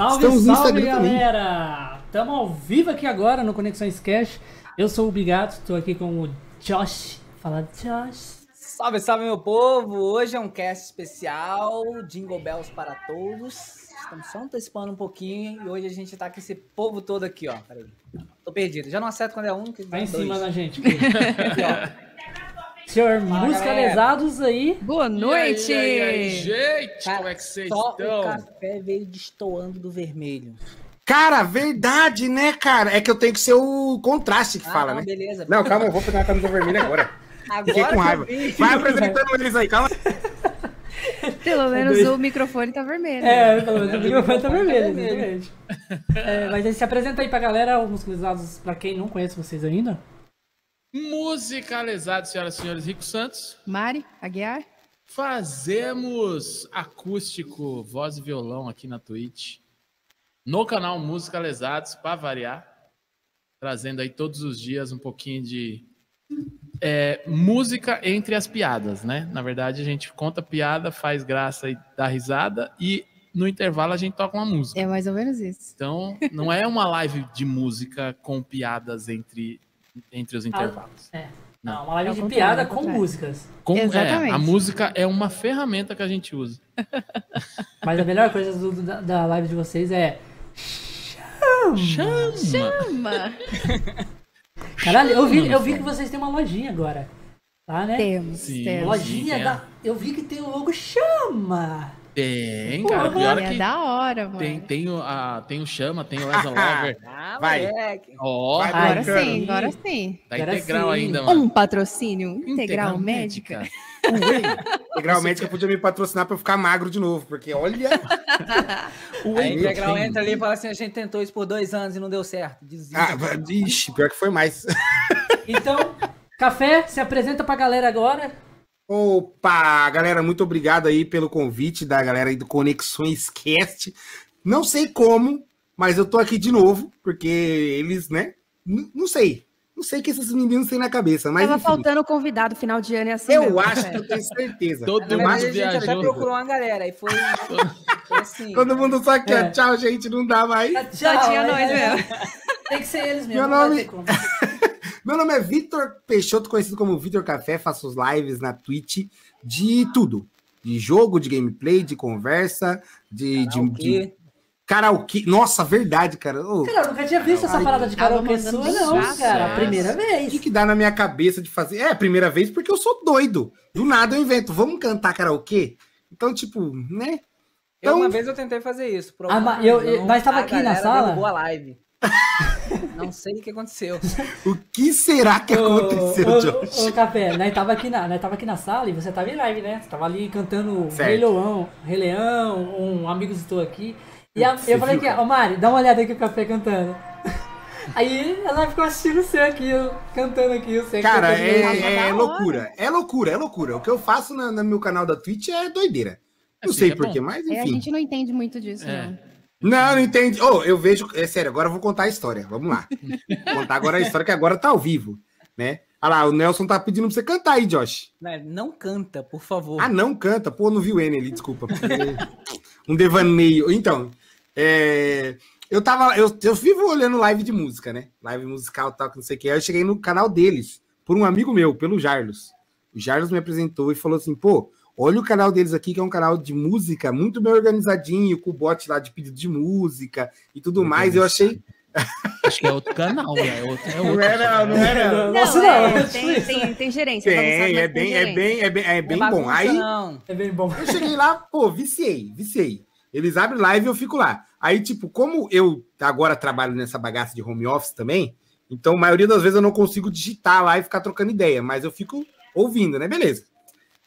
Salve, Estamos salve, galera! Estamos ao vivo aqui agora no Conexões Cash. Eu sou o Bigato, estou aqui com o Josh. Fala, Josh. Salve, salve, meu povo! Hoje é um cast especial, Jingle Bells para todos. Estamos só antecipando um pouquinho e hoje a gente tá com esse povo todo aqui, ó. Peraí. Tô perdido. Já não acerto quando é um, que Vai em dois. cima da gente. aqui. Aqui, ó. Senhor musicalizados aí. Boa noite! E aí, e aí, gente, Cara, como é que vocês Só estão? o café veio destoando do vermelho. Cara, verdade, né, cara? É que eu tenho que ser o contraste que Ah, fala, não, né? beleza. Não, calma, eu vou pegar a camisa vermelha agora. Fiquei Agora com que raiva. Vai apresentando eles aí, calma. Pelo menos o microfone tá vermelho. É, pelo menos o microfone tá tá vermelho, vermelho. exatamente. É, mas aí se apresenta aí pra galera, os musicalizados, pra quem não conhece vocês ainda. Musicalizado, senhoras e senhores, Rico Santos. Mari, Aguiar. Fazemos acústico, voz e violão aqui na Twitch. No canal Musicalizados, para variar. Trazendo aí todos os dias um pouquinho de é, música entre as piadas, né? Na verdade, a gente conta piada, faz graça e dá risada. E no intervalo a gente toca uma música. É mais ou menos isso. Então, não é uma live de música com piadas entre, entre os intervalos. É. Não. Não, uma live É de piada é com contrário. músicas. Com- é, Exatamente. a música é uma ferramenta que a gente usa. Mas a melhor coisa do- da, da live de vocês é. Chama! Chama! Caralho, eu vi, eu vi que vocês têm uma lojinha agora. Tá, né? Temos, Sim. temos. Lojinha tem da. a- Eu vi que tem o logo Chama! Tem, cara. Porra, Pior É que da hora, mano. tem, tem, o, a, tem o Chama, tem o Lesa Lover. Ah, Vai. Ó, Vai, Agora bacana. sim, agora sim. tá Agora integral sim. ainda, mano. Um patrocínio integral, médica. Integralmente eu podia me patrocinar pra eu ficar magro de novo, porque olha. A integral tem- entra ali e fala assim: a gente tentou isso por dois anos e não deu certo. Desista. Ah, ixi, pior que foi mais. Então, Café, se apresenta pra galera agora. Opa, galera, muito obrigado aí pelo convite da galera aí do Conexões Cast. Não sei como, mas eu tô aqui de novo, porque eles, né? n- Não sei. Não sei o que esses meninos têm na cabeça, mas Tava enfim, faltando convidado final de ano e assim eu mesmo, acho é. que eu tenho certeza. Todo mundo a gente até viajou. procurou uma galera e foi, foi assim. Todo mundo só quer, É. tchau, gente, não dá mais. Só tinha nós é. mesmo. Tem que ser eles mesmo. Meu nome-. Meu nome é Vitor Peixoto, conhecido como Vitor Café, faço os lives na Twitch de tudo. De jogo, de gameplay, de conversa, de, de, de Karaokê. karaokê. Nossa, verdade, cara. Cara, eu nunca tinha visto essa parada de karaokê sua, não, chato, cara. Primeira O que, vez. que dá na minha cabeça de fazer? É, a primeira vez porque eu sou doido. Do nada eu invento, vamos cantar karaokê? Então, tipo, né? Eu, Então- uma vez eu tentei fazer isso. por Ah, mas eu- eu- nós tava a aqui na sala. derrubou a live. Não sei o que aconteceu. O que será que aconteceu, ô, Josh? ô, ô, Café, nós tava, aqui na, nós tava aqui na sala e você tava em live, né? Você tava ali cantando Certo. Rei Leão, Rei Leão, um Amigos Estou Aqui. E a- Você eu falei aqui, ó, Mari, dá uma olhada aqui o Café cantando. Aí ela ficou assistindo o seu aqui, eu cantando aqui, Cara, é, é hora. loucura. É loucura, é loucura. O que eu faço na- no meu canal da Twitch é doideira. Não Assim, sei é porquê, mas É, a enfim. gente não entende muito disso, É. não. Não, não entendi. Oh, eu vejo. É sério, agora eu vou contar a história. Vamos lá. Vou contar agora a história que agora tá ao vivo, né? Olha lá, o Nelson tá pedindo pra você cantar aí, Josh. Né, Não canta, por favor. Ah, não canta. Pô, não viu ele ali, desculpa. um devaneio. Então, é, eu tava. Eu, eu vivo olhando live de música, né? Live musical tal, que não sei o que. Aí eu cheguei no canal deles, por um amigo meu, pelo Jarlos. O Jarlos me apresentou e falou assim: pô, olha o canal deles aqui, que é um canal de música muito bem organizadinho, com o bot lá de pedido de música e tudo mais. Eu achei. Acho que é outro canal, velho. É outro, é Não outro. é, não, não é, não. Não, Nossa, Não, não, é, é tem, tem, tem gerência. bagunçado, Tem, é tem bem, é bem, é bem, é bem é bom. Aí. Não. É bem bom. Eu cheguei lá, pô, viciei, viciei. Eles abrem live e eu fico lá. Aí, tipo, como eu agora trabalho nessa bagaça de home office também, então a maioria das vezes eu não consigo digitar lá e ficar trocando ideia, mas eu fico ouvindo, né? Beleza.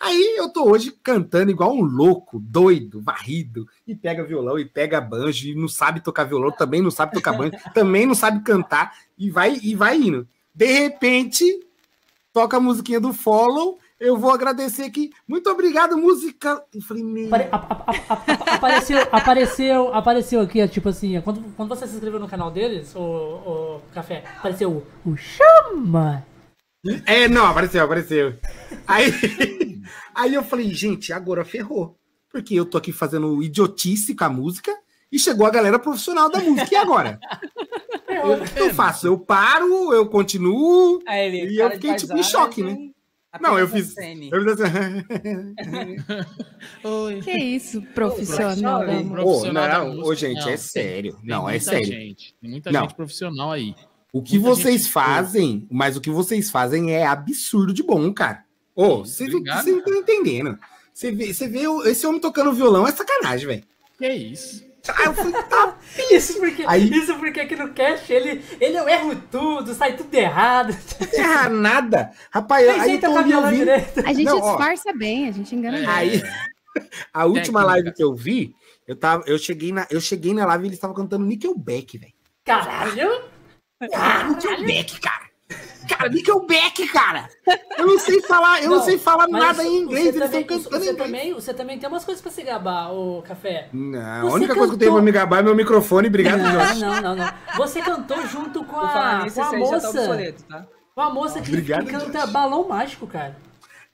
Aí eu tô hoje cantando igual um louco, doido, varrido, e pega violão, e pega banjo, e não sabe tocar violão, também não sabe tocar banjo, também não sabe cantar, e vai, e vai indo. De repente, toca a musiquinha do Follow, eu vou agradecer aqui. Muito obrigado, música. Eu falei, meu... Apareceu, apareceu, apareceu aqui, tipo assim, quando, quando você se inscreveu no canal deles, o, o Café, apareceu o Chama. É, não, apareceu, apareceu. Aí, aí eu falei, gente, agora ferrou. Porque eu tô aqui fazendo idiotice com a música E chegou a galera profissional da música. E agora? Eu- O que eu faço? Eu paro, eu continuo. Aí ele, E eu fiquei, tipo, em choque, né? Não, eu fiz-. Eu fiz assim. Oi. Que isso, profissional. Ô, Profissional da não, música, ô, gente, não. é sério. Tem Não, é muita sério. Gente, tem muita Não. gente profissional aí. O que Muita vocês gente- fazem, mas o que vocês fazem é absurdo de bom, cara. Ô, vocês não Obrigado, vocês não estão entendendo. Você vê, você vê o- esse homem tocando violão, é sacanagem, velho. Que isso? Aí eu falei, tá, Isso porque, Aí- isso porque aqui no cast ele, ele eu erro tudo, sai tudo errado. erra nada. Rapaz, Nem aí eu tô violão ouvindo. direito. A gente Não, ó. disfarça bem, a gente engana É. bem. Aí, a última Técnica. live que eu vi, eu, tava, eu, cheguei na, eu cheguei na live e eles estavam cantando Nickelback, velho. Caralho! Ah, Nickelback, cara. Cara, Nickelback, cara. Eu não sei falar, eu não, Não, sei falar nada em inglês, você eles também, estão cantando em você inglês. também, você também tem umas coisas pra se gabar, ô Café. Não, a Você única coisa que eu tenho cantou- pra me gabar é meu microfone, obrigado, Não, Josh. não, não, não. Você cantou junto com a, com a tá moça. obsoleto, tá? Com a moça que, Obrigado, que canta Josh. balão mágico, cara.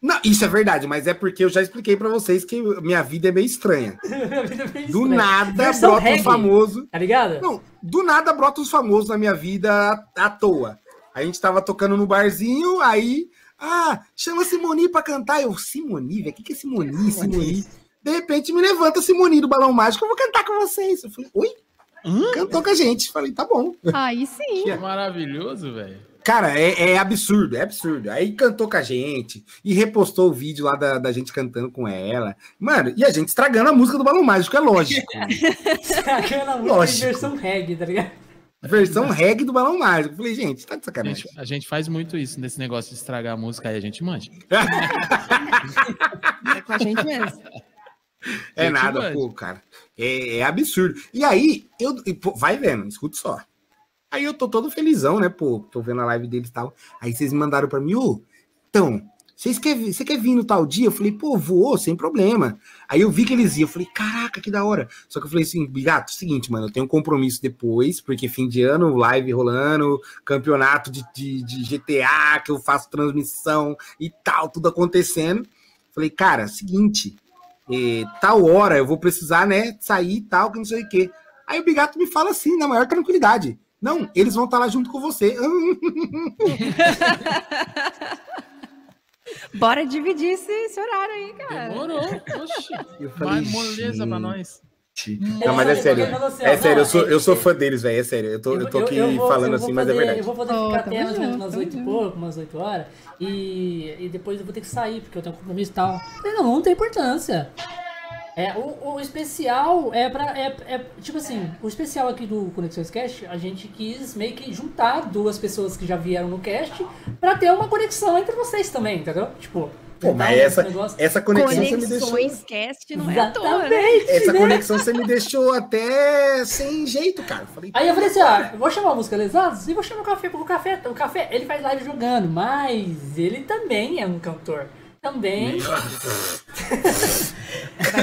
Não, isso é verdade, mas é porque eu já expliquei pra vocês que minha vida é meio estranha. Minha vida é bem Do estranha. nada Versão brota um reggae. famoso. Tá ligado? Não, do nada brota uns famosos na minha vida à, à toa. A gente tava tocando no barzinho, aí. Ah, chama Simoni pra cantar. Eu, Simoni, velho, o que, que é Simoni? Simoni. De repente me levanta Simoni do Balão Mágico, eu vou cantar com vocês. Eu falei, oi? Cantou com a gente. Falei, tá bom. Aí sim. Que maravilhoso, velho. Cara, é, é absurdo, é absurdo. Aí cantou com a gente e repostou o vídeo lá da, da gente cantando com ela. Mano, e a gente estragando a música do Balão Mágico, é lógico. Aquela música em Lógico. versão reggae, tá ligado? Versão reggae do Balão Mágico. Falei, gente, tá de A sacanagem. gente, a gente faz muito isso nesse negócio de estragar a música aí, a gente manja. É com a gente mesmo. É Gente, nada, manja. pô, cara. É, é absurdo. E aí, eu e, pô, vai vendo, escuta só. Aí eu tô todo felizão, né, pô? Tô vendo a live deles e tal. Aí vocês me mandaram pra mim, ô, então, vocês quer, você quer vir no tal dia? Eu falei, pô, vou, sem problema. Aí eu vi que eles iam, eu falei, caraca, que da hora. Só que eu falei assim, Bigato, seguinte, mano, eu tenho um compromisso depois, porque fim de ano, live rolando, campeonato de, de, de GTA, que eu faço transmissão e tal, tudo acontecendo. Falei, cara, seguinte, eh, tal hora eu vou precisar, né, sair e tal, que não sei o quê. Aí o Bigato me fala assim, na maior tranquilidade. Não, eles vão estar lá junto com você. Bora dividir esse, esse horário aí, cara. Demorou. Oxi. Eu falei, Vai moleza pra nós. Não, mas é sério. É sério, eu sou, eu sou fã deles, velho. É sério. Eu tô, eu tô aqui falando eu vou assim, mas é verdade. Eu vou poder ficar tamo até mais ou menos umas tamo 8 e junto. pouco, umas 8 horas. E, e depois eu vou ter que sair, porque eu tenho um compromisso e tal. Eu não, não tem importância. É, o, o especial é pra. É, é, tipo assim, o especial aqui do Conexões Cast, a gente quis meio que juntar duas pessoas que já vieram no cast pra ter uma conexão entre vocês também, entendeu? Tipo, Pô, mas essa, negócio- essa conexão você me deixou. Conexões cast não é à toa, né? Exatamente, Essa né? conexão você me deixou até sem jeito, cara. Falei, Aí eu falei assim, ó, eu vou chamar a música Lesados e vou chamar o Café, porque o Café, o Café, ele faz live jogando, mas ele também é um cantor. Também. Vai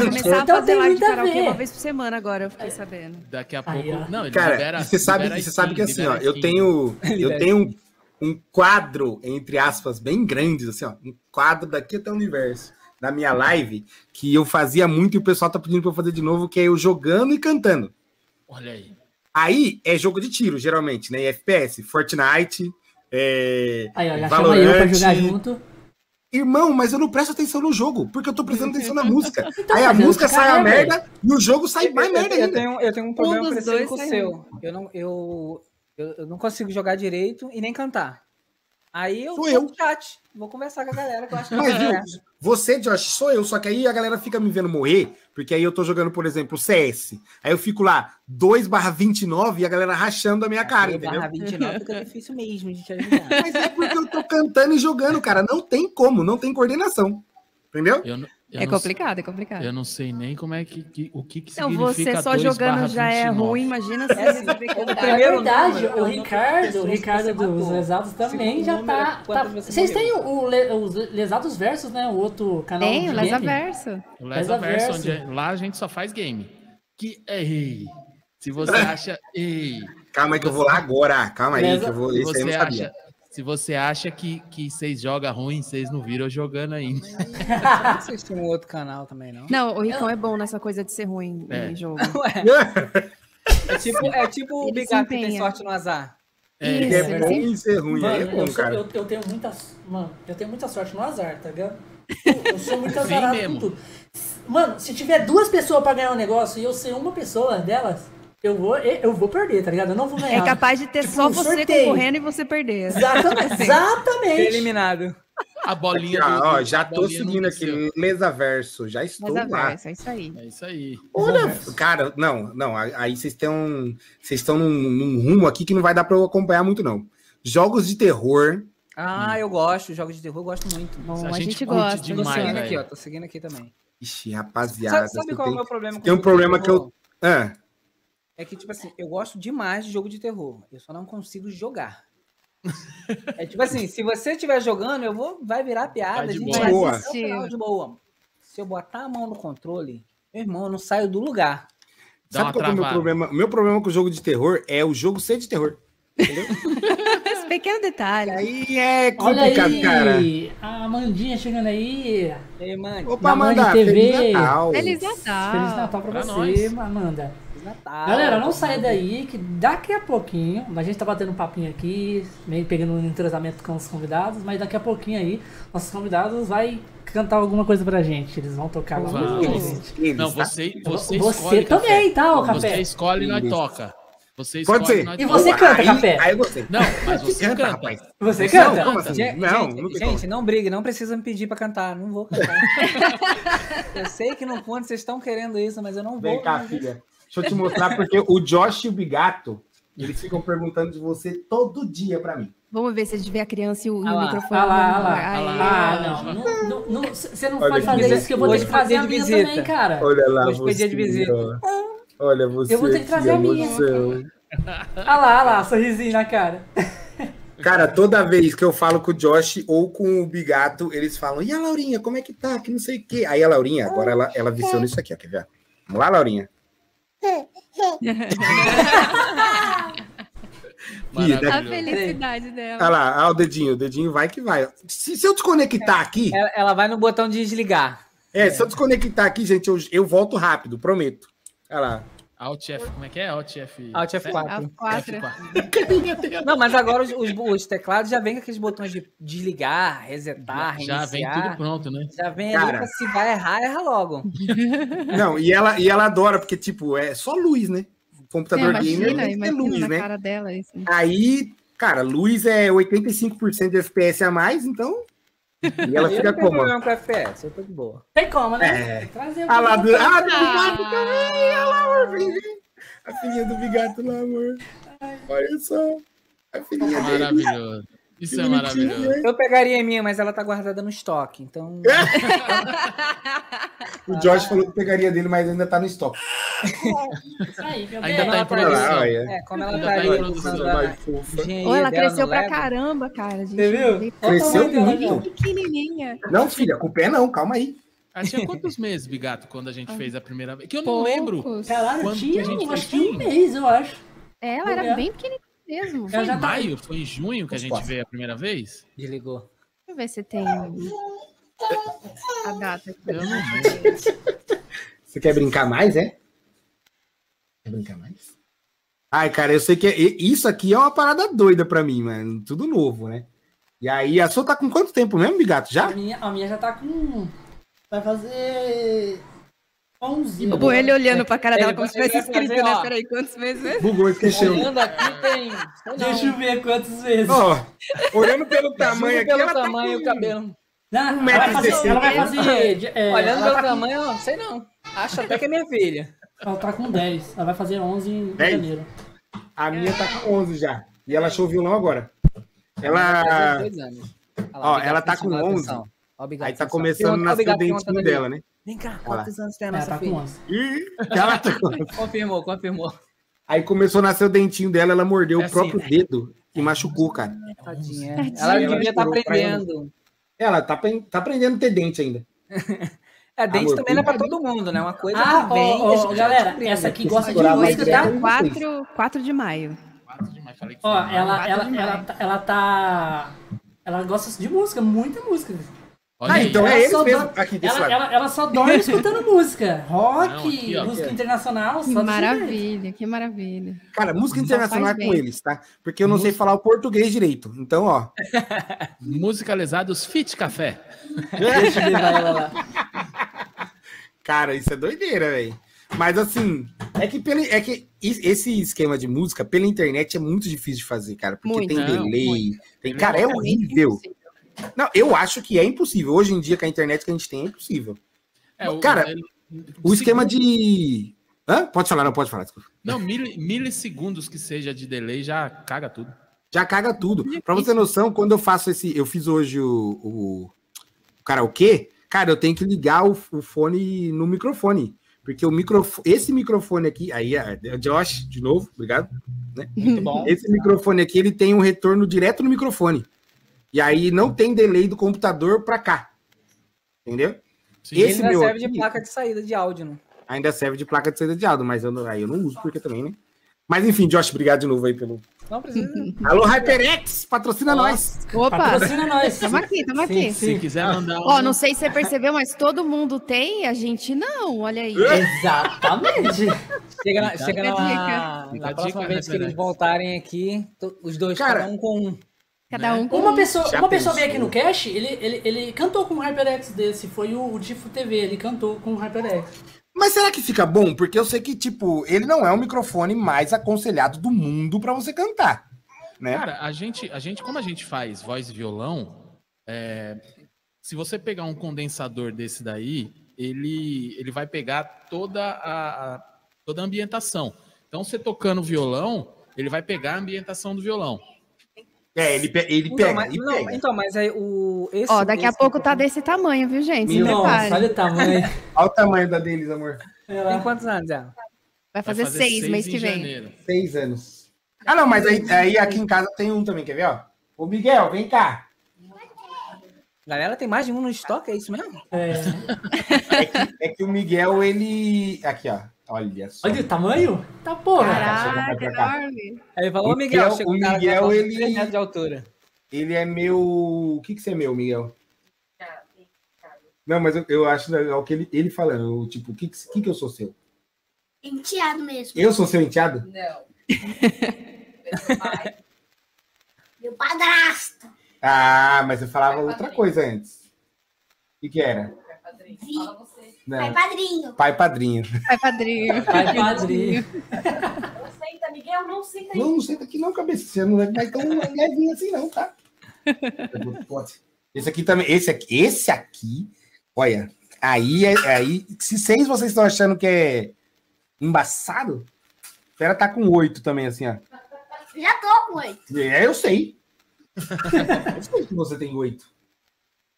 começar a Então fazer tem live de muito a karaokê ver. uma vez por semana agora, eu fiquei sabendo. Daqui a Aí, pouco. ó. Não, ele Cara, libera. e você sabe, libera e você sabe que assim, ó, eu tenho, eu tenho um, um quadro, entre aspas, bem grandes, assim, ó, um quadro daqui até o universo, na minha live, que eu fazia muito e o pessoal tá pedindo pra eu fazer de novo, que é eu jogando e cantando. Olha aí. Aí é jogo de tiro, geralmente, né? FPS, Fortnite, é... Aí, ó, já chama eu pra jogar junto. Irmão, mas eu não presto atenção no jogo, porque eu tô prestando atenção na música. Então, Aí a é música sai a merda e o jogo sai Eu, mais eu- merda eu ainda. tenho, eu tenho um problema dos parecido com o seu. Eu não, eu, eu, eu não consigo jogar direito e nem cantar. Aí eu Sou vou eu. no chat, vou conversar com a galera que eu acho que Mas, viu, você, Josh, sou eu, só que aí a galera fica me vendo morrer, porque aí eu tô jogando, por exemplo, CS. Aí eu fico lá, 2 barra 29 e a galera rachando a minha cara, Aí, entendeu? barra 29 fica difícil mesmo de te ajudar. Mas é porque eu tô cantando e jogando, cara. Não tem como, não tem coordenação. Entendeu? Eu, não- eu É não complicado, é complicado. Eu não sei nem como é que, que- o que, que Não, significa você só 2 jogando já é 29. ruim, imagina se É assim, você saber. É primeiro verdade, número, o não- Ricardo, o Ricardo dos. Lesados também já tá. tá- quantas você Vocês têm o, Le- os Lesados Versus, né? O outro canal Tem, o de Lesa game. Verso. O Lesa Verso, Verso. onde é- lá a gente só faz game. Que ei. Se você acha. Ei. Calma aí que eu vou lá agora. Calma aí, Lesa- que eu vou. Se Esse aí eu você não sabia. acha. Se você acha que, que vocês jogam ruim, vocês não viram jogando ainda. Tem um outro canal também, não. Não, o Ricão é bom nessa coisa de ser ruim É. em jogo. É tipo, é tipo o Ele se Bigato que tem sorte no azar. É, Isso, É ele bom em ser ruim, Mano, é bom, eu, sou- cara. eu- eu tenho muita. Mano, eu tenho muita sorte no azar, tá ligado? Eu, eu sou muito azarado com tudo. Mano, se tiver duas pessoas pra ganhar um negócio e eu ser uma pessoa delas, eu vou, eu vou perder, tá ligado? Eu não vou ganhar. É capaz de ter Tipo, só um você sorteio. concorrendo e você perder. Exatamente. exatamente. Eliminado. A bolinha Ah, do. ó, já tô seguindo aqui, desceu. mesa verso, já estou Mas a lá. é isso aí. É isso aí. Olha, cara, não, não, aí vocês estão vocês estão num, num rumo aqui que não vai dar pra eu acompanhar muito, não. Jogos de terror, Ah, eu gosto. Jogos de terror eu gosto muito. Bom, A a, gente gente, gosta. Tô demais, seguindo velho. aqui, ó. Tô seguindo aqui também. ixi, Sabe, rapaziada, sabe você qual é o tem, meu problema com tem um problema que eu-? Ah, É que, tipo assim, eu gosto demais de jogo de terror. Eu só não consigo jogar. É tipo assim, se você estiver jogando, eu vou, vai virar piada, Tá a de gente boa. vai assistir de boa. Se eu botar a mão no controle, meu irmão, eu não saio do lugar. Dá sabe qual é o meu problema? Meu problema com o jogo de terror é o jogo ser de terror. Esse pequeno detalhe. Aí é Olha complicado, aí, cara. a Amandinha chegando aí. E aí, mano, Opa, Amanda, TV. Feliz Natal. Feliz Natal. Feliz Natal pra, Pra você, nós. Amanda. Natal. Galera, não saia daí, que daqui a pouquinho, a gente tá batendo um papinho aqui, meio pegando um entrosamento com os convidados, mas daqui a pouquinho aí, nossos convidados vai cantar alguma coisa pra gente. Eles vão tocar alguma coisa pra gente. Não, você, você, Você escolhe também, café. tá, Você Café? escolhe e nós toca. Você Pode escolhe ser. nós E toca. você canta, aí, Café? Aí gostei. Não, mas você canta. rapaz. Você Não, canta? como assim? Gente, Não, gente, não tem gente, não brigue, não precisa me pedir pra cantar. Não vou cantar. eu sei que no fundo vocês estão querendo isso, mas eu não vou. Vem cá, filha. Deixa eu te mostrar, porque o Josh e o Bigato, eles ficam perguntando de você todo dia pra mim. Vamos ver se a gente vê a criança e o, e Ah o lá, microfone. Ah lá, ah lá. Ah, Aí. não. não, não, não, Você não Olha pode fazer visita. isso, que eu vou ter que trazer a minha visita. também, cara. Olha lá Hoje dia de visita. ó. Olha você. Eu vou ter que trazer a minha. Olha lá, olha lá, sorrisinho na cara. Cara, toda vez que eu falo com o Josh ou com o Bigato, eles falam: e a Laurinha, como é que tá? Que não sei o quê. Aí a Laurinha, agora ela, ela viciou nisso aqui, ó. Quer ver? Vamos lá, Laurinha. A felicidade dela. Olha lá, olha o dedinho, o dedinho vai que vai. Se, se eu desconectar aqui, Ela, ela vai no botão de desligar. é, se eu desconectar aqui, gente, eu, eu volto rápido, prometo. Olha lá. Alt F, como é que é? Alt F. Alt F4. A quatro. F4. Não, mas agora os, os- os teclados já vem com aqueles botões de desligar, resetar, Já reiniciar. vem tudo pronto, né? Já vem Cara. ali pra se vai errar, erra logo. Não, e ela, e ela adora, porque, tipo, é só luz, né? Computador gamer imagina, tem que ter imagina luz, na né? cara dela. Aí, cara, luz é 85% de FPS a mais, então. E ela fica como? com FPS, eu tô de boa. Tem como, né? É. Trazer um Ah lá, do, pouquinho. ah, do Bigato também! Olha lá, amor. A filhinha do Bigato lá, amor. Olha só. A filhinha dele. Maravilhoso. Isso é maravilhoso. né? Eu pegaria a minha, mas ela tá guardada no estoque, então. O Josh falou que pegaria dele, mas ainda tá no estoque. Isso aí, meu Ainda tá em ela Olha lá, produção. É, como ela Ainda tá tá aí em produção. ela dela cresceu pra Lego. caramba, cara. gente. Você viu? Cresceu muito. Pequenininha. Não, filha, com o pé não, calma aí. Ah, tinha quantos meses, Bigato, quando a gente fez a primeira vez? Que eu não Poucos. lembro. Caralho, tinha, um- acho que um mês, eu acho. Ela É. era bem pequenininha mesmo. Foi em maio? Foi em junho que a gente veio a primeira vez? Desligou. Deixa eu ver se tem a data aqui. Eu não. Você quer brincar mais, é? Quer brincar mais? Ai, cara, eu sei que é- isso aqui é uma parada doida pra mim, mano. Tudo novo, né? E aí, a sua tá com quanto tempo mesmo, Bigato? Já? A minha, a minha já tá com. Vai fazer. 11. O ele olhando pra cara dela Ele como se tivesse vai escrito, fazer, né? ó. Peraí, quantos meses? Bugou, esqueceu. Olhando aqui tem. Deixa não, eu ver quantas vezes. Ó, olhando pelo tamanho aqui, pelo ela tá tamanho e com- o cabelo. Não, um ela, vai fazer, ela vai fazer. é, Olhando ela, pelo tá com, tamanho, ó, sei não. Acho até que é minha filha. ela tá com 10. Ela vai fazer 11 em Dez? janeiro. A minha tá com 11 já. E ela achou o violão agora. Ela. dois anos. Olha lá, Ó, ela tá com chamando 11. atenção. Ó, o Bigato Aí tá começando a nascer o dentinho dela, né? Vem cá, quantos anos tem a Ela nossa tá com filha? 11. Ih, ela tá com- Confirmou, confirmou. Aí começou a nascer o dentinho dela, ela mordeu É o assim, próprio né? dedo e machucou, cara. Tadinha. Tadinha. Ela Ela devia estar pra aprendendo. Ela tá, tá aprendendo a ter dente ainda. É, dente Amor, também não é pra todo mundo, né? Uma coisa Ah, que vem ó, a ó, gente já galera, aprende. essa aqui gosta de música, direto. tá? Vocês. 4, 4 de maio. Chato demais. Falei que Ó, ela, ela, ela, tá- ela tá. Ela gosta de música, muita música. Olha Ah, aí. então Ela é eles mesmo. dó- Aqui, desse Ela, lado. ela, ela só dorme escutando música. Rock, Não, aqui, ó. música internacional. Que maravilha, que maravilha. Cara, música internacional é com bem. eles, tá? Porque eu não sei falar o português direito. Então, ó. Musicalizados Fit Café. Deixa eu levar ela lá. Cara, isso é doideira, velho. Mas assim, é que, pela, é que esse esquema de música pela internet é muito difícil de fazer, cara. Porque Muito. tem Não, delay. Tem, cara, é horrível. Não, eu acho que é impossível. Hoje em dia, com a internet que a gente tem, é impossível. É, o, Cara, ele- O esquema de. Hã? Pode falar, não, pode falar. desculpa. Não, mili- milissegundos que seja de delay já caga tudo. Já caga tudo. Pra você ter noção, quando eu faço esse. Eu fiz hoje o, o, o karaokê, cara, eu tenho que ligar o, o fone no microfone. Porque o microfone, esse microfone aqui, aí, é é Josh, de novo, obrigado. Muito bom. Esse microfone aqui, ele tem um retorno direto no microfone. E aí não tem delay do computador pra cá. Entendeu? Sim. Esse ainda meu serve aqui- de placa de saída de áudio, né? Ainda serve de placa de saída de áudio, mas eu não, aí eu não uso porque também, né? Mas enfim, Josh, obrigado de novo aí pelo. Não precisa. Alô, HyperX, patrocina nós. Opa, Patrocina nós. estamos aqui, estamos Sim, aqui. Se quiser mandar um. Ó, não sei se você percebeu, mas todo mundo tem, a gente não, olha aí. Exatamente. Chega, na, chega na, na a próxima dica, vez que eles voltarem aqui, to- os dois, Cara, cada um com um. Cada um com Uma pessoa, Já uma pessoa veio aqui no Cash, ele, ele, ele cantou com um HyperX desse, foi o, o Tifo TV, ele cantou com um HyperX. Mas será que fica bom? Porque eu sei que, tipo, ele não é o microfone mais aconselhado do mundo pra você cantar. Né? Cara, a gente, a gente, como a gente faz voz e violão, é, se você pegar um condensador desse daí, ele, ele vai pegar toda a, a- toda a ambientação. Então, você tocando violão, ele vai pegar a ambientação do violão. É, ele, pe- ele Então, pega, mas, ele não, pega. então, mas aí o. Esse, Ó, daqui a esse pouco tá desse tamanho, viu, gente? Meu, Nossa, olha o tamanho. Olha o tamanho da deles, amor. Tem quantos anos, Zé? Vai fazer, seis, mês em que vem. janeiro. Seis anos. Ah, não, mas aí, aí aqui em casa tem um também, quer ver, ó? Ô, Miguel, vem cá. Galera, tem mais de um no estoque, é isso mesmo? É, É que o Miguel, ele... Aqui, ó. Olha só. olha o tamanho? Tá porra. Caraca, enorme. Aí falou, O Miguel, o cara Miguel, ele- 3 metros de altura. Ele é meu... O que que você é meu, Miguel? Não, mas eu, eu acho legal que ele, ele falando, eu, tipo, o que, que, que eu sou seu? Enteado mesmo. Eu sou seu enteado? Não. Meu padrasto. Ah, mas eu falava outra coisa antes. O que que era? Vi. Não, Pai padrinho. pai padrinho. Pai padrinho. Pai padrinho. Não senta, Miguel, não senta aí. Não, não senta aqui não, cabeça. Você não vai tão levinho assim não, tá? Esse aqui também, esse aqui, esse aqui, olha, aí, é- aí, se seis vocês estão achando que é embaçado, espera tá com oito também, assim, ó. Já tô com oito. É, eu sei. eu sei que você tem oito. O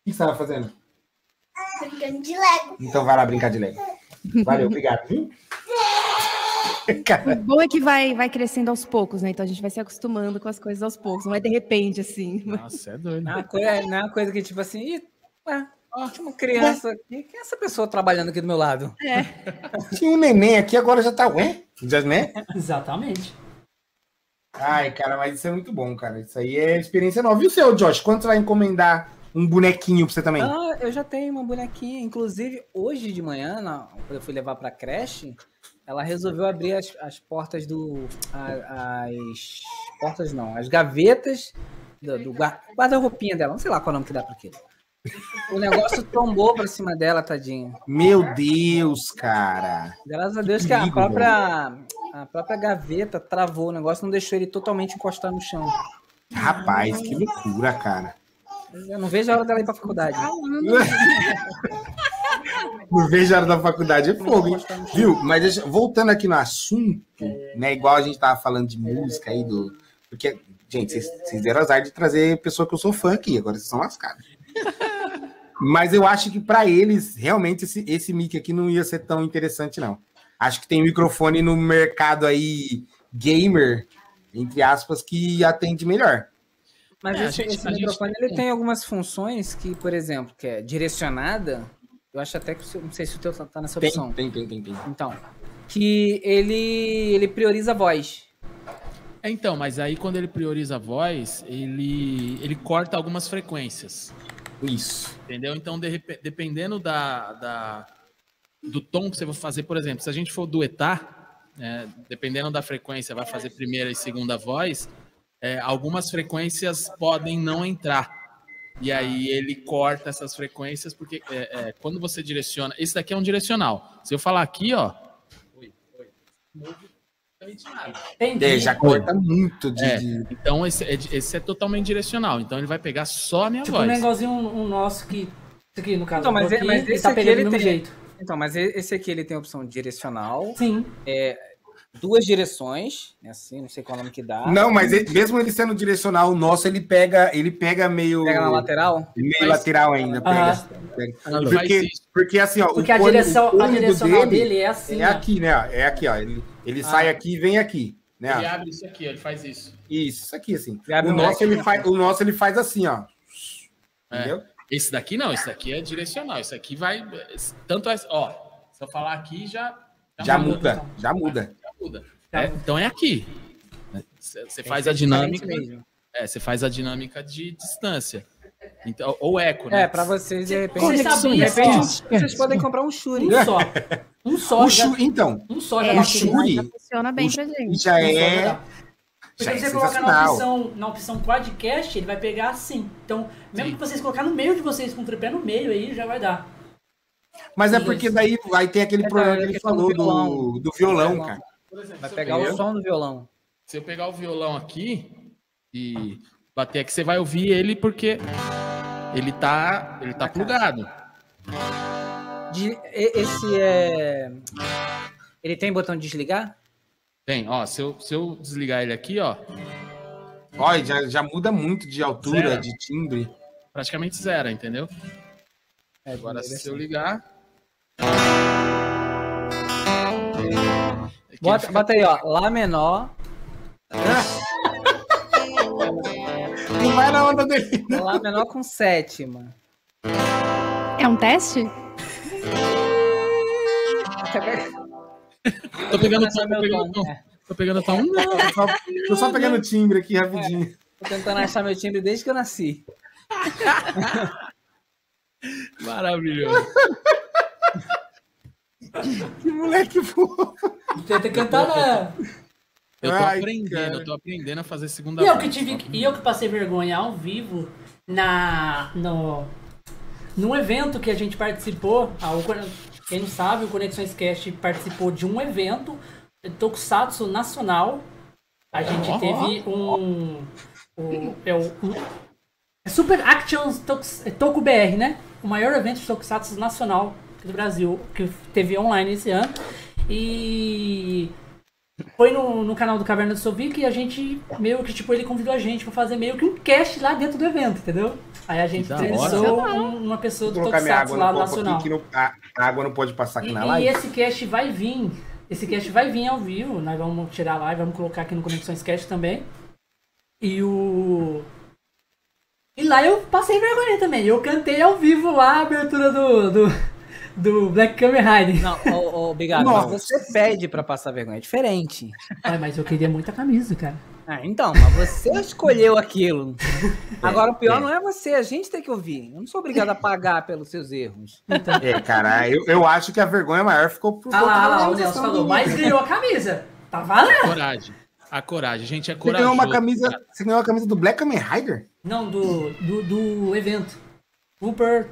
que você tava fazendo? Brincando de Lego. Então vai lá brincar de Lego. Valeu, obrigado, viu? O bom é que vai, vai crescendo aos poucos, né? Então a gente vai se acostumando com as coisas aos poucos, não é de repente, assim. Nossa, é doido. Não é uma coisa, não é uma coisa que, tipo assim, Ih, ué, ó, tinha uma criança aqui, quem é essa pessoa trabalhando aqui do meu lado? tinha um neném aqui, agora já tá, ué? Já, né? Exatamente. Ai, cara, mas isso é muito bom, cara. Isso aí é experiência nova. E o seu, Josh? Quando você vai encomendar um bonequinho pra você também? Ah, eu já tenho uma bonequinha. Inclusive, hoje de manhã, na- quando eu fui levar pra creche, ela resolveu abrir as, as portas do. a- as portas não, as gavetas do, do gua- guarda-roupinha dela. Não sei lá qual é o nome que dá pra aquilo. O negócio tombou pra cima dela, tadinha. Meu Deus, cara. Graças a Deus que a perigo, própria, a própria gaveta travou o negócio, não deixou ele totalmente encostar no chão. Rapaz, que loucura, cara. Eu não vejo a hora dela ir pra faculdade. Não vejo a hora da faculdade, é fogo, hein? Viu? Mas deixa- voltando aqui no assunto, né? Igual a gente tava falando de música aí, do. Porque, gente, vocês, vocês deram azar de trazer pessoa que eu sou fã aqui, agora vocês são lascados. Mas eu acho que pra eles, realmente, esse, esse mic aqui não ia ser tão interessante, não. Acho que tem microfone no mercado aí, gamer, entre aspas, que atende melhor. Mas É, esse, gente- esse gente microfone tem- ele tem algumas funções que, por exemplo, que é direcionada. Eu acho até que não sei se o teu tá- tá nessa opção. Tem, tem, tem, tem, tem. Então, que ele ele prioriza a voz. É, então, mas aí quando ele prioriza a voz, ele, ele corta algumas frequências. Isso. Entendeu? Então, de dependendo da, da- do tom que você vai fazer, por exemplo, se a gente for duetar, né, dependendo da frequência, vai fazer primeira e segunda voz, é, algumas frequências podem não entrar. E aí ele corta essas frequências, porque é, é, quando você direciona. Esse daqui é um direcional. Se eu falar aqui, ó. Oi, oi. Entendi. É, já corta muito de. É, então esse é, esse é totalmente direcional. Então ele vai pegar só a minha Tipo um voz. negocinho um nosso que. Isso aqui, no caso, Então, mas aqui, é- mas ele esse tá aqui, pegando do mesmo tem- jeito. Então, mas esse aqui ele tem a opção direcional, Sim. Duas direções, né, assim, não sei qual nome que dá. Não, mas ele- mesmo ele sendo direcional, o nosso ele pega, ele pega meio. Pega na lateral? Meio Mas- lateral ainda. Pega, Aham. pega. Ele faz Porque, isso. porque assim, ó. Porque o a cone- direção, o a direcional dele, é assim. é ó. aqui, né? É aqui, ó. Ele, ele sai aqui e vem aqui. Né? Ele abre isso aqui, ó, ele faz isso. Isso, isso aqui, assim. O nosso, ele né? faz, o nosso ele faz assim, ó. É. Entendeu? Esse daqui não, esse daqui é direcional. Esse aqui vai. Tanto é. Ó, se eu falar aqui, já. Já muda, muda, já muda. Muda. Já É, então é aqui. Você você faz a dinâmica. mesmo. É, você faz a dinâmica de distância. Então, ou eco, né? É, pra vocês, de repente, Vocês de repente, vocês podem comprar um Shuri. Um só. Um só. O já, chu- então, um só já É, o tá. Shuri- já funciona bem o pra gente. já é. Porque já é se você colocar na opção, na opção quadcast, ele vai pegar assim. Então, mesmo Sim. que vocês colocar no meio de vocês com o tripé no meio aí, já vai dar. Mas é porque daí vai ter aquele É, problema é que ele do falou violão. do, do violão, Violão. cara. Exemplo, Vai se eu pegar o pegar- som do violão. Se eu pegar o violão aqui e bater aqui, você vai ouvir ele porque ele tá, ele tá plugado. De- e- esse é. Ele tem botão de desligar? Tem, ó, se eu, se eu desligar ele aqui, ó, Olha, já, já muda muito de altura, Zero. de timbre. praticamente zero, entendeu? É, Agora, se eu ligar. Bota, fica- bota aí, ó. Lá menor. Não vai na onda dele. Lá menor com sétima. É um teste? Tô pegando é tom, pegando tom. tom. É, Tô pegando tom. Tô só, tô só pegando timbre aqui rapidinho. tô tentando achar meu timbre desde que eu nasci. Maravilhoso. Que moleque fofo. Tenta cantar na. Eu tô Ai, aprendendo, cara. eu tô aprendendo a fazer segunda E eu que tive que- e eu que passei vergonha ao vivo na no num evento que a gente participou, ah, o quem não sabe, o Conexões Cast participou de um evento Tokusatsu nacional. A gente Ó. teve um, um- é o um- é Super Action Tokus- é Toku BR, né? O maior evento de Tokusatsu nacional do Brasil que teve online esse ano. E foi no, no canal do Caverna do Sovic e a gente, meio que, tipo, ele convidou a gente pra fazer meio que um cast lá dentro do evento, entendeu? Aí a gente entrevistou um- uma pessoa Vou do Tokusatsu lá no nacional. aqui, que não- a, a água não pode passar aqui E, na e live. esse cast vai vir, esse cast vai vir ao vivo, nós vamos tirar lá e vamos colocar aqui no Conexões Cast também. E o... E lá eu passei vergonha também, eu cantei ao vivo lá a abertura do, do, do Black Kamen Rider. Não, ô, ô, obrigado. Nossa. Mas você pede pra passar vergonha. É diferente. Ai, mas eu queria muita camisa, cara. Ah, então, mas você escolheu aquilo. Agora, o pior não é você, a gente tem que ouvir. Eu não sou obrigado a pagar pelos seus erros. É, cara, eu, eu acho que a vergonha maior ficou por Ah lá, ah lá, o Nelson falou, do- mas ganhou a camisa. Tá valendo? Coragem. A coragem, gente, é Você corajoso. ganhou uma camisa. cara. Você ganhou uma camisa do Black Kamen Rider? Não, do, do, do evento. Super.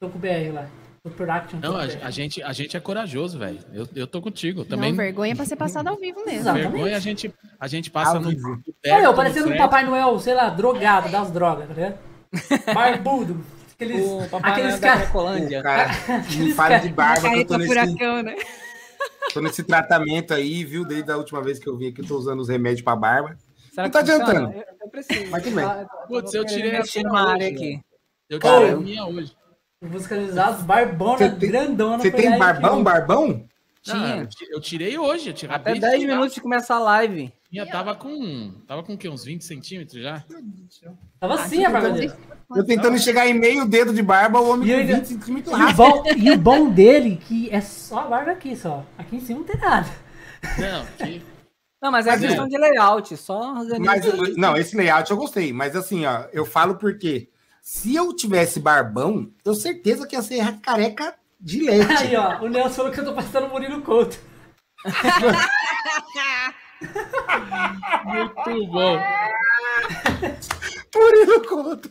Tô com o BR lá. Super Action. Não, a, a gente, a gente é corajoso, velho. Eu, eu tô contigo. Também. Não, vergonha pra ser passado ao vivo mesmo. Exato. vergonha a gente, a gente passa Ao no. vivo. Olha eu, parecendo um. Papai Noel, sei lá, drogado das drogas, tá ligado? Barbudo. Aqueles, O papai aqueles Noel da cara, me fala cara- de barba, que eu tô nesse, furacão, né? tô nesse tratamento aí, viu? Desde a última vez que eu vim aqui, eu tô usando os remédios pra barba. Será Não tá funciona? adiantando. Eu, eu preciso. Mas tudo bem. Putz, eu tirei a área velho. aqui. Eu tirei a minha hoje. Musicalizados, barbona, Você tem- grandona. Você foi tem barbão, barbão? Tinha. eu ti- eu tirei hoje. Eu tirei, Até acabei de 10 tirar. minutos de começar a live. Minha tava com. Tava com o quê? Uns 20 centímetros já? Tava assim a barba dele. Eu tentando chegar em meio dedo de barba, o homem E com ainda- 20 centímetros E o, bom, e o bom dele, que é só a barba aqui, só. Aqui em cima não tem nada. Não, que. Não, mas é Mas, questão de layout, só organiza Mas, não, esse layout eu gostei, mas assim, ó, eu falo porque se eu tivesse barbão, eu certeza que ia ser careca de leite. Aí, ó, o Nelson falou que eu tô parecendo o Murilo Couto. Muito bom. Murilo Couto.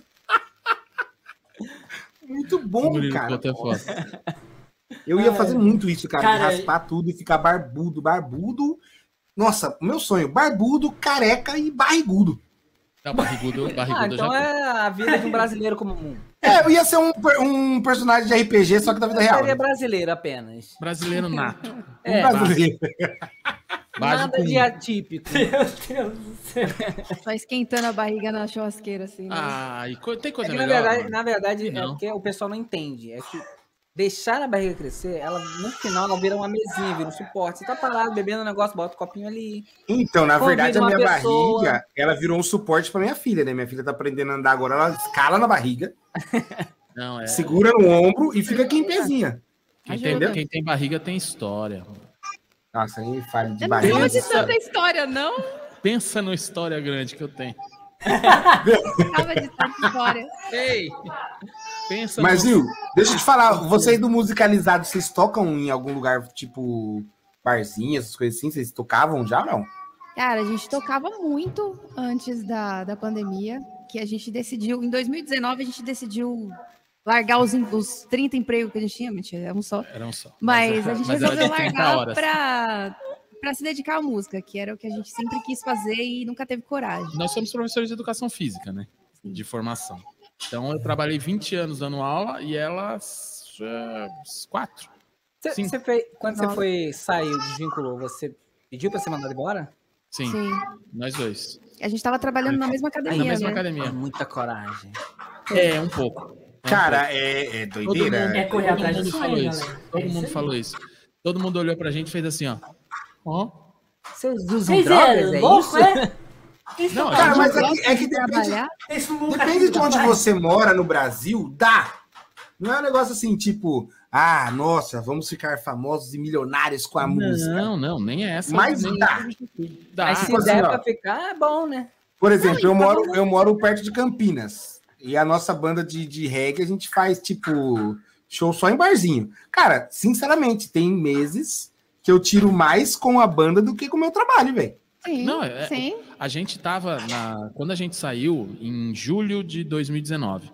Muito bom, Murilo cara. Couto é foda. Eu ia fazer muito isso, cara, Cara, de raspar tudo e ficar barbudo, barbudo. Nossa, meu sonho, barbudo, careca e barrigudo. Tá barrigudo, barrigudo Ah, então já. é a vida de um brasileiro comum. É, eu ia ser um, um personagem de RPG, só que da vida real. Seria né? brasileiro apenas. Brasileiro nato. É, Um brasileiro. Nada de atípico. Meu Deus do céu. Só esquentando a barriga na churrasqueira, assim. Né? Ah, e co- tem É coisa que, na melhor? verdade, na verdade é Não. porque o pessoal não entende. É que deixar a barriga crescer, ela no final ela vira uma mesinha, vira um suporte. Você tá parado bebendo um negócio, bota o copinho ali. Então, na verdade, a minha pessoa. barriga, ela virou um suporte pra minha filha, né? Minha filha tá aprendendo a andar agora, ela escala na barriga, Não, é. segura no ombro e fica aqui em pezinha. Quem tem, Entendeu? quem tem barriga tem história. Nossa, nem fale de Eu não barriga. falo de Pensa. tanta história, não. Pensa numa história grande que eu tenho. Tava de tanta história. Ei! Pensa Mas, no... viu, deixa eu te falar, vocês do musicalizado, vocês tocam em algum lugar, tipo, barzinho, essas coisas assim? Vocês tocavam já ou não? Cara, a gente tocava muito antes da, da pandemia, que a gente decidiu, em 2019 a gente decidiu largar os, os 30 empregos que a gente tinha, mentira, é um só. Era um só. Mas a gente mas era resolveu de 30 largar horas. pra, pra se dedicar à música, que era o que a gente sempre quis fazer e nunca teve coragem. Nós somos professores de educação física, né? Sim. De formação. Então, eu trabalhei 20 anos dando aula e elas... eh, quatro. Você, Sim. você fez, quando você Nossa. foi, saiu, desvinculou, você pediu pra ser mandado embora? Sim, Sim. nós dois. A gente tava trabalhando na mesma academia, Na mesma né? academia. Muita coragem. É, um pouco. É um Cara, é, é Todo doideira. mundo, É correr todo atrás sonho, falou isso. galera. Todo É isso mundo aí. falou isso. Todo mundo olhou pra gente e fez assim, ó. Ó. Vocês usam Vocês drogas, eram é louco, isso? é? Não, Cara, mas é que, é que de depende, depende de onde você mora no Brasil, dá. Não é um negócio assim, tipo, ah, nossa, vamos ficar famosos e milionários com a música. Não, não, nem é essa. Mas nem dá. Dá. Mas se tipo assim, der ó. pra ficar, é bom, né? Por exemplo, eu Não, então- moro, eu moro perto de Campinas. E a nossa banda de, de reggae, a gente faz, tipo, show só em barzinho. Cara, sinceramente, tem meses que eu tiro mais com a banda do que com o meu trabalho, velho. Sim, Não, é- sim. A gente tava na. Quando a gente saiu, em julho de 2019,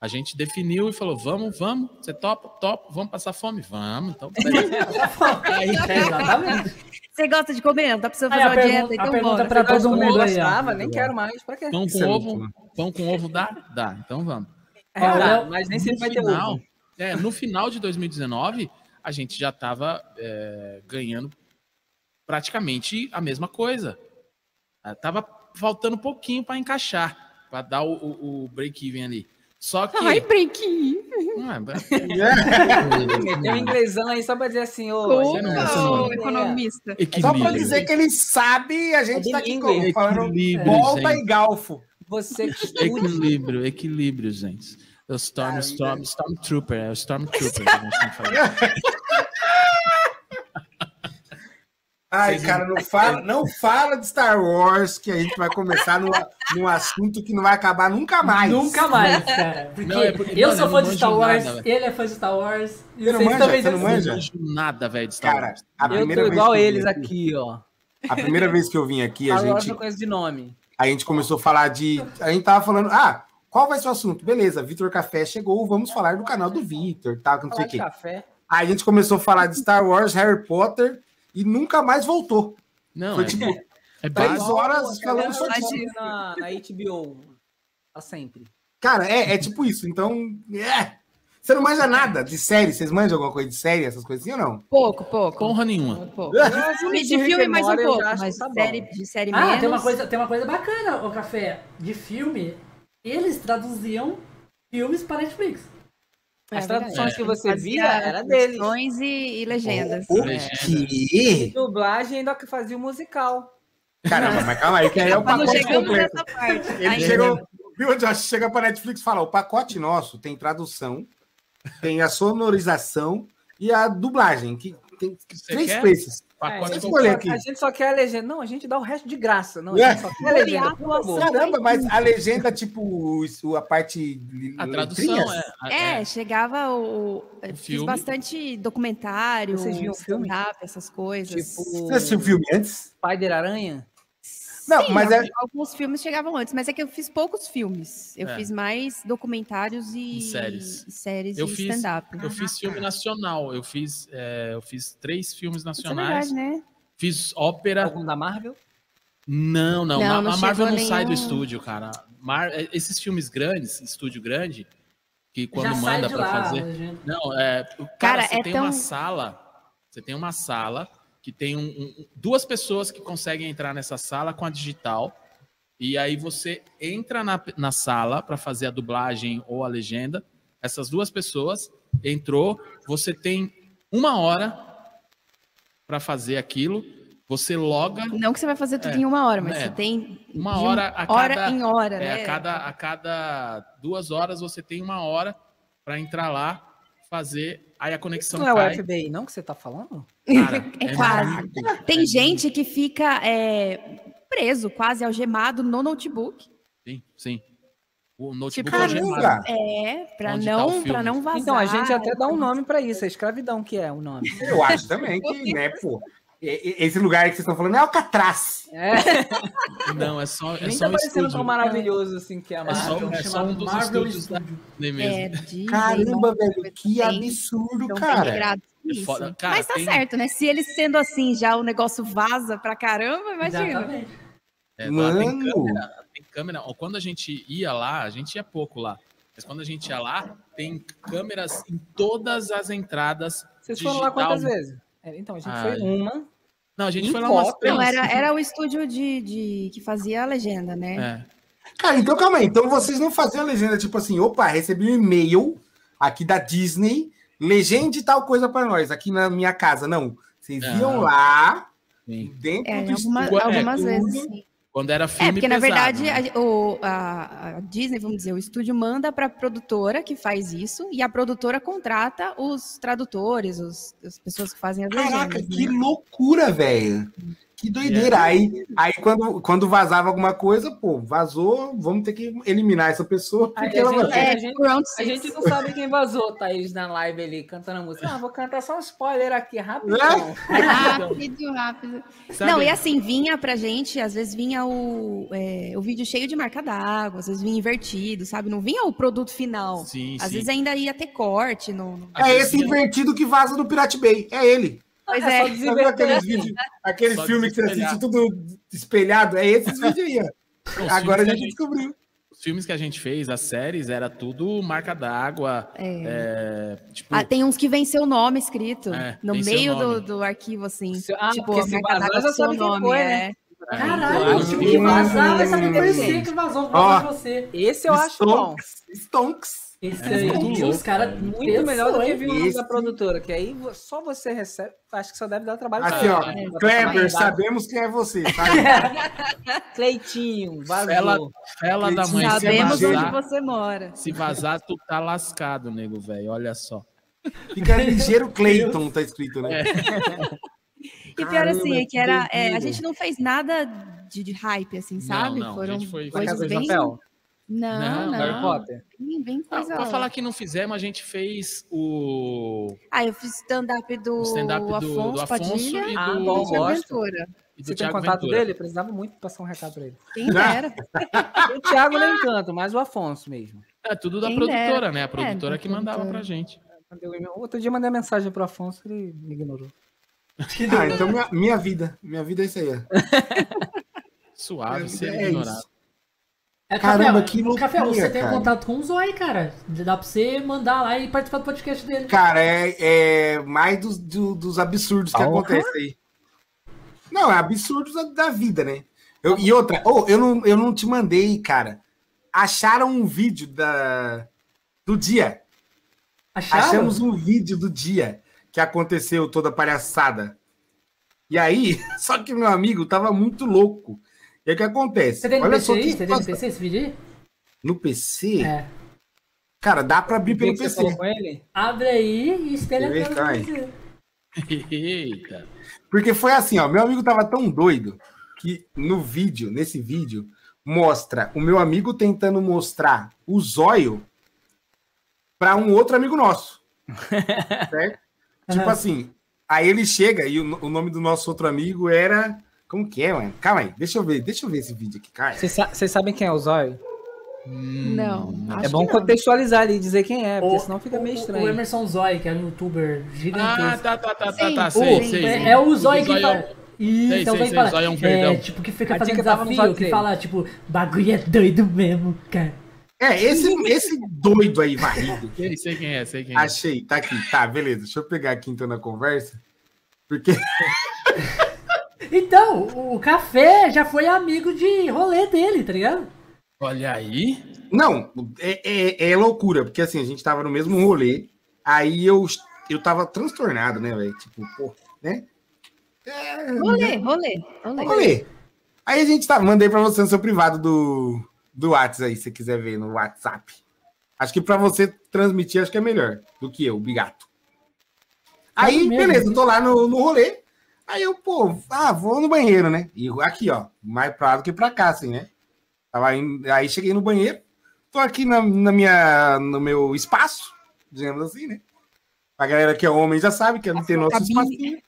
a gente definiu e falou: vamos, vamos, você topa, topa, vamos passar fome? Vamos, então. Aí, É, exatamente. Você gosta de comer? Não tá precisando fazer uma pergunta- dieta? a Então pergunta bora. pra Você gosta todo mundo aí, gostava, nem quero mais. Pra quê? pão Isso com é ovo, pão com ovo dá? Dá, então vamos. É, dá, eu- mas nem No sempre vai ter final, ovo. é, no final de 2019, a gente já estava ganhando praticamente a mesma coisa. Ah, Tava faltando um pouquinho para encaixar, para dar o, o- o break-even ali. Só que. Ai. Não, é- Meteu um inglesão aí só pra dizer assim, ô. Não- não- economista? Só pra equilíbrio. dizer que ele sabe, a gente É tá aqui como, falando Equilíbrio, volta gente. e galfo. Você que. Equilíbrio, equilíbrio, gente. O Storm, Storm, Stormtrooper, é o Stormtrooper que a gente tem que falar. Ai, Vocês cara, não fala, não fala de Star Wars, que a gente vai começar num, num assunto que não vai acabar nunca mais. Nunca mais, cara. Porque, Não, é porque- eu mano, sou eu fã de Star Wars, nada, ele é fã de Star Wars. E Você não manja? também Você não manja? Não manjo nada, velho, de Star Cara, Wars. a Eu primeira tô vez igual que eu vim eles aqui, aqui, ó. a primeira vez que eu vim aqui, a Agora gente, eu conheço de nome. a gente começou a falar de. A gente tava falando, ah, qual vai ser o assunto? Beleza, Vitor Café chegou, vamos falar do canal do Vitor, tá? Não sei o quê. café. Aí a gente começou a falar de Star Wars, Harry Potter e nunca mais voltou. Não, Foi é, tipo é três básico. horas falando só disso. na, na HBO. Pra sempre. Cara, é, é tipo isso. Então, é. Você não manja nada de série? Vocês manjam alguma coisa de série, essas coisas assim ou não? Pouco, pouco. Porra nenhuma. pouco. Filme De filme mais um pouco, mas tá série, de série Ah, menos. tem uma, coisa, tem uma coisa bacana, o Café. De filme, eles traduziam filmes para Netflix. É As verdade. traduções que você Fazia via era deles. traduções E, e legendas. O. E quê? dublagem ainda que fazia o musical. Caramba, mas calma aí, que aí é o pacote chegamos completo. nessa parte. Ele Ainda. chegou, viu, Josh? Chega pra Netflix e fala: o pacote nosso tem tradução, tem a sonorização e a dublagem, que tem Você três quer? preços. Pacote É, completo. aqui. A gente só quer a legenda. Não, a gente dá o resto de graça. Não, a É. gente só quer a legenda. Caramba, mas a legenda, tipo, isso, a parte. A tradução letrinhas? é, É, chegava o. eu Fiz filme. bastante documentário, Vocês viam o filme? essas coisas. Tipo, Você assistiu o filme antes? Spider-Aranha. Não, Sim, mas é. al- Alguns filmes chegavam antes, mas é que eu fiz poucos filmes. Eu É. fiz mais documentários e, E séries. e séries Eu e fiz- stand-up. Eu fiz filme nacional. Eu fiz, é, eu fiz três filmes Isso é nacionais. verdade, né? Fiz ópera. Algum da Marvel? Não, não. Não, a- não a Marvel não chegou sai do nenhum. estúdio, cara. Mar- é, esses filmes grandes, estúdio grande, que quando Já manda lá, fazer. Não, é. Cara, Cara, você é tem tão- uma sala. Você tem uma sala que tem um- um- duas pessoas que conseguem entrar nessa sala com a digital. E aí você entra na, na sala para fazer a dublagem ou a legenda. Essas duas pessoas entrou, você tem uma hora para fazer aquilo. Você loga Não que você vai fazer tudo É, em uma hora, mas é. você tem uma hora a hora cada em hora, É, né? a, cada, a cada duas horas você tem uma hora para entrar lá, fazer, aí a conexão Não é o cai. FBI, não, que você tá falando? Cara, É quase. muito- Tem é gente que fica é, preso, quase algemado no notebook. Sim, sim. O notebook Tipo, é algemado. É, pra Onde tá não, não vazar. Então, a gente até dá um nome pra isso. É escravidão que é o nome. Eu acho também que, né, pô. Esse lugar que vocês estão falando é Alcatraz. É, Não, é só, é nem só tá um parecendo estúdio. tão maravilhoso assim que é a É só, Marvel. é só um dos Marvel estúdios da. Disney mesmo. É, Disney, Caramba, velho, que absurdo, então cara. É foda. Cara, Mas tá tem- certo, né? Se eles sendo assim, já o negócio vaza pra caramba, imagina. Exatamente. É, lá tem Mano. câmera, tem câmera. Quando a gente ia lá, a gente ia pouco lá. Mas quando a gente ia lá, tem câmeras em todas as entradas. Vocês foram lá quantas digital. vezes? É, então, a gente Ah, foi uma. Não, a gente Em foi lá umas três. Não, era, era o estúdio de, de- que fazia a legenda, né? É. Cara, então calma aí. Então vocês não faziam a legenda tipo assim, opa, recebi um e-mail aqui da Disney, legende tal coisa pra nós, aqui na minha casa. Não. Vocês Não. iam lá, Sim. dentro É, do alguma- estúdio, algumas tudo. vezes, sim. Quando era filme É, porque na pesado, verdade né? a, o- a- a Disney, vamos dizer, o estúdio manda para a produtora que faz isso e a produtora contrata os tradutores, os, as pessoas que fazem as Caraca, legendas. que né? loucura, velho. Que doideira. É. Aí, aí quando, quando vazava alguma coisa, pô, vazou, vamos ter que eliminar essa pessoa, porque a ela gente- é, É, a gente- A gente não sabe quem vazou, Thaís, na live ali, cantando a música. Ah, vou cantar só um spoiler aqui, rapidão. Rápido, rápido. Sabe- Não, e assim, vinha pra gente, às vezes vinha o, é, o vídeo cheio de marca d'água, às vezes vinha invertido, sabe? Não vinha o produto final. Sim, Às sim. vezes ainda ia ter corte no. no- É esse invertido que vaza do Pirate Bay. É ele. Pois É é. só Sabe aqueles vídeos, aqueles Só filmes que você assiste tudo espelhado? É esses vídeos aí, ó. Os Agora a gente que descobriu. Os filmes que a gente fez, as séries, era tudo marca d'água. É, tipo, Ah, tem uns que vem seu nome escrito É, no seu meio do, do arquivo, assim. Se- ah, tipo, porque a se marca vazar, d'água já seu sabe quem nome, foi, é. né? Caralho, Claro. o time que vazar vai saber que foi que vazou por Ó. causa de você. Esse eu acho bom. Stonks. Esse É aí, muito os louco, caras Muito melhor do que nome Esse- da produtora, que aí só você recebe. Acho que só deve dar trabalho Aqui, pra ó. ela, né? Botar Kleber, sabemos quem é você, sabe? Cleitinho, vazou. Fela, fela da mãe, se Sabemos onde vazar, você mora. se vazar, tu tá lascado, nego, velho. Olha só. Fica ligeiro Clayton, tá escrito, né? E pior Caramba, assim, é que era. é, a gente não fez nada de, de hype, assim, sabe? não, a Foram gente foi- coisas bem. Papel. Não, Não, não. Harry Potter. Bem, bem Ah, coisa. pra falar que não fizemos, a gente fez o, Ah, eu fiz stand-up do, o stand-up do, Afonso, do Afonso e do, Ah, do e do Você tem Thiago contato Ventura. dele? Precisava muito passar um recado pra ele. Quem dera. O Thiago nem tanto, mas o Afonso mesmo. É tudo da Quem produtora, dera. né? A produtora da que mandava produtora. pra gente. Outro dia mandei mensagem pro Afonso, ele me ignorou. Ah, então minha, minha vida. Minha vida é isso aí. Suave, ser É ignorado. isso. É, Caramba, Café, que loucura, Café, você tem cara. contato com o Zói, cara. Dá pra você mandar lá e participar do podcast dele. Cara, é, é mais dos, do- dos absurdos que acontecem aí. Não, é absurdos da, da vida, né? Eu- e outra, oh, eu, não, eu não te mandei, cara. Acharam um vídeo da, do dia. Acharam? Achamos um vídeo do dia que aconteceu toda a palhaçada. E aí, só que meu amigo tava muito louco. O que acontece? Você tem no Olha PC só aí? que Você tem no. PC esse vídeo aí? No PC? É. Cara, dá pra abrir pelo PC. falou com ele? Abre aí e espelha pra você. Eita. Porque foi assim, ó, meu amigo tava tão doido que no vídeo, nesse vídeo, mostra o meu amigo tentando mostrar o zóio para um outro amigo nosso. certo? Tipo assim, aí ele chega e o, o nome do nosso outro amigo era. Como que é, mano? Calma aí, deixa eu ver, deixa eu ver esse vídeo aqui, cara. Vocês sa- sabem quem é o Zóio? Não. É bom contextualizar ali e dizer quem é, porque O- senão fica meio O estranho. Emerson Zói, que é um youtuber Ah, gigantesco. tá, tá, tá, tá, Sim, tá. sim, Sei, sei. é, é o Zói que Zóio é o- Isso, Sei, é o sei, que fala. Zóio é um É, verdão. tipo, que fica fazendo no desafio, Zóio que fala, tipo, bagulho é doido mesmo, cara. É, esse, esse doido aí, varrido. Sei, sei quem é, sei quem é. Achei, tá aqui. Tá, beleza. Deixa eu pegar aqui então na conversa. Porque. Então, o o café já foi amigo de rolê dele, tá ligado? Olha aí. Não, é, é, é loucura, porque assim, a gente tava no mesmo rolê, aí eu, eu tava transtornado, né, velho? Tipo, pô, né? É, Rolê, rolê, rolê. rolê. Aí a gente tá, mandei pra você no seu privado do, do WhatsApp aí, se você quiser ver no WhatsApp. Acho que pra você transmitir, acho que é melhor do que eu, o bigato. Aí, mesmo, beleza, né? tô lá no, no rolê. Aí eu, pô, ah, vou no banheiro, né? E aqui, ó, mais pra lá do que pra cá, assim, né? Tava indo- aí cheguei no banheiro, tô aqui na, na minha, no meu espaço, digamos assim, né? A galera que é homem já sabe que não tem nosso cabine. espacinho.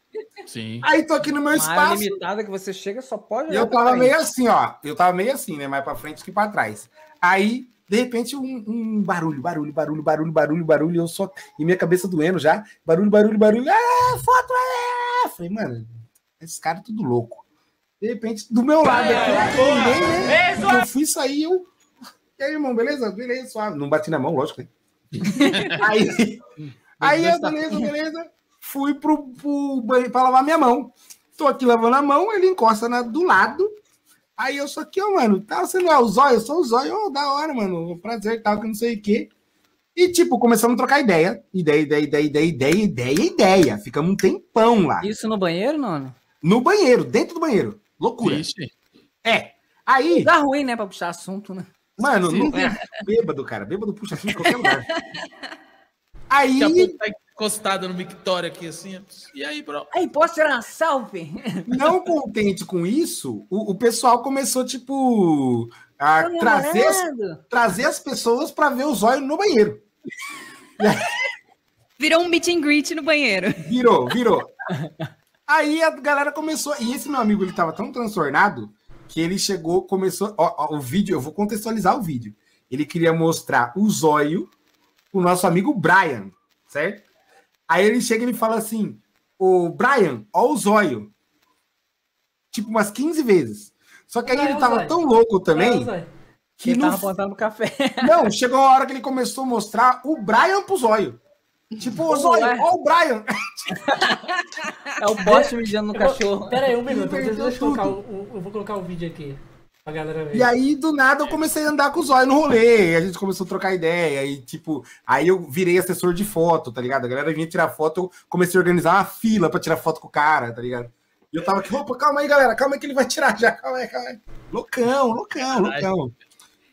Sim. Aí tô aqui no meu espaço. limitada que você chega só pode E eu tava meio assim, ó. Eu tava meio assim, né? Mais pra frente que pra trás. Aí, de repente, um, um barulho, barulho, barulho, barulho, barulho, barulho. Eu só. E minha cabeça doendo já. Barulho, barulho, barulho. Ah, foto! Ah! Falei, mano, esses caras tudo louco. De repente, do meu lado aqui, eu terminei, né? Eu fui sair, eu. E aí, irmão, beleza? Beleza, suave. Não bati na mão, lógico, né? aí, aí, eu, beleza, beleza. Fui pro, pro banheiro pra lavar minha mão. Tô aqui lavando a mão, ele encosta na, do lado. Aí eu sou aqui, ó, mano. Tá, você não é o zóio? Eu sou o zóio. Ô, da hora, mano. Prazer e tal, que não sei o quê. E, tipo, começamos a trocar ideia. Ideia, ideia, ideia, ideia, ideia, ideia, ideia. Ficamos um tempão lá. Isso no banheiro, não? No banheiro, dentro do banheiro. Loucura. Vixe. É. Aí, Dá ruim, né, pra puxar assunto, né? mano, Sim. não tem bêbado, cara. Bêbado puxa assunto em qualquer lugar. Aí, Tá encostada no Victoria aqui, assim. E aí, bro? Aí, posso tirar uma selfie? não contente com isso, o, o pessoal começou, tipo, a Tô trazer, as- trazer as pessoas para ver o zóio no banheiro. Virou um meet and greet no banheiro. Virou, virou. Aí a galera começou. E esse meu amigo, ele tava tão transtornado que ele chegou, começou. Ó, ó, o vídeo, eu vou contextualizar o vídeo. Ele queria mostrar o zóio o nosso amigo Brian, certo? Aí ele chega e ele fala assim: Ô Brian, ó o zóio. Tipo, umas 15 vezes. Só que aí Não, é ele o tava zóio. tão louco É, também Zói. que Ele no tava apontando café. Não, chegou a hora que ele começou a mostrar o Brian pro zóio. Tipo, ô zóio, Ué. ó o Brian. É o poste mijando no Eu vou- cachorro. Pera aí, um minuto. Deixa eu, colocar o, o- eu vou colocar o vídeo aqui. E aí, do nada, eu comecei a andar com o zóio no rolê. A gente começou a trocar ideia. E, tipo, aí eu virei assessor de foto, tá ligado? A galera vinha tirar foto, eu comecei a organizar uma fila pra tirar foto com o cara, tá ligado? E eu tava aqui, opa, calma aí, galera, calma aí que ele vai tirar já, calma aí, calma aí. Loucão, loucão, loucão.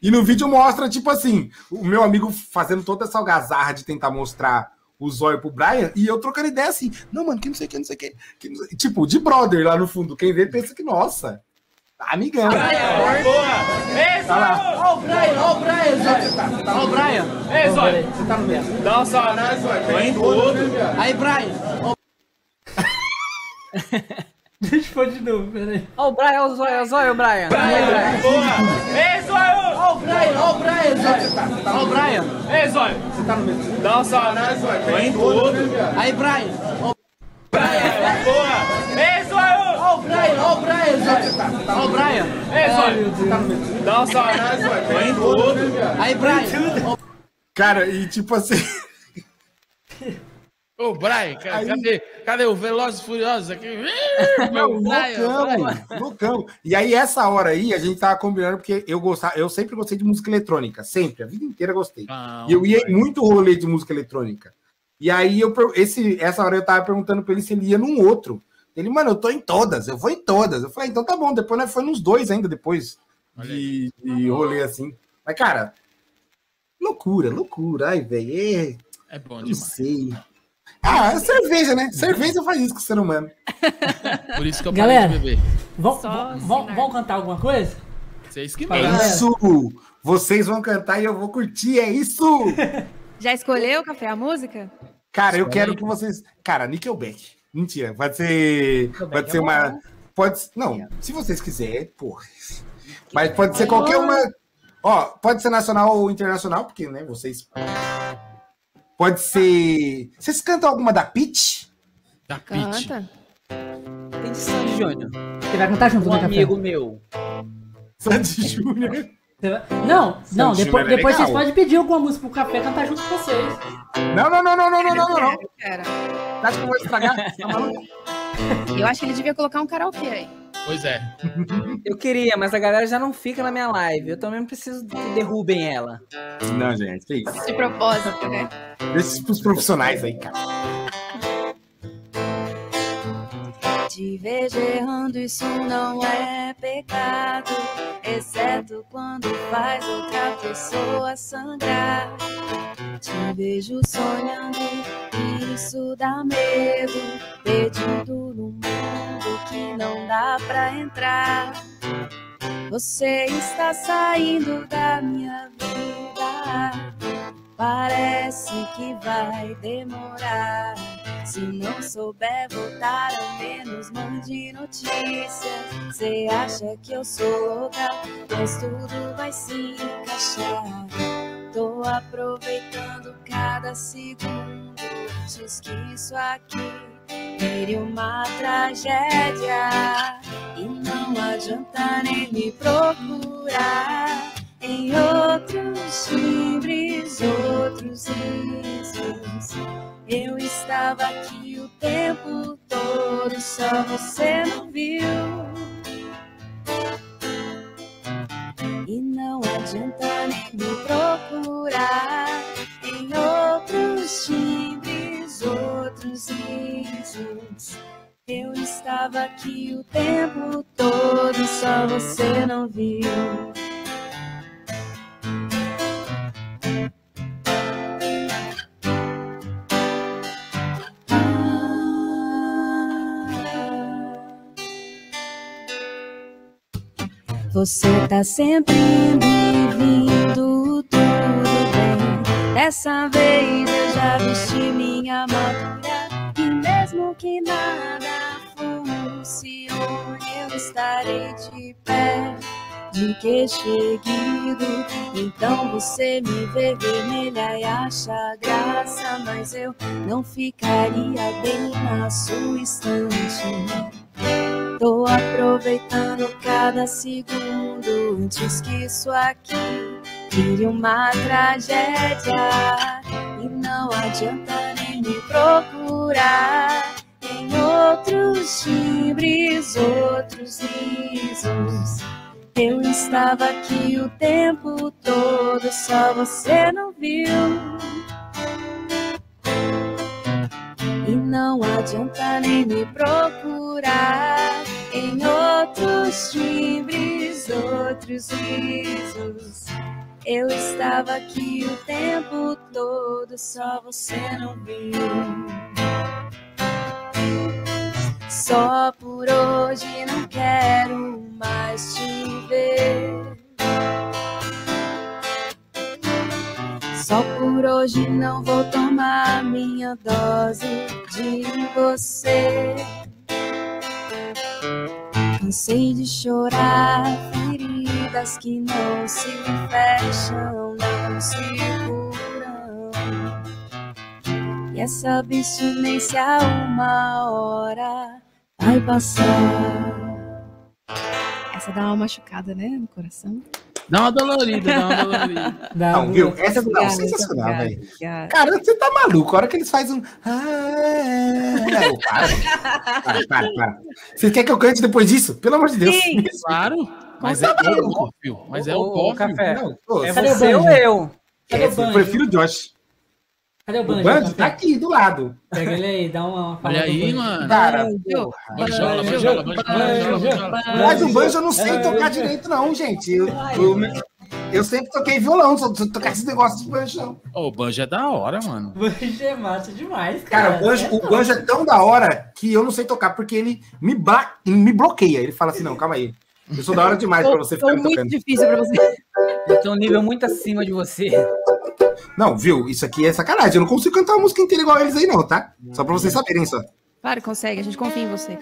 E no vídeo mostra, tipo assim, o meu amigo fazendo toda essa algazarra de tentar mostrar o zóio pro Brian, e eu trocando ideia assim, não, mano, que não sei o que, não sei o que. que não sei- Tipo, de brother lá no fundo. Quem vê pensa que, nossa, amigão. Tá lá. Ó o Brian, ó o Brian, Zóio. Ó o Brian. Ei, Zói, você tá no meio. Dá uma saudade, Vem tudo. Aí, Brian. Deixa eu pôr de novo, pera aí. Ó o Brian, ó o Zóio, ó o Zóio, Brian. Brian. Ei, Zóio! Ó o Brian, ó o Brian, Zóio. Ó o Brian. Ei, Zóio! Você tá no meio. Dá uma saudade, Vem tudo. Aí, Brian. Ó Ei, Ó o Brian, ó o Brian, Zóio. Ó o Brian. Ei, Zóio! Dá uma saudade, Vem tudo. Aí, Brian. Cara, e tipo assim, Ô, Brian, ca- Aí- cadê, cadê o Velozes e Furiosos aqui? Meu, loucão, loucão. E aí, essa hora aí, a gente tava combinando, porque eu gostava, eu sempre gostei de música eletrônica, sempre, a vida inteira gostei. Não, E eu ia em muito rolê de música eletrônica. E aí, eu, esse, essa hora eu tava perguntando pra ele se ele ia num outro. Ele, mano, eu tô em todas, eu vou em todas. Eu falei, então tá bom, depois nós foi nos dois ainda, depois de, de rolê assim. Mas, cara, loucura, loucura. Ai, velho, é, É bom não demais. sei. Ah, é cerveja, né? Cerveja faz isso com o ser humano. Por isso que eu Galera. parei de beber. Vamos cantar alguma coisa? Vocês que mandam. galera. Isso! Vocês vão cantar e eu vou curtir, é isso! Já escolheu, Café, a música? Cara, eu quero aí. que vocês. Cara, Nickelback. Mentira, pode ser. Pode ser uma. bom. Pode. Não, se vocês quiserem, porra. Mas pode ser qualquer uma. Ó, pode ser nacional ou internacional, porque, né, vocês. Pode ser. Vocês cantam alguma da Pitch? Da Pitch. Canta. Tem de Sandy Júnior. Você vai cantar junto Um café? amigo meu. Sandy Júnior. Não, não, depois, é depois vocês podem pedir alguma música pro café cantar junto com vocês. Não, não, não, não, não, não, não, não, não. Acho que eu vou estragar. Tá eu acho que ele devia colocar um karaokê aí. Pois é. Eu queria, mas a galera já não fica na minha live. Eu também preciso que derrubem ela. Não, gente, que isso. De propósito, né? Deixa pros profissionais aí, cara. Te vejo errando, isso não é pecado. Exceto quando faz outra pessoa sangrar. Te vejo sonhando, isso dá medo. Perdido no mundo que não dá pra entrar. Você está saindo da minha vida. Parece que vai demorar. Se não souber voltar, ao menos mande notícias. Cê acha que eu sou louca, mas tudo vai se encaixar. Tô aproveitando cada segundo antes que isso aqui vire uma tragédia. E não adianta nem me procurar em outros timbres, outros risos. Eu estava aqui o tempo todo, só você não viu. E não adianta nem me procurar em outros timbres, outros risos. Eu estava aqui o tempo todo, só você não viu. Você tá sempre indo e vindo, tudo bem. Dessa vez eu já vesti minha armadura. E mesmo que nada funcione, eu estarei de pé. De queixo erguido, então você me vê vermelha e acha graça, mas eu não ficaria bem na sua estante. Tô aproveitando cada segundo antes que isso aqui vire uma tragédia. E não adianta nem me procurar em outros timbres, outros risos. Eu estava aqui o tempo todo, só você não viu. E não adianta nem me procurar outros timbres, outros risos. Eu estava aqui o tempo todo, só você não viu. Só por hoje não quero mais te ver. Só por hoje não vou tomar minha dose de você. Cansei de chorar feridas que não se fecham, não se curam. E essa abstinência uma hora vai passar. Essa dá uma machucada, né, no coração. Dá uma dolorida, dá uma dolorida. Da- Não, viu? Essa Obrigada, não, sensacional, velho. Cara, você tá maluco. A hora que eles fazem um. Ah, não, para. para, para, para. Você quer que eu cante depois disso? Pelo amor de Deus. Sim. Claro. Mas tá é o maluco? Pófio. Mas é o Pófio. café. Não, pô, É o você ou banjo? eu? Cadê é, o eu prefiro o Josh. Cadê o O banjo? Banjo tá aqui do lado. Pega ele aí, dá uma. Olha aí, banjo. mano. Cara, Banjo. Banjola, Banjo, banjola, banjola, banjo, banjo. Mas o banjo eu não sei tocar direito, não, gente. Eu- eu- Eu sempre toquei violão, só tocar esse negócio de banjo, o banjo é da hora, mano. Banjo é massa demais, Cara, cara. o banjo, o banjo é tão da hora que eu não sei tocar, porque ele me, bla- me bloqueia. Ele fala assim, não, calma aí. Eu sou da hora demais pra você ficar me muito tocando. difícil pra você. Ele tem um nível muito acima de você. Não, viu? Isso aqui é sacanagem. Eu não consigo cantar uma música inteira igual eles aí, não, tá? Só pra vocês saberem só. Claro, consegue. A gente confia em você.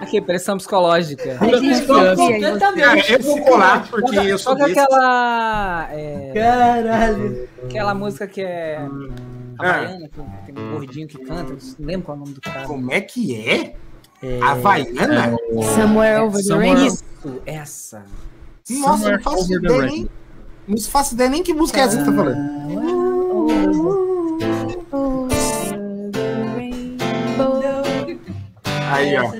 Aqui, pressão psicológica. A gente confia em você. Cara, eu vou colar porque eu sou desse. aquela. é, Caralho. aquela música que é. Ah. Havaiana, que tem um gordinho que canta. Não lembro qual é o nome do cara. Como é que é? Havaiana? Somewhere over the Somewhere- rainbow. Isso, essa. Nossa, não faço Over the ideia Rain. Não faço ideia nem que música é essa que você tá falando. Aí, ó.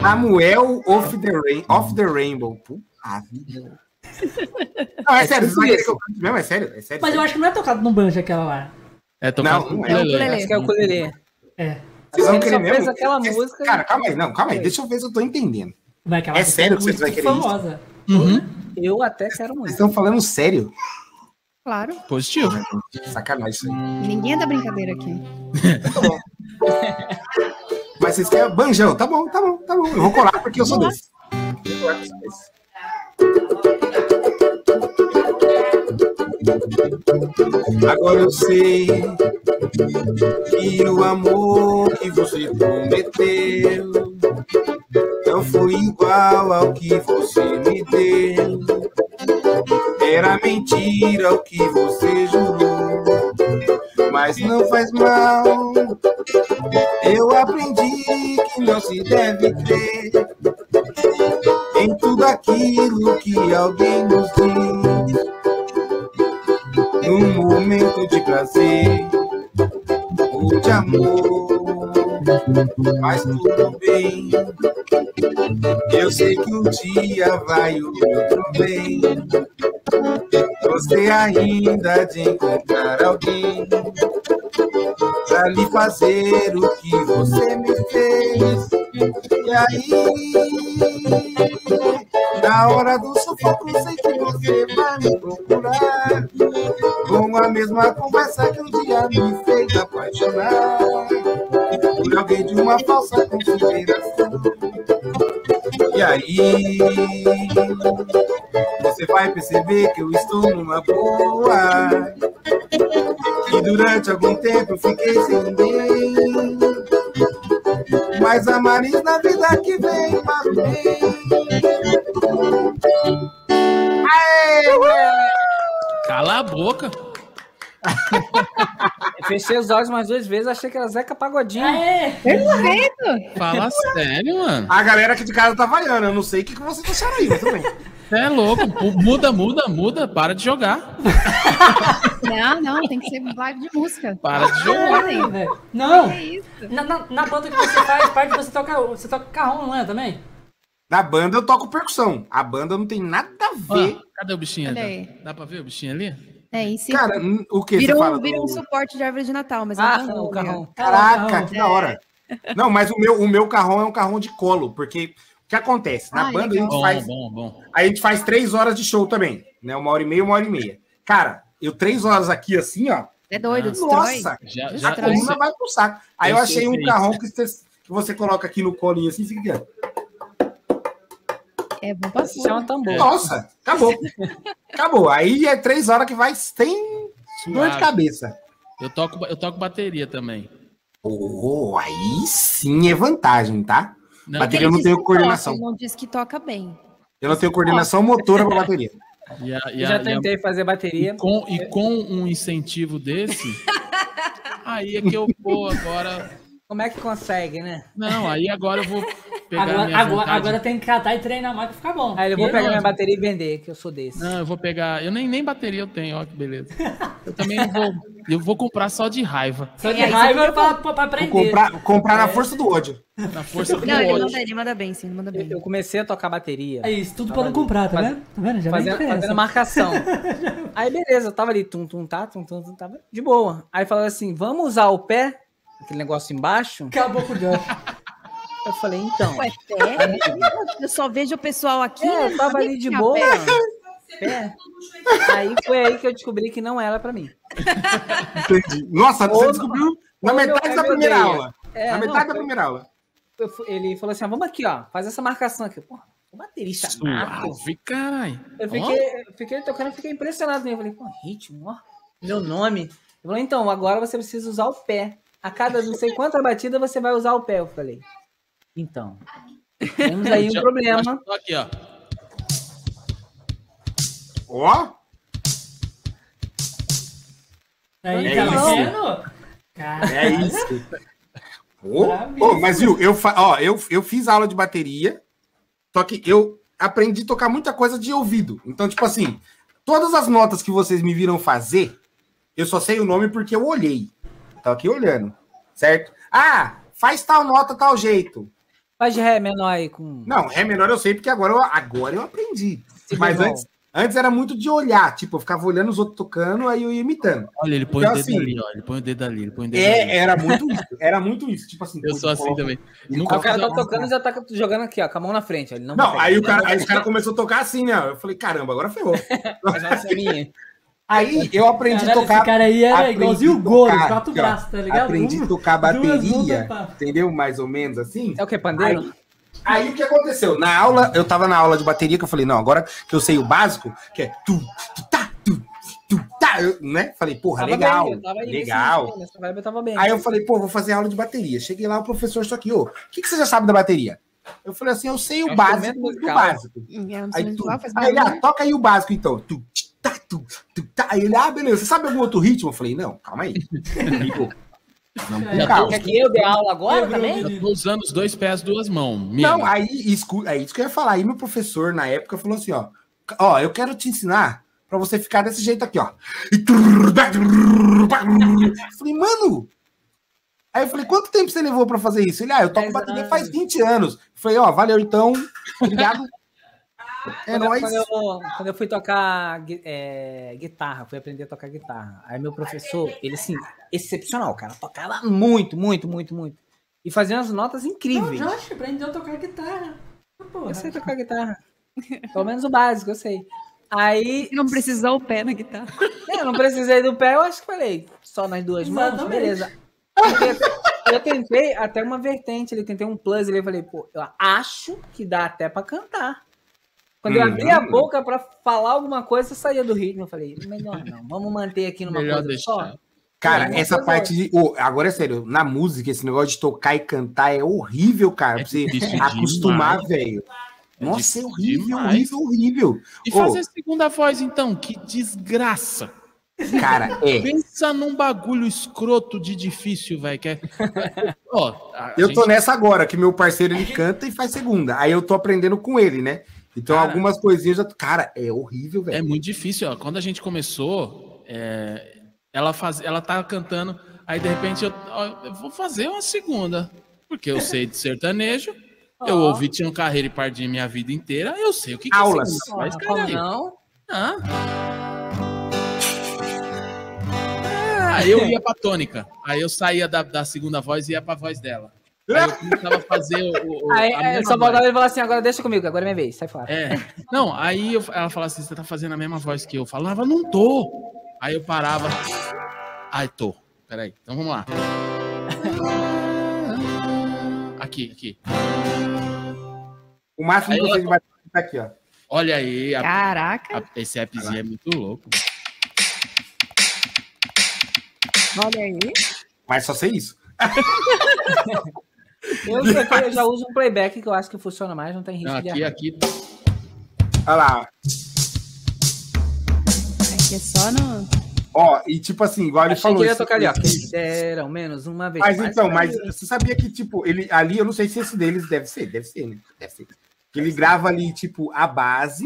Samuel of the, Rain, of the Rainbow. Puta vida. Não, é sério, vocês vão querer que eu cante mesmo? É sério? É sério? Mas eu acho que não é tocado no banjo aquela lá. É tocado Não, não é. ukulele. Ukulele. Acho que é o ukulele. É. Vocês vão querer só fez mesmo? aquela É- música. Cara, calma aí, não, calma aí. Deixa eu ver se eu tô entendendo. Vai, É sério que vocês vão querer isso? famosa. Uhum. Eu até quero Vocês muito. estão falando sério? Claro. Positivo. Sacanagem isso aí. Ninguém é da brincadeira aqui. Mas vocês querem banjão? Tá bom, tá bom, tá bom. Eu vou colar porque eu sou desse. Eu vou colar porque eu sou desse. Agora eu sei que o amor que você prometeu não foi igual ao que você me deu. Era mentira o que você jurou, mas não faz mal. Eu aprendi que não se deve crer em tudo aquilo que alguém nos diz. Num momento de prazer ou de amor, mas tudo bem. Eu sei que um dia vai o outro bem. Você ainda de encontrar alguém pra lhe fazer o que você me fez. E aí, na hora do sufoco, sei que você vai me procurar. Com a mesma conversa que um dia me fez apaixonar alguém de uma falsa consideração. E aí, você vai perceber que eu estou numa boa. E durante algum tempo eu fiquei sem ninguém. Mas a Maris na vida que vem ué! Cala a boca. Fechei os olhos mais duas vezes, achei que era Zeca Pagodinho. Aê! Fala sério, mano. A galera aqui de casa tá vaiando. Eu não sei o que, que vocês acharam aí, mas tudo bem. Você é louco. Muda, muda, muda. Para de jogar. Não, não, tem que ser live de música. Para de jogar. Velho. Não! É isso. Na, na, na banda que você faz parte, você toca, você toca carrão, não é também? Na banda eu toco percussão. A banda não tem nada a ver. Ó, cadê o bichinho? Olha Dá- aí. Dá pra ver o bichinho ali? É isso. Cara, n- o que você virou, fala? virou um do- suporte de árvore de Natal, mas é Ah, um o carrão. Caraca, Carrão. que da hora. Não, mas o meu, o meu carrão é um carrão de colo, porque o que acontece? Na Ah, banda a legal. gente, Bom, faz, bom, bom. a gente faz três horas de show também, né? Uma hora e meia, uma hora e meia. Cara, eu três horas aqui assim, ó. É doido, destrói. Nossa, Já, a já, Destrói. coluna vai pro saco. Aí eu eu sei achei um é carrão que você, que você coloca aqui no colinho assim, fica aqui, ó. É bom pra Se chama tambor. Nossa, acabou. Acabou. Aí é três horas que vai sem dor de Suave. cabeça. Eu toco, eu toco bateria também. Oh, aí sim é vantagem, tá? Não, Bateria eu não diz tenho que coordenação. Toca, não diz que toca bem. Eu não tenho coordenação motora pra bateria. e, a, e, Eu a, já e, a, tentei fazer bateria. e, com, e com um incentivo desse, aí é que eu vou agora. Como é que consegue, né? Não, aí agora eu vou pegar Agora, minha agora, agora tem que catar e treinar mais pra ficar bom. Aí eu vou pegar não- minha bateria e vender, que eu sou desse. Não, eu vou pegar. Eu nem, nem bateria eu tenho, ó, que beleza. Eu também não vou. Eu vou comprar só de raiva. Só de É, raiva é pra, pra, pra Vou aprender. comprar, comprar na força do ódio. Na força do Não, ele ódio. manda, ele manda bem, sim, ele manda bem. Eu comecei a tocar bateria. É isso, tudo pra não comprar, tá vendo? Tá vendo? Já fazendo, fazendo marcação. Aí beleza, eu tava ali, tum, tum, tá, tum, tum, tum, tava de boa. Aí falou assim, vamos usar o pé, aquele negócio embaixo. Acabou com o Josh. Eu falei, então. Ué, pé? Eu só vejo o pessoal aqui. É, né? eu tava ali de boa. pé? Pé. Aí foi aí que eu descobri que não era pra mim. Entendi. Nossa, você Ou- descobriu na metade da primeira odeia. aula. É, na não, metade da foi- primeira aula. eu ele falou assim: ah, vamos aqui, ó, faz essa marcação aqui. Porra, o baterista. Suave, caralho. Eu fiquei, eu fiquei tocando e fiquei impressionado. Eu falei, pô, ritmo, ó, meu nome. Ele falou, então, agora você precisa usar o pé. A cada não sei quantas batidas você vai usar o pé. Eu falei, então, temos aí um problema. Aqui, ó. Ó, Aí, É tá isso. é isso. Maravilha. ô, mas viu, eu, fa- ó, eu, eu fiz aula de bateria, só que eu aprendi a tocar muita coisa de ouvido. Então, tipo assim, todas as notas que vocês me viram fazer, eu só sei o nome porque eu olhei. Tô aqui olhando, certo? Ah, faz tal nota, tal jeito. Faz de ré menor aí com. Não, Ré menor eu sei porque agora eu, agora eu aprendi. si Mas antes, antes era muito de olhar, tipo, eu ficava olhando os outros tocando, aí eu ia imitando. Olha, ele põe Então, o dedo assim, ali, ó. Ele põe o dedo ali, ele põe o dedo ali. É, era muito isso, era muito isso. Tipo assim, Eu sou assim coloca- também. Nunca o cara tá tocando e já tá jogando aqui, ó, com a mão na frente. Ele não, Não, aí o cara, aí os caras começaram a tocar assim, né? Eu falei, caramba, agora ferrou. Faz uma ceninha. Aí eu aprendi a tocar. esse cara aí era aprendi igualzinho o Goro, quatro aqui, braços, tá ligado? Aprendi a tocar bateria, entendeu? Mais ou menos assim. É o que? Pandeiro? Aí o que aconteceu? Na aula, eu tava na aula de bateria que eu falei, não, agora que eu sei o básico, que é tu, tu, tá, tu, tu, tá, eu, né? Falei, porra, Tava legal, bem, eu tava aí legal. Nessa vibe eu tava bem. Aí eu falei, pô, vou fazer aula de bateria. Cheguei lá, o professor, só que, ô, o que, que você já sabe da bateria? Eu falei assim, eu sei o É um básico do musical. básico. É Aí, tu, lá, faz aí ah, toca aí o básico então. Tu, tá, tu, tu, tá. Aí ele, ah, beleza. Você sabe algum outro ritmo? Eu falei, não, calma aí. Com Já calma. Quer que eu dê aula agora Lembrou também? Eu tô usando os dois pés, duas mãos. mesmo. Não, aí, escu- é isso que eu ia falar. Aí meu professor, na época, falou assim, ó. Ó, eu quero te ensinar pra você ficar desse jeito aqui, ó. Eu falei, mano... Aí eu falei, quanto tempo você levou pra fazer isso? Ele, ah, eu toco bateria faz 20 anos. Eu falei, ó, valeu então. Obrigado. É quando, eu- nóis. quando, eu, quando eu fui tocar é, guitarra, fui aprender a tocar guitarra. Aí meu professor, ele assim, excepcional, cara. Tocava muito, muito, muito, muito. E fazia umas notas Não, incríveis. Josh aprendeu a tocar guitarra. Porra. Eu sei tocar guitarra. Pelo menos o básico, eu sei. Aí, Não precisou o pé na guitarra. é, eu não precisei do pé, eu acho que falei, só nas duas mãos, Exatamente. beleza. Porque Eu tentei até uma vertente, ele tentei um plus, ele falei, pô, eu acho que dá até pra cantar. Quando eu Uhum. abri a boca pra falar alguma coisa, eu saía do ritmo. Eu falei, melhor não, vamos manter aqui numa Melhor coisa deixar. só. Cara, É, essa parte de. Ô, agora é sério, na música, esse negócio de tocar e cantar é horrível, cara. É pra você acostumar, velho. É Nossa, é horrível, demais. horrível, horrível. E Ô. fazer a segunda voz, então? Que desgraça. Cara, é. Pensa num bagulho escroto de difícil, velho. É... Ó, a Eu tô gente- nessa agora, que meu parceiro ele canta e faz segunda. Aí eu tô aprendendo com ele, né? Então Cara. algumas coisinhas já. Cara, é horrível, É velho. muito difícil, ó. Quando a gente começou, é, ela, faz, ela tava cantando, aí de repente eu, ó, eu vou fazer uma segunda. Porque eu sei de sertanejo, eu ouvi Tinha Carreira e Pardinho minha vida inteira, eu sei o que, que Aulas. é segunda Ah, como caralho. não? Ah. Aí eu ia pra tônica. Aí eu saía da, da segunda voz e ia pra voz dela. Eu começava a fazer o. o- Aí, a só voltava e falava assim, agora deixa comigo, agora é minha vez, sai fora. É. Não, aí eu- ela falava assim: você tá fazendo a mesma voz que eu. Eu falava, não tô. Aí eu parava. Ai, tô. Peraí, então vamos lá. Aqui, aqui. O máximo Aí que eu- você vai tá aqui, ó. Olha aí, a- Caraca, a- esse appzinho é muito louco. olha aí. Mas só sei isso. Eu, eu, eu já uso um playback que eu acho que funciona mais, não tem risco Não, de aqui, errar. aqui. Olha lá. Aqui é só no. Ó, e tipo assim, igual ele Achei falou. que ia isso- tocar ali, ó. Deram menos uma vez. Mas mais então, mas você sabia que, tipo, ele ali, eu não sei se esse deles deve ser, deve ser, né? Deve ser. Que ele grava ali, tipo, a base,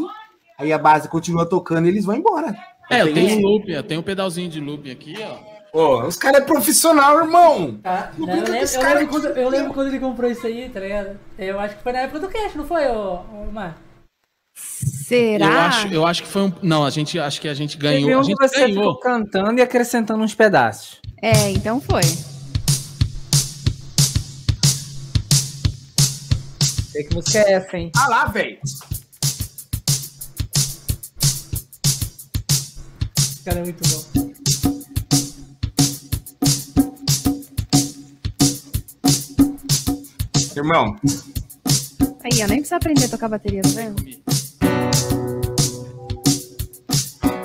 aí a base continua tocando e eles vão embora. É, eu tenho um loop, eu tenho um pedalzinho de loop aqui, ó. Ó, os caras é profissional, irmão. Tá? Não eu, lembro, eu, lembro quando, eu lembro quando ele comprou isso aí, tá ligado? Eu acho que foi na época do cash, não foi, ô, ô Mar? Será? Eu acho, eu acho que foi um. Não, a gente acho que a gente ganhou. Teve A um que gente você ganhou. ficou cantando e acrescentando uns pedaços. É, então foi. Sei que música é essa, hein? Ah lá, velho. Esse cara é muito bom. Irmão, Aí, eu nem preciso aprender a tocar bateria, tá vendo?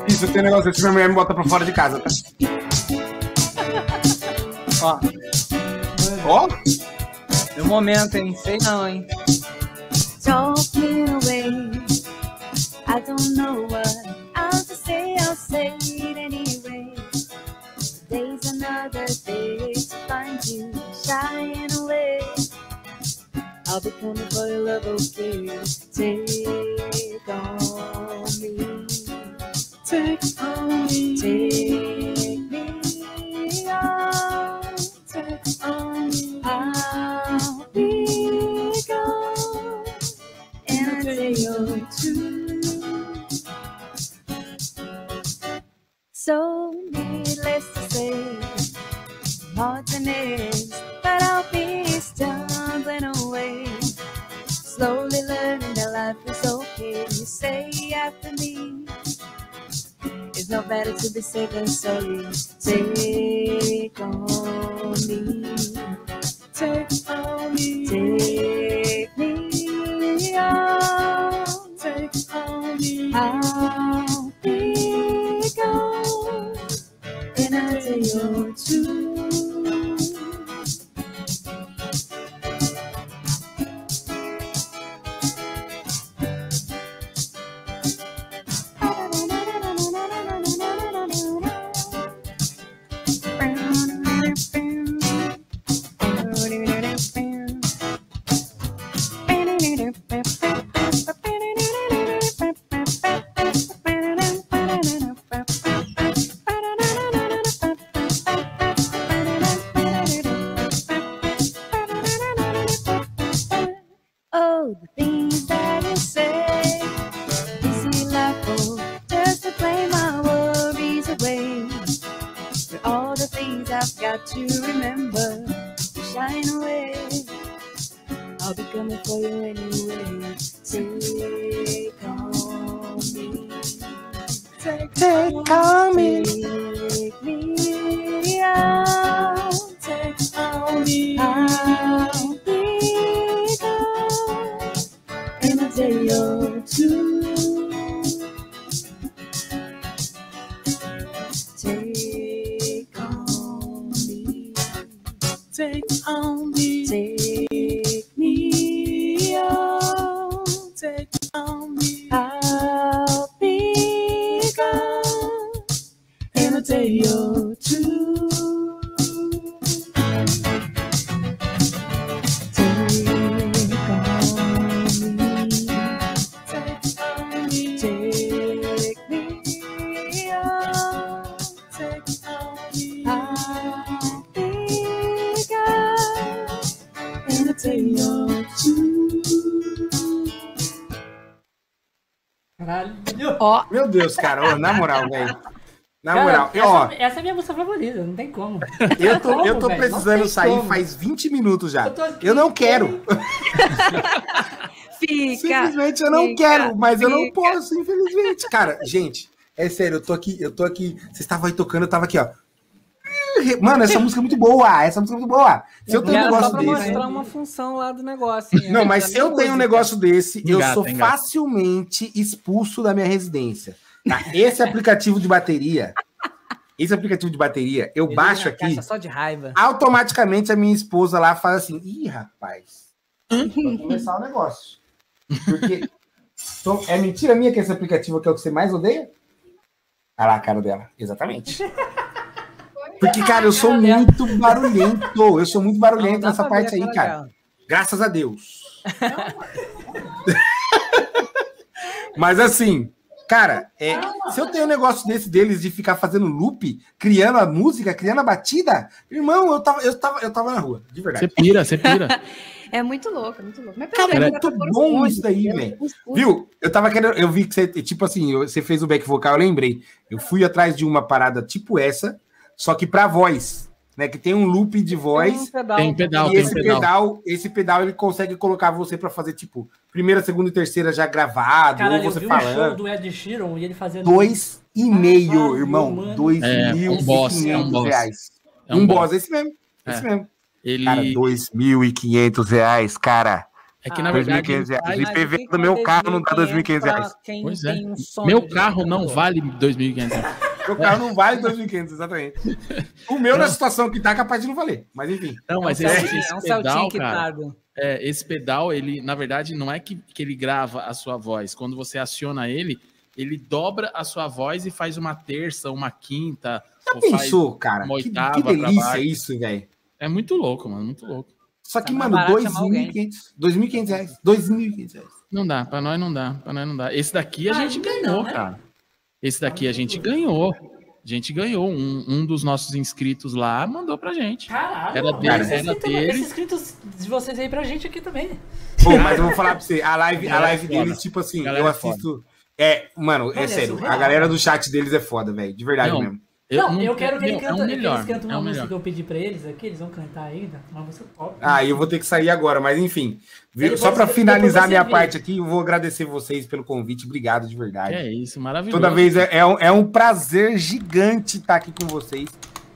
isso tem um negócio desse, minha mulher me bota pra fora de casa, tá? Ó, Ó, meu momento, hein? Sei não, hein? Talking away. I don't know what to say. I'll say it anyway. Today's another day to find you shying away. I'll be coming for your love, okay? Take on me. Take on me. Take me on. Take on me. I'll be gone in a day or two. So needless to say, more is, but I'll be stumbling away. Slowly learning that life is okay. You say after me, it's no better to be safe than sorry. Take on me. Take on me. Take me on. Take on me. I'll be gone in a day or two. Como. eu tô, eu tô Como, velho? Não precisando sair como. faz 20 minutos já. Eu tô aqui, Eu não quero. fica. Simplesmente eu não fica, quero, mas eu não fica. posso, infelizmente. Cara, gente, é sério, eu tô aqui, eu tô aqui. Vocês estavam aí tocando, eu tava aqui, ó. Mano, essa música é muito boa, essa música é muito boa. Se eu tenho um negócio pra desse. mostrar uma função lá do negócio. hein? Não, mas se eu tenho um negócio desse, eu Engata, sou engata. facilmente expulso da minha residência. tá? Esse aplicativo de bateria, esse aplicativo de bateria, eu Ele baixo aqui, Só de raiva. automaticamente a minha esposa lá fala assim: ih, rapaz, vai começar o negócio. Porque então, é mentira minha que esse aplicativo aqui é o que você mais odeia? Olha lá a cara dela, exatamente. Porque, cara, eu sou muito barulhento. Eu sou muito barulhento nessa parte aí, cara. Graças a Deus. Mas assim, cara, é, se eu tenho um negócio desse deles de ficar fazendo loop, criando a música, criando a batida, irmão, eu tava, eu tava, eu tava na rua, de Você verdade. pira, você pira. É muito louco, é muito louco. Mas Cara, peraí, é dá muito bom isso daí, velho. Viu? Eu tava querendo, eu vi que você, tipo assim, você fez o back vocal, eu lembrei. Eu fui atrás de uma parada tipo essa, só que pra voz. Né? Que tem um loop de Tem um voz. pedal. Tem pedal, E tem esse pedal. pedal, esse pedal ele consegue colocar você pra fazer tipo primeira, segunda e terceira já gravado, Cara, ou eu você vi um show falando. do Ed Sheeran e ele fazendo. Dois e meio, Caralho, irmão. mano. Dois É, mil um boss, e é um quinhentos boss. reais. É um boss, esse mesmo. É. Esse mesmo. Ele. Cara, dois mil e quinhentos reais, cara. É que Ah, na verdade. 2.500 reais. ele O IPV do meu carro não dá 2.500 reais. Pois é. um Meu carro não vale 2.500 reais. Meu carro não vale 2.500, exatamente. O meu, na situação que tá, é capaz de não valer. Mas enfim. Não, mas é um esse, esse é um pedal, cara, é, esse pedal, ele, na verdade, não é que, que ele grava a sua voz. Quando você aciona ele, ele dobra a sua voz e faz uma terça, uma quinta. Já pensou, cara? uma Que, oitava que pra delícia baixo. isso, velho. É muito louco, mano, muito louco. Só que, Tá mano, barato chamar alguém. 2.500. 2.500 reais. 2.500 reais. Não dá, pra nós não dá, pra nós não dá. Esse daqui a Ah, gente não ganhou, não, né? cara. Esse daqui a gente ganhou. A gente ganhou. Um, um dos nossos inscritos lá mandou pra gente. Caralho, Era dele, era inscritos- dele. Esses inscritos de vocês aí pra gente aqui também. Pô, mas eu vou falar pra você, a live, a live é deles, tipo assim, Galera eu é foda. assisto. É, mano, é sério, a galera do chat deles é foda, velho. De verdade Não, mesmo. Não, eu quero que, ele meu, canta, é o que melhor, eles cantem é uma o música melhor. que eu pedi pra eles aqui, eles vão cantar ainda, uma música. Ah, eu vou ter que sair agora, mas enfim. Só pra depois finalizar minha vê. parte aqui, eu vou agradecer vocês pelo convite. Obrigado de verdade. É isso, maravilhoso. Toda vez é, é um, é um prazer gigante estar aqui com vocês.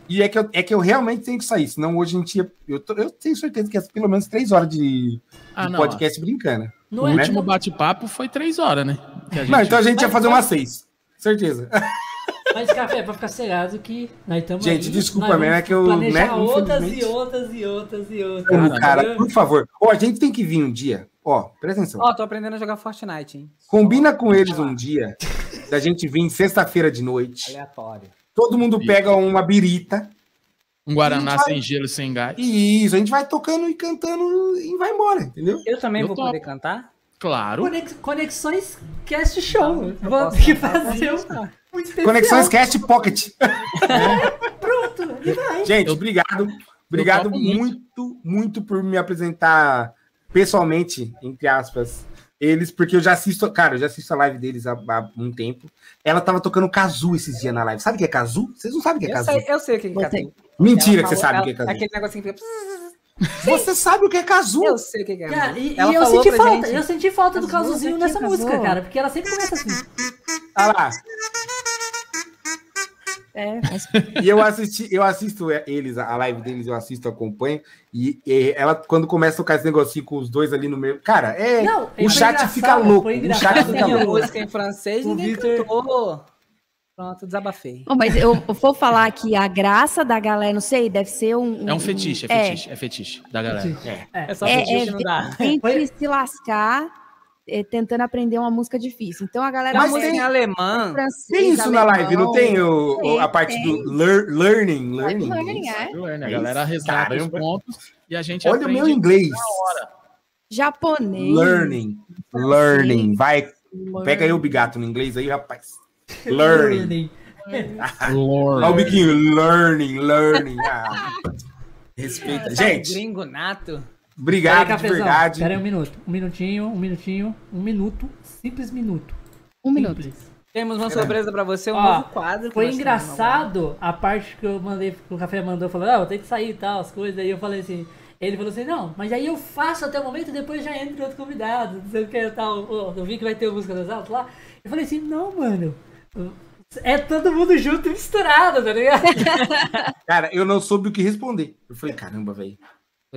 E é que, eu, é que eu realmente tenho que sair, senão hoje a gente ia. Eu, tô- eu tenho certeza que é pelo menos três horas de, Ah, de não, podcast brincando. Não O é, último bate-papo foi três horas, né? Que a gente- Não, então a gente ia fazer mas- umas seis. Certeza. Mas, café, pra ficar cegado que nós estamos Gente, desculpa, mas é que eu, né, outras e outras e outras e outras. Então, cara, por favor. Ó, a gente tem que vir um dia. Ó, presta atenção. Ó, tô aprendendo a jogar Fortnite, hein? Combina com eles um dia da gente vir sexta-feira de noite. Aleatório. Todo mundo pega uma birita. Um Guaraná sem gelo, sem gás. E isso, a gente vai tocando e cantando e vai embora, entendeu? Eu também Eu vou topo. poder cantar? Claro. Conex- Conexões Cast Show. Vou ter que fazer Conexões Cast Pocket. Pronto, e vai. Gente, Eu- obrigado. Obrigado muito. muito, muito por me apresentar pessoalmente, entre aspas, eles, porque eu já assisto, cara, eu já assisto a live deles há, há um tempo. Ela tava tocando Kazu esses dias na live. Sabe o que é Kazu? Vocês não sabem o que é Eu Kazu? sei, eu sei o que é Você- Kazu. Mentira que você falou- sabe o que é Kazu. Aquele negocinho que fica... Você sabe o que é Kazu? Eu sei o que é Cara, e, Ela e eu senti falta, gente- eu senti falta do Casuzinho nessa casou. música, cara, porque ela sempre começa assim. Ah lá. É, E eu assisti, eu assisto eles, a live deles, eu assisto, acompanho. E, e ela, quando começa a tocar esse negocinho com os dois ali no meio. Cara, é. Não, o chat fica louco. O chat fica louco. música em francês, O ninguém Vitor- cantou. Pronto, desabafei. Bom, mas eu vou falar que a graça da galera, não sei, deve ser um. É um fetiche, é fetiche, é fetiche da galera. É só É, fetiche, é, não dá. tem que se lascar é, tentando aprender uma música difícil. Então a galera Mas tem- em alemã. francês, Tem isso na alemão, live, não tem o, o- a parte tem. do lear- learning? Learning, Learning, é. A galera resgata os pontos e a gente Olha o meu inglês. Japonês. Learning. Learning. Vai, pega aí o bigato no inglês aí, rapaz. Learning. Olha o biquinho. Learning, learning. Ah, respeita. Gente, Gringo nato. Obrigado aí, de verdade. Pera aí um minuto. Um minutinho, um minutinho, um minuto. Simples minuto. Um minuto. Simples. Temos uma surpresa pra você, um Ó, novo quadro. Foi engraçado a parte que eu mandei, que o café mandou, falou, ah, eu tenho que sair e tal, as coisas. Aí eu falei assim, ele falou assim, não, mas aí eu faço até o momento e depois já entra outro convidado, não sei o que tal. Eu vi que vai ter música das altas lá. Eu falei assim, não, mano. É todo mundo junto e misturado, tá ligado? Cara, eu não soube o que responder. Eu falei, caramba, velho.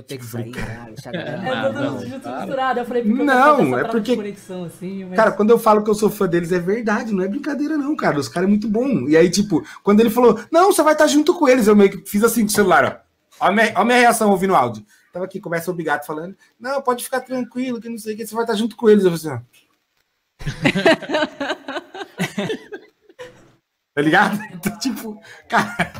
Vou ter que sair, galera- É todo. Eu falei, porque Não, é porque- conexão assim, mas... Cara, quando eu falo que eu sou fã deles, é verdade, não é brincadeira, não, cara. Os caras é muito bom. E aí, tipo, quando ele falou, não, você vai estar junto com eles, eu meio que fiz assim com o celular, ó. Olha a minha, olha a minha reação ouvindo o áudio. Tava aqui, começa o Bigato falando, não, pode ficar tranquilo, que não sei o que, você vai estar junto com eles. Eu falei assim, ó. tá ligado? Então, tipo, cara,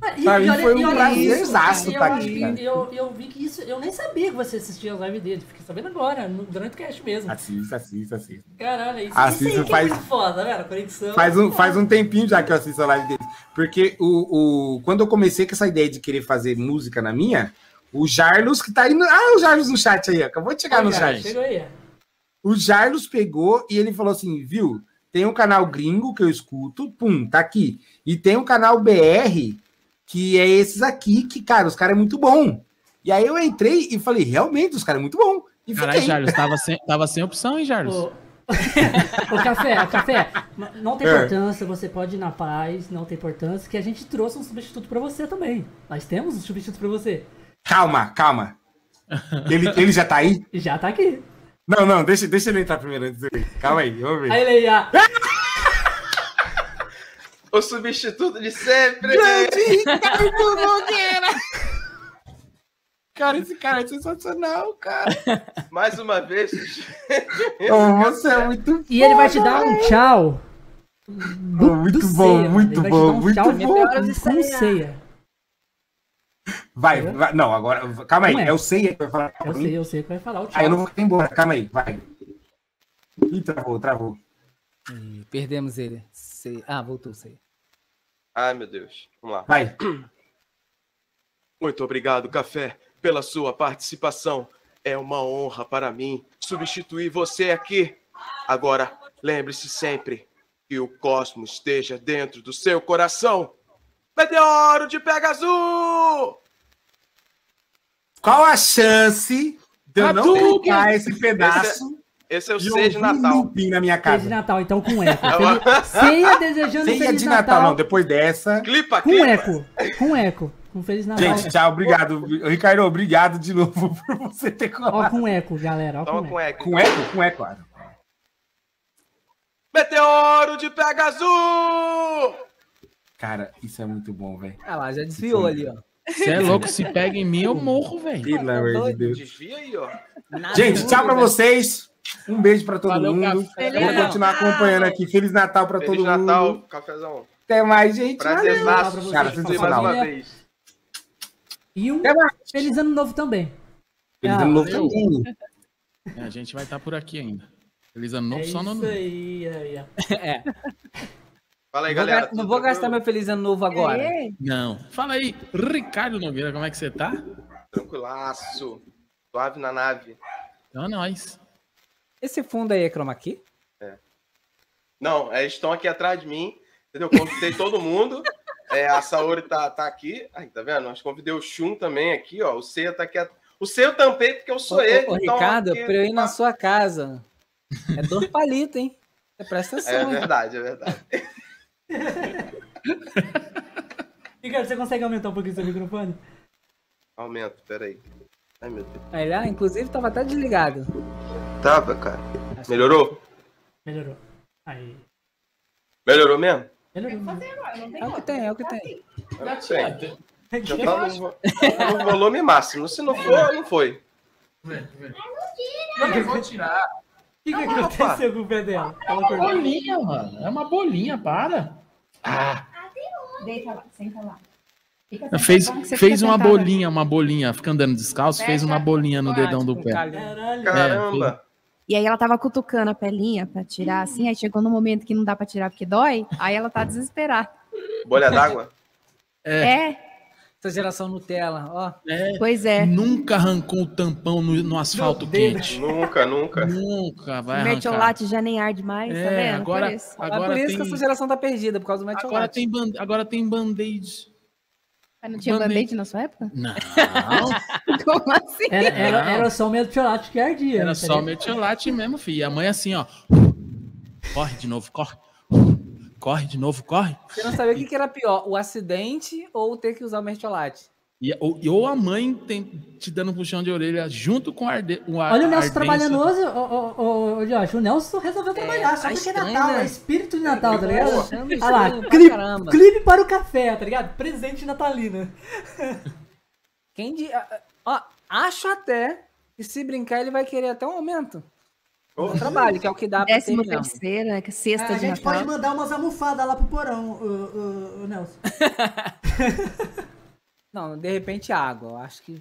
Pra mim foi um prazerzaço isso, tá eu, aqui, cara. eu, eu vi que isso, eu nem sabia que você assistia as lives dele, fiquei sabendo agora, no- durante o cast mesmo. assista, assista, assista. Caralho, isso, Assista, isso aí que faz- é muito foda, velho, conexão. Faz um, faz um tempinho já que eu assisto a live deles. Porque o, o, quando eu comecei com essa ideia de querer fazer música na minha, o Jarlos, que tá aí. No, ah, o Jarlos no chat aí, acabou de chegar no Cara, chat. Chegou aí. O Jarlos pegou e ele falou assim: viu, tem um canal gringo que eu escuto, pum, tá aqui. E tem um canal BR que é esses aqui, que, cara, os caras é muito bom. E aí eu entrei e falei, realmente, os caras é muito bom. E Caralho. Jarlos, tava sem, tava sem opção, hein, Jarlos? Ô, ô, café, café, n- não tem É. importância, você pode ir na paz, não tem importância, que a gente trouxe um substituto pra você também. Nós temos um substituto pra você. Calma, calma. Ele, ele já tá aí? Já tá aqui. Não, não, deixa, deixa ele entrar primeiro antes dele. Calma aí, vamos ver. Aí ele aí, ah, O substituto de sempre. Grande Ricardo Nogueira! Cara, esse cara é sensacional, cara. Mais uma vez. Oh, você é muito E ele vai te dar um tchau. bom, muito do bom, ceia, muito ele vai te bom, dar um muito tchau bom. com- ceia. Vai, vai, não, agora, calma aí, é. é o Ceia que vai falar. Eu sei, eu sei que vai falar o Ah, eu não tchau. vou ir embora, calma aí, vai. Ih, travou, travou. Ih, perdemos ele. Ah, voltou, sei. Ai, meu Deus. Vamos lá. Vai. Muito obrigado, Café, pela sua participação. É uma honra para mim substituir você aqui. Agora, lembre-se sempre que o cosmos esteja dentro do seu coração. Meteoro de Pegasus! Qual a chance de eu não clicar esse pedaço Esse é o de C de Natal. looping na minha Ceia de casa? Natal, então com eco. Feliz- Ceia desejando Ceia Feliz de Natal, não, depois dessa. Clipa, Com clipa. eco. Com eco. Com Feliz Natal. Gente, tchau, obrigado. Ricardo, obrigado de novo por você ter Ó, colado. com eco, galera. Ó, Toma com com eco. Com eco, com eco, claro. Meteoro de Pegasus! Cara, isso é muito bom, velho. Ah lá, já desviou ali, ó. Você é louco, se pega em mim, eu morro, velho. Pelo amor de Deus. Desvia aí, ó. Nada Gente, tchau pra muda. vocês. Um beijo pra todo Valeu, mundo. café. Vamos continuar acompanhando aqui. Feliz Natal pra Feliz todo Natal, mundo. cafezão. Até mais, gente. Natal pra Prazerzaço vocês, Cara, sensacional. mais uma vez. E um Até mais. Feliz Ano Novo também. Feliz Ah, ano novo valeu. também. É, a gente vai estar por aqui ainda. Feliz ano novo É só no isso ano. aí, aí, ó. É. Fala aí, Vou galera. ga- não vou gastar meu feliz ano novo agora. É. Não. Fala aí, Ricardo Nogueira, como é que você tá? Tranquilaço. Suave na nave. Então é nóis. Esse fundo aí é chroma key? Não, é, estão aqui atrás de mim. Entendeu? Convidei todo mundo. É, a Saori tá, tá aqui. Aí, tá vendo? Nós convidei o Shun também aqui, ó. O Ceia tá aqui. at- O Ceia eu tampei porque eu sou Ô, ele. ô, então Ricardo, aqui- pra eu ir na sua casa. É dois palitos, hein? Você presta É atenção. hein? verdade, é verdade. Ricardo, você consegue aumentar um pouquinho seu microfone? Aumento, peraí. Ai, meu Deus. Aí, ah, inclusive, tava até desligado. Tava, cara. Melhorou? Melhorou. Aí. Melhorou mesmo? Melhorou. É o que tem, é o que tem. Não sei. Já tá no, vo- no volume máximo. Se não for, não foi. Não, eu vou tirar. O que, que aconteceu com o pé dela? Ela acordou. Bolinha, mano. É uma bolinha, para. Ah, Deita lá, senta lá. Fez, fez uma bolinha, uma bolinha. Fica andando descalço, fez uma bolinha no dedão do pé. Caralho. Caramba. E aí ela tava cutucando a pelinha pra tirar assim, aí chegou no momento que não dá pra tirar porque dói, aí ela tá desesperada. Bolha d'água? É, Essa geração Nutella, ó. É, pois é. Nunca arrancou o tampão no, no asfalto quente. Nunca, nunca. Nunca vai O arrancar. mertiolate já nem arde mais, tá É, vendo? agora- Por isso. é Agora por isso tem- que essa geração tá perdida, por causa do Agora Metiolate. tem, band... Agora tem band-aid. Mas não tinha Band-Aid. na sua época? Não, Como assim? Era, era, era só o mertiolate que ardia. era né, só tá mertiolate mesmo, filho. E a mãe assim, ó. Corre de novo, corre. Corre de novo, corre. Você não sabia o que, que era pior, o acidente ou ter que usar o mertiolate. E, ou, ou a mãe tem, te dando um puxão de orelha junto com o arde, o ar, Olha o Nelson trabalhando hoje, Josh. O Nelson resolveu trabalhar, só tá porque é Natal, né? é espírito de Natal, tá ligado? Olha lá, clipe, clipe para o café, tá ligado? Presente natalino. Quem de... Ó, acho até que se brincar ele vai querer até um aumento. Oh. Trabalho, que é o que dá pra ter Décimo terceiro, né? Que é sexta Ah, a gente Natal. pode mandar umas almofadas lá pro porão, ô, ô, ô, Nelson. Não, de repente água. Eu acho que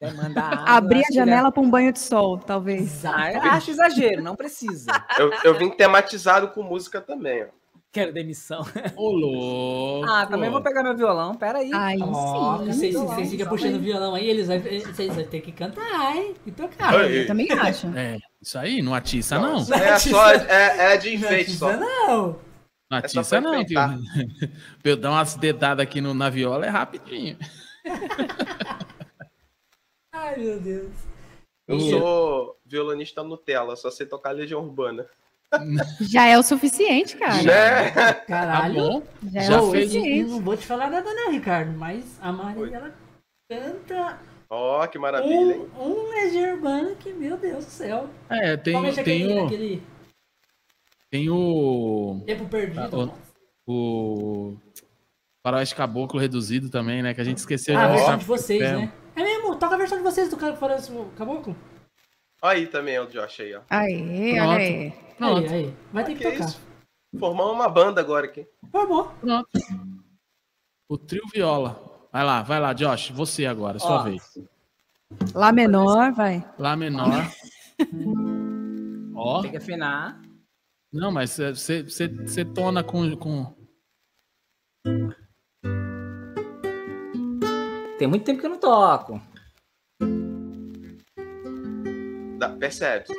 é mandar água. Abrir a janela pra um banho de sol, talvez. Eu acho exagero, não precisa. Eu, eu vim tematizado com música também, ó. Quero demissão. Ô, louco. Ah, também vou pegar meu violão, pera aí. Ó, sim. vocês, vocês ficam puxando aí. violão aí, eles vão, vocês vão ter que cantar, hein? E tocar. Oi. Eu também acho. É, isso aí, não atiça, não. É só é, é de enfeite só. Não, Notícia pra não, que enfeitar. pra eu dar umas dedadas aqui no, na viola é rapidinho. Ai, meu Deus. Eu E- sou violonista Nutella, só sei tocar Legião Urbana. Já é o suficiente, cara. Né? Tá Caralho. bom? Já, Já é o fez- suficiente. Não vou te falar nada não, Ricardo, mas a Maria, ela canta Ó, que maravilha, hein? um, um Legião Urbana que, meu Deus do céu. É, tem, Principalmente tem, aquele, o, aquele tem o, tempo perdido. Ah, o- o Faroeste Caboclo reduzido também, né? Que a gente esqueceu Ah, a de versão mostrar de vocês, É. né? É mesmo, toca a versão de vocês do Floresta Caboclo. Aí também é o Josh aí, ó. Aí, Pronto. olha aí. Pronto, Aí, aí. Vai ter que, Que tocar. isso? Formamos uma banda agora aqui. Formou. pronto. O trio viola. Vai lá, vai lá, Josh. Você agora, sua Ó. vez. Lá menor, vai. Lá menor. Ó. Tem que afinar. Não, mas você você- você tona com, com. Tem muito tempo que eu não toco. Dá, percebe?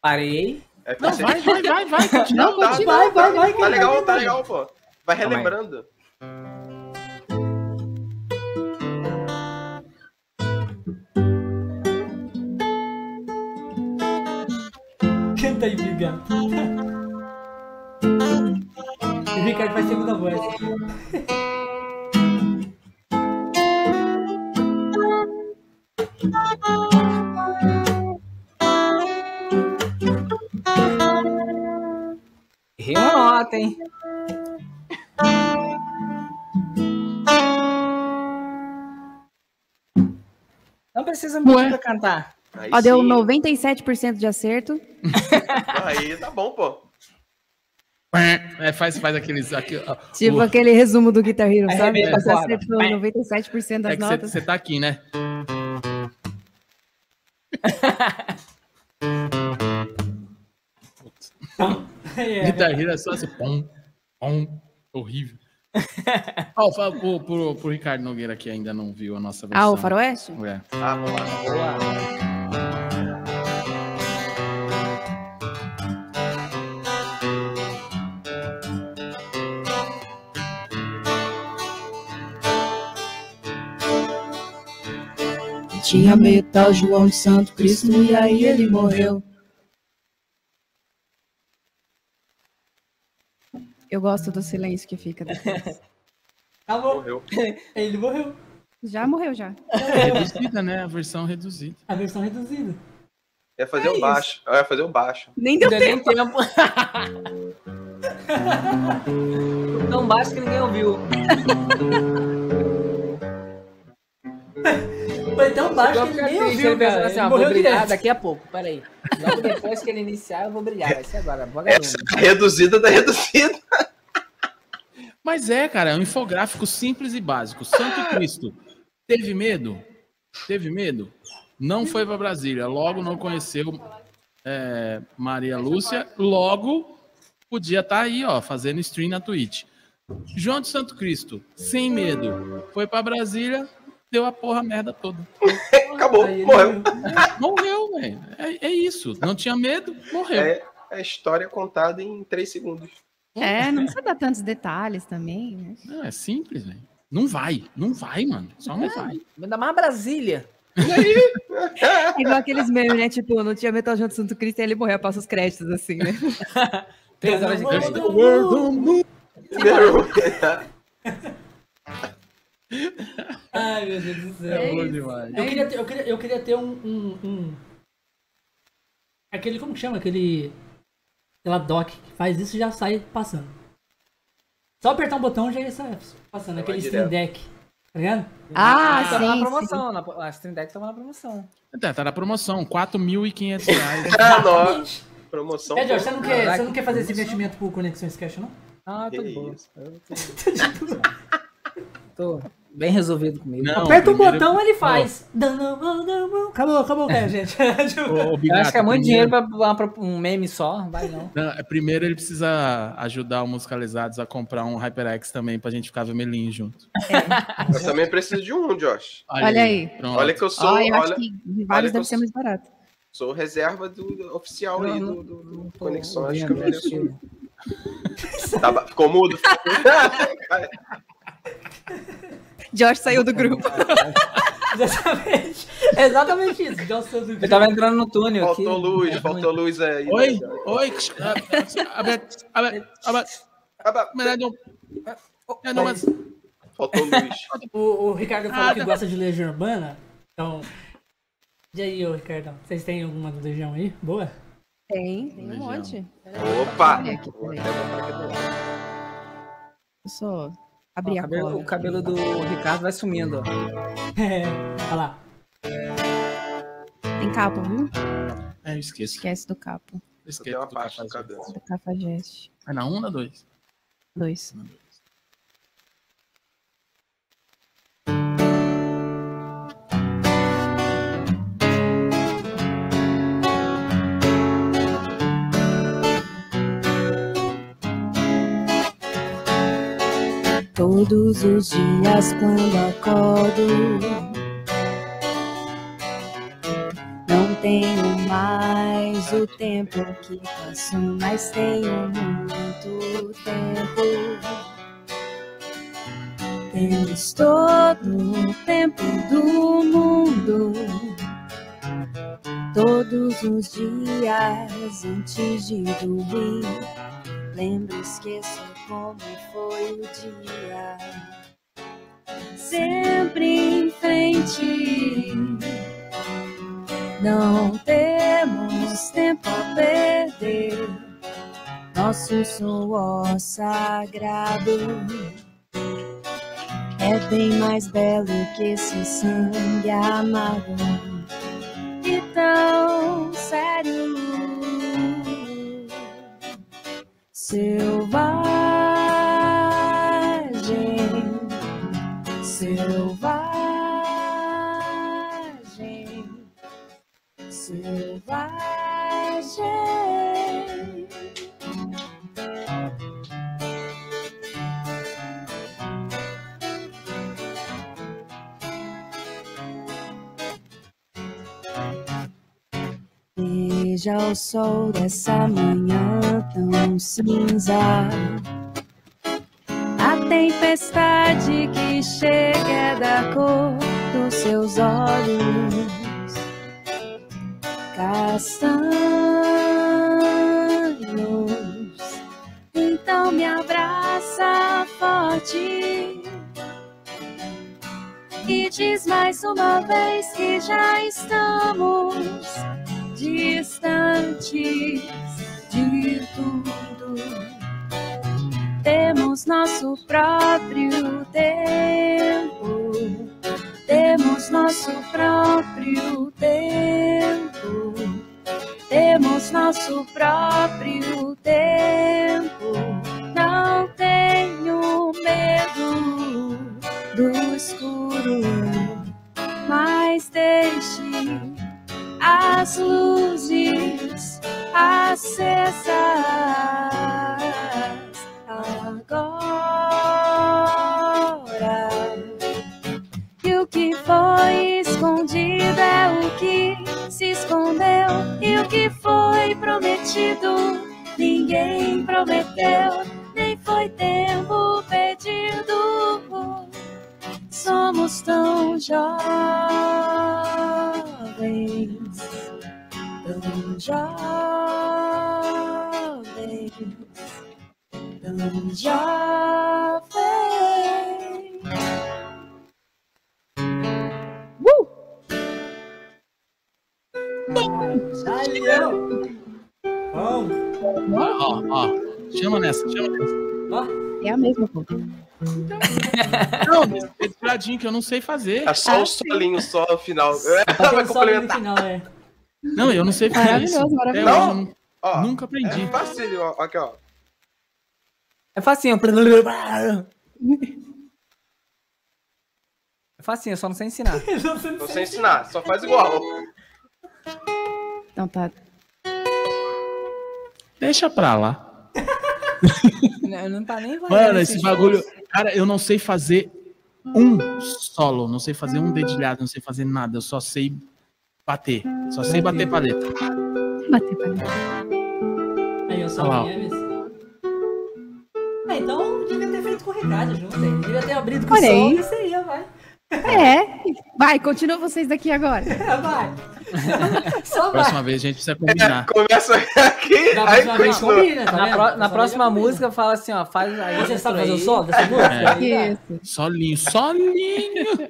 Parei. É, Não, vai, vai, vai, vai. Continua. Não, Tá, continua. Vai, vai, vai. que Tá legal, vai tá legal, pô. Vai relembrando. Canta aí, Biga. hein? Não precisa me pedir pra cantar. Aí Ó, deu sim. 97% de acerto. Aí tá bom, pô. É, faz, faz aqueles. Aqui, Tipo o- aquele resumo do Guitar Hero, sabe? Arrebenta Você acertou Vai. 97% das é que notas. você tá aqui, né? É. Guitar Hero é só assim, pom, pom, horrível. Ó, fala pro, pro, pro Ricardo Nogueira que ainda não viu a nossa versão. Ah, o Faroeste? É. Ah, vamos lá. Boa. Tinha metal João de Santo Cristo e aí ele morreu. Eu gosto do silêncio que fica depois. Acabou. Morreu. Ele morreu. Já morreu, já. Reduzida, né? A versão reduzida. A versão reduzida. Ia fazer É o baixo. Eu ia fazer o baixo. Nem deu tempo. nem tempo. Tão baixo que ninguém ouviu. Foi tão baixo que triste, ouviu, ele pensando cara. assim, ó, vou morreu brilhar direto. daqui a pouco, peraí. Logo depois que ele iniciar, eu vou brilhar. Vai ser agora, vagabundo. Essa é reduzida da reduzida. Mas é, cara, é um infográfico simples e básico. Santo Cristo. Teve medo? Teve medo? Não foi para Brasília. Logo não conheceu é, Maria Lúcia. Logo podia estar aí, ó, fazendo stream na Twitch. João de Santo Cristo, sem medo, foi para Brasília, deu a porra merda toda. Acabou, ele morreu. Morreu, velho. É, é isso. Não tinha medo, morreu. É, é a história contada em três segundos. É, não precisa dar tantos detalhes também, né? Não, é simples, velho. Não vai, não vai, mano. Só não vai. Ainda mais Brasília. Igual aqueles memes, né? Tipo, não tinha metal junto Santo Cristo e ele morreu, passa os créditos, assim, né? Três horas de crédito. mundo. Ai, meu Deus do céu. É bom demais. Eu queria ter, eu queria, eu queria ter um, um, um- Aquele, como que chama? Aquele. Aquela dock que faz isso e já sai passando. Só apertar um botão já sai passando. Aquele Stream. Deck. Tá ligado? Ah, tava na sim, promoção. Na, a Stream Deck tava na promoção. Tá, tá na promoção, 4.500 reais. Ah, nossa. Promoção. É, Jorge, você não, quer, Caraca, você não quer fazer esse promoção. investimento por Conexões Cash, não? Ah, tô de boa. Eu tô, tô bem resolvido comigo. Não, Aperta o primeiro- botão, ele faz. Acabou, acabou, cara, gente. Ô, ô, Eu Bigato, acho que é muito primeiro- dinheiro pra, pra um meme só. Vai não. Não, é, primeiro ele precisa ajudar o Musicalizados a comprar um HyperX também pra gente ficar vermelhinho junto. Eu também preciso de um, Josh. Olha aí. Pronto. Olha que eu sou. Ó, eu acho olha, que olha vários deve ser mais barato. Sou reserva do, oficial aí do, do, do Conexão. Acho que eu mereço. Tá, ba- ficou mudo? Josh saiu do grupo. Exatamente. Exatamente isso. Sou do Eu tava entrando no túnel aqui. Faltou luz, faltou luz aí. Oi, oi. Aba- Melhor É, não, mas- Faltou luz. O, o Ricardo falou Ah, que não. gosta de Legião Urbana. Então. E aí, ô Ricardo? Vocês têm alguma do Legião aí? Boa? Tem, tem um Legião. monte. Opa! Olha aqui, Vou Ó, abrir o, a cabelo, cola. o cabelo do Ricardo vai sumindo, ó. É. Olha lá. Tem capo, viu? É, eu esqueço. Esquece do capo. Uma do parte do cafajeste. cabelo. Do cafajeste. É na 1 ou na 2? Dois. Todos os dias quando acordo, não tenho mais o tempo que passou, mas tenho muito tempo. Temos todo o tempo do mundo. Todos os dias antes de dormir. Lembro, esqueço como foi o dia. Sempre em frente. Não temos tempo a perder. Nosso suor sagrado é bem mais belo que esse sangue amargo e tão sério. Selvagem, selvagem. Veja o sol dessa manhã tão cinza. A tempestade que chega é da cor dos seus olhos castanhos. Então me abraça forte e diz mais uma vez que já estamos distantes de tudo. Temos nosso próprio tempo. Temos nosso próprio jovens, tão jovens. Bom. Ó, ó. Chama nessa, chama nessa. É a mesma cor. Não, esse tiradinho que eu não sei fazer. É só o solinho só no final. É, vai só no complementar. final, é. Não, eu não sei fazer isso. Maravilhoso, Até maravilhoso. nu- Ó, nunca aprendi. é fácil, ó. Aqui, ó. É facinho. É facinho, só não sei ensinar. Não sei ensinar, só faz igual. Então tá. Deixa pra lá. Não, não tá nem Mano, esse bagulho. Cara, eu não sei fazer um solo, não sei fazer um dedilhado, não sei fazer nada. Eu só sei Bater. Só sei bater paleta. Bater paleta. Aí eu sou Olha lá, ó. o Nieves. Ah, então devia ter feito com o Ricardo junto, hein? Devia ter abrido com o Olha som aí. e seria, vai. É. Vai, continua vocês daqui agora. vai. Só vai. Próxima vez a gente precisa combinar. Começa aqui, Da aí próxima vez combina, tá Na, pro- na Próxima combina. música, fala assim, ó. Faz aí. Você sabe fazer o som dessa música? É. Isso. Solinho, solinho.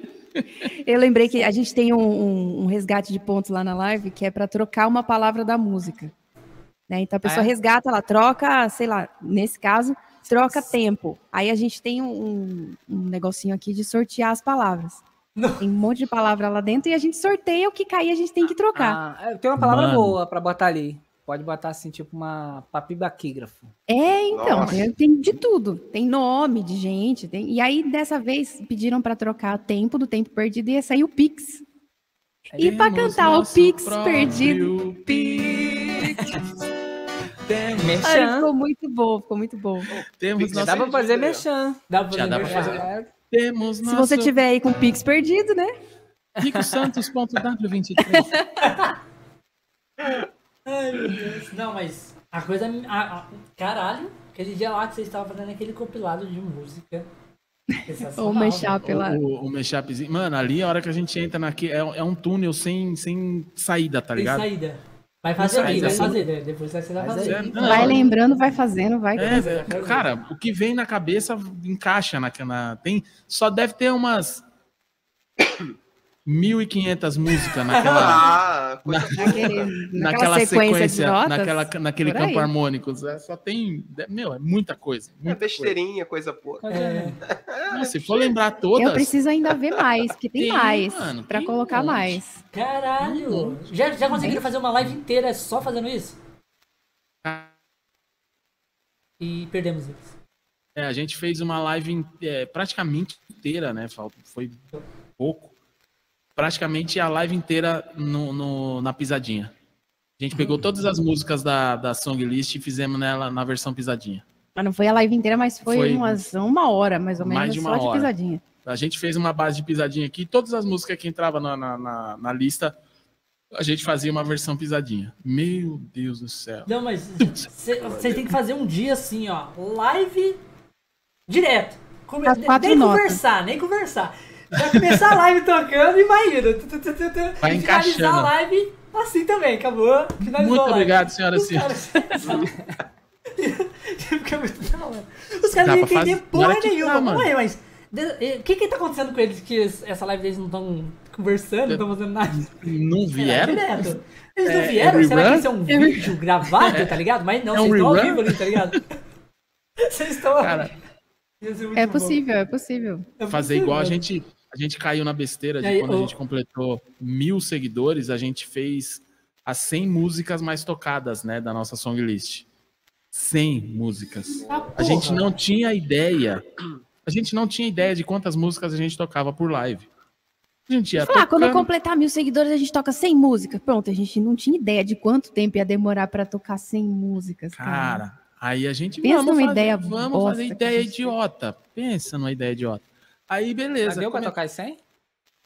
Eu lembrei que a gente tem um, um- um resgate de pontos lá na live que é para trocar uma palavra da música. né? Então a pessoa É? resgata, ela troca, sei lá, nesse caso, troca tempo. Aí a gente tem um, um negocinho aqui de sortear as palavras. Não. Tem um monte de palavra lá dentro e a gente sorteia o que cair, a gente tem que trocar. Ah, é, tem uma palavra Mano. boa pra botar ali. Pode botar assim, tipo uma papibaquígrafo. É, então, Nossa. tem, de tudo. Tem nome de gente. tem- E aí, dessa vez, pediram para trocar o tempo do tempo perdido e ia sair o Pix. E para cantar o Pix perdido. Pix. Temos, Ai, ficou muito bom, ficou muito bom. temos Dá pra fazer merchan. Dá pra Já fazer dá merchan. fazer. temos Se nosso você tiver aí com o Pix perdido, né? ricosantos.w23. Ai, meu Deus. Não, mas a coisa. a- a- caralho, aquele dia lá que vocês estavam fazendo aquele compilado de música. Ou mashup lá. O, o mashupzinho. Mano, ali a hora que a gente entra naquele. É, é um túnel sem, sem saída, tá ligado? saída. Vai fazer vai fazer, né? Depois você vai fazer. aí- Não, Vai lembrando, vai fazendo, vai. É, cara, o que vem na cabeça encaixa na, na tem Só deve ter umas 1.500 músicas naquela, Ah, coisa Naquele, naquela naquela sequência, notas. naquela, naquele campo harmônico. É, Só tem. Meu, é muita coisa. é Muita besteirinha, coisa pouca. É, coisa. Não, se for lembrar todas. Eu preciso ainda ver mais, porque tem, Tem, mais mano, pra tem colocar monte. mais. caralho! Já, já conseguiram fazer uma live inteira só fazendo isso? E perdemos eles. É, a gente fez uma live é, praticamente inteira, né? Foi pouco. Praticamente a live inteira no, no- na pisadinha. A gente pegou todas as músicas da, da song list e fizemos nela na versão pisadinha. Mas não foi a live inteira, mas foi, Foi umas, uma hora, mais ou menos, mais de uma só de hora. pisadinha. A gente fez uma base de pisadinha aqui, todas as músicas que entravam na, na, na- na lista, a gente fazia uma versão pisadinha. Meu Deus do céu. Não, mas vocês têm que fazer um dia assim, ó. Live direto. Come- nem notas. conversar, nem conversar. Já começar a live tocando e vai indo. Vai E finalizar encaixando. a live assim também, acabou. Finalizou Muito obrigado, senhora caras- Fica muito da hora. Os caras não entendem fazer- porra nenhuma. Ué, mas o que que tá acontecendo com eles que es- essa live deles não estão conversando, não estão fazendo nada? Não É, vieram? direto. Eles não É, vieram? é Será que isso é um vídeo gravado, tá ligado? Mas não, É um vocês estão ao vivo ali, tá ligado? Vocês estão Cara, É possível, é possível. É fazer possível. igual a gente a gente caiu na besteira de aí, quando a gente completou mil seguidores, a gente fez as 100 músicas mais tocadas, né, da nossa song list. 100 músicas. Ah, A gente não tinha ideia. A gente não tinha ideia de quantas músicas a gente tocava por live. A gente ia Falar, quando completar mil seguidores, a gente toca 100 músicas. Pronto, a gente não tinha ideia de quanto tempo ia demorar pra tocar 100 músicas. Cara. Cara, aí a gente Pensa vamos numa fazer, ideia vamos bosta fazer ideia gente idiota. Pensa numa ideia idiota. Aí Já beleza. deu pra come- tocar isso aí?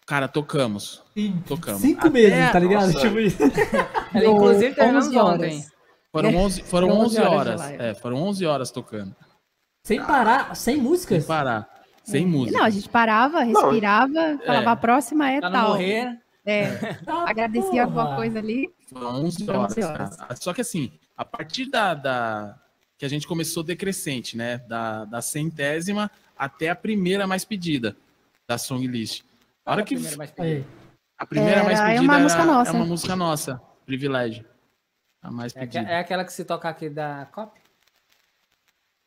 Cara, tocamos. Em Tocamos. cinco Até- meses, tá ligado? Nossa. Tipo isso. Inclusive, terminamos 11 horas. ontem. Foram 11, foram Foram 11 11 horas horas. É, foram 11 horas tocando. Sem parar, sem Sem músicas. parar. Sem música. Não, a gente parava, respirava, falava a próxima é Pra não tal. morrer. É, Tá, agradecia porra. alguma coisa ali. Foram 11 Foram horas. 11 horas. cara. Só que assim, a partir da, da- que a gente começou decrescente, né? Da, da centésima até a primeira mais pedida da song list. A hora que mais Aí. a primeira Era- mais é pedida uma era- música nossa. é uma música nossa, privilégio. A mais É, pedida. é aquela que se tocar aqui da COP?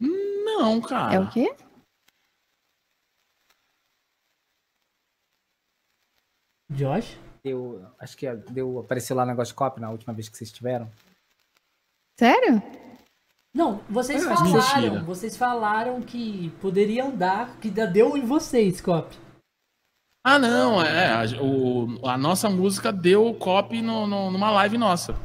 Não, cara. É o quê? Josh? Deu, acho que deu, apareceu lá o negócio de COP na última vez que vocês tiveram. Sério? Não, vocês É, falaram, mentira. vocês falaram que poderia andar, que deu em vocês, Cop. Ah, não, é. A, o- a nossa música deu copy no, no- numa live nossa.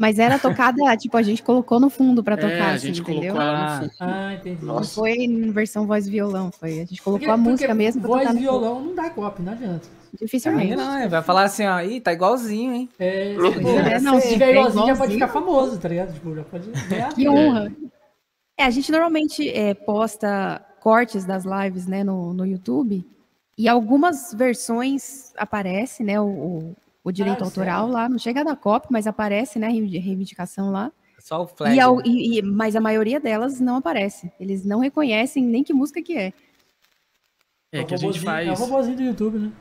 Mas era tocada, tipo, a gente colocou no fundo pra tocar, é, a assim, gente entendeu? colocou ela Ah. no fundo. Ah, entendi. Não foi em versão voz violão, foi. A gente colocou Porque- a música mesmo pra Voz e violão não dá Cop, não adianta. Dificilmente. Não, ele vai falar assim, ó, ih, tá igualzinho, hein? É, É, pô, não, se se tiver igualzinho, já pode ficar famoso, tá ligado? Tipo, já pode ganhar. Que honra. É, a gente normalmente é, posta cortes das lives, né, no, no YouTube, e algumas versões aparece, né, o, o, o direito Ah, autoral lá, não chega da cópia, mas aparece, né, a reivindi- reivindicação lá. Só o flag. E, né? ao- e- e- mas a maioria delas não aparece. Eles não reconhecem nem que música que é. É que a gente faz. É o robôzinho do YouTube, né?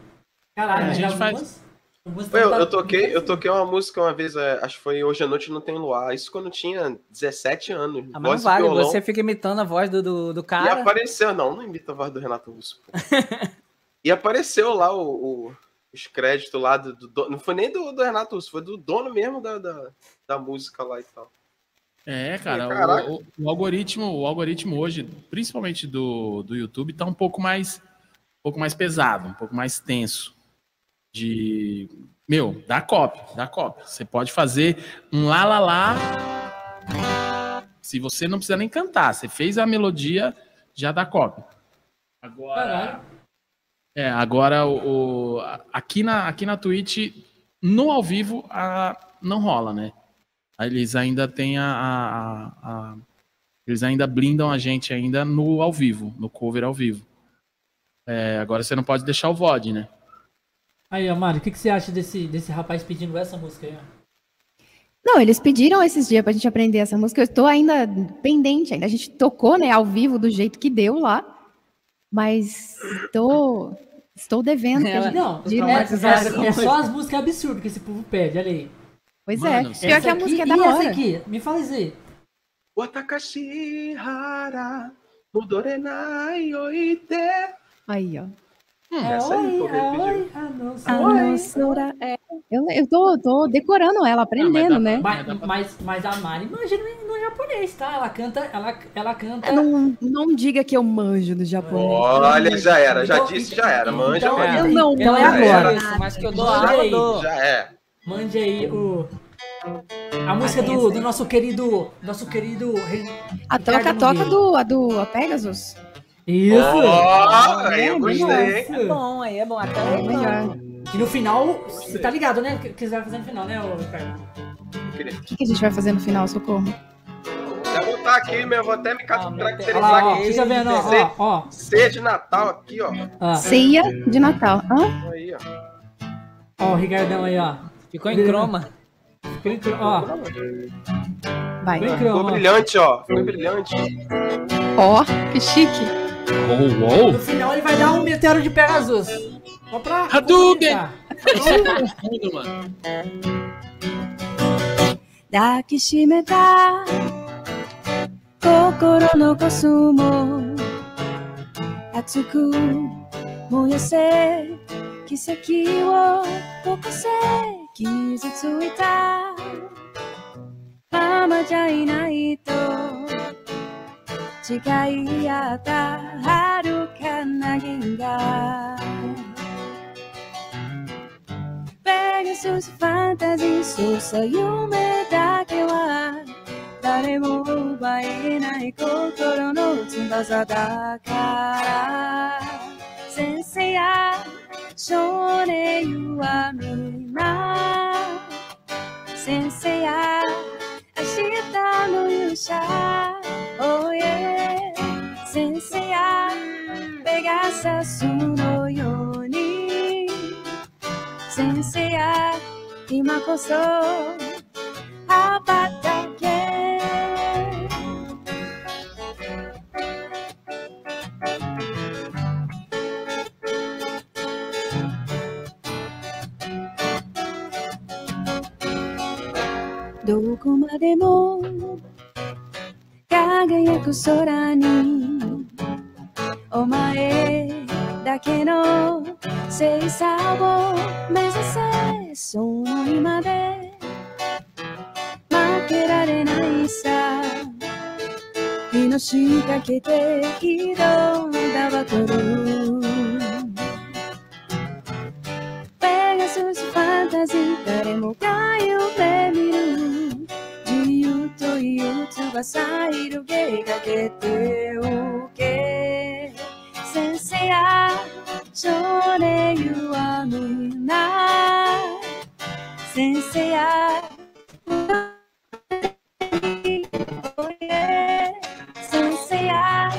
Caralho, É, a gente faz- algumas Eu, eu toquei, eu toquei uma música uma vez, é, acho que foi Hoje à Noite Não Tem Luar. Isso quando eu tinha 17 anos. Ah, mas não e vale, violão. você fica imitando a voz do, do, do E cara. apareceu, não, não imita a voz do Renato Russo. e apareceu lá o, o- os créditos lá do, do dono. Não foi nem do, do Renato Russo, foi do dono mesmo da, da, da música lá e tal. É, cara, o, o- o algoritmo, o algoritmo hoje, principalmente do, do YouTube, tá um pouco mais um pouco mais pesado, um pouco mais tenso. De meu, dá cópia, dá cópia. Você pode fazer um lá lá lá. Se você não precisa nem cantar, você fez a melodia, já dá cópia. Agora, é, agora o, o- aqui na aqui na Twitch no ao vivo a, não rola, né? Eles ainda têm a, a- a- a- eles ainda blindam a gente ainda no ao vivo, no cover ao vivo. É, agora você não pode deixar o VOD, né? Aí, ó, Mário, o que, que você acha desse, desse rapaz pedindo essa música aí? ó? Não, eles pediram esses dias pra gente aprender essa música. Eu estou ainda pendente ainda. A gente tocou, né, ao vivo do jeito que deu lá. Mas estou, estou devendo. que a Ela- gente- Não, de é, traumatizaram é- é só as músicas absurdas que esse povo pede, olha aí. Pois Mano, é. essa Pior que a Essa música é aqui da e essa hora. aqui, me fala isso aí. Watakashi hara mudorenai oite. Aí, ó. É, essa aí, oi, é, oi, ah, não, A oi. nossa, é. Eu, eu tô, tô decorando ela, aprendendo, dá né? Mas, mas, mas a Mari manja no, no japonês, tá? Ela canta, ela, ela canta. Não, não diga que eu manjo do japonês. Olha, já era, já Então- disse, já era. Manja, então- manja. Eu não Então é agora. Isso, mas que eu dou dou. Já é. Mande aí o. A música do, do nosso querido. Nosso querido. A toca, a Ricardo toca Nogueira. do, a do a Pegasus. Isso! Ó, aí eu gostei? É bom, aí é bom. Até É melhor. E no final, você tá ligado, né? O que que você vai fazer no final, né, ô Ricardo? O que, que a gente vai fazer no final, socorro? Já vou botar aqui, meu, vou até me Ah, caracterizar ó, aqui. você tá vendo, ó, ó, ó. Ser de Natal aqui, ó. Ó, Ceia de Natal. Hã? Aí, ó. ó o Ricardão aí, ó. Ficou em croma. Ficou em cro- Ó, Vai. ficou em Ficou croma. ó. brilhante, ó. Ficou brilhante. Ó, que chique. Uou, uou. No final ele vai dar um meteoro de Pegasus. Só pra. Hadouken! complementar. Tudo, mano. 抱きしめた心のコスモ熱く燃やせ奇跡を起こせ傷ついたままじゃいないと 誓い合った。遥かな銀河ペガススファンタジーそうさ夢だけは誰も奪えない心の翼だから。先生や少年はみんな先生や明日の勇者。Oh yeah 先生やペガサスのように。先生や今こそ羽ばたけ。どこまでも輝く空にお前だけの星座を目指せその今で。負けられないさ。命かけて挑んだバトル。ペガススファンタジー誰もが夢見る。いう翼広げかけておけ先生や少年弱むな先生や先生や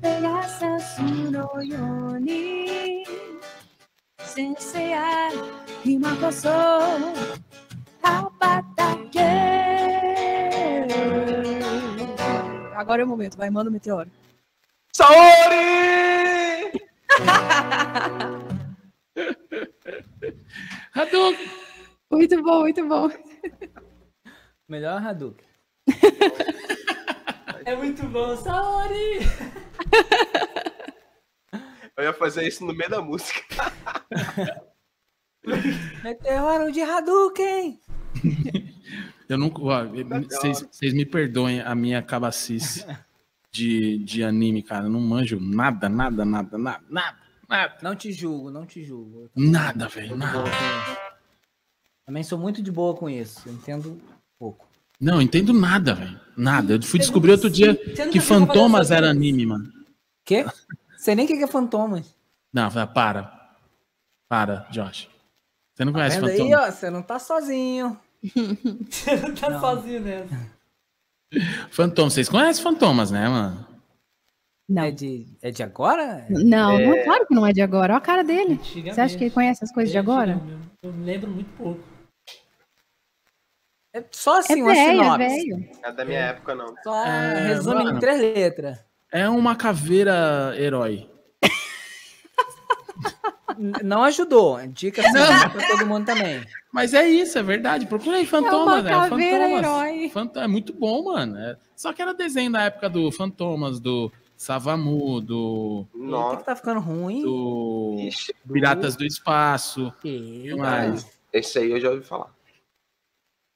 ペガサスのように先生や今こそ羽ばたけ。Agora é o momento, vai, manda o meteoro. Saori! Hadouken! Muito bom, muito bom. Melhor Hadouken. É muito bom, Saori! Eu ia fazer isso no meio da música. Meteoro de Hadouken! Eu nunca. Vocês me perdoem a minha cabacice de, de anime, cara. Eu não manjo nada, nada, nada, nada, nada, nada. Não te julgo, não te julgo. Nada, velho, nada. Também sou muito de boa com isso. eu Entendo pouco. Não, entendo nada, velho. Nada. Eu fui descobrir outro dia Você que Fantomas era anime, mano. Quê? Sei nem o que é Fantomas. Não, vai, para. Para, Josh. Você não Tá conhece vendo aí, Fantomas? ó? Você não tá sozinho. Tá Não. sozinho nessa. Fantomas. Vocês conhecem Fantomas, né, mano? Não. É de, é de agora? Não, não, claro que não é de agora. Olha a cara dele. Você acha que ele conhece as coisas de É agora? Eu lembro muito pouco. É só É assim, uma velho, é sinopse. velho. É da minha época, não. Só É, resume mano. em três letras. É uma caveira herói. Não ajudou. Dica assim, dá pra todo mundo também. Mas é isso, é verdade. Procura aí Fantomas, né? É caveira Fantomas. É muito bom, mano. É- Só que era desenho da época do Fantomas, do Savamu, do, Nossa. que tá ficando ruim. do Ixi, Piratas do Espaço. Eita. mais? esse aí eu já ouvi falar.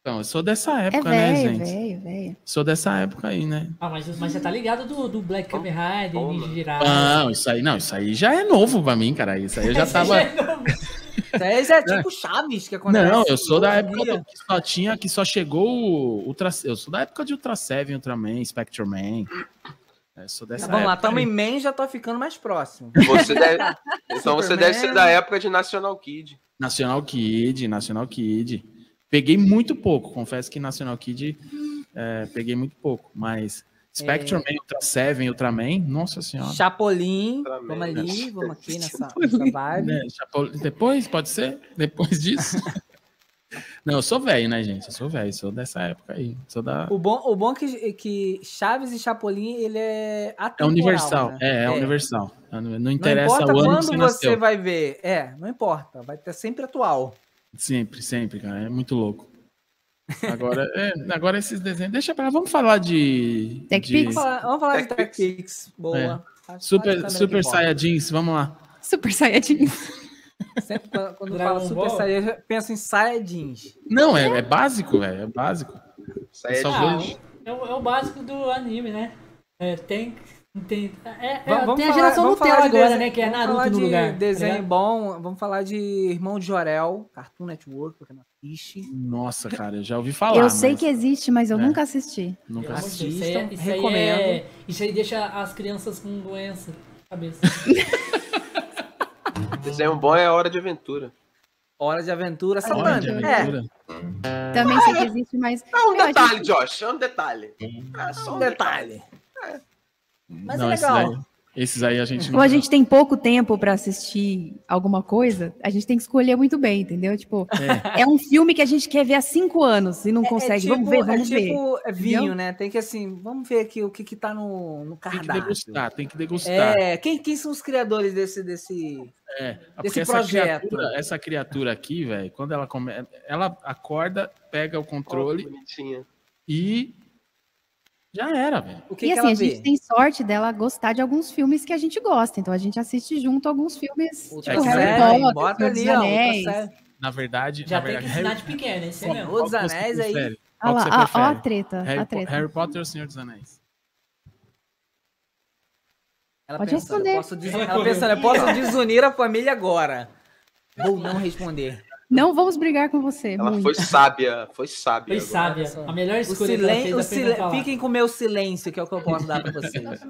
Então, eu sou dessa É época, né, velho, gente? velho, velho. Sou dessa época aí, né? Ah, mas, mas você tá ligado do, do Black Kamen Rider. Ninja Jiraiya. Não, isso aí, não, isso aí já é novo pra mim, cara. Isso aí eu já tava. Isso aí já é tipo Chaves que acontece. Não, eu sou da época do que só tinha, que só chegou o Ultra. Eu sou da época de Ultra Seven, Ultraman, Spectre Man. Eu sou dessa Tá, vamos lá, tamo aí. em Man, já tô ficando mais próximo. Você deve... Então você Superman. deve ser da época de National Kid. National Kid, National Kid. Peguei muito pouco, confesso que National Kid é, peguei muito pouco, mas Spectre Man, Ultra Seven, Ultraman, nossa senhora. Chapolin, vamos ali, vamos aqui nessa, nessa vibe. Né, Chapo- Depois, pode ser? Depois disso? Não, eu sou velho, né, gente? Eu sou velho, sou dessa época aí. Sou da. O bom, o bom é que, que Chaves e Chapolin, ele é É atemporal, universal. né? É, é, universal. Não Não interessa importa o ano que quando você você nasceu. vai ver. É, não importa. Vai ter sempre atual. Sempre, sempre, cara. É muito louco. Agora, é, agora esses desenhos. Deixa pra lá. Vamos falar de. Tech de Vamos falar, vamos falar de Tech Pix. Boa. É. Super, Super. Saiyajins, vamos lá. Super Saiyajin. Sempre quando, fala Super? Saiyajin, eu penso em Saiyajins. Não, é, é básico, velho. É básico. Aí é de- Ah, é, o, é o básico do anime, né? É, tem. Tem é, é, Vamos- vamos tem a geração Nutella falar de agora, desenho- né? Que é vamos Naruto falar no de lugar. tá Desenho ligado? bom. Vamos falar de Irmão de Jorel, Cartoon Network, porque não assiste. Nossa, cara, eu já ouvi falar. Eu sei mas que existe, mas eu É. nunca assisti. Nunca Assistam, isso aí, isso aí recomendo. é- isso aí deixa as crianças com doença na cabeça. Desenho bom é Hora de Aventura. Hora de Aventura, de É. Também sei que existe, mas. É um a detalhe, Josh. É um detalhe. É só um detalhe. Mas Não, é esses legal. aí, esses aí a gente não. Como a gente tem pouco tempo pra assistir alguma coisa, a gente tem que escolher muito bem, entendeu? Tipo, é, um filme que a gente quer ver há cinco anos e não consegue. vamos ver, vamos é ver. tipo é vinho, Entendeu? né? Tem que assim, vamos ver aqui o que que tá no, no Tem que cardápio. degustar, tem que degustar. É, quem, quem são os criadores desse, desse... É, desse porque essa projeto. criatura, essa criatura aqui, velho, quando ela come, ela acorda, pega o controle bonitinha. e já era, velho. O que, E que assim, ela a gente vê? tem sorte dela gostar de alguns filmes que a gente gosta. Então a gente assiste junto alguns filmes, Outra tipo Harry Potter, bota Senhor dos ali, ó. outra Anéis. série. Na verdade, Já na tem verdade, que ensinar de pequeno, esse Sim. mesmo. Os Anéis aí. prefere? Ah lá, ah, ó a treta, Harry, a Po- treta. Harry Potter ou Senhor dos Anéis? Ela Pode pensando, eu responder. posso des- Ela ela pensando, eu posso desunir a família agora. Vou não responder. Não vamos brigar com você. Ela muito. foi sábia. Foi sábia. Foi agora. sábia. A melhor O escolha que ela silen... fez o é silen... Fiquem com o meu silêncio, que é o que eu posso dar pra vocês.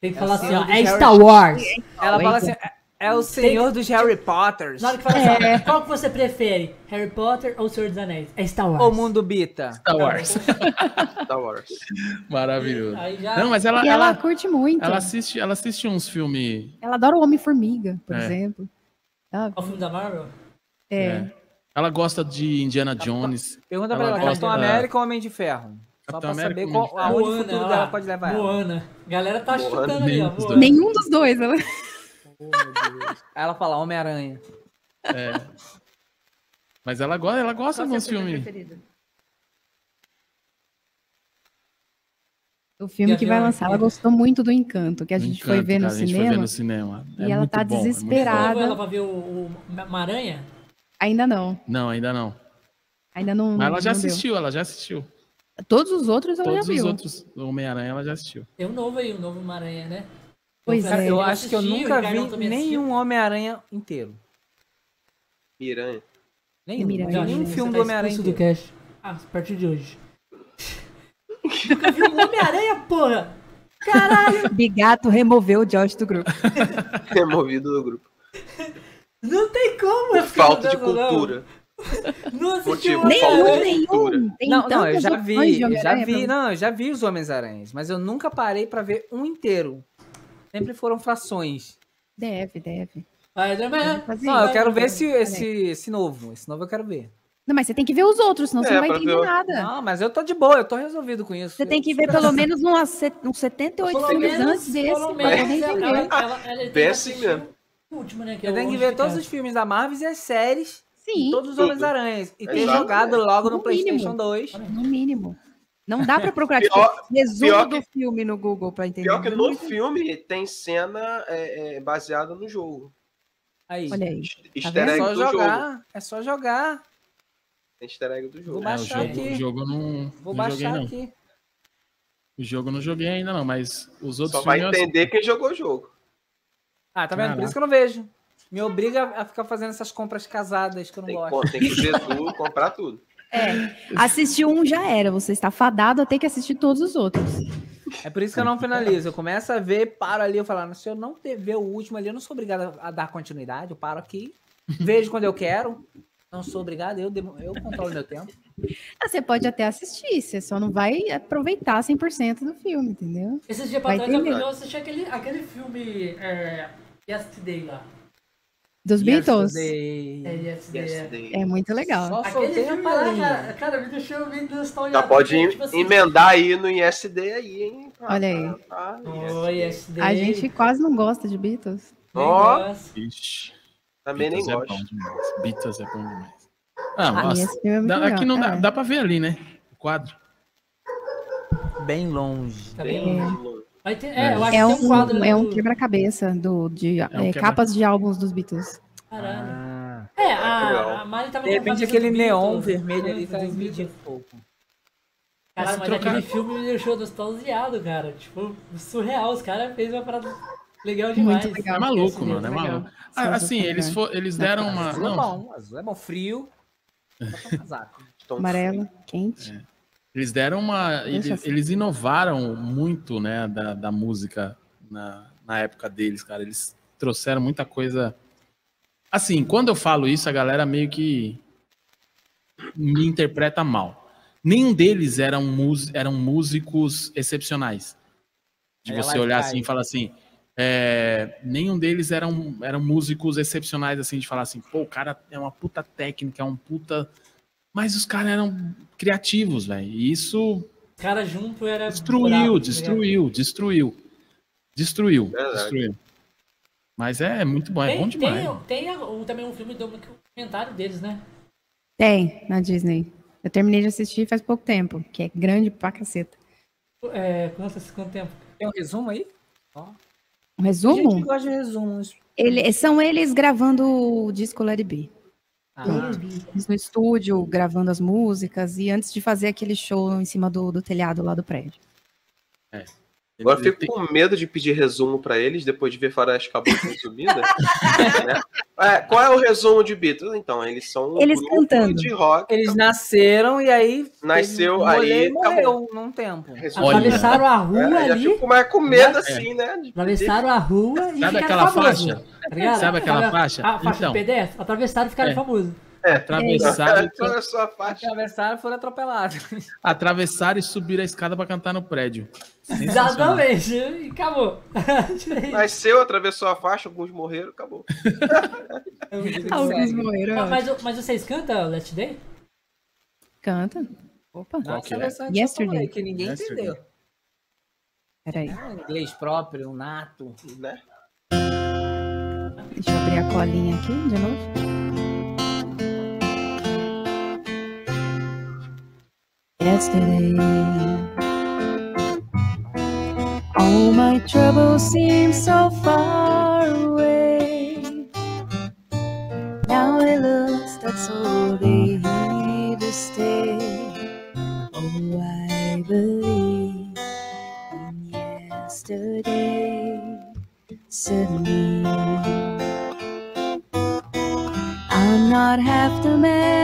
Tem que falar assim, ó, é Star Wars. Ela fala assim, É o senhor dos Harry Potters. Na hora que fala É. assim, qual que você prefere? Harry Potter ou Senhor dos Anéis? É Star Wars. Ou Mundo Bita. Star Wars. Star Wars. Maravilhoso. Aí já... Não, mas ela, E ela, ela, curte muito. ela Ela, assiste, ela assiste uns filmes. adora o Homem-Formiga, por É. exemplo. Sabe? É o filme da Marvel? É. É. Ela gosta de Indiana Jones. Pergunta pra Ela ela, Capitão da- América ou Homem de Ferro? Só Capitão pra América saber qual, aonde o Moana, futuro olha dela pode levar ela. Moana. Galera tá Moana. chutando ali, ó. Nenhum dos Moana. Nenhum dos dois. Ela... Oh. Aí ela fala Homem-Aranha. É. Mas ela gosta, ela gosta de uns filmes. O filme que vai lançar, ela gostou muito do Encanto, que a gente foi Encanto, ver no cara, a gente foi ver cinema. no cinema. E É ela tá bom, é desesperada. Levou ela pra ver o, o Ma- Aranha? Ainda não. Não, ainda não. Ainda não. Mas ela já deu. assistiu, ela já assistiu. Todos os outros ela Todos já os viu. outros do Homem-Aranha ela já assistiu. Tem um novo aí, um novo Aranha, né? Pois Cara, é. eu acho que eu nunca vi nenhum Homem-Aranha inteiro. Miranha. Nenhum. Miranha. Nenhum filme tá do Homem-Aranha do inteiro. cast. Ah, a partir de hoje. Nunca viu um Homem-Aranha, porra! Caralho! Bigato removeu o Josh do grupo. Removido do grupo. Não tem como! Falta de cultura. Não assistiu Motivo, Nenhum, cultura. nenhum. Tem Não, não, eu já vi, eu já Homem-Aranha vi, não, eu já vi os Homens-Aranhas, mas eu nunca parei pra ver um inteiro. Sempre foram frações. Deve, deve. Spider-Man. Fazer Não, eu quero ver esse, esse, esse novo. Esse novo eu quero ver. Não, mas você tem que ver os outros, senão você É, não vai entender ver nada. Não, mas eu tô de boa, eu tô resolvido com isso. Você tem que ver pelo menos uns, set- uns 78 Pelo filmes menos, antes desse. pelo menos ela, assim mesmo. último, né? Que é Eu o tenho que ver todos os filmes da Marvel e as séries. Sim, Todos os. Homens-Aranhas. E ter jogado logo no, No PlayStation mínimo. 2. no mínimo. Não dá pra procurar tipo, Pior- resumo pior do que- filme no Google pra entender. Pior que no filme tem cena é, é, baseada no jogo. Aí. Olha aí. Vendo? É só do jogo. jogar. É só jogar. Tem easter egg do jogo. Vou É, o baixar jogo, aqui. o jogo eu não, Vou não joguei, baixar não. aqui. O jogo eu não joguei ainda, não, mas os outros Só vai entender quem jogou o jogo. Ah, tá vendo? Por Caraca. isso que eu não vejo. Me obriga a ficar fazendo essas compras casadas que eu não Tem, gosto. que- tem que ver tudo, comprar tudo. Assistir um já era, você está fadado a ter que assistir todos os outros. É por isso que eu não finalizo. Eu começo a ver, paro ali, eu falo, se eu não ver o último ali, eu não sou obrigado a dar continuidade, eu paro aqui, vejo quando eu quero. Não sou obrigado, eu, eu controlo meu tempo. Ah, Você pode até assistir, você só não vai aproveitar 100% do filme, entendeu? Esses dias pra Vai trás eu, entender. eu assisti aquele, aquele filme é, Yesterday lá. Dos Beatles, Yesterday. É, Yesterday. é. É muito legal. Só Aquele filme lá, cara, cara, me deixou meio nostálgico. Já pode tipo assim, emendar aí no ISD aí, hein? Olha aí. Oh, Yesterday. A gente quase não gosta de Beatles. Ó. Ixi, Também nem Beatles é gosto. demais. Beatles é bom demais. Ah, Ah, nossa. é Dá- aqui não dá, é. dá pra ver ali, né? O quadro. Bem longe. Tá Bem bem É. longe. Vai ter, é, eu acho É que tem um quadro um, ali é um quebra-cabeça do, de é, quebra- capas de álbuns dos Beatles. Caralho. Ah. É, a, a Mari tava De repente aquele neon Beatles, vermelho ali tá Beatles. um pouco. Caralho, Se mas trocar- aquele filme me deixou nostalgiado, cara. Tipo, surreal. Os caras fez uma parada legal Muito demais. legal. É maluco, Esse mano, é maluco. Ah, assim, eles, fo- eles deram uma. Azul é Não, bom, azul é bom. Frio. Um Amarelo, quente. Eles deram uma. Eles, assim. eles inovaram muito, né, da, da música na, na época deles, cara. Eles trouxeram muita coisa. Assim, quando eu falo isso, a galera meio que me interpreta mal. Nenhum deles eram, mus- eram músicos excepcionais. De Aí você olhar assim e falar assim. é, nenhum deles eram, eram músicos excepcionais, assim, de falar assim, pô, o cara é uma puta técnica, é um puta. Mas os caras eram criativos, velho. E isso Os caras junto era. destruiu, brabo, tá destruiu, destruiu. Destruiu, Verdade. destruiu. Mas é muito bom, é Tem, bom demais. tem, tem o- também um filme do documentário deles, né? Tem, na Disney. Eu terminei de assistir faz pouco tempo, que é grande pra caceta. É, quanto, quanto tempo? Tem um resumo aí? Um Tem gente resumo? gosta de resumos. Ele, são eles gravando o disco Let It Be. Ah, no estúdio, gravando as músicas, e antes de fazer aquele show em cima do, do telhado lá do prédio. Agora eu fico com medo de pedir resumo pra eles depois de ver Faroeste Caboclo subida. né? É, qual é o resumo de Beatles? Então, eles são um Eles cantando. de rock. Eles nasceram e aí. Nasceu, aí e morreu num tempo. Atravessaram a rua É, já ali. fico mais com medo É. assim, né? Atravessaram a rua e Sabe ficaram aquela famosos, faixa? tá? Sabe aquela faixa? A faixa Então. de pedestre, atravessaram e ficaram É. famosos. Atravessaram, é a sua faixa? Atravessaram e foram atropelados. atravessaram e subiram a escada pra cantar no prédio. Exatamente. E acabou. Nasceu, atravessou a faixa, alguns morreram, acabou. Alguns morreram. mas, mas, mas vocês cantam Last Day? Canta. Opa, Qual que é? Yesterday. Que ninguém Yesterday. entendeu. peraí. É um inglês próprio, nato. Né? Deixa eu abrir a colinha aqui de novo. Yesterday, all my troubles seem so far away. Now it looks that so they here to stay. Oh, I believe in yesterday. Suddenly, I'm not half the man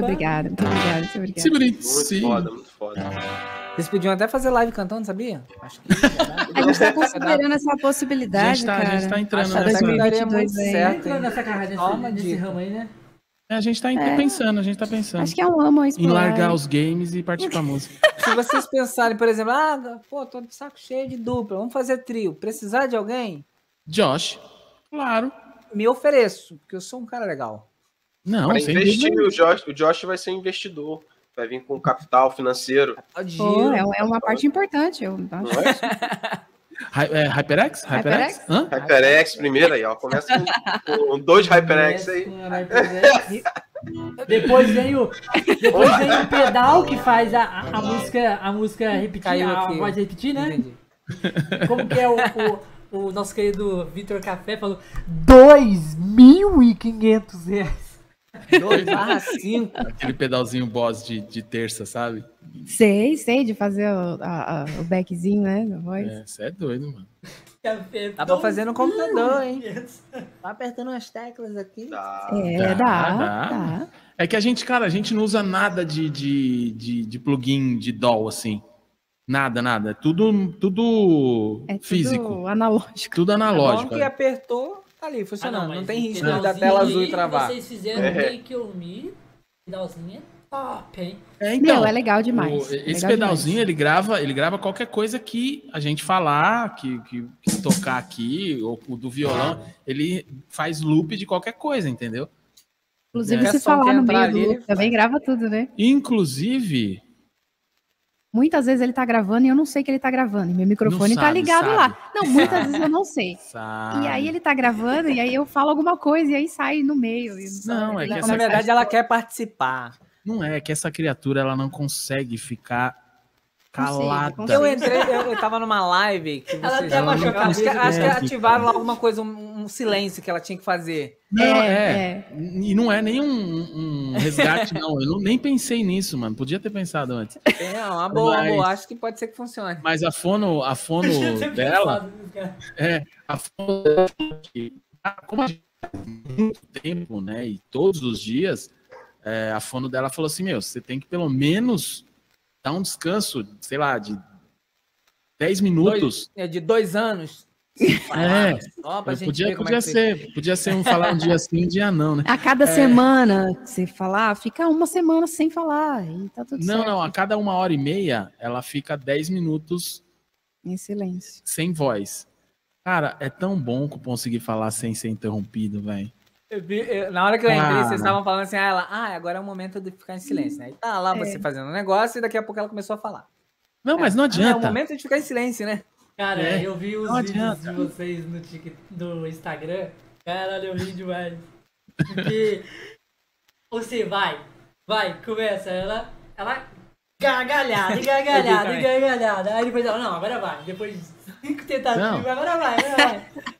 Muito obrigada, muito obrigada, muito obrigada. Muito sim. foda, muito foda. Vocês podiam até fazer live cantando, sabia? Acho que. A gente tá considerando essa A possibilidade, gente tá, a cara. gente tá entrando Acho nessa. que daria 2022 muito aí. certo. Entrando nessa carreira nesse, ramo aí, né? A gente tá É. pensando, a gente tá pensando. Acho que é um amo a Em largar os games e partir pra música. Se vocês pensarem, por exemplo, ah, pô, tô de saco cheio de dupla, vamos fazer trio. Precisar de alguém? Josh, claro. Me ofereço, porque eu sou um cara legal. Não, Para sem investir, dúvida. o Josh, o Josh vai ser investidor. Vai vir com capital financeiro. Pô, é, é uma parte importante, eu acho. Não é? É, HyperX? HyperX? HyperX? Hã? HyperX primeiro aí, ó. Começa com, com dois HyperX aí. Depois vem o, depois vem o pedal que faz a, a, a música, a música repetir, a voz repetir, né? Entendi. Como que é o, o, o nosso querido Vitor Café falou 2.500 reais. 2 barra 5. Aquele pedalzinho boss de, de terça, sabe? Sei, sei, de fazer o, a- a- o backzinho, né? da voz. É, você é doido, mano. Café, Dá pra fazer no computador, hein? 2.500. Tá apertando as teclas aqui. Tá. É, Dá, dá, dá. dá. É que a gente, cara, a gente não usa nada de, de, de, de plugin de DAW, assim. Nada, nada. É tudo, tudo É tudo físico. analógico. Tudo Bom analógico. que é. apertou, tá ali, funcionando. Ah, não, mas tem risco da pedalzinho tela azul e que travar. Vocês fizeram É. o Take On Me, pedalzinho é top, hein? É, então, Meu, é legal demais. o- esse legal pedalzinho, demais. ele grava, ele grava qualquer coisa que a gente falar, que, que, que tocar aqui, ou o do violão, ele faz loop de qualquer coisa, entendeu? Inclusive, Qualquer se falar que no meio do ali, loop, ele também grava tudo, né? Inclusive, Muitas vezes ele tá gravando e eu não sei que ele tá gravando. E meu microfone Não tá sabe, ligado sabe. lá. Não, muitas vezes eu não sei. sabe? E aí ele tá gravando e aí eu falo alguma coisa e aí sai no meio. e Não, é que Na, essa- na verdade, ela quer participar. Não é que essa criatura ela não consegue ficar calada. Eu entrei, eu, eu tava numa live que Ela vocês até abaixou a acho que, cabeça. acho que É, ativaram lá alguma coisa, um, um silêncio que ela tinha que fazer. Não, É, é, E não é nem um, um resgate, não. Eu não, nem pensei nisso, mano. Podia ter pensado antes. É uma boa, uma Mas- boa. Acho que pode ser que funcione. Mas a fono, a fono dela, é, a fono dela, ah, como a gente muito tempo, né? E todos os dias, é, a fono dela falou assim: meu, você tem que pelo menos dar um descanso, sei lá, de 10 minutos. É de dois anos. É, Só pra gente podia, como podia é que fica. ser, podia ser um falar um dia sim, um dia não, né? A cada semana que você falar, fica uma semana sem falar e tá tudo Não, certo. não, a cada uma hora e meia, ela fica 10 minutos Em silêncio. sem voz. Cara, é tão bom conseguir falar sem ser interrompido, velho. Vi- na hora que eu entrei, Ah. vocês estavam falando assim, ah, ela, ah, agora é o momento de ficar em silêncio, né? E tá lá você fazendo um negócio e daqui a pouco ela começou a falar. Não, mas não Ah, é o adianta. momento de ficar em silêncio, né? Cara, É, eu vi os não vídeos adianta. de vocês no, tic, no Instagram. Caralho, eu ri demais. Porque você vai, vai, começa, ela, ela gargalhada, e gargalhada, e gargalhada. Aí depois ela, não, agora vai. Depois de cinco tentativas, Não. agora vai, agora vai.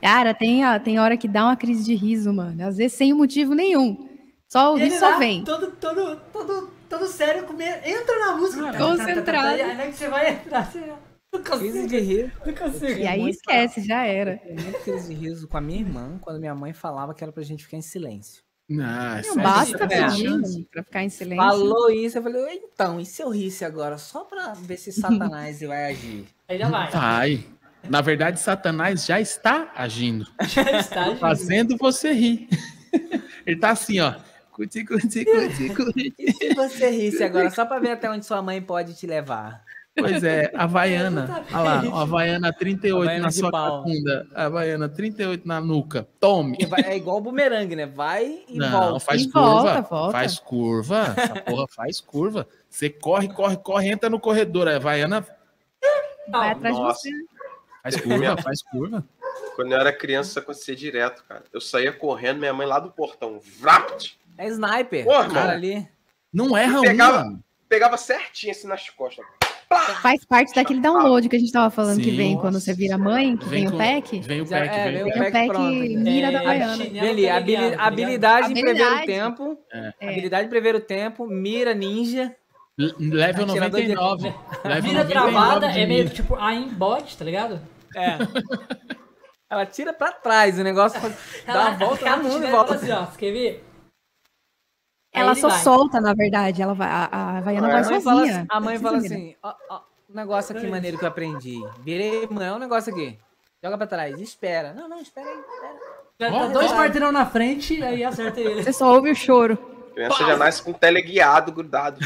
Cara, tem, ó, tem hora que dá uma crise de riso, mano. Às vezes sem motivo nenhum. Só o ele riso só vem. Todo, todo, todo, todo sério, come... entra na música. tá, Concentrado. Aí na hora que você vai entrar, você não Crise consigo, de não consigo. E aí muito esquece, já era. Eu muito crise de riso com a minha irmã quando minha mãe falava que era pra gente ficar em silêncio. Não, Não sério, basta é. pedir pra ficar em silêncio. Falou isso, eu falei, então, e se eu risse agora? Só pra ver se Satanás vai agir. Aí já vai. Vai. Na verdade, Satanás já está agindo, Já está, gente. fazendo você rir. Ele tá assim, ó. Cuti, cuti, cuti, cuti. E se você risse agora, só pra ver até onde sua mãe pode te levar? Pois é, Havaiana. Olha lá, ó, Havaiana 38 Havaiana na sua pau. cacunda. Havaiana 38 na nuca. Tome. Vai- É igual o bumerangue, né? Vai e Não, volta. faz E curva. volta, volta. Faz curva. Essa porra faz curva. Você corre, corre, corre, entra no corredor. A Havaiana Vai atrás Nossa. de você. Faz curva, faz curva. Quando eu era criança, isso acontecia direto, cara. Eu saía correndo, minha mãe lá do portão. Vrapt! É sniper. Porra, o cara ali. Não erra um, Pegava- mano. Pegava certinho assim nas costas. Faz parte daquele download que a gente tava falando que Sim. vem quando você vira mãe, que vem, o com- pack. Vem o pack, é, vem vem o o pack. o pack pronto, né? mira da É, Havaiana. chinelo Vem ali, tá habili- ligado, tá ligado? habilidade em prever o Habilidade. tempo. É. É. Habilidade em prever o tempo. Mira ninja. Level Atirador de- 99. Level Vira 99 travada é meio que tipo a aimbot, tá ligado? É. Ela tira pra trás o negócio, dá uma volta ela no mundo e volta. Assim, ó, você quer ver? Ela só vai. solta, na verdade. Ela vai, a, a Havaiana É. vai A mãe fala sozinha. assim, a mãe fala assim, ó, ó, um negócio aqui maneiro que eu aprendi. Virei, mãe, é um negócio aqui. Joga pra trás, espera. Não, não, espera aí, espera. Já tá dois quarteirão na frente, aí acerta ele. Você só ouve o choro. A criança já nasce com teleguiado grudado.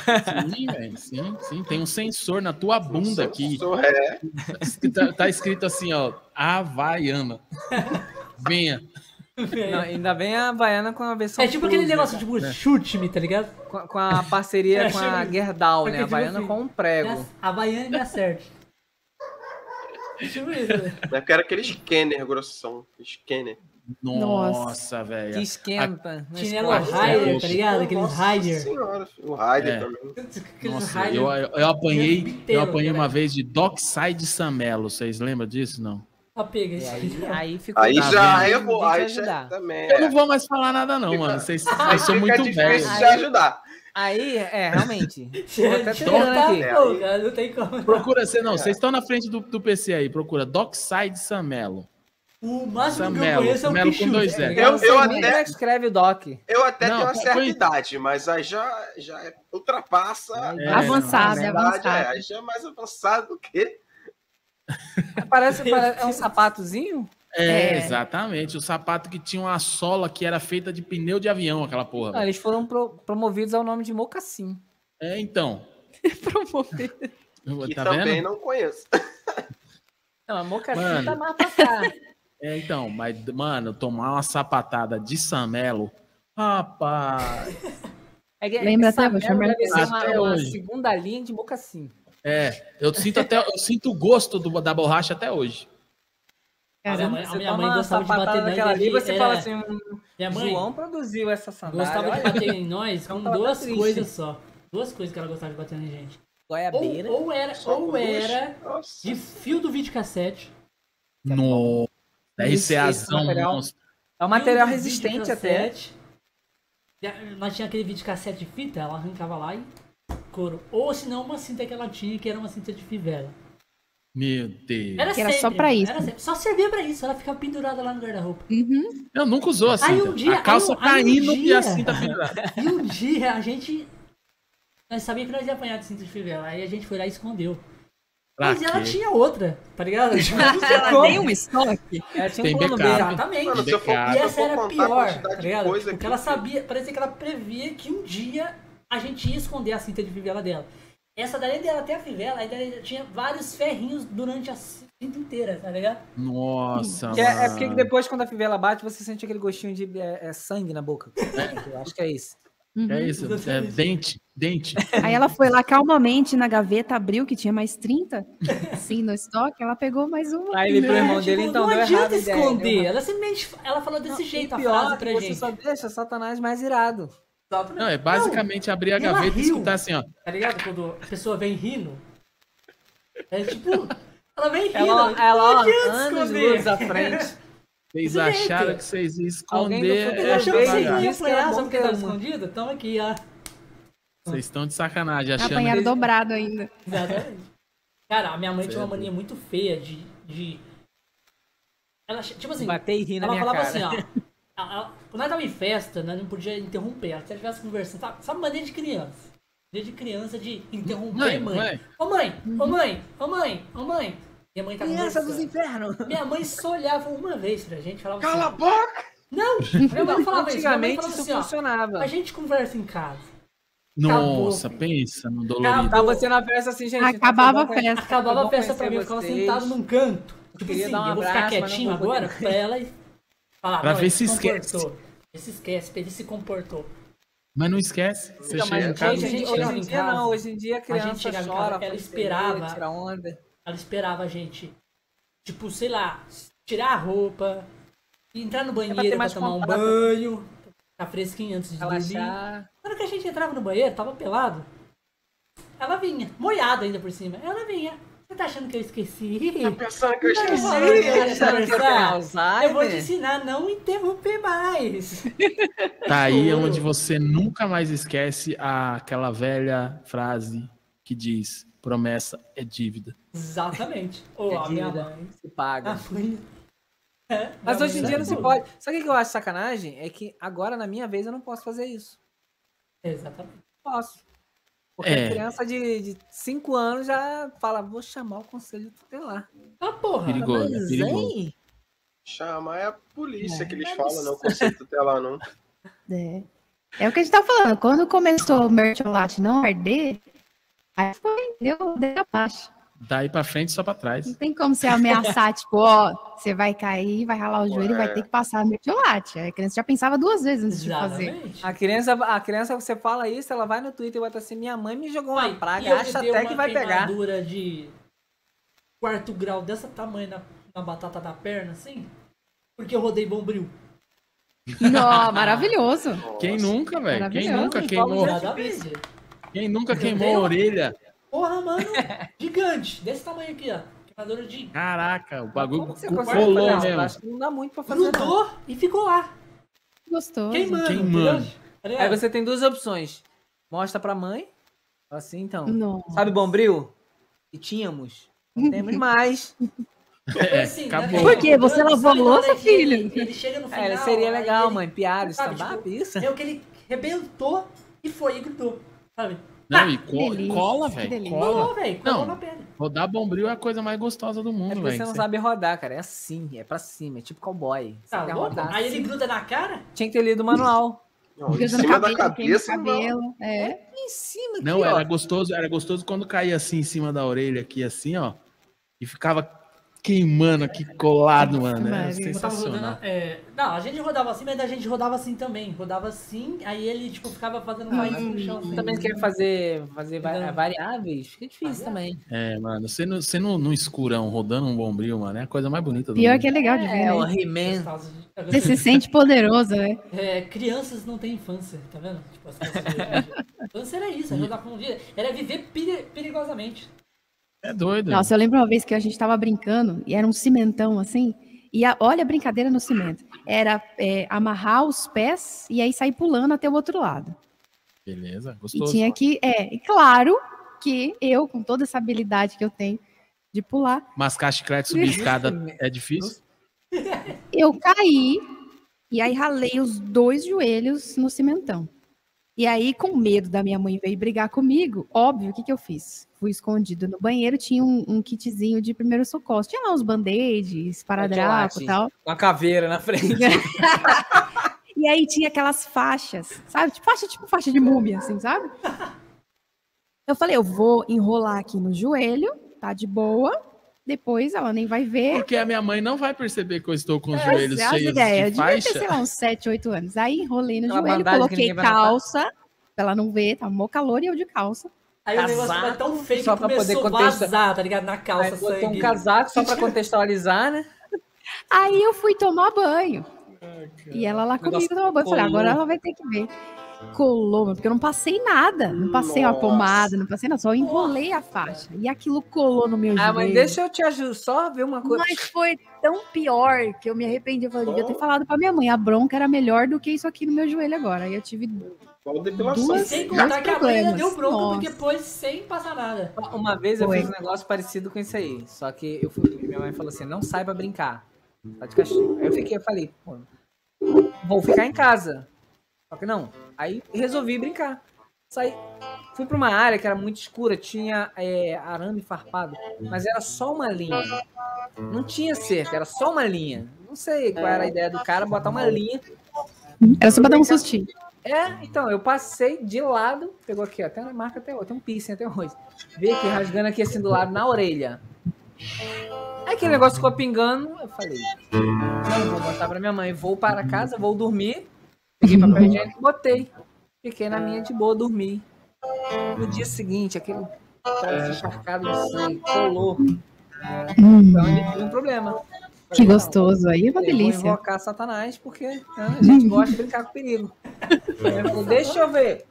Sim, velho. Sim, sim. Tem um sensor na tua bunda aqui. Sou- É, Tá, tá escrito assim, ó. Havaiana. Venha. Não, ainda bem a Havaiana com a versão É tipo aquele negócio, né? tipo, chute-me, tá ligado? com, com a parceria É, com a Gerdau, né? A tipo Havaiana assim, com um prego. A Baiana me acerte. Tipo isso, né? porque era aquele scanner grossão. Scanner. Nossa, Que velho. esquenta. no Chinelo. Rider, tá ligado? Aqueles Rider. senhora, O Rider É. também. Nossa, eu, eu, eu apanhei, eu apanhei uma vez de Dockside Samelo. Vocês lembram disso, não? Pega isso aí, aí. ficou Aí Tá já vendo? errou, Tem que aí já ajudar. também. Eu não É. vou mais falar nada, não, mano. Vocês, vocês são fica muito difícil velhos. de ajudar. Aí, é, realmente. Vou pô, não tem como. Procura, você não, vocês estão na frente do, do PC aí. Procura Dockside Samelo. O máximo que eu Samelo, conheço é o Pichu. dois tá ligado? Eu- eu até- é escreve o Doc. Eu até Não, tenho uma certa foi- idade, mas aí já, já é- ultrapassa. É, avançado, a é avançado. É, aí já é mais avançado do que. Parece, parece- é um sapatozinho? É, É. exatamente. O sapato que tinha uma sola que era feita de pneu de avião, aquela porra. Não, eles foram pro- promovidos ao nome de mocassim. É, então. Promover. Que tá também vendo? não conheço. Não, a mocassim tá mais pra cá. É, então, mas, mano, tomar uma sapatada de Samelo, rapaz. É que- Lembra até, vou chamar deve ser uma, até uma hoje. segunda linha de mocassim. É, eu sinto até, eu sinto o gosto do- da borracha até hoje. A minha Caramba. mãe, a minha mãe uma gostava de sapatada bater nós. daquela ali, você é, fala assim, hum, Minha mãe João produziu essa sandália. gostava de bater em nós com Então tá duas triste. coisas só. Duas coisas que ela gostava de bater em gente. Ou, Goiabeira. ou era, Só com ou era Nossa. de fio do videocassete. No Esse- esse RCAzão, material- monstro. É um material resistente até. Nós tinha aquele videocassete de fita, ela arrancava lá e couro. Ou se não, uma cinta que ela tinha, que era uma cinta de fivela. Meu Deus. Era, Que era só pra isso. Só servia pra isso, ela ficava pendurada lá no guarda-roupa. Uhum. Eu nunca usou assim. Aí um dia- a calça aí um- aí um caindo e a dia- cinta pendurada. E um dia a gente. Nós sabíamos que nós ia apanhar de cinta de fivela. Aí a gente foi lá e escondeu. Pra Mas ela tinha outra, tá ligado? Tipo, Ela tem um estoque. Ela tinha Tem um plano B. Exatamente. Mano, se eu for. E essa era pior, tá ligado? Porque que- ela sabia, parecia que ela previa que um dia a gente ia esconder a cinta de fivela dela. Essa daí dela até a fivela, aí dela tinha vários ferrinhos durante a cinta inteira, tá ligado? Nossa, Que é, é porque depois, quando a fivela bate, você sente aquele gostinho de é, é, sangue na boca. Eu acho que é isso. É isso, é dente, dente. Aí ela foi lá calmamente na gaveta, abriu, que tinha mais 30, assim, no estoque. Ela pegou mais uma. Aí ele pro É, irmão tipo, dele, então não deu adianta errado ideia, esconder. deu Ela simplesmente ela falou desse jeito a E pior, frase pra você gente. só deixa Satanás mais irado. Exatamente. Não, é basicamente abrir a e ela gaveta e riu. escutar assim, ó. Tá ligado? Quando a pessoa vem rindo. É tipo. Ela vem rindo. Ela, tipo, ela não adianta anos esconder. luz à frente. Vocês acharam que vocês iam Alguém do esconder achou que veio você e não ia bagaça. disse que era apanhar, bom sabe que escondido? Aqui, ó. Vocês estão de sacanagem, achando Apanharam dobrado ainda. Exatamente. Cara, a minha mãe tinha uma mania muito feia de. de... Ela, tipo assim, Bater e rir na ela minha falava cara. assim, ó. ela- ela- quando ela tava em festa, né, não podia interromper. Ela se ela estivesse conversando, sabe, sabe maneira de criança. Maneira de criança de interromper Mãe, mãe. mãe. Ô mãe, ô mãe, ô mãe, ô mãe. Minha mãe tá Criança dos infernos. Minha mãe só olhava uma vez pra gente falava Cala a assim. boca! Não! Mãe falava isso. Antigamente falava isso assim, ó. funcionava. A gente conversa em casa. Nossa, pensa no dolorido. Tá você na festa assim, gente. Acabava tá a festa. Acabava a festa pra mim, eu ficava sentado num canto. Tipo queria assim, dar um eu vou ficar abraço, mas não quietinho agora pra ela e falar. Pra ver se esquece. Ele se esquece, ele se comportou. Mas não esquece. Você Não, mas chega em hoje, casa. a gente hoje em dia não, hoje em dia a criança gente chegava em chora, ela esperava. besteira, tira onda. Ela esperava a gente, tipo, sei lá, tirar a roupa, entrar no É pra banheiro pra, mais tomar um banho, ficar fresquinho antes de dormir. Relaxar. Na hora que a gente entrava no banheiro, tava pelado, ela vinha, molhada ainda por cima. Ela vinha. Você tá achando que eu esqueci? Tá pensando que eu Tá esqueci? eu ia Achando que eu? Alzheimer? Eu vou te ensinar a não interromper mais. Tá aí onde você nunca mais esquece aquela velha frase que diz: promessa é dívida. Exatamente. Ou É a minha dívida. mãe. Se paga. A mãe. É, Mas hoje em dia não se sabe pode. Sabe o que eu acho sacanagem? É que agora, na minha vez, eu não posso fazer isso. Exatamente. Posso. Porque É. a criança de 5 anos já fala, vou chamar o conselho tutelar. Ah, porra. Perigoso, é Mas, perigoso. hein? Chama, é a polícia que eles Mas falam, não conceito tutelar, não. É. É o que a gente tá falando. Quando começou o mercholate não arder, aí foi, deu, deu a baixa. Daí pra frente, só pra trás. Não tem como você ameaçar, tipo, ó, você vai cair, vai ralar o joelho e vai Ué. ter que passar mercholate. Aí A criança já pensava duas vezes antes de fazer. Exatamente. A criança, a criança, você fala isso, ela vai no Twitter e bota assim, minha mãe me jogou uma praga, acha até uma que vai pegar. queimadura de quarto grau dessa tamanho na, na batata da perna, assim, porque eu rodei bombril. Não, maravilhoso. Quem nunca, velho? Quem nunca queimou? Quem nunca queimou a orelha? Porra, mano, gigante, desse tamanho aqui, ó. Queimadura de... Caraca, o bagulho? Eu mesmo. Acho que não dá muito pra fazer, não. Grudou e ficou lá, Gostoso. queimando. Queimando. Tá? Aí você tem duas opções. Mostra pra mãe. Assim, então. Não. Sabe Bombril? E tínhamos. Não temos mais. É, Assim, acabou. né? Por quê? Você Sabe lavou a louça, ele- filho? Ele, ele chega no final. É, seria legal, ele- mãe. Piada, sabe, stand-up, tipo, isso. É o que ele rebentou e foi e gritou, sabe? Não, e Que co- delícia, cola, velho. Cola. Colou, velho. Não. na pele. Rodar bombril é a coisa mais gostosa do É mundo, porque velho. você não sabe rodar, cara. É assim, é pra cima. É tipo cowboy. Você Tá louco? rodar Aí ele assim. gruda na cara? Tinha que ter lido o manual. Não, em cima da cabelo, queima o cabeça, não. cabelo. É. Em cima aqui, Não, ó. era gostoso, era gostoso quando caía assim em cima da orelha, aqui assim, ó. E ficava queimando aqui colado, mano. Eu tava rodando. sensacional. é, Não, a gente rodava assim, mas a gente rodava assim também. Rodava assim, aí ele, tipo, ficava fazendo raiz no chão. Assim. Também quer fazer, fazer Não. variáveis? Fica difícil também. É, mano, você no, você no, no escurão, rodando um bombril, mano, é a coisa mais bonita do Pior mundo. que é legal de ver, É, o né? He-Man. Você se sente poderoso, né? É, crianças não têm infância, tá vendo? Tipo. Infância era isso, era um dia. Era viver peri- perigosamente. É doido. Nossa, eu lembro uma vez que a gente tava brincando e era um cimentão assim. E a- olha a brincadeira no cimento. Era é, amarrar os pés e aí sair pulando até o outro lado. Beleza, E gostoso. tinha que. É, e claro que eu, com toda essa habilidade que eu tenho de pular, Mascar chiclete, subir escada é difícil? eu caí e aí ralei os dois joelhos no cimentão. E aí, com medo da minha mãe vir brigar comigo, óbvio, o que, que eu fiz? Fui escondido no banheiro, tinha um, um kitzinho de primeiro socorro. Tinha lá uns band-aids, paradrapo e tal. Com a caveira na frente. E aí tinha aquelas faixas, sabe? Tipo, faixa, tipo faixa de múmia, assim, sabe? Eu falei, eu vou enrolar aqui no joelho, tá de boa. Depois ela nem vai ver. Porque a minha mãe não vai perceber que eu estou com os Essa joelhos é cheios ideias. de Eu devia ter, faixa. sei lá, uns 7, 8 anos. Aí enrolei no Aquela joelho, coloquei calça, pra ela não ver, tá mó calor e eu de calça. Aí o negócio Casaco, foi tão feio só que pra poder começou a contexto- vazar, tá ligado? Na Aí calça, botou sangue. um casaco só pra contextualizar, né? Aí eu fui tomar banho. E ela lá comigo tomar banho. Eu Falei, agora ela vai ter que ver. Colou, porque eu não passei nada. Não passei uma Nossa. pomada, não passei nada. Só enrolei a faixa. E aquilo colou no meu Ah, joelho. mas deixa eu te ajudar, só ver uma coisa. Mas foi tão pior que eu me arrependi. Eu falei, devia ter falado pra minha mãe. A bronca era melhor do que isso aqui no meu joelho agora. Aí eu tive Qual depilação? Duas- E sem contar que a problemas. deu bronca Nossa. porque pôs sem passar nada. Uma vez eu Foi. fiz um negócio parecido com isso aí. Só que eu fui, minha mãe falou assim: não sai pra brincar. Tá de castigo. Aí eu fiquei, eu falei, pô, vou ficar em casa. Só que não. Aí resolvi brincar. Saí. Fui pra uma área que era muito escura, tinha é, arame farpado, mas era só uma linha. Não tinha cerca, era só uma linha. Não sei qual era a ideia do cara, botar uma linha. Era só pra dar um sustinho. É, então, eu passei de lado, pegou aqui, tem uma marca até hoje, tem um piercing até hoje. Veio aqui, rasgando aqui assim do lado, na orelha. Aí aquele negócio ficou pingando, eu falei, não vou botar pra minha mãe, vou para casa, vou dormir. Peguei papel higiênico e botei. Fiquei na minha de boa, dormi. No dia seguinte, aquele troço encharcado de sangue, colou. Foi onde tive um problema. que Falei, gostoso. Aí é uma Falei, Vou delícia. invocar Satanás, porque né, a gente gosta de brincar com perigo. Deixa eu ver.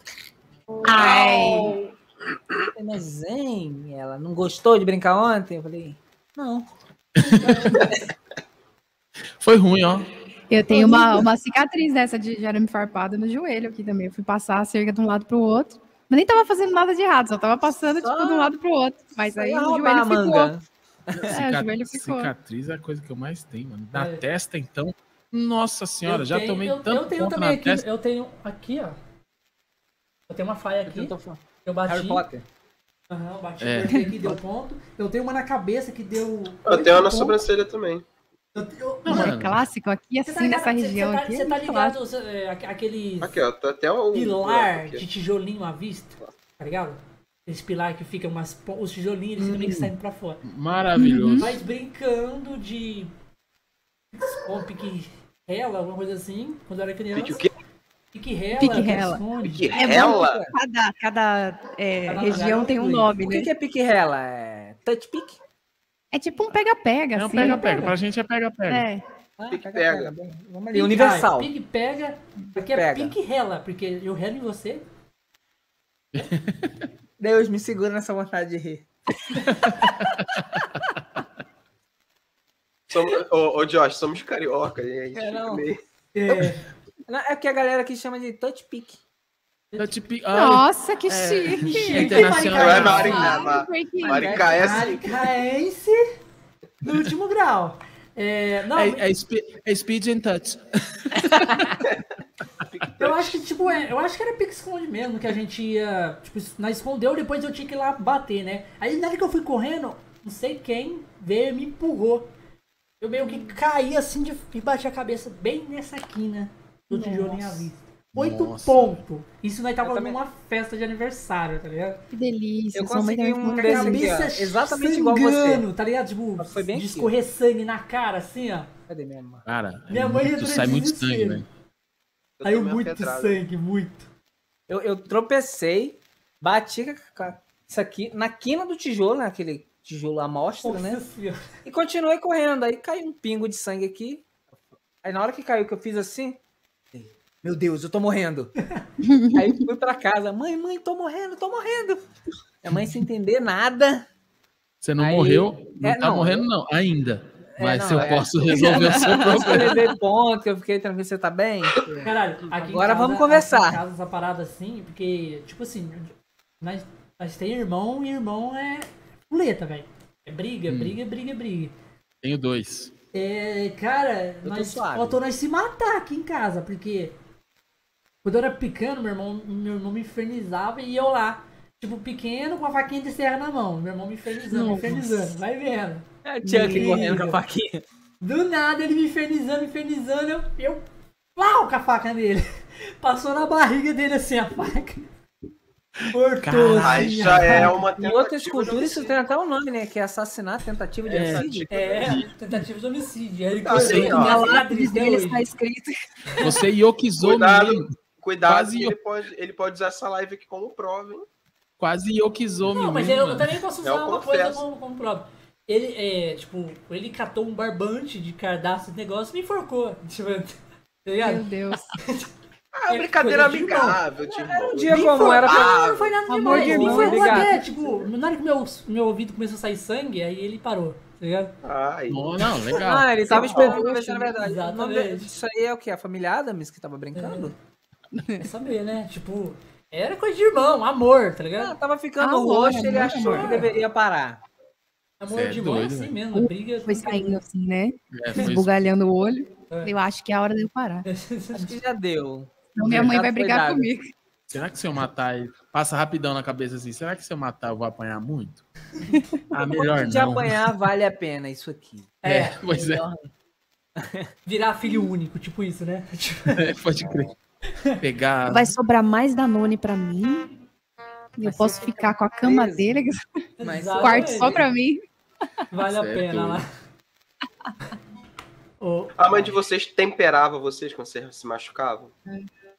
Ai. Hein, ela não gostou de brincar ontem? Eu falei, não. Foi ruim, ó. Eu tenho uma, uma cicatriz dessa de, arame farpado no joelho aqui também. Eu fui passar a cerca de um lado pro outro. Mas nem tava fazendo nada de errado, só tava passando, Só- tipo, de um lado pro outro. Mas Só aí o joelho ficou. É, o joelho ficou. Cicatriz é a coisa que eu mais tenho, mano. Na É. testa, então. Nossa senhora, Eu já tenho- tomei eu, tanto eu tenho ponto também na aqui, testa. eu tenho aqui, ó. Eu tenho uma faia aqui, Eu tô falando. eu bati. Harry Potter. Aham, eu bati, É. aqui, deu ponto. Eu tenho uma na cabeça que deu. Eu tenho uma na sobrancelha também. Eu, eu, Não, mano, mano. É clássico aqui, você tá assim, ligado- nessa você- região você tá, aqui. Você é tá muito ligado, você- é, aqu- aqueles Aqui, ó. Tá até o. pilar de tijolinho à vista, tá ligado? Esse pilar que fica umas. Os tijolinhos, eles também que saem pra fora. Maravilhoso. Mas brincando de. Com pique rela, alguma coisa assim, quando eu era criança. Pique o quê? Pique rela, Pique rela. esconde. Que É cada, cada é, Cada região lugar tem um nome, O que, né? que é pique-rela? É touch pick? É tipo um pega-pega, É um assim. pega-pega. Pra gente é pega-pega. É. Ah, Pique pega, pega. bem. Vamos ali. Pique- Universal. ah, pique pega, porque é pique rela, porque eu relo em você. Deus me segura nessa vontade de rir. Somos, ô, ô, Josh, somos carioca. E aí, É, não. meio- É, Não, É que a galera aqui chama de touch pick. Touch pick- Ai, Nossa, que chique. é internacional. É Maricaense. Marina, ma- Breaking. Maricaense. Maricaense no último grau. É, não, É, é, spe- é speed and touch. Eu acho que, tipo, é, eu acho que era pique-esconde mesmo, que a gente ia, tipo, nós escondeu, depois eu tinha que ir lá bater, né? Aí na hora que eu fui correndo, não sei quem veio e me empurrou. Eu meio que caí assim de, e bati a cabeça bem nessa quina do tijolo em vista. Oito pontos. Isso nós tava também- numa festa de aniversário, tá ligado? Que delícia. Eu mãe consegui um comer desse aqui. Cabeça Exatamente igual você. sangrando, tá ligado? Tipo, Foi bem de escorrer sangue na cara, assim, ó. Cadê minha irmã? Cara, é Minha mãe muito- sai muito sangue, velho. Uma muito pedrada. sangue, muito. Eu, eu tropecei, bati com isso aqui na quina do tijolo, né? Tijolo à mostra, Nossa né? senhora. E continuei correndo. Aí caiu um pingo de sangue aqui. Aí na hora que caiu, que eu fiz assim. Meu Deus, eu tô morrendo. Aí fui pra casa. Mãe, mãe, tô morrendo, tô morrendo. Minha mãe sem entender nada. Você não Aí- morreu? Não É, tá não, morrendo, eu- não. Ainda. É, Mas não, se eu é. posso resolver o seu Eu problema. levei ponto, que eu fiquei tranquilo, você tá bem? Caralho, Agora casa- vamos conversar. Aqui em casa essa parada assim, porque, tipo assim, nós, nós tem irmão e irmão é puleta, velho. É briga, Hum. briga, briga, briga. Tenho dois. É, cara, Eu nós faltou nós se matar aqui em casa, porque quando eu era pequeno, meu irmão, meu irmão me infernizava e eu lá, tipo, pequeno com a faquinha de serra na mão. Meu irmão me infernizando, me Nossa. infernizando, vai vendo. É, Chuck Briga. correndo com a faquinha. Do nada ele me infernizando, infernizando, eu, eu plau com a faca nele. Passou na barriga dele assim a faca. Cortou Aí já é uma Em tentativa outras de culturas isso tem até um nome, né? Que é assassinato, tentativa de É. homicídio. É, tentativa de homicídio. Ele Assim, ó. minha Na até dele está escrito. Você iokizou Cuidado. mesmo. Cuidado, Quase ele pode, ele pode usar essa live aqui como prova, hein? Quase iokizou Não, mas menino. eu, eu também posso usar Eu uma coisa como, como prova. Ele, é, tipo, ele catou um barbante de cardápio de negócio e me enforcou. Tipo, tá Meu? Deus. Ah, É, brincadeira coisa de irmão. amigável, de irmão. Um dia como era pra... Ah, não foi nada Amor demais. de irmão, foi obrigado. até, tipo, na hora que meu, meu ouvido começou a sair sangue, aí ele parou, tá ligado? Ai, Não, não, legal. Ah, ele tava esperando pra ver se era verdade. O de- Exatamente. Isso aí é o quê? A família Adams que tava brincando? Quer saber, né? Tipo, era coisa de irmão, amor, tá Ah, ligado? tava ficando Amor, roxo ele amor, achou amor. que deveria parar. Amor é de irmão é doido, assim mesmo, briga. Foi saindo assim, né? É, foi isso. Esbugalhando o olho. É. Eu acho que é a hora de eu parar. Acho que já deu. Senão minha mãe Recado vai brigar dado. comigo. Será que se eu matar ele. Passa rapidão na cabeça assim. Será que se eu matar eu vou apanhar muito? Ah, melhor de não. apanhar vale a pena isso aqui. É, É, pois é. Melhor virar filho único, tipo isso, né? É, pode crer. Pegar. Vai sobrar mais Danone pra mim. E eu posso ficar com a cama preso. dele, Mas o quarto só pra mim. Vale a Certo. pena lá. A mãe de vocês temperava vocês quando vocês se machucavam?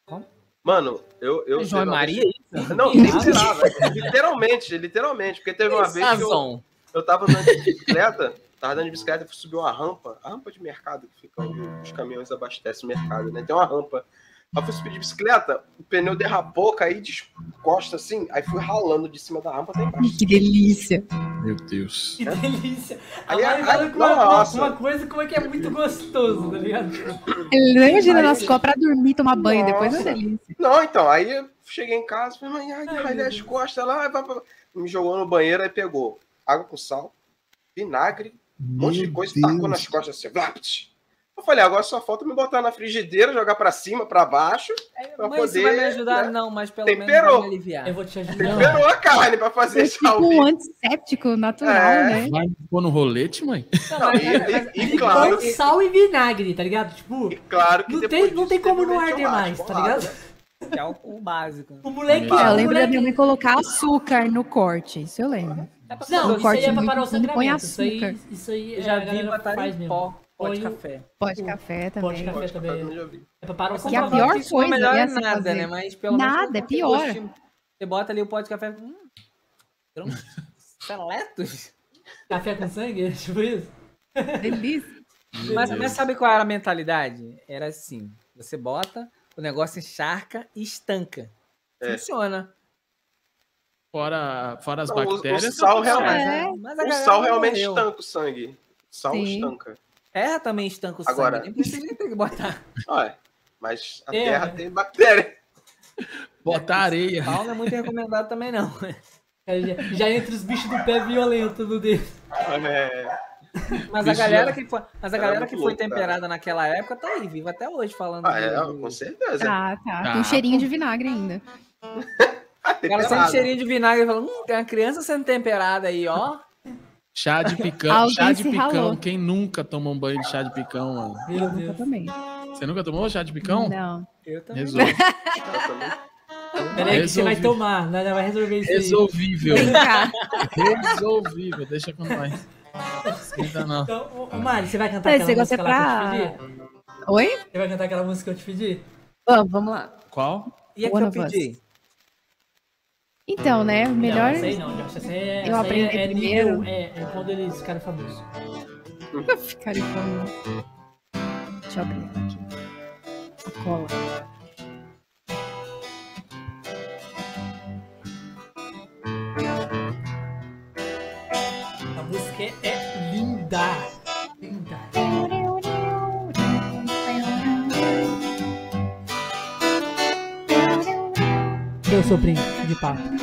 Como? Mano, eu. eu João e teve uma Maria? vez- Não, temperava. literalmente, literalmente. Porque teve uma vez que eu, eu tava andando de bicicleta, tava andando de bicicleta e fui subir uma rampa, a rampa de mercado que fica onde os caminhões abastecem o mercado, né? Tem uma rampa. Aí eu fui subir de bicicleta, o pneu derrapou, caí de costa assim, aí fui ralando de cima da rampa até embaixo. Que delícia. Meu Deus. que delícia. A Aí, Mari aí, com uma, nossa. uma coisa como é que é muito gostoso, tá ligado? Ele imagina Aí- nas copras pra dormir, tomar banho, depois é Nossa. delícia. Não, então, aí eu cheguei em casa, falei, mãe, ai, Ai, as costas lá, vai, vai, vai. me jogou no banheiro, aí pegou água com sal, vinagre, um monte de coisa, e tacou nas costas assim, vlapt. Eu falei, agora só falta me botar na frigideira, jogar pra cima, pra baixo, pra Mãe, isso poder, vai me ajudar? né? Não, mas pelo Temperou. menos vai me aliviar. Eu vou te ajudar. temperou a carne pra fazer É esse tipo um antisséptico natural, É. né? Vai pôr no rolete, mãe? Não, Não, mas- e, mas- e- e claro, sal e vinagre, tá ligado? Tipo, e claro que não tem, não tem como não arder mais, tá ligado? que é o, o básico. O moleque. É, É, eu lembro da minha mãe colocar açúcar no corte, isso eu lembro. É Não, isso aí é pra parar o fino, põe sangramento. Isso aí, açúcar. isso aí é, já a vi faz em mesmo. pó, pó de o- café. Pó de café Pó de também. café Pode também. fazer, eu já vi. É pra parar o Que a pior não coisa é essa nada, fazer. né? Mas pelo menos Nada, é pior. gostinho. Você bota ali o pó de café. Hum, seletos. Café com sangue? Tipo isso? Delícia. Mas, mas sabe qual era a mentalidade? Era assim: você bota, o negócio encharca e estanca. É. Funciona. Fora, fora as Não, o- o bactérias. sal realmente-. É. O sal realmente estanca o sangue. Sal Sim. estanca. Terra também estanca o sangue. Agora- Nem precisa nem ter que botar. Olha, mas a É. terra tem bactéria. Botar areia. Pau não é muito recomendado também, não. Aí Já, já entra os bichos do pé violento no dedo. É. Mas a galera já- que foi, mas a Era galera que foi louco, cara. temperada naquela época tá aí, viva até hoje falando. Ah, é, do- com certeza. Tá, tá. Ah, Tem um cheirinho de vinagre ainda. O cara sente cheirinho de vinagre e fala, hum, tem uma criança sendo temperada aí, ó. Chá de picão, chá de picão. ralou. Quem nunca tomou um banho de chá de picão, mano? Meu Eu também. Você nunca tomou chá de picão? Não. Eu também. Resolve. Peraí que você vai tomar, né? Vai resolver isso aí. Resolvível. Resolvível. Deixa com nós. Esquenta não. Então, ô, Mari, você vai cantar Esse aquela negócio música é lá que eu te pra- pedi? Oi? Você vai cantar aquela música que eu te pedi? Vamos, vamos lá. Qual? E a que One eu pedi? Então, né? Melhor. Não, essa não, Josh. Essa aí é, Eu essa aprendi é, é primeiro. nível, é, é quando eles ficaram famosos. Ficaria falando. Deixa eu abrir aqui. A cola. A música é, é linda. Linda. Meu sobrinho de.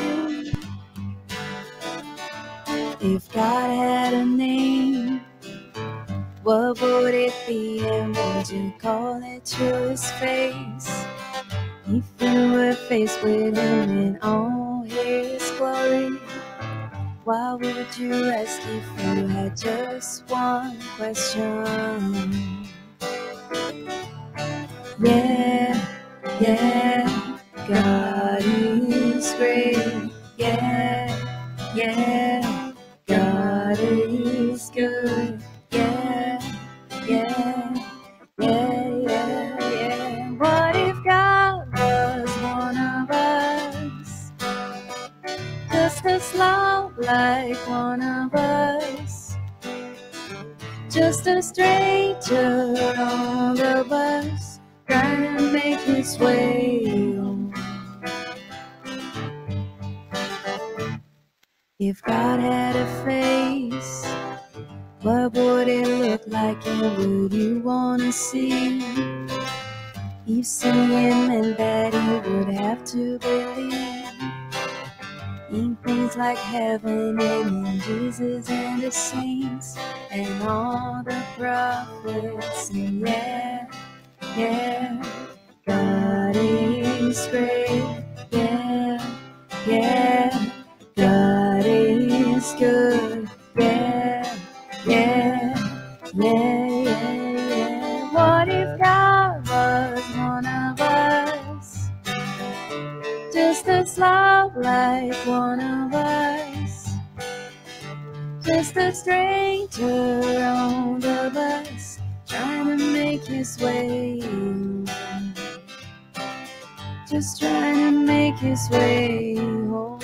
If God had a name, what would it be and would you call it to his face? If you were faced with him in all his glory, why would you ask if you had just one question? Yeah, yeah, God is great. Yeah, yeah, God is good. Yeah, yeah, yeah, yeah, yeah. What if God was one of us? Just as loud like one of us. Just a stranger on the bus trying to make his way home. If God had a face, what would it look like and would you wanna see? You If seeing meant that he would have to believe in things like heaven and in Jesus and the saints and all the prophets. And yeah, yeah, God is great. Yeah, yeah, God is good. Yeah, yeah, yeah, yeah, yeah. What if God was one of us? Just as loud like one of us. Just a stranger on the bus trying to make his way. Just trying to make his way home.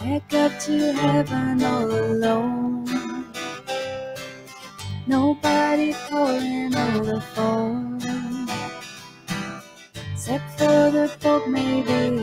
Back up to heaven all alone. Nobody calling on the phone. Except for the Pope, maybe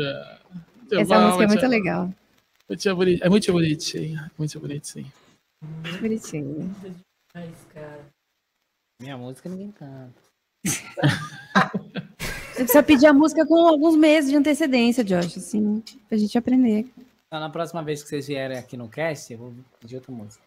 Muito Essa música é muito legal. muito boni- É muito bonitinho. Muito bonitinho. Muito bonitinho. Mas, cara. Minha música ninguém canta. Você precisa pedir a música com alguns meses de antecedência, Josh, assim, pra gente aprender. Então, na próxima vez que vocês vierem aqui no cast, eu vou pedir outra música.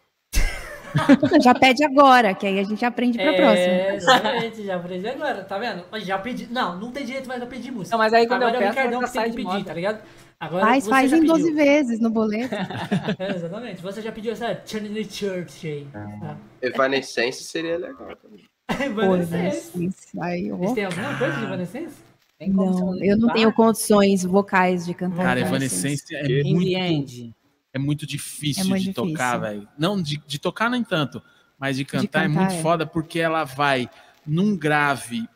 Já pede agora, que aí a gente aprende pra próxima. É, exatamente, já aprendi agora, tá vendo? Mas Já pedi. Não, não tem direito mais a pedir música. Não, mas aí quando Agora eu é o peço, Ricardão que tem pedir, moda. tá ligado? Agora Faz, você faz já em pediu. 12 vezes no boleto. É, exatamente. Você já pediu essa Charlie Church aí. Tá. Evanescence seria legal também. Evanescence. aí, ó. Vocês têm alguma coisa de Evanescence? Tem como Não, eu não tenho condições vocais de cantar. Cara, Evanescence. É In the muito, end. É muito difícil É muito de difícil. tocar, velho. Não, de, de tocar nem tanto, mas de cantar, é cantar, muito é. foda porque ela vai num grave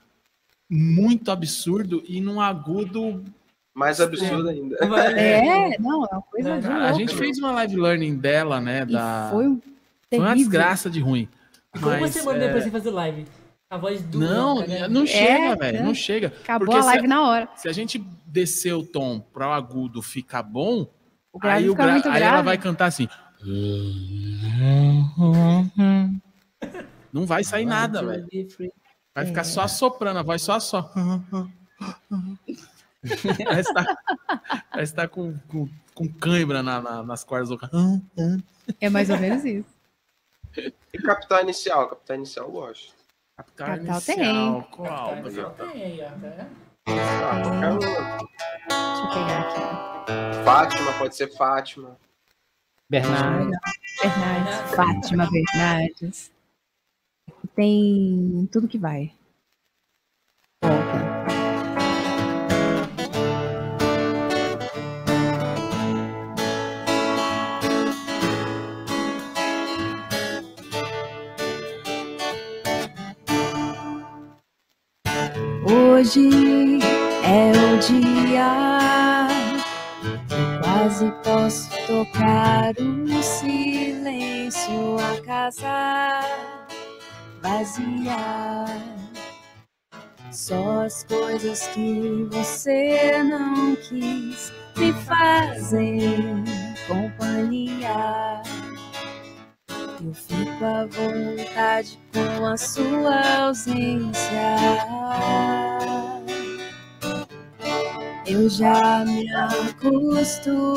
muito absurdo e num agudo. Mais absurdo ainda. É, não, é uma coisa de Cara, a louco. gente fez uma live learning dela, né? E Da... foi um Foi uma desgraça de ruim. E como Mas, você manda é, depois sem fazer live? A voz dura. Não, ligado? não chega, É, velho. é. Não chega. Acabou Porque a live na hora. Se a gente descer o tom para o agudo ficar bom, O grave aí, o gra- muito aí grave. ela vai cantar assim. Não vai sair nada, velho. Vai ficar só soprando, a voz só só. Parece estar parece tá com, com, com cãibra na, na- nas cordas vocais. É mais ou menos isso. E Capital Inicial? Capital Inicial eu gosto. Capital Capital inicial, Tá, qual? aí, ó, tá vendo? Ah. Deixa eu pegar aqui. Fátima, pode ser Fátima. Bernardo. Bernardes. Fátima Bernardes. Tem tudo que vai. Volta. Hoje é o dia quase posso tocar o silêncio, a casa vazia. Só as coisas que você não quis me fazem companhia. Eu fico à vontade com a sua ausência. Eu já me acostumei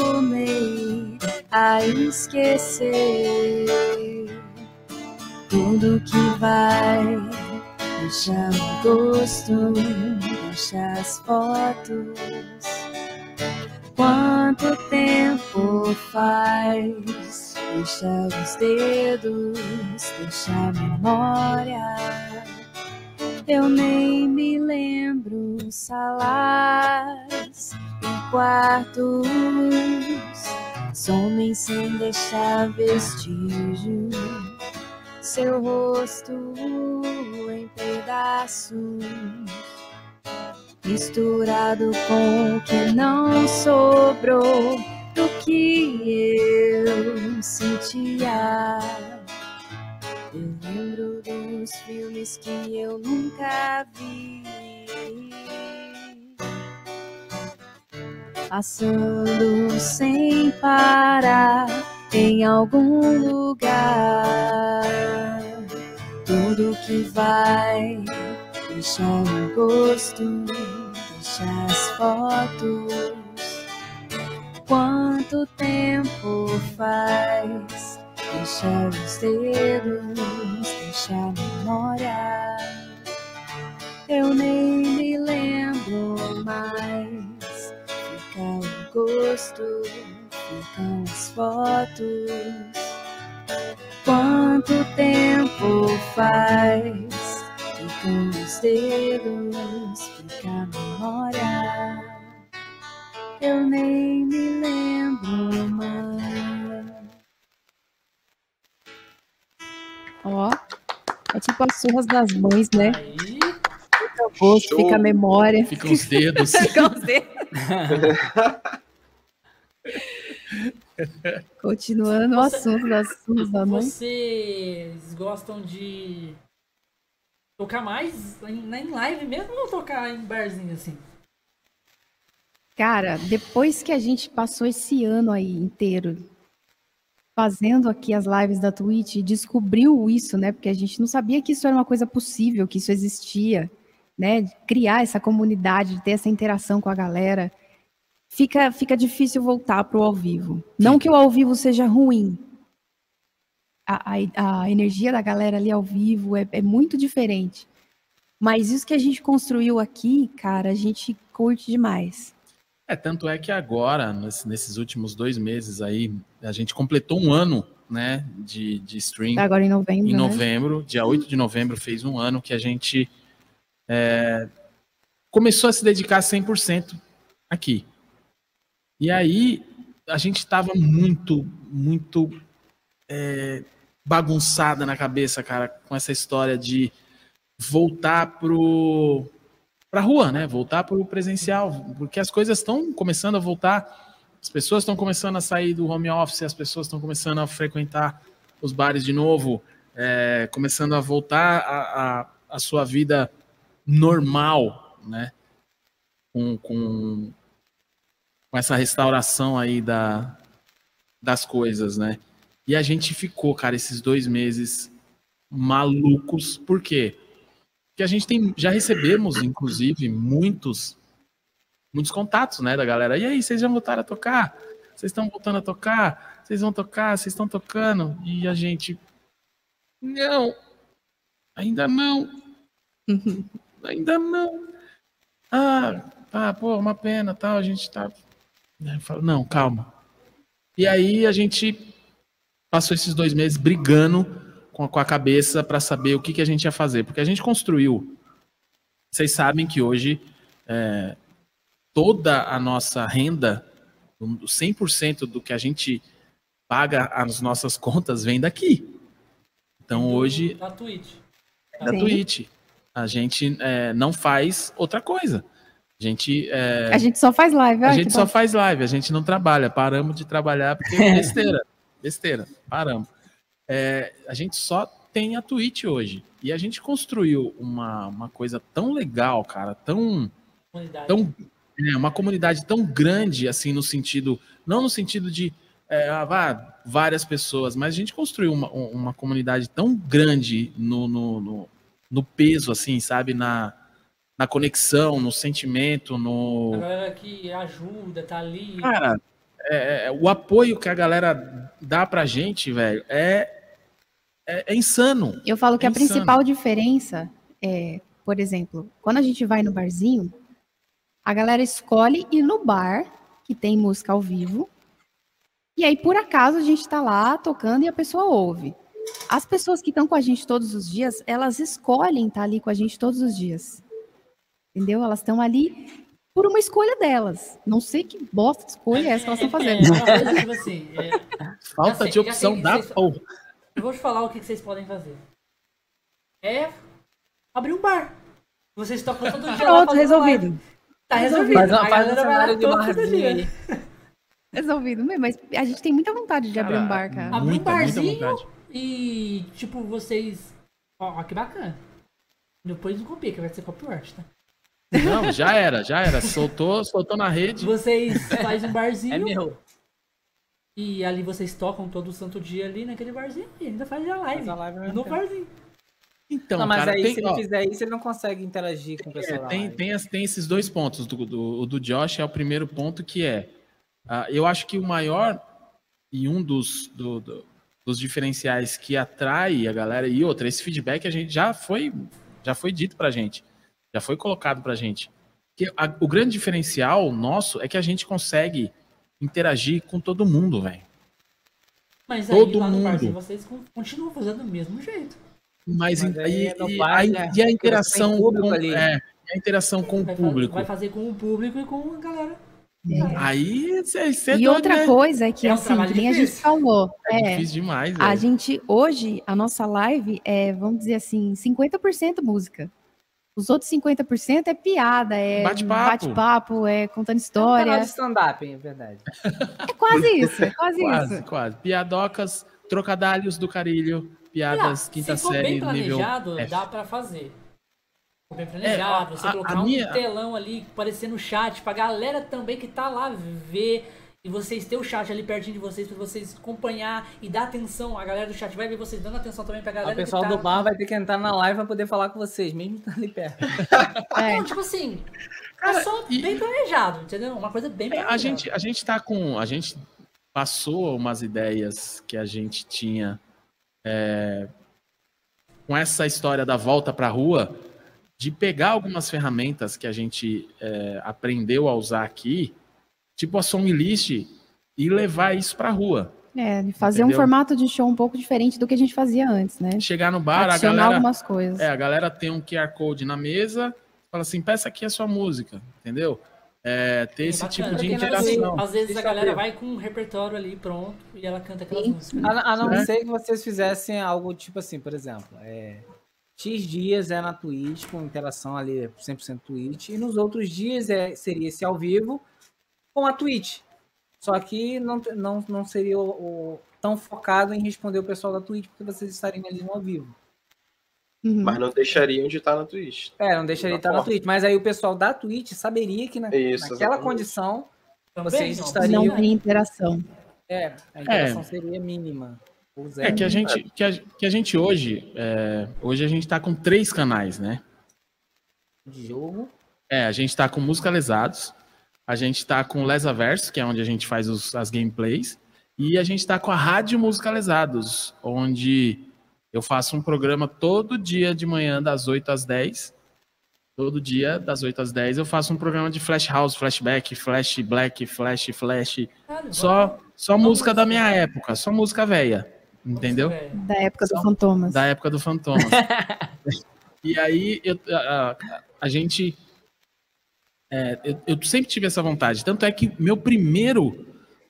a esquecer tudo que vai deixar o gosto, deixa as fotos. Quanto tempo faz? Deixa os dedos, deixa a memória. Eu nem me lembro salas e quartos. Somem sem deixar vestígio. Seu rosto em pedaços misturado com o que não sobrou do que eu sentia. Eu lembro dos filmes que eu nunca vi. Passando sem parar em algum lugar. Tudo que vai deixar o gosto, deixar as fotos. Quanto tempo faz? Deixar os dedos, deixar a memória. Eu nem me lembro mais. Fica o gosto, ficam as fotos. Quanto tempo faz? Ficam os dedos, fica a memória. Eu nem me lembro mais. Ó, é tipo as surras das mães, né? Aí, Fica o gosto, Show. fica a memória. Ficam os dedos. Fica os dedos. Continuando o assunto das surras da mãe. vocês gostam de Tocar mais em, em live mesmo ou tocar em barzinho assim? Cara, depois que a gente passou esse ano aí inteiro fazendo aqui as lives da Twitch e descobriu isso, né? Porque a gente não sabia que isso era uma coisa possível, que isso existia, né? Criar essa comunidade, de ter essa interação com a galera. Fica, fica difícil voltar pro ao vivo. Não que o ao vivo seja ruim. A, a, a energia da galera ali ao vivo é, é muito diferente. Mas isso que a gente construiu aqui, cara, a gente curte demais. É, tanto é que agora, nesse- nesses últimos dois meses aí, a gente completou um ano, né, de, de stream. Agora em novembro. em né? novembro, dia 8 de novembro, fez um ano que a gente é, começou a se dedicar 100% aqui. E aí, a gente estava muito, muito é, bagunçada na cabeça, cara, com essa história de voltar pro pra rua, né? Voltar pro presencial, porque as coisas estão começando a voltar, as pessoas estão começando a sair do home office, as pessoas estão começando a frequentar os bares de novo, é, começando a voltar a, a, a sua vida normal, né? Com, com, com essa restauração aí da, das coisas, né? E a gente ficou, cara, esses dois meses malucos. Por quê? Porque a gente tem, já recebemos, inclusive, muitos, muitos contatos, né, da galera. E aí, vocês já voltaram a tocar? Vocês estão voltando a tocar? Vocês vão tocar? Vocês estão tocando? E a gente, não, ainda não, ainda não. Ah, tá, pô, uma pena, tal, a gente tá... Eu falo, não, calma. E aí a gente passou esses dois meses brigando com a, com a cabeça para saber o que, que a gente ia fazer. Porque a gente construiu. Vocês sabem que hoje é, toda a nossa renda, o 100% do que a gente paga as nossas contas vem daqui. Então hoje Da Twitch. da Sim. Twitch. A gente é, não faz outra coisa. A gente, é, A gente só faz live. a gente só bom. faz live, a gente não trabalha. Paramos de trabalhar porque é besteira. besteira. Paramos. É, a gente só tem a Twitch hoje. E a gente construiu uma, uma coisa tão legal, cara, tão Comunidade. tão é, uma comunidade tão grande assim no sentido não no sentido de é, ah, vá, várias pessoas mas a gente construiu uma, um- uma comunidade tão grande no, no, no, no peso assim sabe na, na conexão no sentimento A no galera que ajuda, tá ali. cara é, é, o apoio que a galera dá pra gente velho é é, é insano Eu falo que a É insano. principal diferença é, por exemplo, quando a gente vai no barzinho, a galera escolhe ir no bar, que tem música ao vivo, e aí, por acaso, a gente tá lá tocando e a pessoa ouve. As pessoas que estão com a gente todos os dias, elas escolhem estar ali com a gente todos os dias. Entendeu? Elas estão ali por uma escolha delas. Não sei que bosta de escolha é essa que elas estão É, fazendo. uma coisa, tipo assim, é, falta sei, de já opção da vocês- porra eu vou te falar o que que vocês podem fazer. É abrir um bar. Vocês tocam todo dia Pronto, resolvido. live. Tá resolvido. Faz, uma, A faz um galera vai lá cenário de barzinho aí. Resolvido. Mas a gente tem muita vontade de abrir um bar, cara. Abrir um barzinho e, tipo, vocês... Ó, ó, que bacana. Depois não copia, que vai ser copyright, tá? não já era já era soltou soltou na rede Vocês fazem um barzinho É meu. E ali vocês tocam todo santo dia ali naquele barzinho e ainda faz a live. Faz a live no tempo. barzinho. então não, mas cara aí tem, se ele ó, fizer isso, ele não consegue interagir com o pessoal. É, tem, né? tem, as- tem esses dois pontos. Do, do, o do Josh é o primeiro ponto que é. ah, eu acho que o maior e um dos, do- do- dos diferenciais que atrai a galera, e outra, esse feedback a gente já foi, já foi dito pra gente, já foi colocado pra gente. Que a- o grande diferencial nosso é que a gente consegue interagir com todo mundo, velho. Mas aí Todo lá no mundo. barzinho vocês con- continuam fazendo do mesmo jeito. Mas, Mas aí e, no e bar, né? e a interação com, ali. é, a interação com o Vai, público. vai fazer com o público e com a galera. Aí você E outra coisa é que, É um assim, que nem a gente falou. é É, difícil demais. a gente, hoje, a nossa live é, vamos dizer assim, 50% música. Os outros 50% é piada, é Bate-papo. bate-papo, é contando É um história. de stand-up, é verdade. É quase isso, é quase, Quase, isso. quase. Piadocas, trocadalhos do carilho, piadas Ah, quinta se for série, bem nível. planejado, dá pra fazer. bem planejado, É, você a- colocar a um minha- telão ali aparecendo no chat pra galera também que tá lá ver e vocês ter o chat ali pertinho de vocês pra vocês acompanhar e dar atenção. A galera do chat vai ver vocês dando atenção também pra galera O pessoal que tá... do bar vai ter que entrar na live pra poder falar com vocês, mesmo estando ali perto. É. Não, tipo assim, Cara, é só e- bem planejado, entendeu? Uma coisa bem É, planejada. a gente, a gente tá com. A gente passou umas ideias que a gente tinha é, com essa história da volta pra rua, de pegar algumas ferramentas que a gente é, aprendeu a usar aqui, tipo a song list, e levar isso pra rua. É, fazer um Entendeu? formato de show um pouco diferente do que a gente fazia antes, né? Chegar no bar, a Adicionar galera. algumas coisas. É, a galera tem um QR Code na mesa, fala assim, peça aqui a sua música, entendeu? É, ter Sim, esse bacana. tipo de interação. Às vezes a Deixa eu galera ver. vai com um repertório ali pronto e ela canta aquelas Sim. músicas. A, a não Né? ser que vocês fizessem algo tipo assim, por exemplo, é, X dias é na Twitch, com interação ali 100% Twitch, e nos outros dias é, seria esse ao vivo com a Twitch. Só que não, não, não seria o, o- tão focado em responder o pessoal da Twitch, porque vocês estariam ali no ao vivo. Uhum. Mas não deixariam de estar na Twitch. É, não deixaria Da estar na. Twitch, mas aí o pessoal da Twitch saberia que na, Isso, naquela exatamente. condição Também, vocês não. estariam- Não tem interação. é, a interação seria mínima. É que a gente, que a, que a gente hoje, é, hoje a gente tá com três canais, né? de jogo. É, a gente tá com Musicalizados, a gente tá com Lesaverso, que é onde a gente faz os- as gameplays, e a gente tá com a Rádio Musicalizados, onde eu faço um programa todo dia de manhã, das 8 às 10. Todo dia, das 8 às 10, eu faço um programa de Flash House, Flashback, Flash Black, Flash, Flash. Só, só música da minha época, só música velha. Entendeu? Da época do Fantomas. Da época do Fantomas. e aí eu- a, a- a gente. É, eu, eu sempre tive essa vontade. Tanto é que meu primeiro.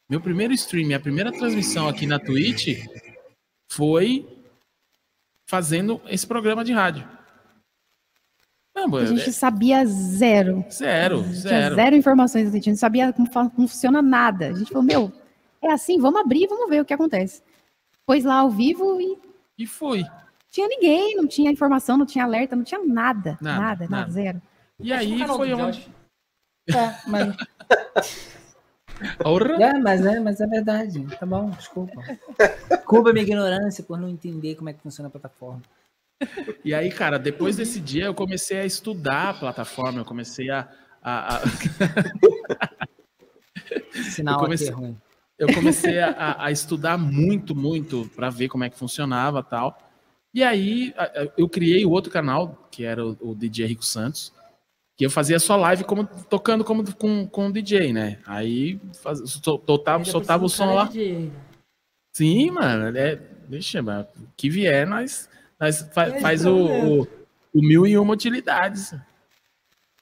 Meu primeiro stream, a primeira transmissão aqui na Twitch foi fazendo esse programa de rádio. Não, A é- gente sabia zero. zero, Tinha zero. zero informações, a gente não sabia como, funciona nada. A gente falou, meu, é assim, vamos abrir e vamos ver o que acontece. Pôs lá ao vivo e E foi. tinha ninguém, não tinha informação, não tinha alerta, não tinha nada. Nada, Nada, nada, nada. zero. E aí foi onde. É, mas, é, mas, é, mas é verdade. Tá bom, desculpa. Desculpa a minha ignorância por não entender como é que funciona a plataforma. E aí, cara, depois desse dia eu comecei a estudar a plataforma, eu comecei a- a- a, Sinal Eu comecei- aqui é ruim. eu comecei a, a- estudar muito, muito para ver como é que funcionava tal. E aí eu criei o outro canal, que era o, o DJ Rico Santos, que eu fazia só live como, tocando como com, com o DJ, né? Aí faz, sol- soltava, soltava o som lá. DJ. Sim, mano, é, deixa, mano, o que vier, nós, nós fa- É, faz o, o, o mil e uma utilidades.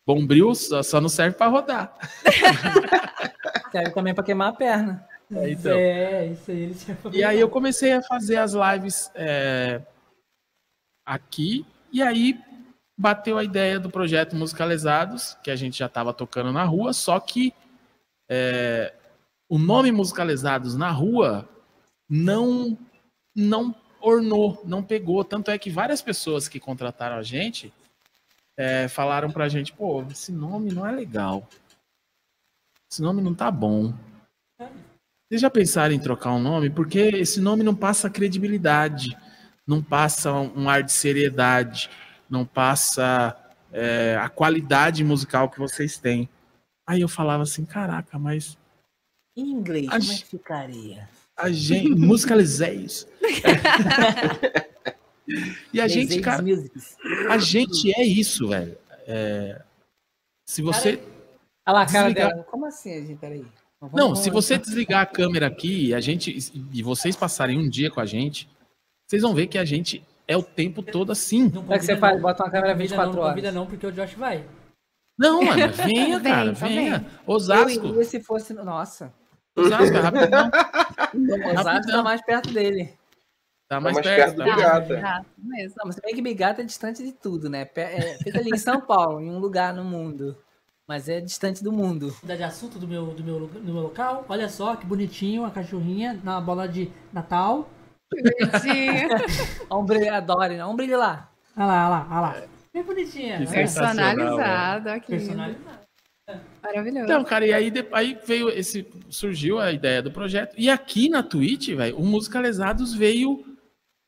Bombril só, só não serve para rodar. Serve também pra queimar a perna. É, então. É, isso aí. Ele tinha E aí eu comecei a fazer as lives é, aqui, e aí bateu a ideia do projeto Musicalizados, que a gente já estava tocando na rua, só que é, o nome Musicalizados na rua não, não ornou, não pegou. Tanto é que várias pessoas que contrataram a gente é, falaram pra gente, pô, esse nome não é legal. Esse nome não tá bom. Vocês já pensaram em trocar um nome? Porque esse nome não passa credibilidade, não passa um ar de seriedade, não passa é, a qualidade musical que vocês têm. Aí eu falava assim, caraca, mas Em inglês, A como é que ficaria? a gente musicalizei e a gente, cara, a gente é isso, velho. É, se você Olha lá a cara Desligar. dela. Como assim, gente? Peraí. Não, vamos- se você desligar a câmera aqui a gente e vocês passarem um dia com a gente, vocês vão ver que a gente é o tempo todo assim. Não Como é que você faz? não. Bota uma câmera Não convida 24 não, horas. Não convida não, porque o Josh vai. Não, mano, venha, Vem, cara, tá venha. bem. Osasco, Eu iria se fosse. Nossa. Osasco, é rapidão. Osasco tá Rapidão. mais perto dele. Tá mais mais perto. perto tá do mais- Gata. Exato, mesmo. Não, mas se bem que Bigata é distante de tudo, né? É, fica ali em São Paulo, em um lugar no mundo. Mas é distante do mundo. Mudar de assunto do meu, do, meu, do meu local. Olha só que bonitinho a cachorrinha na bola de Natal. Um brilho, adore? Um brilho lá. Olha lá, olha lá, olha lá. Bem bonitinha. Que né? sensacional. Personalizado, aqui. Personalizado. Maravilhoso. Então, cara, e aí, aí veio esse. Surgiu a ideia do projeto. E aqui na Twitch, velho, o Musicalizados veio.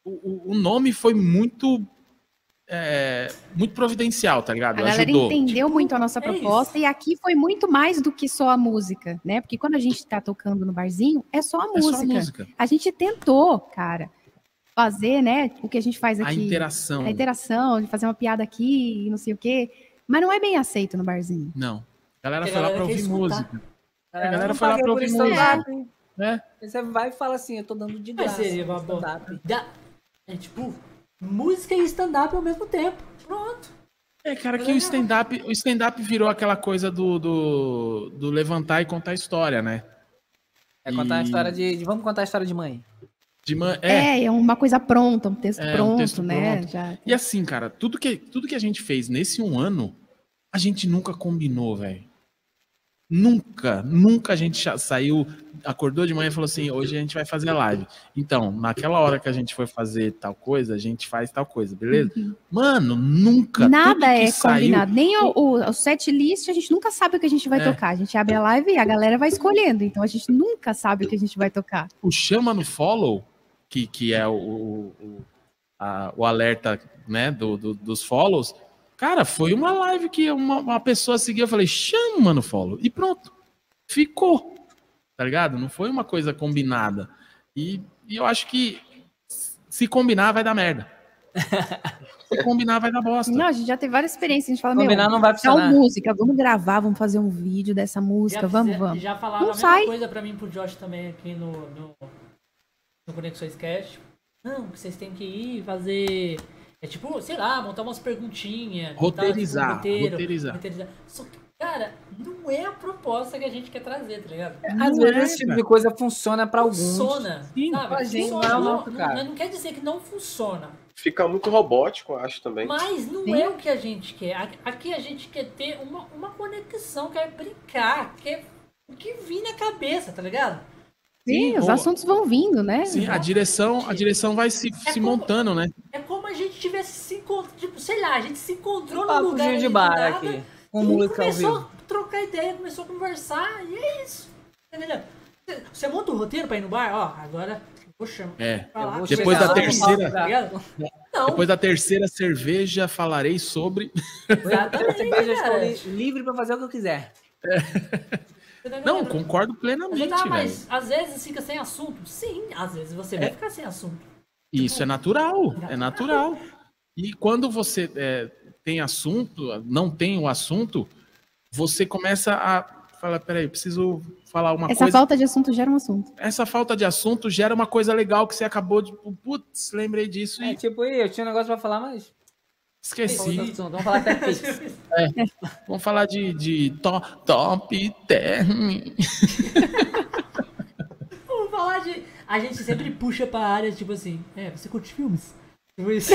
O, o- o nome foi muito. É, muito providencial, tá ligado? A galera Ajudou. entendeu muito a nossa é proposta e aqui foi muito mais do que só a música, né? Porque quando a gente tá tocando no barzinho, é só a É só a música. música. A gente tentou, cara, fazer, né, o que a gente faz A aqui. interação. A interação, de fazer uma piada aqui e não sei o quê. Mas não é bem aceito no barzinho. Não. A galera foi a lá pra ouvir escutar. música. A galera foi lá pra ouvir stand-up. né? Você vai e fala assim, eu tô dando de Mas graça. seria uma stand-up. Da- É tipo, música e stand-up ao mesmo tempo. Pronto. É, cara, que o stand-up o stand-up virou aquela coisa do, do, do levantar e contar história, né? É contar a E- história de, de- Vamos contar a história de mãe. De man... é, É, é uma coisa pronta, um texto É, um pronto, texto né? pronto. Já... E assim, cara, tudo que, tudo que a gente fez nesse um ano, a gente nunca combinou, velho. Nunca, nunca a gente saiu, acordou de manhã e falou assim: hoje a gente vai fazer live. Então, naquela hora que a gente foi fazer tal coisa, a gente faz tal coisa, beleza? Mano, nunca. Nada é saiu- combinado. Nem o, o, o set list, a gente nunca sabe o que a gente vai É. tocar. A gente abre a live e a galera vai escolhendo. Então a gente nunca sabe o que a gente vai tocar. o chama no follow, que, que é o, o, o- a- o alerta né, do, do- dos follows, cara, foi uma live que uma, uma pessoa seguiu, eu falei, chama no follow, e pronto, ficou, tá ligado? Não foi uma coisa combinada. E, e eu acho que se combinar vai dar merda. Se combinar vai dar bosta. Não, a gente já teve várias experiências. A gente fala, Combinar meu, não vai funcionar. música, vamos gravar, vamos fazer um vídeo dessa música, Já vamos, fizer- vamos. Já falaram Não a mesma sai. coisa pra mim e pro Josh também aqui no, no, no Conexões Cast. Não, que vocês têm que ir fazer. É tipo, sei lá, montar umas perguntinhas. montar, tipo, um Roteirizar, roteirizar. roteirizar. Só que, cara, não é a proposta que a gente quer trazer, tá ligado? Às Não vezes é, esse tipo de coisa funciona pra alguns. Funciona, Sim, sabe? pra gente Funciona. não é Não, não, não quer dizer que não funciona. Fica muito robótico, eu acho também. Mas não Sim. é o que a gente quer. Aqui a gente quer ter uma, uma conexão, quer brincar, quer o que vir na cabeça, tá ligado? Sim, Sim, os ou- assuntos vão vindo, né? Sim, a direção, a direção vai se, É se como- montando, né? É como a gente tivesse se encontrado, tipo, sei lá, a gente se encontrou no Papo lugar de bar nada, aqui. Com e música ao começou vivo. a trocar ideia, começou a conversar, e é isso. Entendeu? Você- monta o roteiro pra ir no bar? Ó, agora chamar. É. Depois da terceira- Tá ligado? Não, Depois da terceira cerveja, falarei sobre. exatamente, Cerveja, livre pra fazer o que eu quiser. Entendeu, Não, concordo plenamente, tá, mas às vezes fica sem assunto. Sim, às vezes você vai ficar sem assunto. Isso é natural, é natural. E quando você é, tem assunto, não tem o assunto, você começa a falar, peraí, preciso falar uma Essa coisa. falta de assunto gera um assunto. Essa falta de assunto gera uma coisa legal que você acabou de, putz, lembrei disso É e tipo, "Ih, eu tinha um negócio pra falar, mas. Esqueci. Vamos falar até Pix. Vamos falar de, de to- top term. Vamos falar de. A gente sempre puxa pra área, tipo assim, é, você curte filmes? Tipo isso.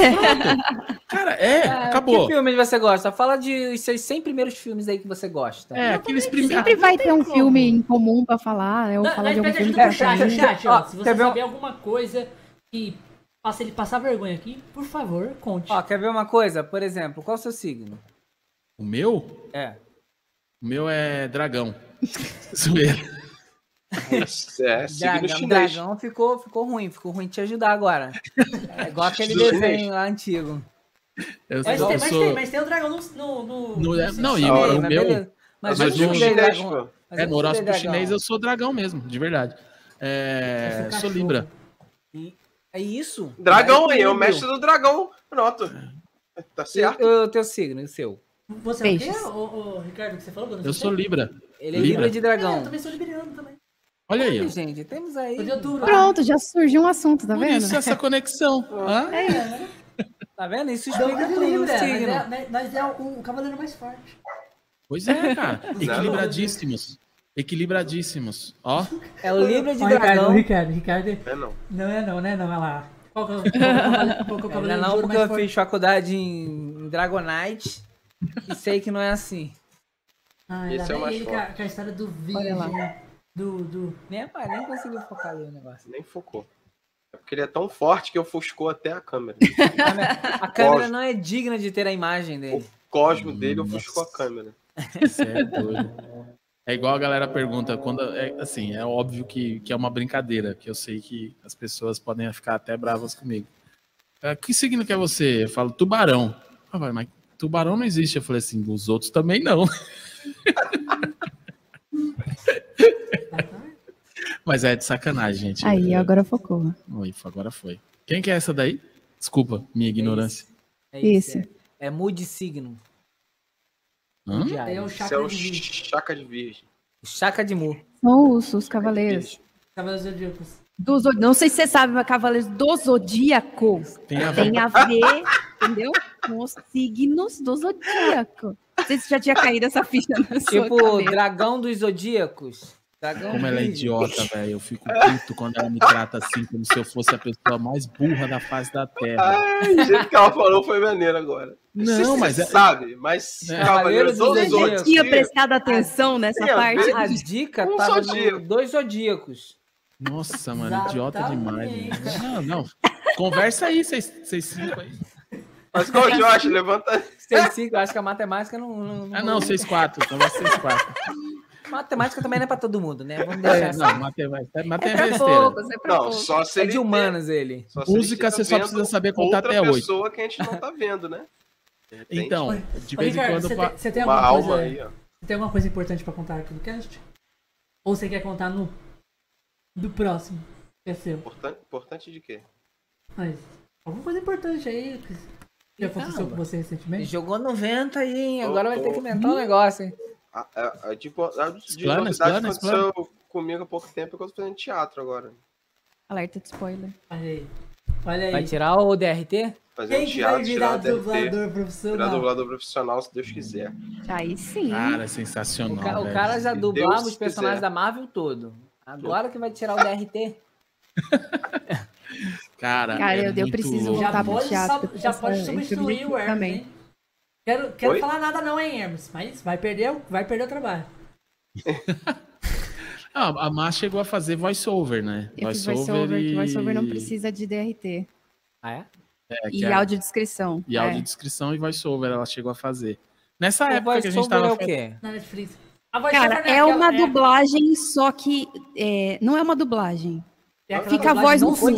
Cara, é, Ah, acabou. Que filme você gosta? Fala de os seus 100 primeiros filmes aí que você gosta. É, aqueles primeiros. Sempre vai ter um filme em comum pra falar, né? Ou Não, falar de algum filme tá chat, ó. Se você um- saber alguma coisa que faça ele passar vergonha aqui, por favor, conte. Ó, quer ver uma coisa? Por exemplo, qual o seu signo? O meu? É. O meu é dragão. Zoeira. É, Dragão, chinês. dragão ficou, ficou ruim, ficou ruim te ajudar agora. É igual aquele desenho lá antigo. Eu, mas, eu tem, mas, sou- tem, mas tem o dragão no. no, no, No- é- no não, e o- o mas meu- beleza. Mas, mas eu no estudei chinês, pô. Mas É, no horóscopo chinês eu sou dragão mesmo, de verdade. É, sou cachorro. Libra. É isso? Dragão É aí, é o mestre do dragão. Pronto. Tá certo. o teu signo, e o seu? Você é o quê, Peixes. ô, ô, Ricardo, que você falou? quando Eu você sou? Libra. Ele é Libra. de É, eu dragão. também sou libriano também. Olha aí. Olha, gente, temos aí. Eu outubro. Pronto, já surgiu um assunto, tá Por vendo? isso essa conexão. Hã? Tá vendo? Isso explica de tudo o Libra, signo. nós é, nós é o, o cavaleiro mais forte. Pois é, cara. Equilibradíssimos. Equilibradíssimos. Ó, É o Libra de Ó, Ricardo, dragão. Ricardo, Ricardo. É não. Não é não, né? Não, é lá. Qual que é o, é é Não, não, porque eu forte? fiz faculdade em Dragonite e sei que não é assim. Ah, Esse ainda é o bem mais ele com a, com a história do Olha lá. virgem. Do, do... Nem, nem consegui focar ali o negócio. Nem focou. É porque ele é tão forte que ofuscou até a câmera. A câmera não é digna de ter a imagem dele. O cosmo dele Nossa. ofuscou a câmera. Você é. É igual a galera pergunta, quando é, assim, é óbvio que, que é uma brincadeira, que eu sei que as pessoas podem ficar até bravas comigo. É, que signo que é você? Eu falo tubarão. Ah, vai, mas tubarão não existe. Eu falei assim, os outros também não. Mas é de sacanagem, gente. Aí, agora focou. Oi, agora foi. Quem que é essa daí? Desculpa, minha ignorância. É Isso. É, é mude signo. Mude É o área. Isso é o de de virgem. Chaca de Mu. São os, os cavaleiros. Cavaleiros Zodíacos. Do Zod- Não sei se você sabe, mas cavaleiros do Zodíaco Tem a ver. tem a ver, entendeu? Com os signos do Zodíaco. Não sei se já tinha caído essa ficha na sua Tipo, dragão dos zodíacos. Dragão Como ela é idiota, velho. Eu fico puto quando ela me trata assim, como se eu fosse a pessoa mais burra da face da Terra. Ai, o jeito que ela falou foi maneiro agora. Não, mas você é- sabe, mas É. Cavaleiros do do Eu Zodíaco. tinha prestado atenção nessa parte. A dica Um tava zodíaco. no dois zodíacos. Nossa, mano, idiota demais. Mano. Não, não. Conversa aí, vocês cinco aí. Mas qual o Josh? Levanta. Seis, cinco, eu acho que a matemática não. não, Ah, não, vocês quatro. Conversa vocês quatro. Matemática também não é pra todo mundo, né? Vamos É, deixar assim. não, matemática É matemática é besteira. poucos, é Não, poucos. só se É ele de humanas ele. só Música você só precisa saber contar outra até oito. pessoa que a gente não tá vendo, né? Então, de Ô, vez em Ricardo, quando. você, pa- tem, você tem uma alguma alma coisa, aí, ó. você tem alguma coisa importante pra contar aqui no cast? Ou você quer contar no do próximo? Que é seu. Importante, importante de quê? Mas alguma coisa importante aí que que aconteceu com você recentemente? Jogou 90 aí, hein? Agora vai ter que Ô, ô. inventar um negócio, hein? A, a, a, tipo, a de Explana, novidade explana, aconteceu comigo há pouco tempo que eu tô fazendo teatro agora. Alerta de spoiler. Olha aí. Olha aí. Vai tirar o DRT? Fazendo Quem que teatro, vai virar tirar DRT, dublador virar profissional? dublador profissional, se Deus quiser. Aí sim. Cara, é O, sensacional. ca- o velho. cara já dublava Deus os personagens quiser. da Marvel todo. Agora que vai tirar o DRT? Cara, Cara, é eu- eu preciso louco. Já voltar pro pode, teatro, já pode substituir o também. Quero, quero Oi? falar nada não, hein, Hermes? Mas vai perder, vai perder o trabalho. Ah, a Má chegou a fazer voice-over, né? Eu fiz voiceover, que e... voiceover não precisa de DRT. Ah, é? É, E é- audiodescrição. E é. audiodescrição e voice-over ela chegou a fazer. Nessa O época que a gente voiceover tava... é o quê? Na Netflix. Cara, é aquela- uma dublagem, só que é, não é uma dublagem. é fica a voz não no fundo.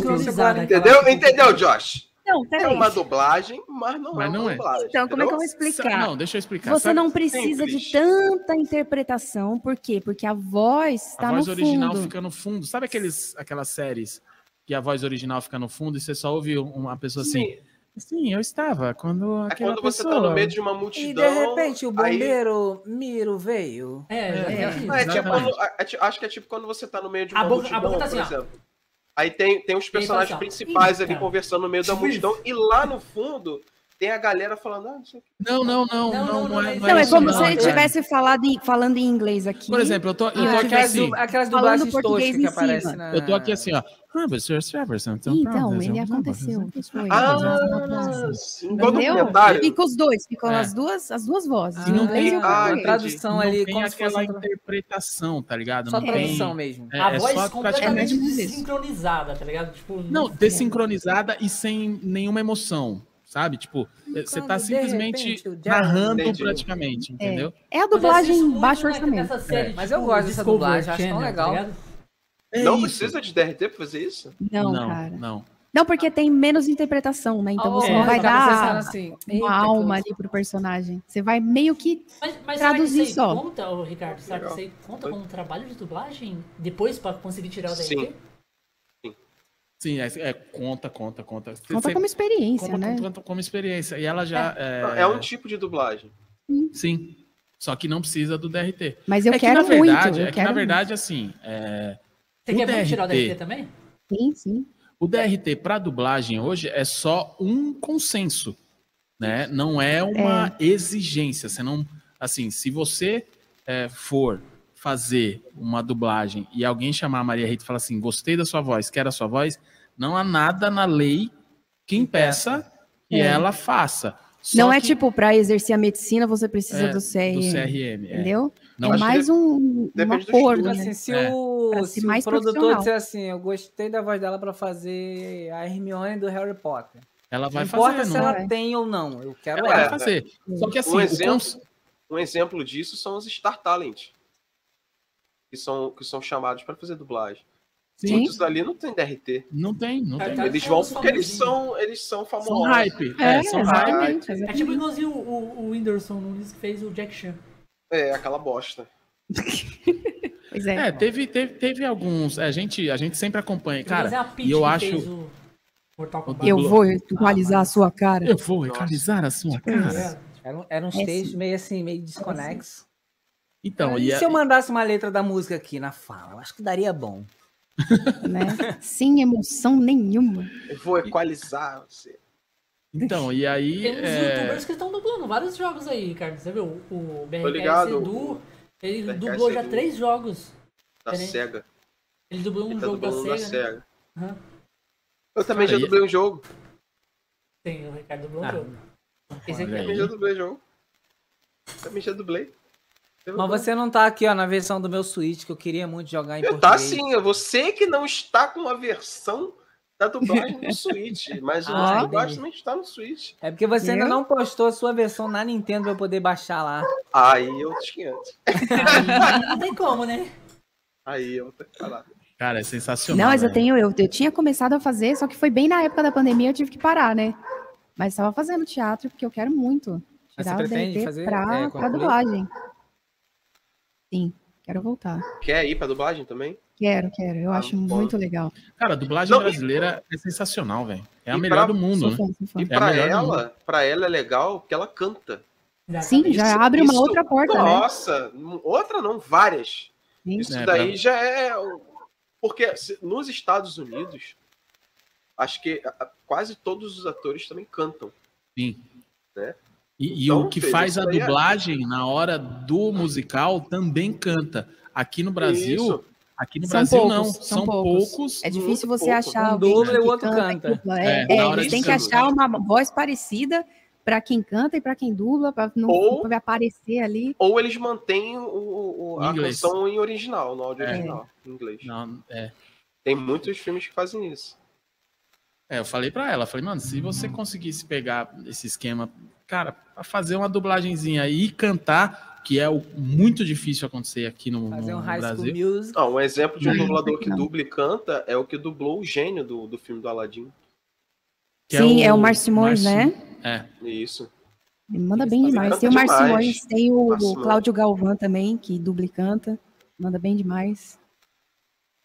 Entendeu? Entendeu, Josh? Não, É uma dublagem, mas não Mas é não uma é. dublagem. Então, como é que eu vou entendeu? explicar? Não, deixa eu explicar. Você Sabe- não precisa simples. de tanta interpretação, por quê? Porque a voz A está voz no original fundo. fica no fundo. Sabe aqueles, aquelas séries que a voz original fica no fundo e você só ouve uma pessoa assim? Sim, Sim, eu estava. Quando é quando você pessoa... tá no meio de uma E multidão. de repente o aí- bombeiro Miro veio. É, É. é, É, tipo Exatamente. quando- é ti- acho que é tipo quando você tá no meio de A uma a multidão, boca tá por assim, ó. Aí tem, tem os personagens principais ali "Eita, conversando no meio da tipo multidão. E lá no fundo tem a galera falando, ah, não. Não, não, não, Não, não, não, não, não é, é não Não, é isso como não, se ele cara. tivesse falado em- falando em inglês aqui. Por exemplo, eu tô, eu tô Ah, aqui aquelas, assim. aquelas falando dublagens português toscas que em aparecem na... Eu tô aqui assim, ó. Ah, então, Então, pronto, ele aconteceu. Ah. Igual documentário. Fica os dois, ficam É. as duas, as duas vozes. Ah, não tem- em a tradução Não ali, tem como se fosse... aquela interpretação, tá ligado? Só não tradução tem... mesmo. É, a é voz só completamente desincronizada, tá ligado? Tipo, Não, desincronizada e sem nenhuma emoção, sabe? Tipo, você tá simplesmente repente, narrando Entendi. praticamente, entendeu? É a Mas dublagem baixo na- orçamento. série, Mas tipo, eu gosto dessa dublagem, acho tão legal. tá ligado? É Não precisa de DRT pra fazer isso? Não, não, cara. não. Não, porque tem menos interpretação, né? Então Oh, você é, não vai você dar assim, uma "Eita, alma ali pro personagem. Você vai meio que. Mas, mas Traduzir será que isso só. conta, Ricardo? Será que Legal. isso aí conta como um trabalho de dublagem? Depois pra conseguir tirar o DRT? Sim. Sim, é, é, conta, conta, conta. Conta Você- como experiência, como, né? conta como experiência. E ela já. É, É um tipo de dublagem. Sim. Só que não precisa do DRT. Mas eu é quero que, na verdade, muito. Eu é que, na verdade, assim, é, Você O quer muito tirar o DRT? DRT também? muito. Sim, sim. o DRT para dublagem hoje é só um consenso, né? Não é uma exigência. Você não, assim, se você é, for fazer uma dublagem e alguém chamar a Maria Rita e falar assim, gostei da sua voz, quero a sua voz, não há nada na lei que impeça que É. ela faça. Só Não é que- tipo, para exercer a medicina, você precisa É, do CRM. do CRM. é. Entendeu? Não, é mais um, um depende do acordo, né? assim, se É. o, se o produtor disser assim, eu gostei da voz dela pra fazer a Hermione do Harry Potter. Ela vai não importa fazer, se não. ela vai. tem ou não, eu quero Ela ela. vai fazer. Só que assim, Um exemplo, cons- um exemplo disso são os Star Talent, que são, que são chamados para fazer dublagem. Sim. Muitos ali não tem DRT. Não tem, não Cara, tem. cara, Eles vão porque eles são, eles são famosos. São hype. É, É, são hype. É tipo igualzinho o, o, o Whindersson Nunes que fez o Jack Chan. É, aquela bosta. Pois é. É, teve, teve, teve alguns. A gente, a gente sempre acompanha. Cara, e eu que acho. Eu vou atualizar a sua cara. Eu vou equalizar a sua cara. É. Era, um- era uns É, textos meio assim, meio desconexos. Então, e e, a- se eu mandasse uma letra da música aqui na fala? Eu acho que daria bom. Né? Sem emoção nenhuma. Eu vou equalizar você. então, e aí. Tem uns é, youtubers que estão dublando vários jogos aí, Ricardo. Você viu? O BRKS ligado, Edu, ele BRKS dublou já Edu. três jogos. Da Peraí. SEGA. Ele dublou um Ele tá jogo da SEGA. né? SEGA. Aham. Eu também Cara, já e- dublei um jogo. Tem, o Ricardo dublou um Ah, jogo. Esse aqui olha é Também já dublei jogo. Também já dublei. Mas você não tá aqui, ó, na versão do meu Switch, que eu queria muito jogar em Tá português. sim, é você que não está com a versão da dublagem no Switch. Mas Ah, a dublagem também está no Switch. É porque você ainda Eu? não postou a sua versão na Nintendo pra eu poder baixar lá. Aí eu tinha. Aí não tem como, né? Aí eu tenho que falar. Cara, é sensacional. Não, mas eu velho. tenho, eu, eu tinha começado a fazer, só que foi bem na época da pandemia, eu tive que parar, né? Mas estava fazendo teatro porque eu quero muito Mas tirar você o pretende fazer, pra, é, pra dublagem. Sim, quero voltar. Quer ir pra dublagem também? Quero, quero. Eu Ah, acho bom. muito legal. Cara, a dublagem Não, e- brasileira é sensacional, velho. É a E melhor pra- do mundo, né? fã. E É pra ela, pra ela é legal porque ela canta. Sim, já Isso- abre uma isso- outra porta, né? Nossa, outra não, várias. Sim. Isso É, daí pra- já é. Porque nos Estados Unidos, acho que quase todos os atores também cantam. Sim. Né? E, e Então, o que faz a é- dublagem na hora do musical também canta. Aqui no Brasil, Isso. aqui no São Brasil poucos, não, são são poucos. poucos. É difícil você pouco. achar Um alguém dubla e o que outro canta, canta. que. É, É, é, têm que achar uma voz parecida para quem canta e para quem dubla, para não Ou- pra aparecer ali. Ou eles mantêm o, o- Em a inglês. canção em original, no áudio É. original, em inglês. Não, é. Tem muitos filmes que fazem isso. É, eu falei pra ela, falei, mano, se você conseguisse pegar esse esquema, cara, pra fazer uma dublagenzinha e cantar, que é o muito difícil acontecer aqui no, Fazer no um High School Brasil. Music. Ah, um exemplo de um Não, dublador que não. dubla e canta é o que dublou o gênio do, do filme do Aladdin. que Sim, é o Simões, Márcio- né? É, Isso. Ele manda bem demais. Tem o. Simões, tem o. Cláudio Galvão também, que dubla e canta. Manda bem demais.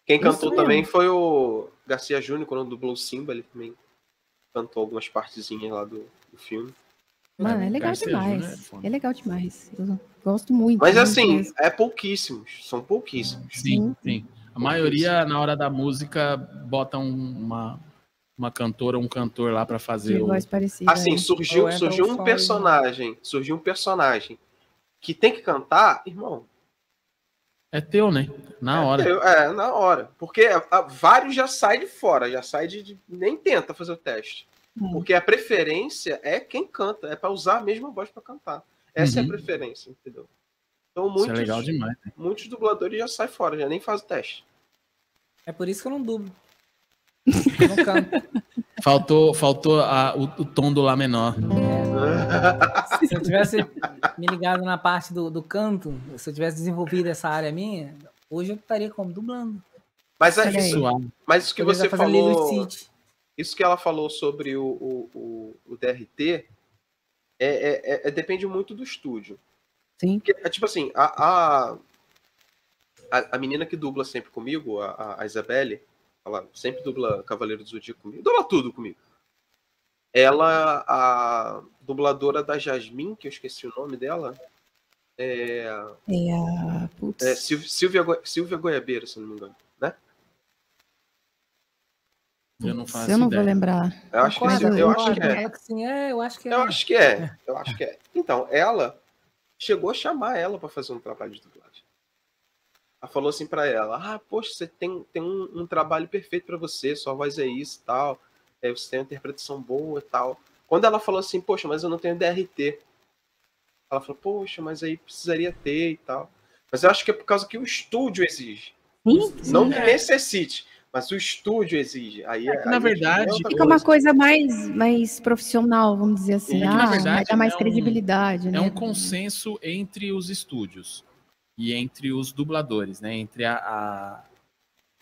Quem Isso cantou mesmo. também foi o Garcia Júnior, quando dublou o Simba, ele também cantou algumas partezinhas lá do, do filme. Mano, é legal Garcia Júnior é demais. foda. É legal demais. Eu gosto muito. Mas assim, mesmo. é pouquíssimos, são pouquíssimos. sim, sim. A maioria, na hora da música, bota um- uma, uma cantora, um cantor lá pra fazer o... voz parecida. Assim, é. surgiu, entra surgiu um personagem, surgiu um personagem que tem que cantar, irmão. É teu, né? Na hora. eu- É, na hora. Porque a- a- vários já saem de fora, já sai de, de- nem tenta fazer o teste. Hum. Porque a preferência é quem canta, é para usar a mesma voz para cantar. Essa é Uhum. a preferência, entendeu? Então Isso muitos, é legal demais. né? muitos dubladores já saem fora, já nem fazem o teste. É por isso que eu não dublo. Eu não canto. Faltou, faltou a- o, o tom do Lá menor. Se eu tivesse me ligado na parte do, do canto, se eu tivesse desenvolvido essa área minha, hoje eu estaria como dublando. Mas, é isso, mas isso que Talvez você falou. Isso que ela falou sobre o, o, o, o DRT, é, é- é- é- depende muito do estúdio. Sim. Porque, é tipo assim, a, a, a, menina que dubla sempre comigo, a, a- Isabelle, ela sempre dubla Cavaleiro do Zodíaco comigo, dubla tudo comigo. Ela, a dubladora da Jasmine, que eu esqueci o nome dela, é, É a. Putz. é Sil- Silvia, Silvia Goiabeira, se não me engano. Eu não faço eu não ideia. vou lembrar. Eu acho que, eu acho é. É, eu acho que é. Eu acho que é. Eu acho que é. Então, ela chegou a chamar ela para fazer um trabalho de dublagem. Ela falou assim para ela: Ah, poxa, você tem, tem um, um trabalho perfeito para você, sua voz é isso e tal. É, você tem uma interpretação boa e tal. Quando ela falou assim, poxa, mas eu não tenho DRT. Ela falou, poxa, mas aí precisaria ter e tal. Mas eu acho que é por causa que o estúdio exige. Sim, Não que É. necessite, mas o estúdio exige. Aí, É que, aí na é verdade, Fica uma coisa mais, mais profissional, vamos dizer assim. É que, ah, na vai verdade, dar mais é um- credibilidade, né? É um consenso entre os estúdios e entre os dubladores, né? Entre a, a,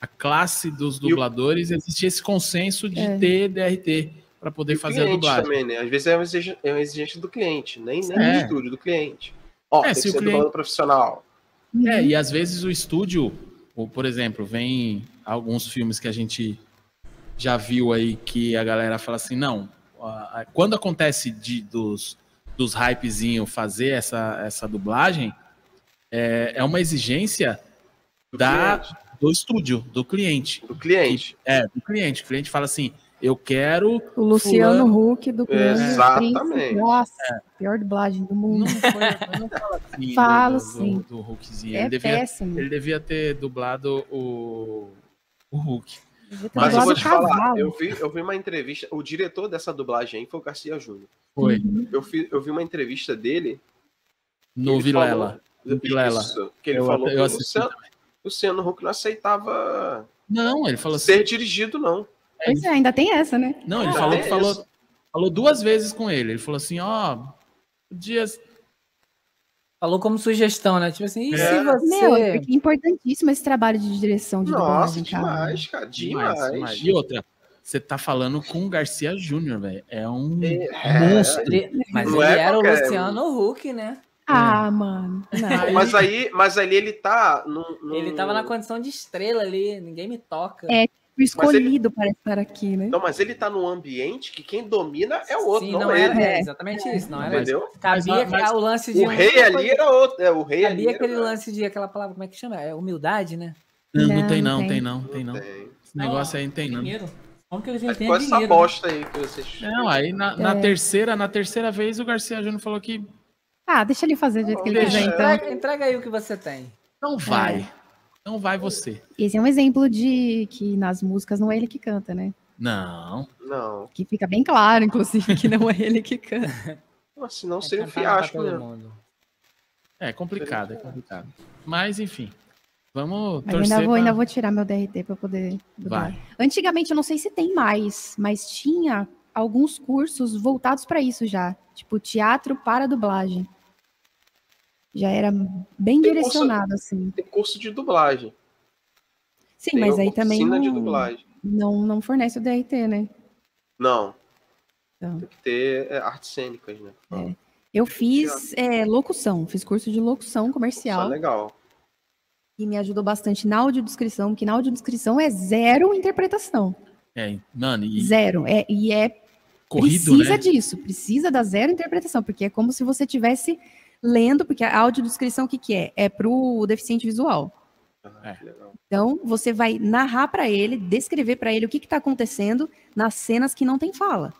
a classe dos o- dubladores, existe esse consenso de É. ter DRT para poder E o fazer a dublagem. também, né? Às vezes é uma exigência, é uma exigência do cliente, nem, nem É. do estúdio, do cliente. Ó, É, tem se que o ser cliente- dublador profissional. É, e às vezes o estúdio, ou, por exemplo, vem alguns filmes que a gente já viu aí que a galera fala assim, não, quando acontece de, dos, dos hypezinho fazer essa, essa dublagem, é, é uma exigência Do Da- cliente. do estúdio, do cliente. Do cliente. É, do cliente. O cliente fala assim, eu quero... O Luciano Fulano- Huck do Grande Exatamente. Príncipe. Nossa, pior dublagem do mundo. Não, foi, não fala assim Falo do, do, sim. do Hulkzinho. É ele, devia, péssimo. ele devia ter dublado o, o Hulk. Ter Mas eu vou te falar, cavalo. eu vi, eu vi uma entrevista, o diretor dessa dublagem aí foi o Garcia Júnior. Foi. Uhum. Eu, fi- eu vi uma entrevista dele. No Vilela. falou- No Vilela. Isso, que ele Eu- falou eu que o assisti Luciano, Huck não aceitava Não, ele falou assim. ser dirigido, não. Pois é, ainda tem essa, né? Não, ele Ah, falou é que falou, falou duas vezes com ele. Ele falou assim, ó, dias. Falou como sugestão, né? Tipo assim, e É. se você. Meu, é porque é importantíssimo esse trabalho de direção de Nossa, dublagem, cara. demais, cara. Demais. E outra, você tá falando com o Garcia Júnior, velho. É um É, monstro. Ele- mas Não ele é era o Luciano Huck, né? Ah, mano. Não. Mas aí, mas ali ele tá. Num, num- Ele tava na condição de estrela ali, ninguém me toca. É, O escolhido para estar aqui, né? Não, mas ele tá num ambiente que quem domina é o outro, Sim, não, não é era, ele. é exatamente isso. Não era Entendeu? Cabia Mas- mas- o lance de. O rei ali era outro. É, o rei ali. Cabia era- aquele lance de aquela palavra, como é que chama? É humildade, né? Não, não, Não, tem não tem. tem não, tem não. Tem. Esse negócio aí não tem não. Dinheiro. Como que eles com essa né? bosta aí que vocês. Não, aí na, na É. terceira, na terceira vez o Garcia Júnior falou que Ah, deixa ele fazer do jeito que ele quiser, então. Entrega, entrega aí o que você tem. não vai. Não vai você. Esse é um exemplo de que nas músicas não é ele que canta, né? Não. Não. Que fica bem claro, inclusive, que não é ele que canta. Mas senão É seria um fiasco, né? mundo. É complicado, é complicado. Mas enfim. Vamos Mas eu torcer ainda vou, pra- ainda vou tirar meu DRT para poder dublar. Vai. Antigamente, eu não sei se tem mais, mas tinha alguns cursos voltados para isso já. Tipo, teatro para dublagem. Já era bem Tem direcionado, assim. Tem curso de dublagem. Sim, Tem mas aí também oficina de não, dublagem. não, não fornece o DRT, né? Não. Então. Tem que ter é, artes cênicas, né? É. Eu fiz é, locução, fiz curso de locução Isso é comercial legal. e me ajudou bastante na audiodescrição, que na audiodescrição é zero interpretação. É, mano, e Zero. É, e é corrido, precisa né? disso, precisa da zero interpretação, porque é como se você estivesse lendo, porque a audiodescrição o que, que é? É para o deficiente visual. Ah, É. Então, você vai narrar para ele, descrever para ele o que está acontecendo nas cenas que não tem fala.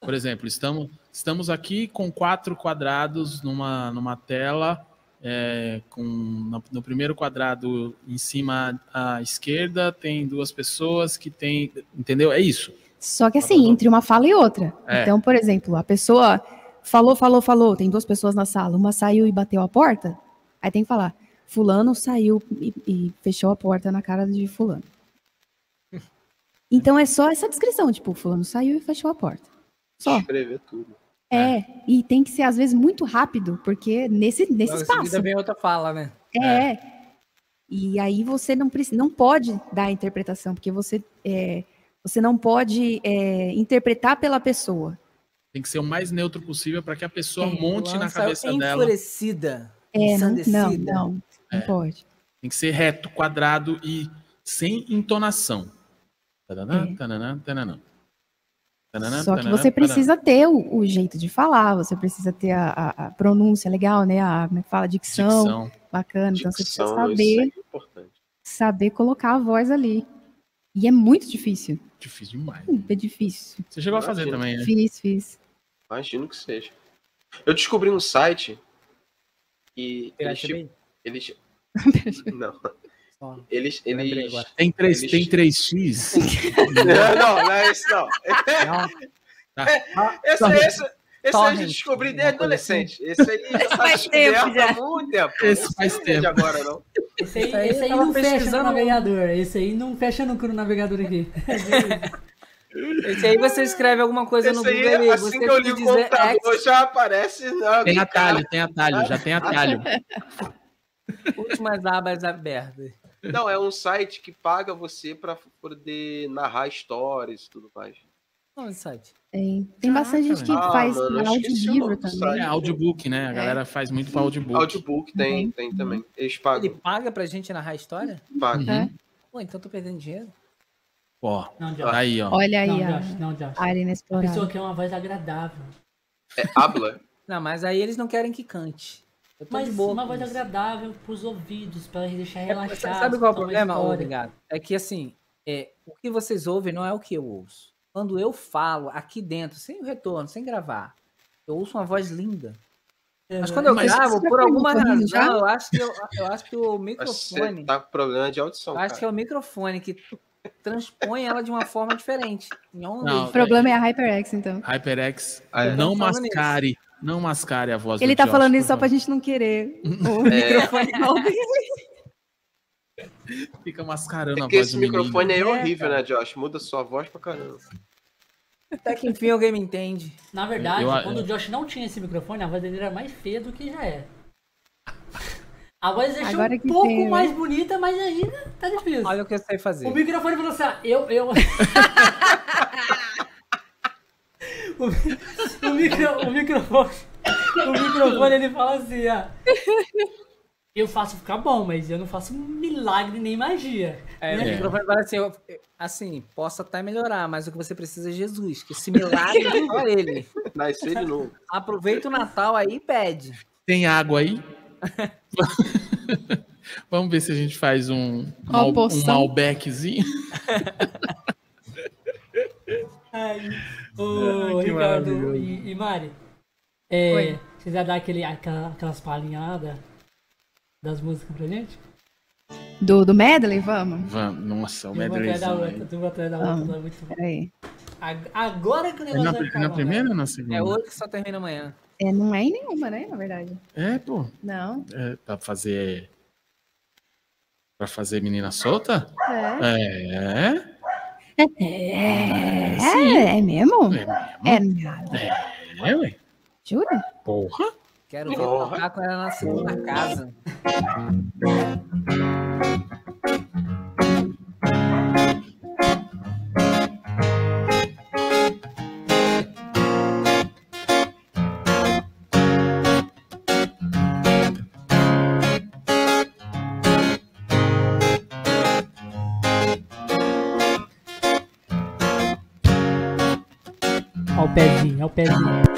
Por exemplo, estamos, estamos aqui com quatro quadrados numa, numa tela, é, com no, no primeiro quadrado em cima à esquerda tem duas pessoas que tem, entendeu? É isso. Só que assim, entre uma fala e outra. É. Então, por exemplo, a pessoa falou, falou, falou, tem duas pessoas na sala, uma saiu e bateu a porta, aí tem que falar, fulano saiu e, e fechou a porta na cara de fulano. Então é só essa descrição, tipo, fulano saiu e fechou a porta. Só. Escrever tudo. É, e tem que ser às vezes muito rápido, porque nesse, nesse em espaço. vem outra fala, né? É. E aí você não precisa, não pode dar a interpretação, porque você, é, você não pode é, interpretar pela pessoa. Tem que ser o mais neutro possível para que a pessoa É, monte na cabeça dela. Enfurecida. É, não, não, ensandecida. não, não É. pode. Tem que ser reto, quadrado e sem entonação. Tananã, É. tananã, tananã. Tananã, Só que você precisa ter o, o jeito de falar, você precisa ter a, a- a pronúncia legal, né? A é fala, dicção, Dicção. bacana. Então você precisa Dicção, isso saber, é importante. saber colocar a voz ali. E é muito difícil. Difícil demais. É difícil. Você chegou a fazer também, né? Fiz, fiz. Imagino que seja. Eu descobri um site e eles, Bay? eles não, Só. eles eles. Tem, três, Eles- tem 3x? não, não, não é isso não. Não, Esse, esse, esse aí eu Torrent, já descobri desde coisa assim. adolescente. Esse aí já tá Faz tempo já. há muito tempo. Esse Não faz tempo. agora, não. Esse aí, Isso aí esse aí não fecha no navegador. Esse aí não fecha no navegador aqui. Esse aí você escreve alguma coisa no Esse Google aí, assim você que eu li o computador, já aparece. na- Tem atalho, tem atalho, já tem atalho. últimas abas abertas. Não, é um site que paga você pra poder narrar histórias e tudo mais. Onde site? Tem, tem bastante gente que. Ah, faz mano, audiolivro também. site. É audiobook, né? A galera faz muito pra audiobook. Audiobook tem, tem também. Eles Ele pagam. paga pra gente narrar a história? pagam. Uhum. Pô, então eu tô perdendo dinheiro. Ó, Não, Josh. tá aí, ó. Olha aí Não, a Josh. Não, Josh. área A pessoa quer uma voz agradável. É habla. Não, mas aí eles não querem que cante. Mas boa. uma voz isso. agradável pros ouvidos, pra deixar É, relaxado. Sabe qual é o problema, obrigado? É que assim, é, o que vocês ouvem não é o que eu ouço. Quando eu falo aqui dentro, sem o retorno, sem gravar, eu ouço uma voz linda. Mas quando eu Mas gravo, você por alguma razão, já? eu acho que, eu, eu acho que o Você microfone. tá com problema de audição. Eu acho que é cara. o microfone que transpõe ela de uma forma diferente. Não, O problema é a HyperX, então. HyperX, Ah, é. não falando mascare, não mascare a voz Ele do tá Josh, falando isso só pra gente não querer o É. microfone não. Fica mascarando É a voz esse do menino. microfone aí é É, horrível, né, Josh? Muda sua voz pra caramba. Até que enfim alguém me entende. Na verdade, Eu- quando o Josh não tinha esse microfone, a voz dele era mais feia do que já é. A voz deixou Agora um pouco tem, né? mais bonita, mas ainda tá difícil. Olha o que eu sei fazer. O microfone falou assim, ah, eu, eu... o, o, micro, o microfone, o microfone, ele fala assim, ah, eu faço ficar bom, mas eu não faço milagre nem magia. É, o né? microfone fala assim, eu- assim, posso até melhorar, mas o que você precisa é Jesus, que esse milagre é só ele. Nascer de novo. Aproveita o Natal aí e pede. Tem água aí? Vamos ver se a gente faz um, mal, um poção. Malbeczinho. Ai, ô, que Ricardo e, e Mari, é, Oi. vocês já dar aquele, aquela- aquelas palhinhas lá da- das músicas pra gente? Do, do medley, vamos? Vamos, nossa, o atrás da outra, aí. uma atrás da outra, muito bom. Agora que o É negócio na, vai é ficar na primeira né? ou na segunda? É hoje que só termina amanhã. É, não é em nenhuma, né, na verdade. É, pô. Não. É, pra fazer. Pra fazer menina solta? É. É. É, sim. é mesmo? É, É, minha- é, ué. jura? Porra. Quero ver Porra. tocar com ela na segunda casa. pezinho, ó o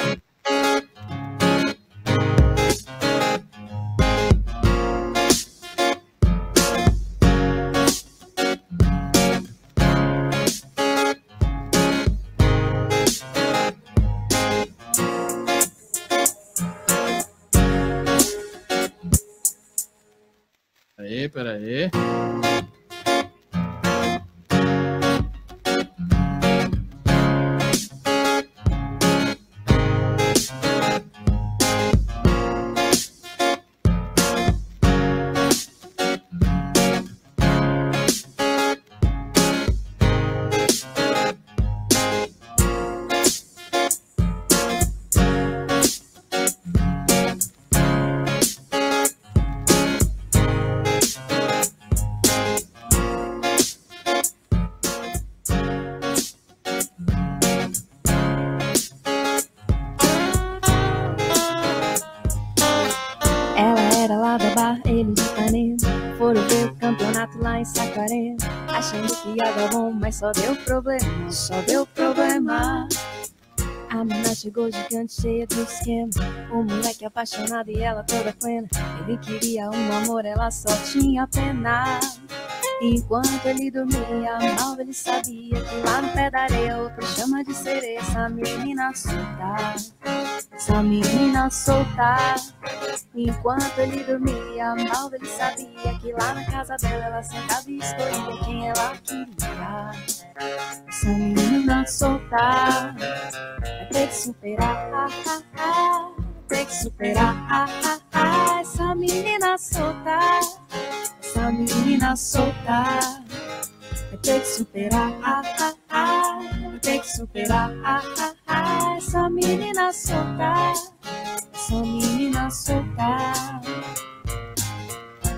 só deu problema, só deu problema. A menina chegou gigante, cheia do esquema. O moleque apaixonado e ela toda plena. Ele queria um amor, ela só tinha pena. Enquanto ele dormia, mal ele sabia que lá no pé da areia outra chama de sereia. Essa menina solta, essa menina solta. Enquanto ele dormia, mal ele sabia que lá na casa dela ela sentava e escolhia quem ela queria. Essa menina solta, vai ter que superar, ah, ah, ah, ter que superar, ah, ah, ah, essa menina solta, essa menina solta. Vai ter que superar, ah, ah, ter que superar, ah, ah, ah, essa menina solta, essa menina solta.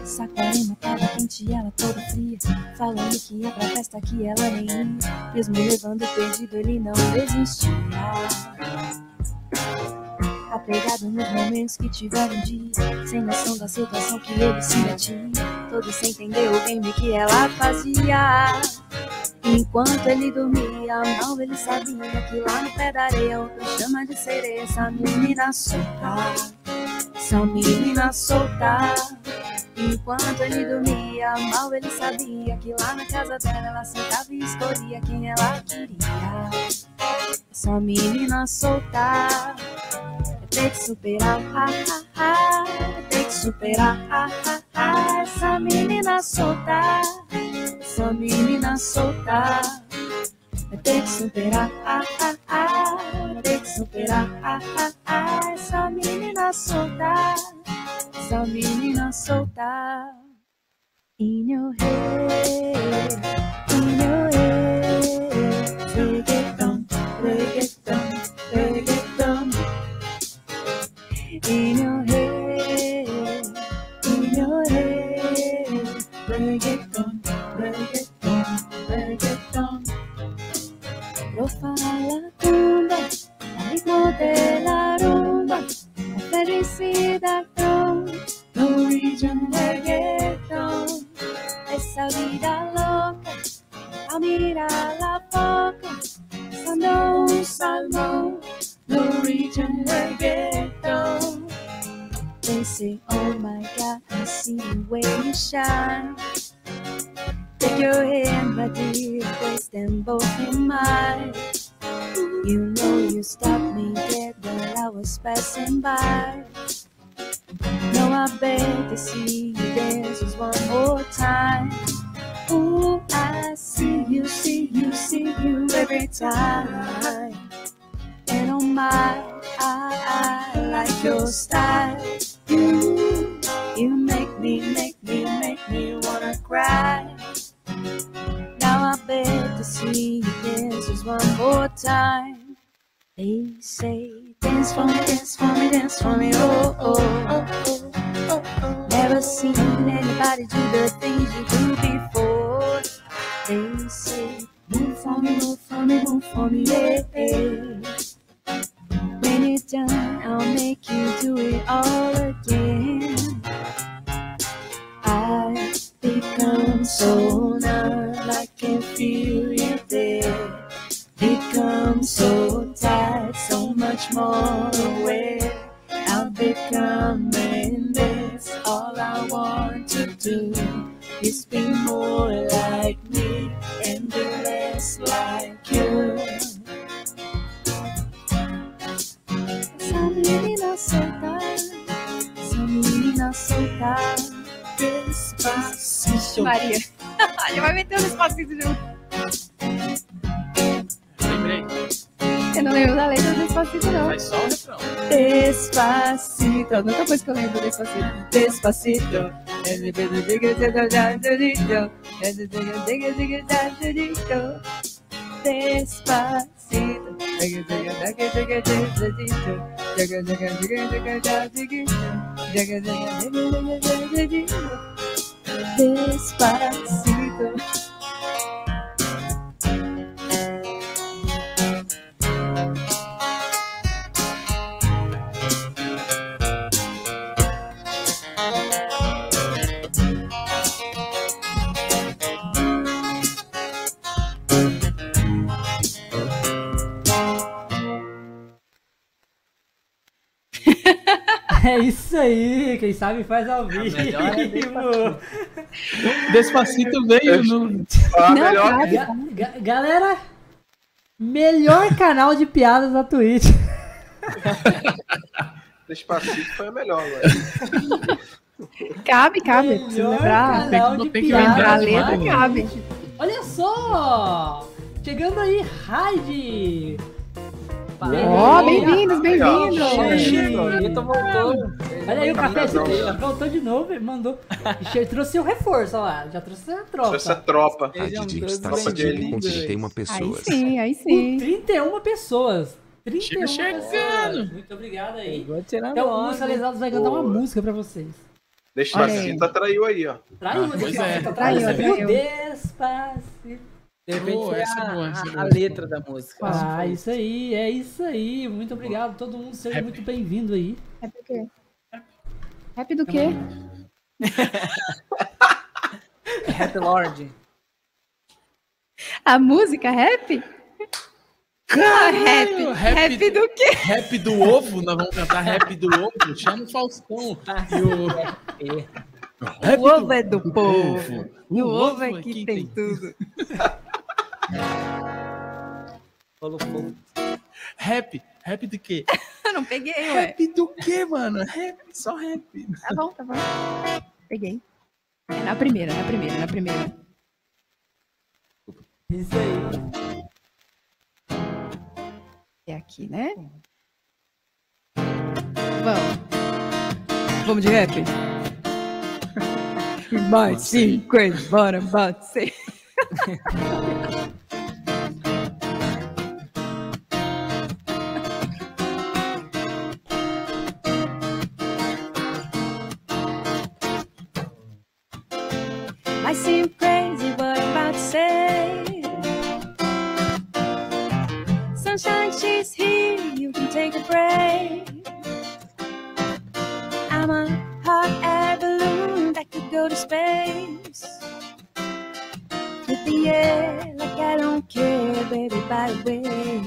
Saquarema tava quente e ela toda fria. Falando que ia pra festa que ela nem ia. Mesmo levando perdido ele não desistia Apegado nos momentos que tiveram dia Sem noção da situação que ele se metia. Todo sem entender o game que ela fazia. Enquanto ele dormia, mal ele sabia Que lá no pé da areia outro chama de sereia Essa menina solta. Essa menina solta Enquanto ele dormia, mal ele sabia que lá na casa dela ela sentava e escolhia quem ela queria. Essa menina solta, vai ter que superar, ah, ah, ah, vai ter que superar, ah, ah, ah, essa menina solta, essa menina solta. Vai ter que superar, ah, ah, vai ter que superar, ah, ah, ah, essa menina solta essa menina solta in your head, in your head. Reggaeton, reggaeton, reggaeton. In your head, in your head. Reggaeton, reggaeton, reggaeton. Rofa la tumba, ritmo de la rumba. La felicidad Norwegian reggaeton. Esa vida loca, a mirar la boca, pasando un salmón. Norwegian reggaeton. They say, oh my God, I see the way you shine. Take your hand, my dear, place them both in mine. You know you stopped me dead while I was passing by. No, I beg to see you dance just one more time. Ooh, I see you, see you, see you every time. And oh my, I, I like your style. You, you make me, make me, make me wanna cry. Now I beg to see you dance just one more time. They say, dance for me, dance for me, dance for me, oh, oh, oh, oh, oh. Never seen anybody do the things you do before. They say, move for me, move for me, move for me, yeah, yeah. When you're done, I'll make you do it all again. I've become so numb, I can feel you there. Become so tired, so much more aware. I've become this. All I want to do is be more like me and be less like you. Essa menina solta, essa menina solta, despacito. Maria. Já vai meter o despacito junto. Eu não lembro da letra do despacito, não. Faz só o refrão. Despacito. A única coisa que eu lembro do despacito. Despacito. Despacito. Despacito. É isso aí, quem sabe faz ao vivo. melhor é Despacito. Veio no. Ah, Não, melhor. Ga- ga- galera, melhor canal de piadas da Twitch. Despacito foi a melhor, velho. Cabe, cabe. Melhor lembrar. canal Tem de que- lembrar A letra cabe. Olha só! Chegando aí, Raid! Ó, bem-vindos, bem-vindos. Chegou, o Vitor voltou. Olha aí o café, Obrigadão. voltou de novo, ele mandou. E trouxe o reforço, olha lá. Já trouxe a tropa. Essa tropa. Sejam Rádio todos está bem-vindos. seguindo com 31 Aí pessoas. sim, aí Com sim. 31 pessoas. 31 Chega chegando. Muito obrigado aí. Vou tirando Então, o. Música Lesados vai cantar uma música pra vocês. Despacito atraiu aí, ó. Traiu, Ah, é. Despacito, Traiu, Você viu? traiu. Despacito. De repente Boa, essa é a, boa, essa é a- boa. a letra da música. Ah, isso aí, é isso aí. Muito obrigado, todo mundo. Seja Rap. muito bem-vindo aí. Rap do quê? Rap do quê? Happy Lord. A música rap? Ah, rap. rap- Rap do quê? Rap do ovo, nós vamos cantar rap do ovo. Chama o Faustão. E o... É. O ovo é do povo. O O ovo é aqui que tem tudo. Falou. Rap. Rap do quê? Não peguei, ué. Rap do quê, mano? Rap, só rap. Tá bom, tá bom. Peguei. É na primeira, na primeira, na primeira. Isso aí. É aqui, né? Vamos. Vamos de rap? Mais cinquenta, bora bater. I seem crazy, what I'm about to say. Sunshine, she's here, you can take a break. Baby, by the way.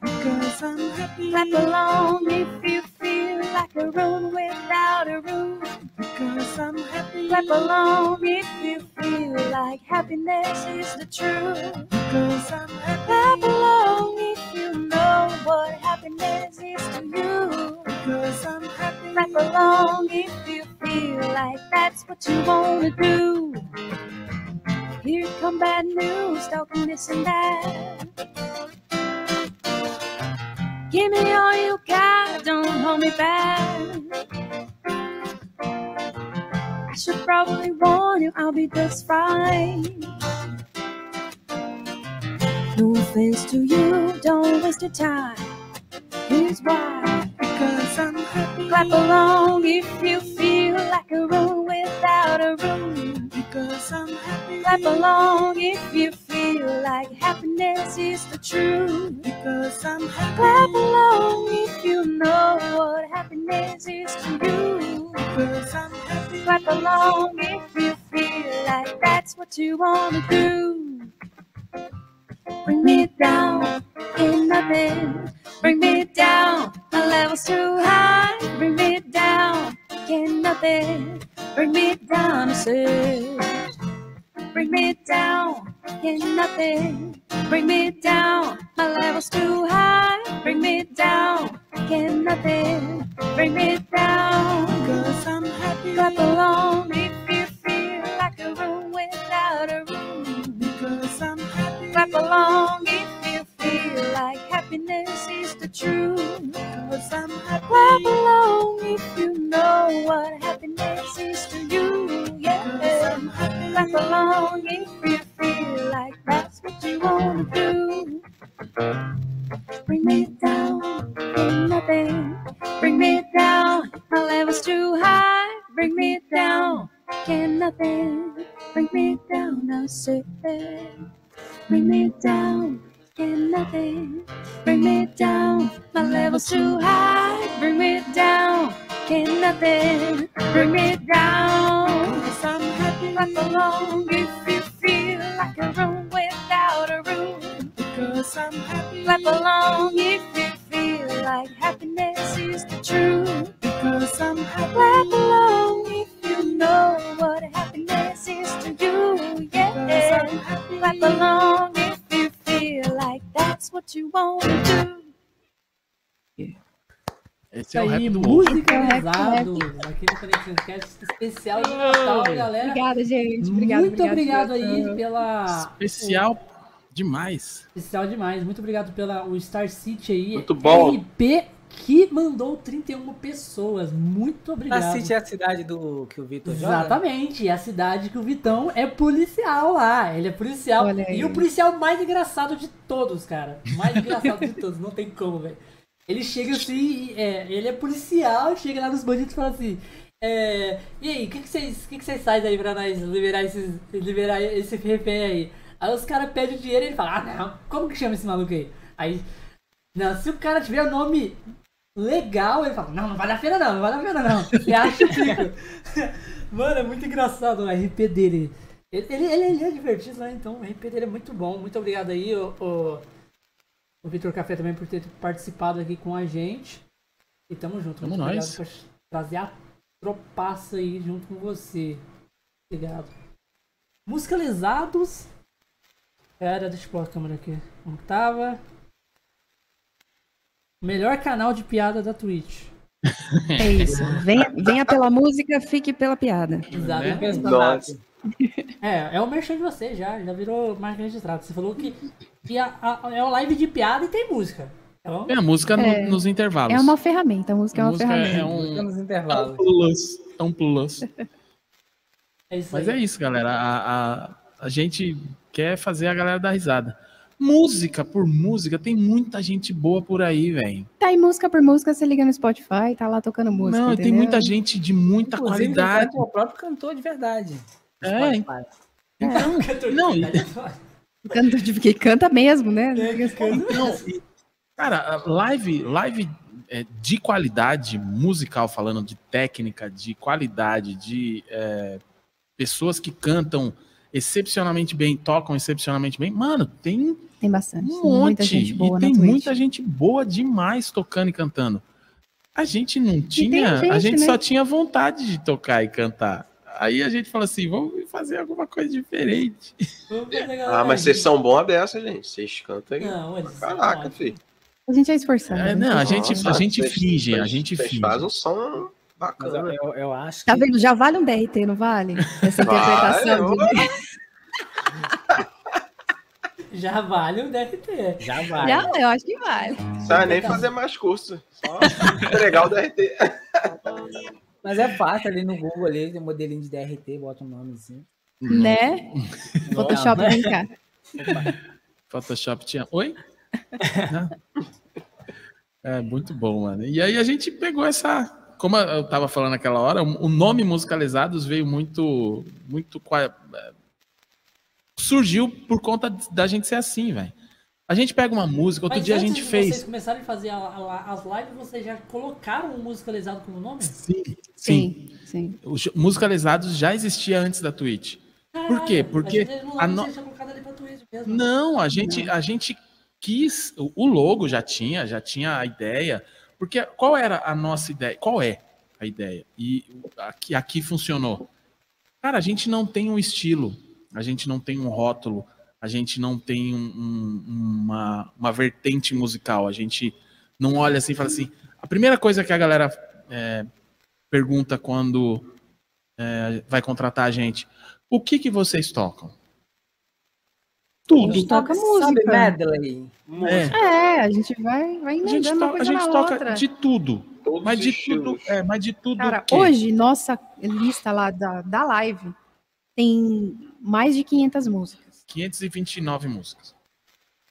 Because I'm happy. Clap along if you feel like a room without a roof. Because I'm happy. Clap along if you feel like happiness is the truth. Because I'm happy. Clap along if you know what happiness is to you. Because I'm happy. Clap along if you feel like that's what you want to do. Here come bad news, talking this and that. Give me all you got, don't hold me back. I should probably warn you, I'll be just fine. No offense to you, don't waste your time. Here's why. Because I'm happy. Clap along if you feel like a room without a room. Because I'm happy. Clap along if you feel like happiness is the truth. Because I'm happy. Clap along if you know what happiness is to you. Because I'm happy. Clap along if you feel like that's what you want to do. Bring me down in nothing. Bring me down. My level's too high. Bring me down nothing. Bring me down, I said. Bring me down in nothing. Bring me down. My level's too high. Bring me down in nothing. Bring me down. Cause I'm happy. Clap along if you feel like a room without a room. Because I'm happy. Clap along feel like happiness is the truth. Because I'm happy. Clap along if you know what happiness is to you. Yeah. I'm happy. Clap along if you feel like that's what you want to do. Bring me down in nothing. Bring me down. My level's too high. Bring me down. Can nothing bring me down? I say, bring me down. Can nothing bring me down? My level's too high. Bring me down. Can nothing bring me down? Cause I'm happy. Clap along if you feel like a room without a room. Because I'm happy. Clap along if you feel like happiness is the truth. Because I'm happy. Clap along if you know what happiness is to you. Yeah. Clap along if you feel like that's what you want to do. Esse é o aí, rap do povo. musicalizado aqui no Conexão especial de Natal, galera. Obrigada, gente. Obrigada, Muito obrigado aí direção. pela. Especial demais. Especial demais. Muito obrigado pela o Star City aí. Muito bom. RP que mandou 31 pessoas. Muito obrigado. A City é a cidade do que o Vitor joga? Exatamente, é a cidade que o Vitão é policial lá. Ele é policial. Olha aí. E o policial mais engraçado de todos, cara. Mais engraçado de todos, não tem como, velho. Ele chega assim, é, ele é policial, chega lá nos bandidos e fala assim. é, e aí, o que, que vocês que que vocês fazem aí pra nós liberar, esses, liberar esse refém aí? Aí os caras pedem o dinheiro e ele fala, ah não, como que chama esse maluco aí? Aí, não, se o cara tiver o nome legal, ele fala, não, não vale a pena não, não vale a pena não. Você acha que Mano, é muito engraçado o RP dele. Ele, ele, ele- é divertido, né? Então o RP dele é muito bom. Muito obrigado aí, o, o, o Vitor Café também por ter participado aqui com a gente. E tamo junto. Tamo muito nós. obrigado por trazer a tropaça aí junto com você. Obrigado. Musicalizados. Pera, deixa eu pôr a câmera aqui. Como que tava? Melhor canal de piada da Twitch. É isso. Venha, venha pela música, fique pela piada. Exatamente. Nossa. É, é o merchan de você já, já virou marca registrada. Você falou que, que a, a- é uma live de piada e tem música. Então, É a música no- É. nos intervalos. É uma ferramenta, a música é A uma música ferramenta. é um, nos é um intervalos. plus. É um plus. é isso Mas aí. é isso, galera. A, a, a gente quer fazer a galera dar risada. Música por música, tem muita gente boa por aí, velho. Tá aí música por música, você liga no Spotify, tá lá tocando música. Não, tem entendeu? muita gente de muita Inclusive, qualidade. O próprio cantor de verdade. É, Spotify. Então, não, e- Canta, tipo, que canta mesmo, né? não, e, cara, live, live é, de qualidade musical, falando de técnica, de qualidade, de é, pessoas que cantam excepcionalmente bem, tocam excepcionalmente bem. Mano, tem Tem bastante. um monte. muita gente boa e tem Twitch. muita gente boa demais tocando e cantando. A gente não tinha, a gente, gente né? só tinha vontade de tocar e cantar. Aí a gente falou assim, vamos fazer alguma coisa diferente. Vamos fazer a galera Ah, mas vocês são bons a beça, gente. Vocês cantam aí. Não, eles são Caraca, filho. A gente é esforçado. É, né? não, a gente, Nossa, a gente vocês- finge, a vocês- gente vocês finge. fazem um som Mas eu, bacana. eu, eu acho Tá que vendo? Já vale um DRT, não vale? Essa Vale, interpretação. de- Já vale o DRT. já vai. Já, eu acho que vale. Não precisa nem fazer mais curso. Só entregar o DRT. Mas é fácil ali no Google, ali, tem um modelinho de DRT, bota um nomezinho. Né? Photoshop, vem cá. Photoshop tinha. Oi? É muito bom, mano. E aí a gente pegou essa. Como eu tava falando naquela hora, o nome musicalizados veio muito. muito surgiu por conta da gente ser assim, velho. A gente pega uma música, outro Mas dia a gente de fez. vocês começarem a fazer a- a- as lives, vocês já colocaram o musicalizado como nome? Sim, sim. Sim, sim. Os musicalizados já existia antes da Twitch. Por quê? Caralho, Porque a gente não a no- se vocês tinham colocado ali pra Twitch mesmo. Não, a gente, a gente quis. o- O logo já tinha, já tinha a ideia. Porque qual era a nossa ideia? Qual é a ideia? E aqui, aqui funcionou. Cara, a gente não tem um estilo, a gente não tem um rótulo, a gente não tem um- um- uma, uma vertente musical. A gente não olha assim e fala assim. A primeira coisa que a galera é, pergunta quando é, vai contratar a gente: o que, que vocês tocam? Tudo. gente toca música. medley? É. É, a gente vai, vai A gente, to- a coisa gente na toca outra. de tudo. Todos Mas de tudo, é, mas de tudo Cara, hoje, nossa lista lá da, da live tem mais de 500 músicas. 529 músicas.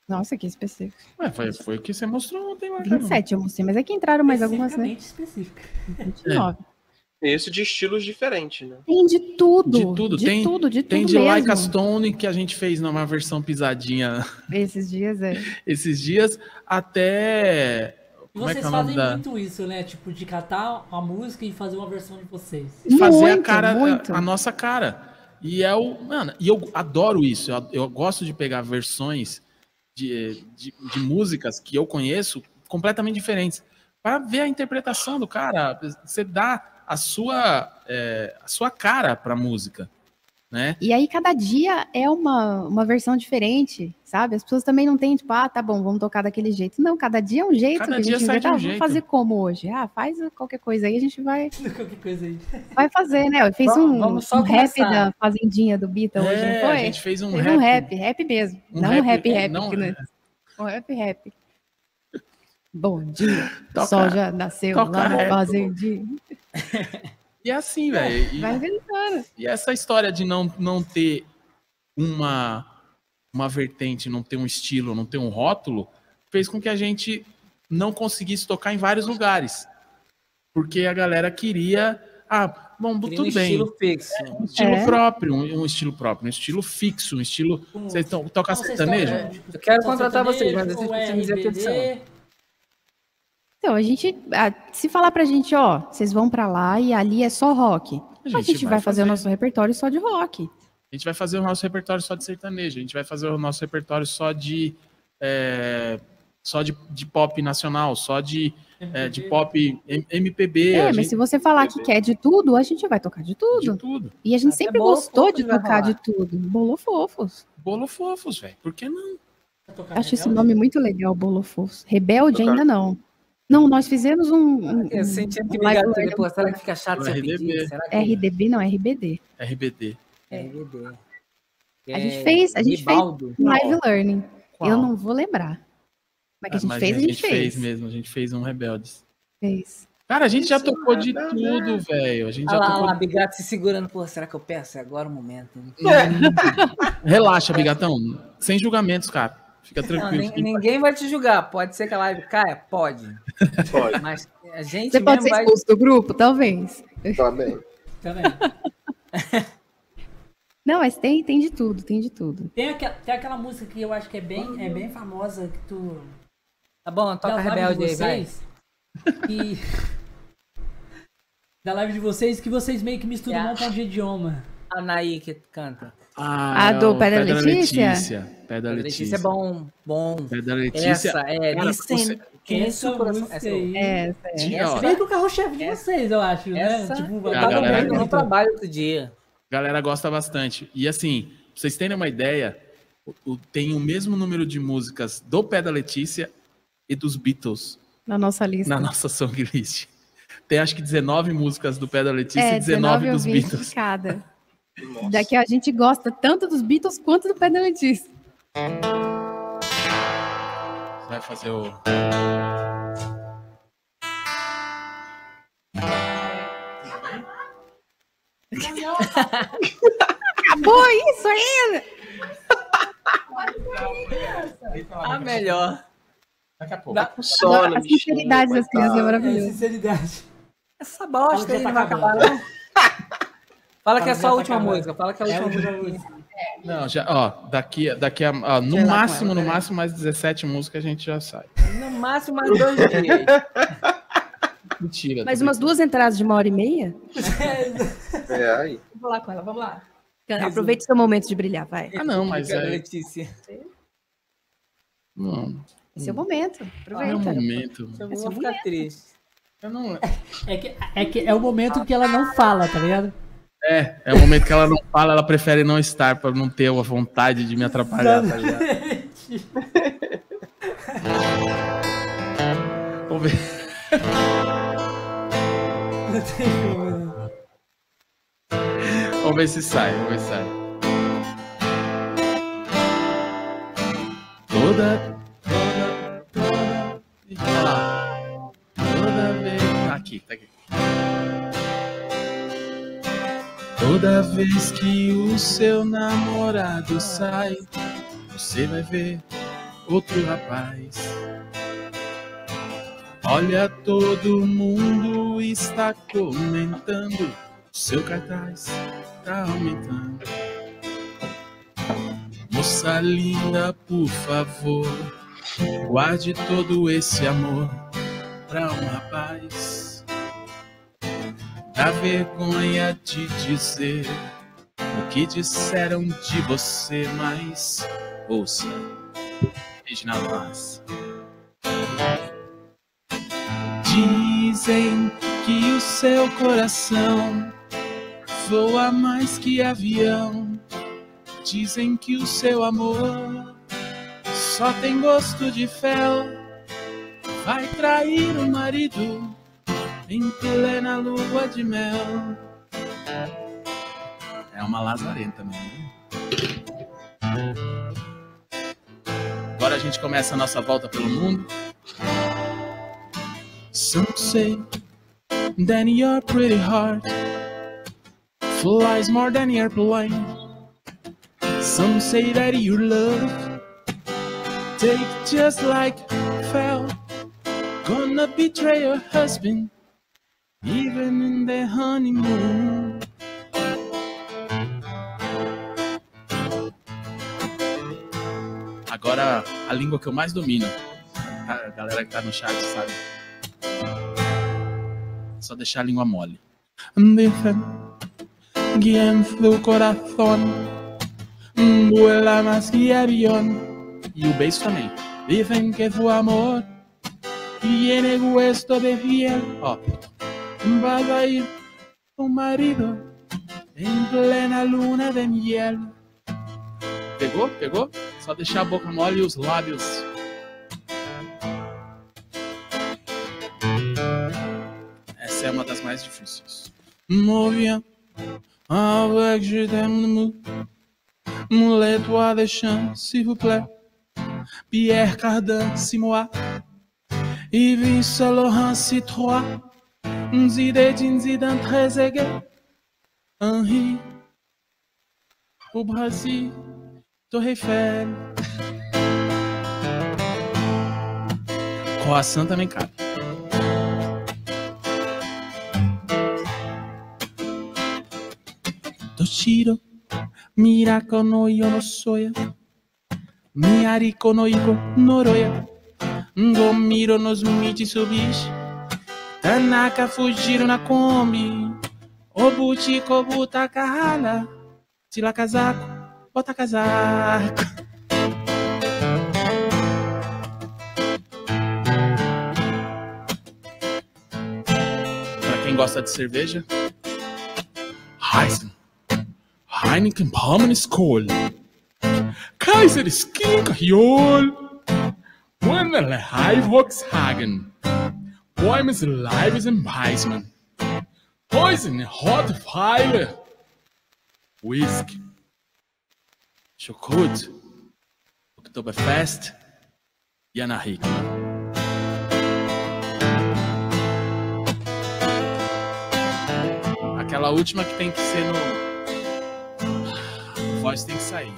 Nossa, que específico. Ué, foi, foi o que você mostrou ontem lá. cara. 27 eu mostrei, mas é que entraram mais algumas, né? Específica. 29. Isso de estilos diferentes, né? Tem de tudo. De tudo, De tem- tudo, de Tem tudo de mesmo. Like a Stone que a gente fez numa versão pisadinha Esses dias, é. esses dias, até. E Como é que vocês é fazem da. muito isso, né? Tipo, de catar a música e fazer uma versão de vocês. Fazer a Muito, cara, a- muito. A, nossa cara. E é o. Mano, e eu adoro isso. Eu, eu gosto de pegar versões de, de, de músicas que eu conheço completamente diferentes. Para ver a interpretação do cara. Você dá a sua, é, a sua cara pra música. Né? E aí, cada dia é uma, uma versão diferente, sabe? As pessoas também não têm, tipo, ah, tá bom, vamos tocar daquele jeito. Não, cada dia é um jeito Cada que a dia gente inventa. um Ah, vamos fazer como hoje? Ah, faz qualquer coisa aí, a gente vai, Qualquer coisa aí. vai fazer, né? Eu fiz Vamos- um, vamos só um rap da Fazendinha do Bita hoje, É, não foi? a gente fez um Fez rap. um rap, rap mesmo. Um não rap, um rap, é, rap. não- que não é- Um rap, rap. Bom dia, Toca- o sol já nasceu toca lá na. Fazendinha. E é assim, velho. E- Vai inventando. E essa história de não, não ter uma, uma vertente, não ter um estilo, não ter um rótulo, fez com que a gente não conseguisse tocar em vários lugares. Porque a galera queria. Ah, bom, Queria tudo um bem. estilo fixo. Um estilo É. próprio, um, um estilo próprio, um estilo fixo, um estilo. Vocês estão tocar Então, sertanejo? tipo, Eu quero contratar vocês, mas vocês precisam me dizer a RBD? petição. Então, a gente, se falar pra gente, ó, vocês vão pra lá e ali é só rock. A gente, vai, fazer o nosso repertório só de rock. A gente vai fazer o nosso repertório só de sertanejo, a gente vai fazer o nosso repertório só de. é, só de, de pop nacional, só de, é, de pop MPB. É, a mas gente- se você falar que quer de tudo, a gente vai tocar de tudo. de tudo. E a gente Até sempre gostou de vai tocar de tudo. Bolo Fofos. Bolo fofos, velho. Por que não? Acho esse nome muito legal, Bolo Fofos. Rebelde ainda não. Não, nós fizemos um, um- Eu um sentindo que um me pô, será que fica chato se eu RDB. pedir? Será que RDB, não, RBD. RBD. é RBD? A gente fez, a gente fez um live learning. Qual? Eu não vou lembrar. Mas que a gente mas fez, a gente, fez. mesmo, a gente fez um Rebeldes. Fez. Cara, a gente já tocou de tudo, velho. A gente Olha já lá, olha tocou. lá, Bigato se segurando. Pô, será que eu peço? É agora o momento. hein? Relaxa, bigatão. Sem julgamentos, cara. Fica Não, tranquilo. nin- ninguém vai te julgar. Pode ser que a live caia? Pode. Pode. Mas a gente Você pode mesmo ser vai... expulso do grupo? Talvez. Bem. Também. Não, mas tem, tem de tudo, tem de tudo. Tem, aquela, tem aquela música que eu acho que é bem, é bem famosa, que tu... Tá bom, toca da live Rebelde de aí, vai. vocês, que... Da live de vocês, que vocês meio que misturam um Yeah. montão de idioma. A Naí que canta. Ah, A é do Pé da Letícia? Pé da Letícia. Letícia é bom, bom. Pé da Letícia. Essa é, Cara, listen, você- que Essa isso, coração. Essa. É, é. Tinha, essa ó, Meio que o carro-chefe de vocês, eu acho, essa, né? Tipo, eu a tava galera vendo no trabalho outro dia. A galera gosta bastante. E assim, pra vocês terem uma ideia, tem o mesmo número de músicas do Pé da Letícia e dos Beatles Na nossa lista. na nossa songlist. Tem acho que 19 músicas do Pé da Letícia é, e 19 ou dos 20 Beatles. de cada. Daqui a gente gosta tanto dos Beatles quanto do Pé. Você vai fazer o. Acabou isso ainda! A melhor. Daqui a pouco. Da- Sono, a sinceridade das crianças é É, maravilhosa. sinceridade. Essa bosta aí não vai acabar, não. Fala que é só a última tá acabando. música. Fala que é a É última última música. música. Não, já, ó, daqui, daqui a. ó, no máximo, no né? máximo, mais 17 músicas a gente já sai. No máximo mais dois dias. Mentira. Mais umas duas entradas de uma hora e meia? É, aí. Vou lá com ela, vamos lá. Aproveite seu momento de brilhar, vai. Ah, não, mas é- Letícia. Não, Esse é o momento. não é o Aproveita. momento. Eu vou ficar triste. Eu não, É que, é que é o momento que ela não fala, tá ligado? É, é o momento que ela não fala, ela prefere não estar pra não ter a vontade de me atrapalhar, tá ligado? Vamos ver. Vamos ver se sai, vamos ver se sai. Toda, toda, toda. Toda vez. Tá aqui, tá aqui. Toda vez que o seu namorado sai, você vai ver outro rapaz. Olha, todo mundo está comentando. Seu cartaz tá aumentando. Moça linda, por favor, guarde todo esse amor pra um rapaz. Dá vergonha de dizer o que disseram de você, mas ouça, Regina Vaz. Dizem que o seu coração voa mais que avião. Dizem que o seu amor só tem gosto de fel. Vai trair o marido em plena lua de mel. É uma lazarenta mesmo. Agora a gente começa a nossa volta pelo mundo. Some say that your pretty heart flies more than airplane. Some say that your love take just like fell. Gonna betray your husband even in the honeymoon. Agora a língua que eu mais domino. A galera que tá no chat sabe. Só deixar a língua mole. Dicen que en su corazón vuela más que avión. E o beijo também. Dicen que su amor tiene gusto de fiel. Ó. Vas a ir marido en plena luna de miel. Pegou? Pegou? Só deixar a boca mole e os lábios. Essa é uma das mais difíceis. Movia avec je t'aime mou. Moulez-toi des champs, s'il vous plaît. Pierre Cardin, Simoa. Yves Saint Laurent, Citroën. Zinedine Zidane, Trezeguet. Henri. O Brasil. Torre Eiffel. Croissant também cabe. Toshiro, Mirako no Yonosoya. Miyariko no Iko Noroya. Gomiro nos Mitsubishi. Tanaka fugiram na Kombi. Obuchi Kobuta Kahala. Tira casaco, bota casaco. Pra quem gosta de cerveja, Heisen, Heineken Palmen Skål, Kaiser Skinka Jol, Wunderle High Volkshagen, Bäumes Leibes im Weismann, Poison Hot Fire, Whisky, Chocot, Oktoberfest e Ana Hickman. Aquela última que tem que ser no. A voz tem que sair.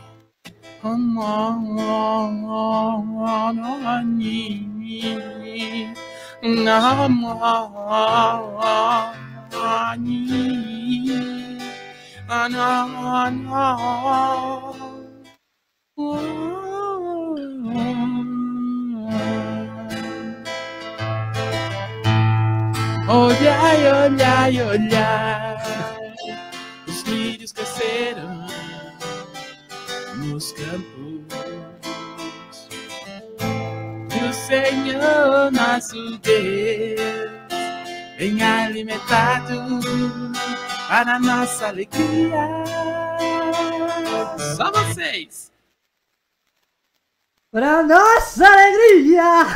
Olhai, olhai, olhai, os lírios cresceram nos campos. O Senhor nosso Deus vem alimentado para nossa alegria. Só vocês! Pra nossa alegria!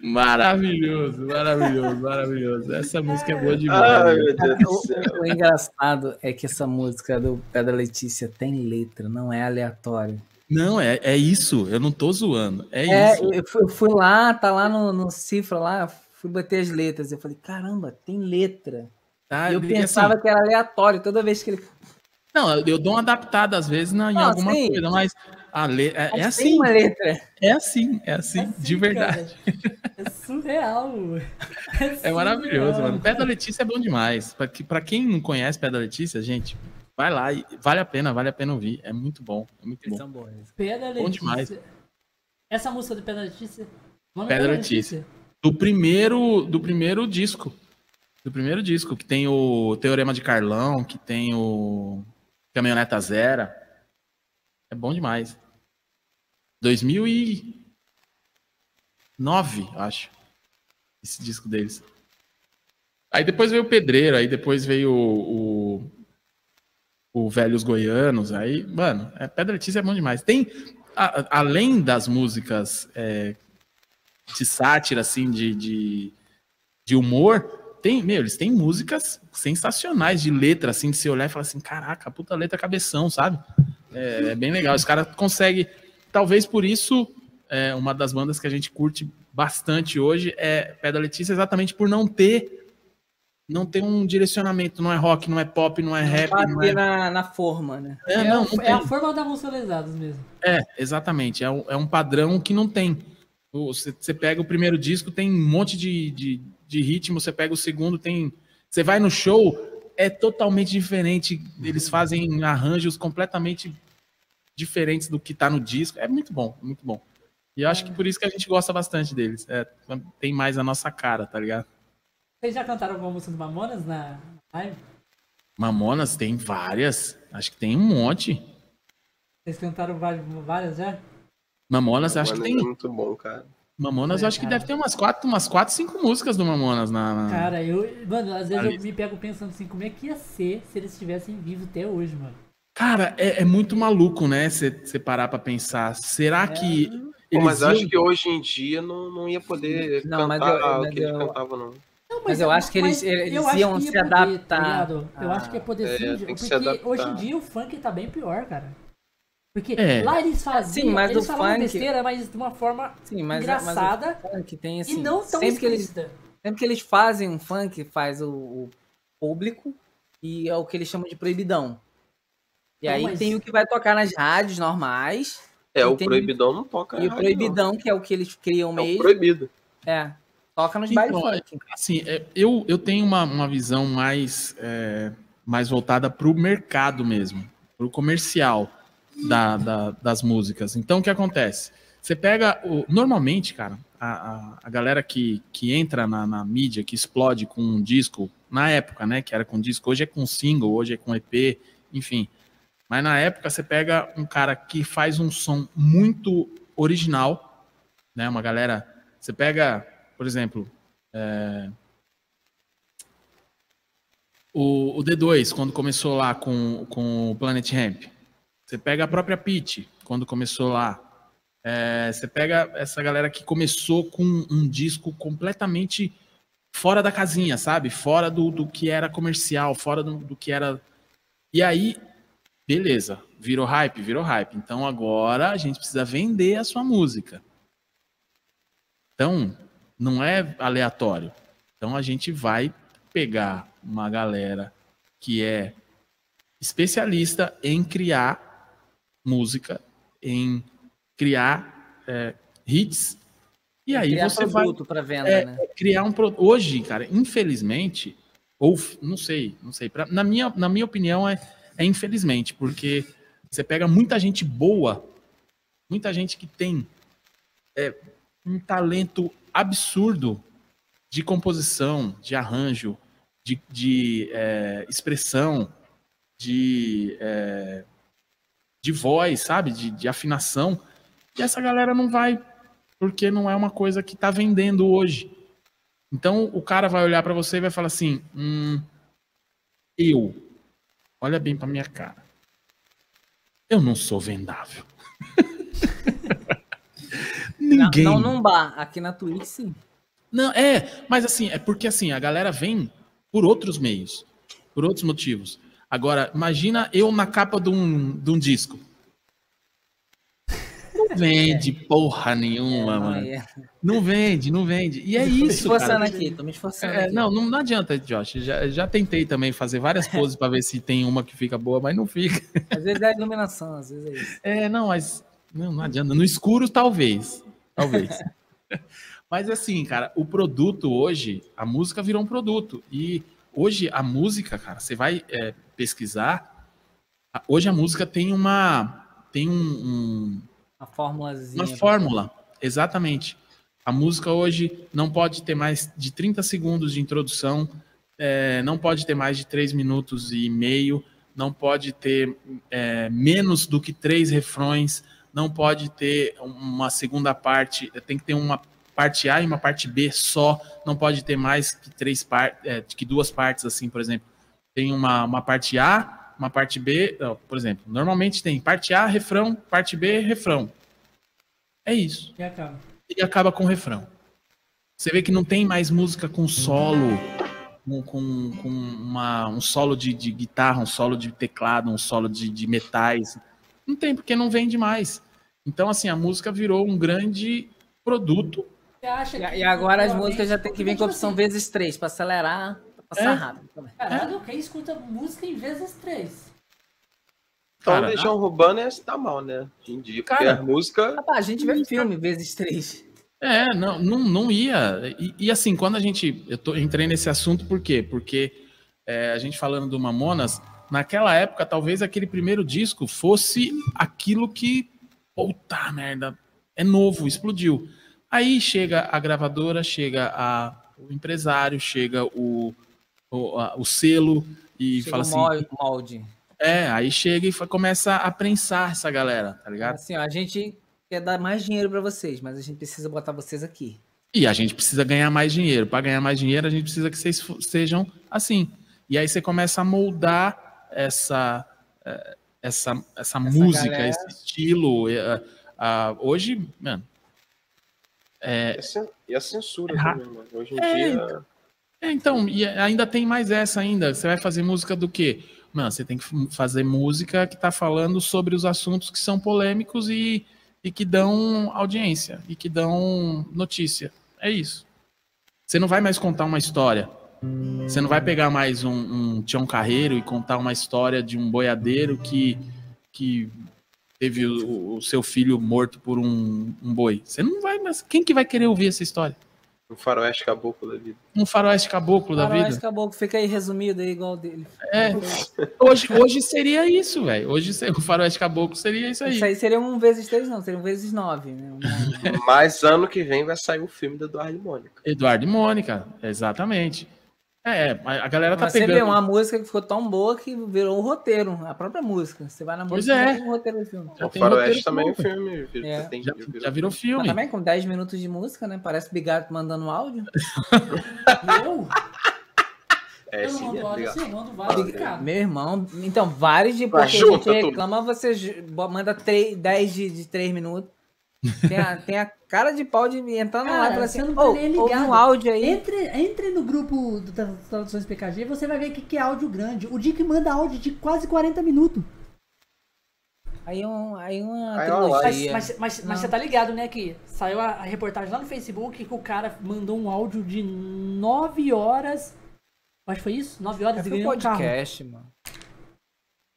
Maravilhoso, maravilhoso, maravilhoso. Essa música é boa Ai, demais. meu Deus do céu. O engraçado é que essa música do Pedra Letícia tem letra, não é aleatório. Não, é, é isso. Eu não tô zoando. É, É, isso. eu fui, eu fui lá, tá lá no, no cifra lá, fui bater as letras. Eu falei, caramba, tem letra. E eu E pensava assim, que era aleatório toda vez que ele. não, eu dou uma adaptada às vezes na, em Não, alguma sim. coisa, mas a le... é, é Mas assim. uma letra. É assim, é assim, assim, de verdade. É surreal. É maravilhoso, surreal. mano. Pé da Letícia é bom demais. Pra quem não conhece Pé da Letícia, gente, vai lá e vale a pena, vale a pena ouvir. É muito bom, é muito Eles bom. são bons. Pedra Bom Letícia. demais. Essa música do Pedra Letícia. Mano, Pedra Letícia. Do primeiro, do primeiro disco. Do primeiro disco, que tem o Teorema de Carlão, que tem o Caminhoneta Zero. É bom demais. 2009, acho. Esse disco deles. Aí depois veio o Pedreiro, aí depois veio o, o, o Velhos Goianos, aí, mano, é, Pedra Letícia é bom demais. Tem, a- além das músicas é, de sátira, assim, de, de, de humor, tem, meu, eles têm músicas sensacionais de letra, assim, de você olhar e falar assim, caraca, puta letra cabeção, sabe? É, é bem legal. Os caras conseguem, talvez por isso, é, uma das bandas que a gente curte bastante hoje é Pedra Letícia, exatamente por não ter não tem um direcionamento, não é rock, não é pop, não é rap, não é... na, na forma, né? É, É, não, não é a forma da música lesados mesmo. É, exatamente. É um, é um padrão que não tem. Você, você pega o primeiro disco, tem um monte de, de, de ritmo, você pega o segundo, tem. Você vai no show, é totalmente diferente. Eles fazem arranjos completamente diferentes do que tá no disco. É muito bom, muito bom. E eu acho que por isso que a gente gosta bastante deles. É, tem mais a nossa cara, tá ligado? Vocês já cantaram alguma música do Mamonas na live? Mamonas tem várias. Acho que tem um monte. Vocês cantaram várias, já? Mamonas, acho que Mano, tem. é muito bom, cara. Mamonas, É, acho que cara. deve ter umas quatro, umas quatro, cinco músicas do Mamonas na. na- Cara, eu. Mano, às vezes Ali. eu me pego pensando assim, como é que ia ser se eles estivessem vivos até hoje, mano? Cara, é, é muito maluco, né? Você parar pra pensar. Será que. Pô, mas eu acho iam- que hoje em dia não, não ia poder Não, mas cantar eu- o mas que eles eu- cantavam, não. Não, Mas eu acho que eles- eles iam que se poder, adaptar tá ligado? Eu acho que ia poder É, se porque hoje em dia o funk tá bem pior, cara. Porque É. lá eles faziam, Sim, mas eles o falavam funk- besteira, mas de uma forma Sim, mas, engraçada mas o funk tem assim. e não tão sempre que eles. Sempre que eles fazem um funk, faz o, o público e é o que eles chamam de proibidão. E Não, aí mas- tem o que vai tocar nas rádios normais É, o tem- proibidão não toca. e o proibidão, que é o que eles criam não. É mesmo. proibido. É, toca nos Então, bailes funk. Assim, é, eu, eu tenho uma, uma visão mais, é, mais voltada pro mercado mesmo, pro comercial da, da- das músicas. Então, o que acontece? Você pega. O, normalmente, cara, a, a, a galera que, que entra na, na mídia, que explode com um disco, na época, né? Que era com disco, hoje é com single, hoje é com EP, enfim. Mas na época você pega um cara que faz um som muito original, né? Uma galera. Você pega, por exemplo, é, o, o D2, quando começou lá com, com o Planet Ramp. Você pega a própria Peach, quando começou lá. É, você pega essa galera que começou com um disco completamente fora da casinha, sabe? Fora do, do que era comercial, fora do, do que era. E aí, beleza, virou hype, virou hype. Então agora a gente precisa vender a sua música. Então, não é aleatório. Então a gente vai pegar uma galera que é especialista em criar música, em criar é, hits, e aí Criar você vai venda, é, né? criar um produto. Hoje, cara, infelizmente, ou não sei, não sei. Pra- na, minha, na minha opinião, é, é infelizmente, porque você pega muita gente boa, muita gente que tem é, um talento absurdo de composição, de arranjo, de, de, é, expressão, de, é, de voz, sabe? De, de afinação. E essa galera não vai porque não é uma coisa que está vendendo hoje. Então o cara vai olhar para você e vai falar assim: hum, eu, olha bem para minha cara, eu não sou vendável. Ninguém. Não, num bar. Aqui na Twitch, sim. Não, é, mas assim, é porque assim, a galera vem por outros meios, por outros motivos. Agora, imagina eu na capa de um, de um disco. Não vende porra nenhuma, Não, mano. é. Não vende, não vende. E é Tô me isso, esforçando cara. aqui, tô me esforçando É, aqui. não, não, não adianta, Josh. Já, já tentei também fazer várias poses para ver se tem uma que fica boa, mas não fica. Às vezes é a iluminação, às vezes é isso. É, não, mas não, não adianta. No escuro, talvez. Talvez. mas assim, cara, o produto hoje, a música virou um produto. E hoje a música, cara, você vai é, pesquisar. Hoje a música tem uma. Tem um- um, Uma formulazinha. uma fórmula, exatamente. A música hoje não pode ter mais de 30 segundos de introdução, é, não pode ter mais de 3 minutos e meio, não pode ter é, menos do que três refrões, não pode ter uma segunda parte, tem que ter uma parte A e uma parte B só, não pode ter mais que três partes, que duas partes, assim, por exemplo. Tem uma, uma parte A, uma parte B, ó, por exemplo, normalmente tem parte A, refrão, parte B, refrão. É isso. E acaba. E acaba com o refrão. Você vê que não tem mais música com solo, com, com, com uma, um solo de, de guitarra, um solo de teclado, um solo de, de metais. Não tem, porque não vende mais. Então, assim, a música virou um grande produto. Você acha E, que e agora as músicas já tem que vir com a Tipo opção assim, vezes três pra acelerar, pra passar É. rápido. também. Caralho, quem escuta música em vezes três? Então, Cara, Legião Urbana é tá mal, né? Hoje em dia, porque Cara. a música. Rapaz, a gente vê filme vezes três. É, não, não, não ia. E, e, assim, quando a gente. Eu tô, entrei nesse assunto por quê? Porque é, a gente falando do Mamonas, naquela época, talvez aquele primeiro disco fosse aquilo que. Puta merda, é novo, explodiu. Aí chega a gravadora, chega a, o empresário, chega o, o, a- o selo e Chega fala o assim. molde- molde. É, aí chega e começa a prensar essa galera, tá ligado? Assim, ó, a gente quer dar mais dinheiro pra vocês, mas a gente precisa botar vocês aqui. E a gente precisa ganhar mais dinheiro. Para ganhar mais dinheiro, a gente precisa que vocês sejam assim. E aí você começa a moldar essa eh, essa, essa, música, galera. esse estilo. ah, hoje, mano, E a cen- E a censura É também, mano. Hoje em É, dia. É, então, e ainda tem mais essa ainda. Você vai fazer música do quê? Mano, você tem que fazer música que tá falando sobre os assuntos que são polêmicos e, e que dão audiência e que dão notícia. É isso. Você não vai mais contar uma história. Você não vai pegar mais um, um Tião Carreiro e contar uma história de um boiadeiro que, que teve o, o seu filho morto por um, um boi. Você não vai, mas quem que vai querer ouvir essa história? Um faroeste caboclo da vida. Um faroeste caboclo da Faroeste vida? Caboclo, fica aí resumido aí, igual o dele. É, hoje, hoje seria isso, velho. Hoje o faroeste caboclo seria isso aí. Isso aí seria um vezes três, não, seria um vezes nove. Né? Um- Mas ano que vem vai sair o filme do Eduardo e Mônica. Eduardo e Mônica, exatamente. É, a a galera tá Mas você vê pegando. uma música que ficou tão boa que virou um roteiro, a própria música. Você vai na Pois música é. e tem um roteiro do filme. Já o tem faroeste roteiro também é um filme. É. Tem- Já, viu? já virou Mas filme. também com 10 minutos de música, né? Parece Bigato mandando áudio. Eu? É, eu não sim, mando é áudio assim, eu mando vários, cara. Meu irmão, então, vários de porque a junta gente tudo. reclama, você ju- bo- manda 3, 10 de, de 3 minutos. Tem a, tem a cara de pau de entrar Cara, live assim, não tá ouve ligado. um áudio aí. Entre, entre no grupo do Tra- Traduções PKG e você vai ver o que, que é áudio grande. O Dick manda áudio de quase 40 minutos. Aí, um, aí uma Aí é uma Mas, trilogia. mas, mas, mas você tá ligado, né, que saiu a, a reportagem lá no Facebook que o cara mandou um áudio de 9 horas. Acho que foi isso? 9 horas É e pro ganhou um carro. podcast, mano.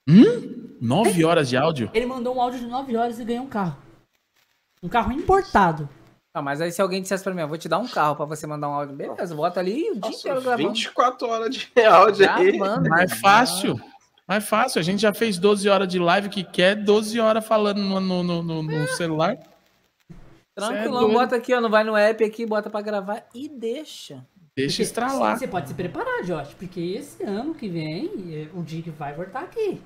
Hum? Nove horas de áudio? Ele mandou um áudio de 9 horas e ganhou um carro. Um carro importado. Ah, mas aí se alguém dissesse pra mim, eu vou te dar um carro pra você mandar um áudio, beleza, bota ali o dia inteiro Nossa, gravando. 24 horas de áudio aí. Mais mano. fácil. Mais fácil. A gente já fez 12 horas de live que quer 12 horas falando no, no, no- no- no celular. É Tranquilão, doido. bota aqui, ó, não vai no app aqui, bota pra gravar e deixa. Deixa Porque estralar. Você pode se preparar, Josh, porque esse ano que vem eh, o Dick vai voltar aqui.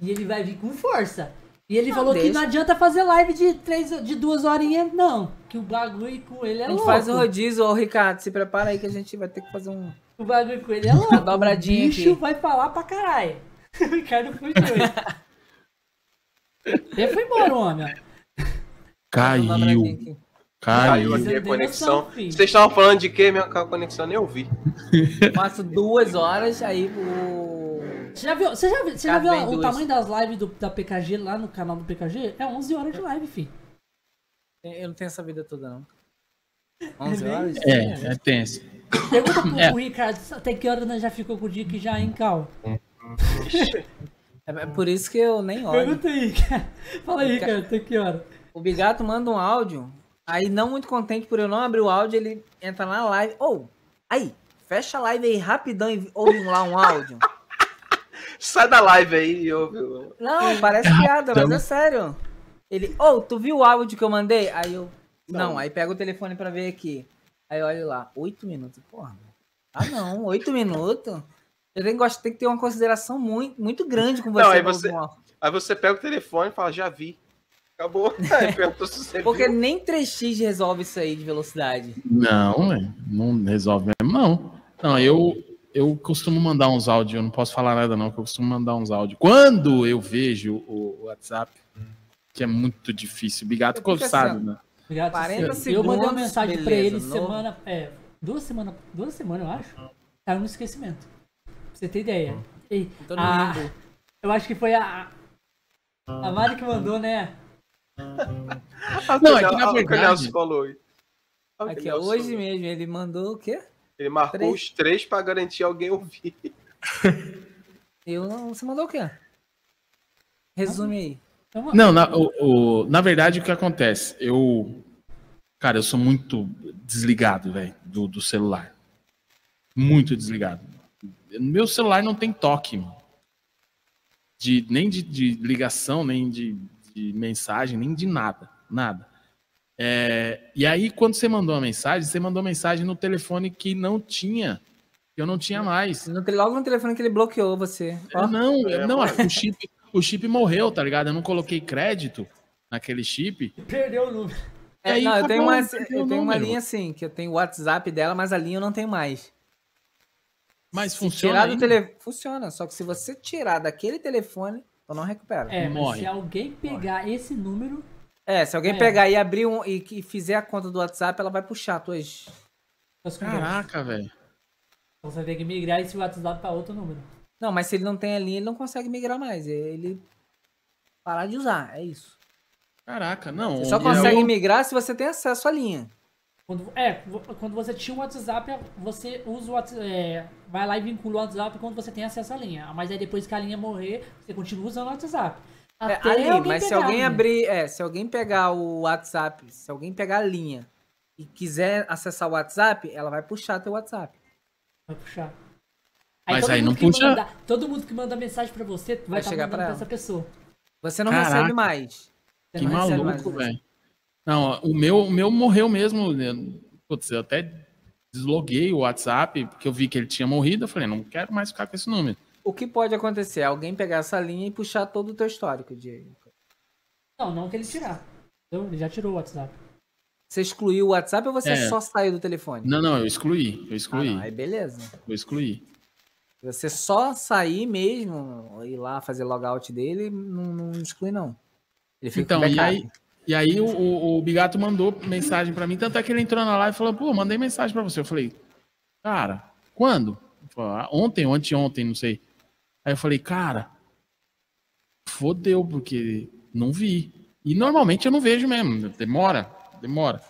E ele vai vir com força. E ele Não, falou que deixa. não adianta fazer live de, três, de duas horinhas, não. Que o bagulho com ele é a gente louco. faz o rodízio, ô Ricardo, se prepara aí que a gente vai ter que fazer um... O bagulho com ele é louco. dobradinha o bicho aqui. vai falar pra caralho. o Ricardo foi doido. ele foi embora, homem. uma Caiu. Caiu aqui a conexão. noção. Vocês estavam falando de quê? Minha conexão eu nem ouvi. Faço duas horas, aí o... Você já viu, você já viu, você já Caso viu o tamanho das lives do, da PKG lá no canal do PKG? É 11 horas de live, filho. Eu não tenho essa vida toda, não. 11 bem- horas? É, é tenso. Pergunta pro, É. Ricardo até que hora nós já ficou com o Dick já em cal. É é por isso que eu nem olho. Pergunta aí, cara. Fala aí, cara, até que hora? O Bigato manda um áudio, aí não muito contente por eu não abrir o áudio, ele entra na live. Ou, aí, fecha a live aí rapidão e ouve lá um áudio. Sai da live aí e ouve. Não, parece piada, mas é sério. Ele, ô, tu viu o áudio que eu mandei? Aí eu, não, Não. aí pega o telefone pra ver aqui. Aí olha lá, oito minutos. Porra, ah não, oito minutos? Eu tenho, gosto, tem que ter uma consideração muito, muito grande com você. Não, aí você-. Aí você pega o telefone e fala, já vi. Acabou. Aí perguntou se você Porque viu. nem 3x resolve isso aí de velocidade. Não, velho, não resolve mesmo, não. Não, eu, eu costumo mandar uns áudios, eu não posso falar nada não, que eu costumo mandar uns áudios. Quando eu vejo o WhatsApp, que é muito difícil, Bigato sabe, assim, né? Obrigado. 40 eu mandei segundos, uma mensagem pra beleza, ele novo. semana. É, duas semanas. Duas semanas, eu acho. Caiu no esquecimento. Pra você ter ideia. E, no a- eu acho que foi a. A Mari que mandou, né? Não, é que na o que o verdade- Aqui, ó, hoje mesmo, ele mandou o quê? Ele marcou Três. os três pra garantir alguém ouvir. Eu não. Você mandou o quê? Resume aí. Então, Não, na, o, o- na verdade, o que acontece? Eu. Cara, eu sou muito desligado, velho, do, do celular. Muito desligado. Meu celular não tem toque, mano. De, nem de, de ligação, nem de, de mensagem, nem de nada. Nada. É, e aí, quando você mandou uma mensagem, você mandou mensagem no telefone que não tinha. Que eu não tinha mais. No logo no telefone que ele bloqueou você. Eu não, É, eu- não, o chip, o chip morreu, tá ligado? Eu não coloquei crédito naquele chip. Perdeu o número. É, aí não, eu tenho, acabou, uma, eu tenho uma linha assim, que eu tenho o WhatsApp dela, mas a linha eu não tenho mais. Mas Se funciona. tirar do telefone. Funciona, só que se você tirar daquele telefone, eu não recupero. É, mas Morre. se alguém pegar esse número. É, se alguém É. pegar e abrir um e, e fizer a conta do WhatsApp, ela vai puxar tuas. Caraca, velho. Então você vai ter que migrar esse WhatsApp pra outro número. Não, mas se ele não tem a linha, ele não consegue migrar mais. é Ele parar de usar, é isso. Caraca, não. Você só eu- consegue migrar se você tem acesso à linha. Quando, é, quando você tinha o WhatsApp, você usa o WhatsApp. é, vai lá e vincula o WhatsApp quando você tem acesso à linha. Mas aí depois que a linha morrer, você continua usando o WhatsApp. É, Até ali, alguém mas se pegar, alguém né? abrir, é, se alguém pegar o WhatsApp, se alguém pegar a linha e quiser acessar o WhatsApp, ela vai puxar teu WhatsApp. Vai puxar. Mas todo aí mundo não puxa- manda- todo mundo que manda mensagem pra você vai, Vai estar chegar ela. essa pessoa. Você não Caraca. recebe mais. Você Que maluco, o velho. Não, o meu, o meu morreu mesmo. né? Putz, eu até desloguei o WhatsApp, porque eu vi que ele tinha morrido. Eu falei, não quero mais ficar com esse número. O que pode acontecer? Alguém pegar essa linha e puxar todo o teu histórico de. Não, não que ele tirar. Entendeu? Ele já tirou o WhatsApp. Você excluiu o WhatsApp ou você É. só saiu do telefone? Não, não, eu excluí. Eu Ah, excluí. não, aí beleza. Eu excluí. Você só sair mesmo, ir lá fazer logout dele, não, não exclui não. Ele fica Então, com e aí, e aí o, o, o Bigato mandou mensagem pra mim, tanto é que ele entrou na live e falou, pô, mandei mensagem pra você. Eu falei, cara, quando? Falou, "Ah, ontem ou anteontem, não sei. Aí eu falei, cara, fodeu, porque não vi. E normalmente eu não vejo mesmo, demora, demora.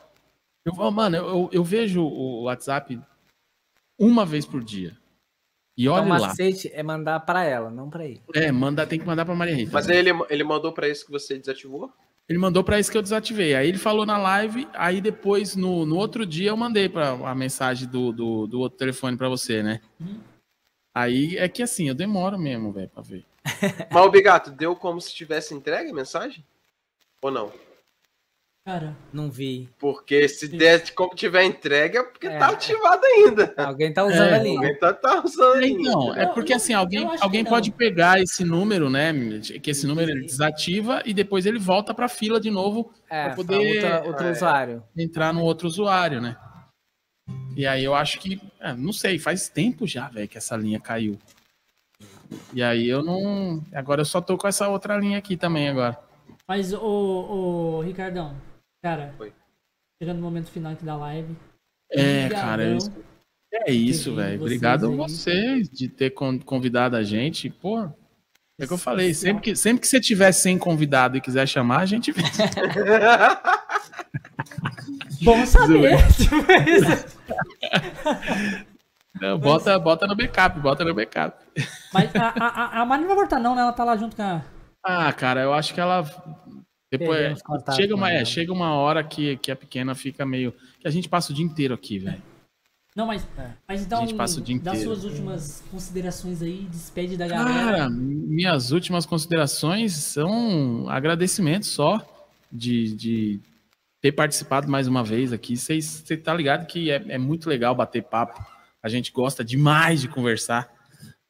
Eu, falo, mano, eu, eu, eu vejo o WhatsApp uma vez por dia. E Então, olha o lá. macete é mandar pra ela, não pra ele. É, manda, tem que mandar pra Maria Rita. Mas aí ele, ele mandou pra isso que você desativou? Ele mandou pra isso que eu desativei. Aí ele falou na live, aí depois, no, no outro dia, eu mandei para a mensagem do, do, do outro telefone pra você, né? Aí é que assim, eu demoro mesmo, velho, pra ver. Mas o Bigato, deu como se tivesse entregue a mensagem? Ou não? Cara, Não vi. Porque se der de como tiver entregue é porque É. tá ativado ainda. Alguém tá usando É. a linha. Alguém tá, tá usando É, ainda. Então, é porque assim, alguém, alguém pode pegar esse número, né? Que esse número ele desativa e depois ele volta pra fila de novo É, pra poder... poder- outra- outro É. usuário. entrar no outro usuário, né? E aí eu acho que, é, não sei, faz tempo já, velho, que essa linha caiu. E aí eu não. Agora eu só tô com essa outra linha aqui também agora. mas o, o Ricardão, cara, Oi. chegando no momento final aqui da live. É, cara, é isso. É isso, velho. Obrigado a vocês de ter con- convidado a gente. Pô, é que eu falei, sempre que, sempre que você tiver sem convidado e quiser chamar, a gente vem. Bom saber. Não, bota, bota no backup, bota no backup. Mas a, a, a- Mari não vai voltar, não, né? Ela tá lá junto com a. Ah, cara, eu acho que ela. Depois, chega, uma, é, ela. chega uma hora que, que a pequena fica meio. Que a gente passa o dia inteiro aqui, velho. Não, mas, É. mas então, A gente passa o dia dá inteiro. suas últimas considerações aí, despede da galera. Cara, minhas últimas considerações são agradecimentos só de, de ter participado mais uma vez aqui. Você tá ligado que é, é muito legal bater papo. A gente gosta demais de conversar.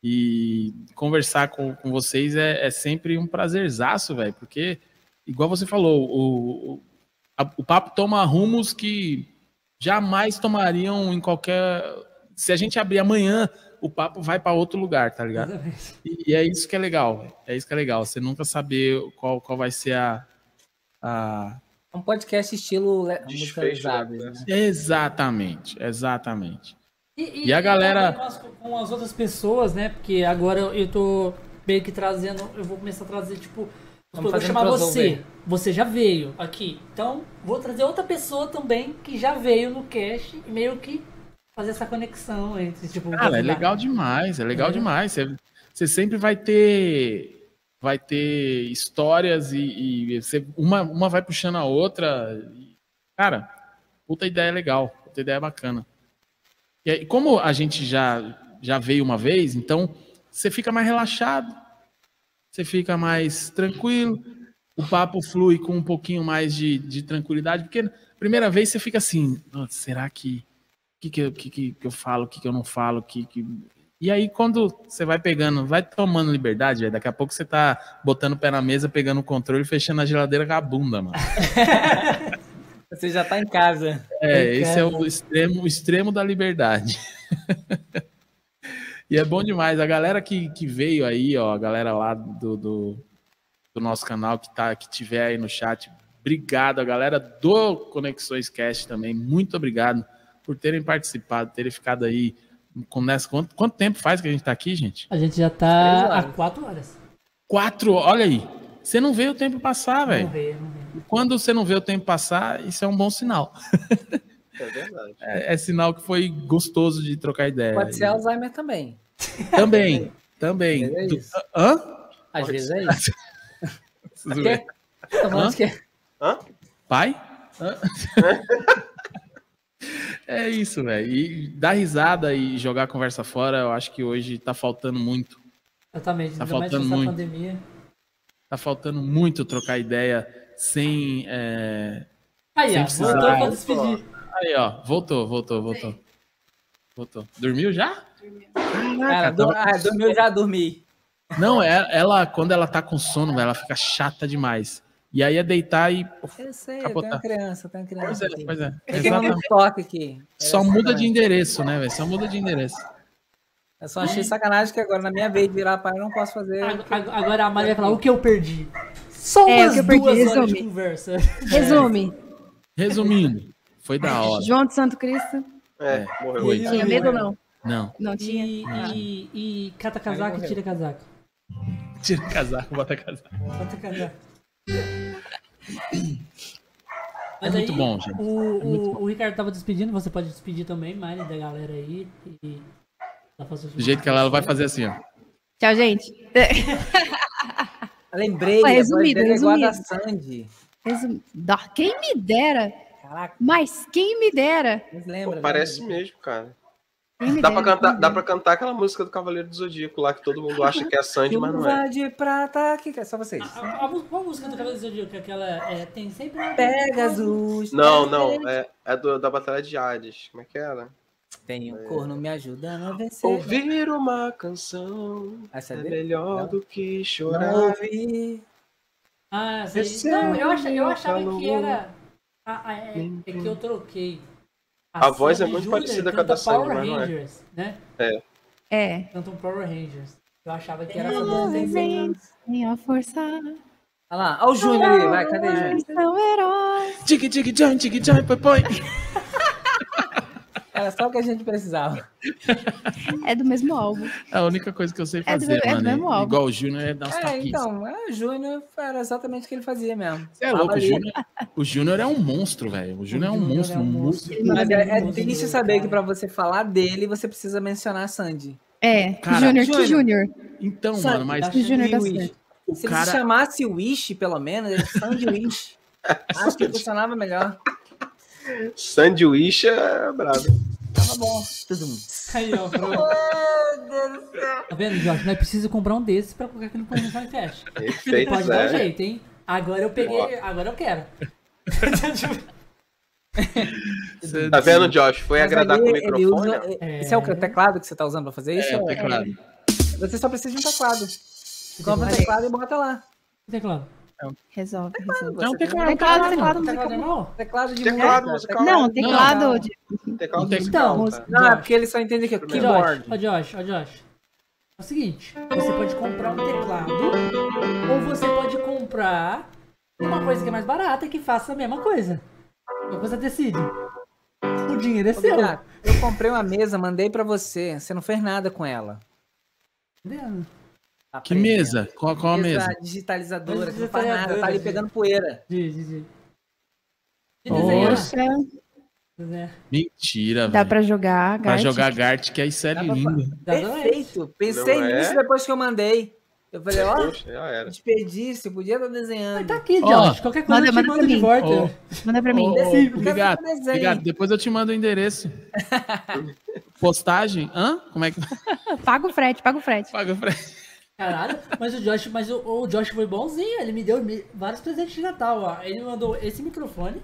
E conversar com, com vocês é, é sempre um prazerzaço, velho, porque igual você falou, o, o, a- o papo toma rumos que jamais tomariam em qualquer. Se a gente abrir amanhã, o papo vai para outro lugar, tá ligado? E, e é isso que é legal. É isso que é legal. Você nunca saber qual, qual vai ser a. a... É um podcast estilo musicalizado. né? né? Exatamente, exatamente. E, E a galera- Com as, outras pessoas, né? Porque agora eu tô meio que trazendo. Eu vou começar a trazer, tipo. Eu vou chamar você. Você já veio aqui. Então, vou trazer outra pessoa também que já veio no cast e meio que fazer essa conexão entre, tipo. Cara, é legal demais, é legal É. demais. Você, você sempre vai ter vai ter histórias e, e você- uma, uma vai puxando a outra. E, cara, puta ideia legal, puta ideia bacana. E aí, como a gente já, já veio uma vez, então você fica mais relaxado, você fica mais tranquilo, o papo flui com um pouquinho mais de, de tranquilidade, porque primeira vez você fica assim, "Nossa, será que que, que, que, que eu falo, o que, que eu não falo, que, que... E aí, quando você vai pegando, vai tomando liberdade, velho, daqui a pouco você tá botando o pé na mesa, pegando o controle e fechando a geladeira com a bunda, mano. Você já tá em casa. É, esse é cara. o extremo, o extremo da liberdade. e é bom demais. A galera que, que veio aí, ó, a galera lá do, do, do nosso canal que, tá, que tiver aí no chat, obrigado. A galera do Conexões Cast também, muito obrigado por terem participado, terem ficado aí. Com nessa, quanto, quanto tempo faz que a gente tá aqui, gente? A gente já tá há quatro horas. Quatro, olha aí. Você não vê o tempo passar, Não velho. veio, não veio. Quando você não vê o tempo passar, isso é um bom sinal. É verdade. É, é sinal que foi gostoso de trocar ideia. Pode ser Alzheimer também. Também, também. É Tu- isso. Hã? Às Pode vezes é isso. Falando Hã? quê? Pai? Hã? É isso, velho. E dar risada e jogar a conversa fora, eu acho que hoje tá faltando muito. Exatamente. Tá faltando muito. pandemia. Tá faltando muito trocar ideia sem. é, Aí, ó, Sem voltou precisar. pra despedir. Aí, ó. Voltou, voltou, voltou. Voltou. Dormiu já? Cara, do... ah, dormiu já dormi. Não, é, ela, quando ela tá com sono, ela fica chata demais. E aí é deitar e. Eu sei, eu Capotar. tenho uma criança, eu tenho uma Pois criança. é, aqui. pois é. Exatamente. toque aqui. Só É muda de endereço, né, velho? Só muda de endereço. Eu só achei sacanagem que agora na minha vez de virar pai eu não posso fazer. Ag- ag- Agora a Maria vai falar o que eu perdi. Só É, umas que eu perdi, duas horas de resume. conversa. Resume. Resumindo, foi da hora. João de Santo Cristo. É, morreu. Foi. Tinha medo ou não? Não. Não tinha. E, e, e cata casaco e tira casaco. Tira casaco, bota casaco. Cata casaco. É muito bom, gente. O, o, o Ricardo tava despedindo, você pode despedir também, Mari, da galera aí. E Do jeito que ela, ela vai fazer assim, ó. Tchau, gente. Lembrei, voz resumido, é a da resumido. Sandy. Resum- Quem me dera. Caraca, Mas quem me dera. vocês Pô, parece né? mesmo, cara. Dá pra, cantar, dá pra cantar aquela música do Cavaleiro do Zodíaco lá que todo mundo acha que é a Sandy, mas não é. De prata, que que é só vocês. A, a, a, qual música do Cabelo do Zodíaco? Aquela é, tem sempre. Pegasus. Não, não, é, é do- da Batalha de Hades. Como é que era? Tem um corno me ajudando a vencer. Ouvir uma canção Essa é é melhor Não. do que Não chorar. ouvi. Ah, sei. Esse Não, é eu, acha, eu achava que era. Ah, é, é que eu troquei. A voz é muito Júnior parecida com a da Sandy, Power mas não é. Rangers, né? É. Cantam Power Rangers. Eu achava que era É, essa voz. Tem a força. Olha lá, olha o Júnior ali, vai, cadê o Júnior? São heróis. Tique, tique, jam, tique, jam, põe, põe. Era só o que a gente precisava. É do mesmo álbum. A única coisa que eu sei É do- fazer, é do mesmo mano. álbum. Igual o Júnior é dar uns É, tapinhas. então, é, o Júnior era exatamente o que ele fazia mesmo. Você é louco, o. Júnior, é um monstro, velho. O Júnior é um Júnior monstro, é um um monstro. monstro. Mas é, é triste saber cara. que pra você falar dele, você precisa mencionar a Sandy. É. Júnior, que Júnior. Então, Sandy, mano, mas Que Júnior da Wish. Sandy. o Se ele cara... se chamasse Wish, pelo menos, é Sandy Wish. Acho que funcionava melhor. Sanduíche é brabo. Tava bom. Tudum. Aí, ó, pronto. Tá vendo, Jorge? Nós precisamos comprar um desses pra colocar aqui no Planet Fest. Pode Efeitos, dar é. jeito, hein? Agora eu peguei, agora eu quero. Tá vendo, Josh? Foi Mas agradar ali com o ele microfone? usa- ó. É. Esse é o teclado que você tá usando pra fazer isso? É, o teclado. Você só precisa de um teclado. Compra um teclado e bota lá. Teclado? Resolve, resolve. É um teclado. Teclado, teclado, Teclado musical. normal? Teclado de Teclado música. musical. Não, teclado de. Teclado Então, musical, tá? Não, é porque ele só entende que é keyboard. ó Josh, ó Josh. É o seguinte, você pode comprar um teclado ou você pode comprar uma coisa que é mais barata que faça a mesma coisa. Então você decide. O dinheiro é seu. Eu comprei uma mesa, mandei pra você. Você não fez nada com ela. Entendeu? Que mesa? Qual, qual a mesa? digitalizadora, que não faz nada, tá ali pegando poeira. De, de, de. Né? Mentira, dá velho. pra jogar. Pra Gart. jogar Gart, que isso é Dá pra- lindo. Perfeito. Pensei Não é? nisso depois que eu mandei. Eu falei, ó, era. desperdício, podia estar desenhando. Mas tá aqui, Josh. Qualquer coisa manda- eu te manda mando pra de mim. volta. Ó. Manda pra mim. Quero Obrigado, obrigado. Depois eu te mando o endereço. Postagem? Hã? Como é que Paga o frete, paga o frete. paga pra Caralho, mas o Josh, mas o, o Josh foi bonzinho, ele me deu mi- vários presentes de Natal, ó. Ele me mandou esse microfone,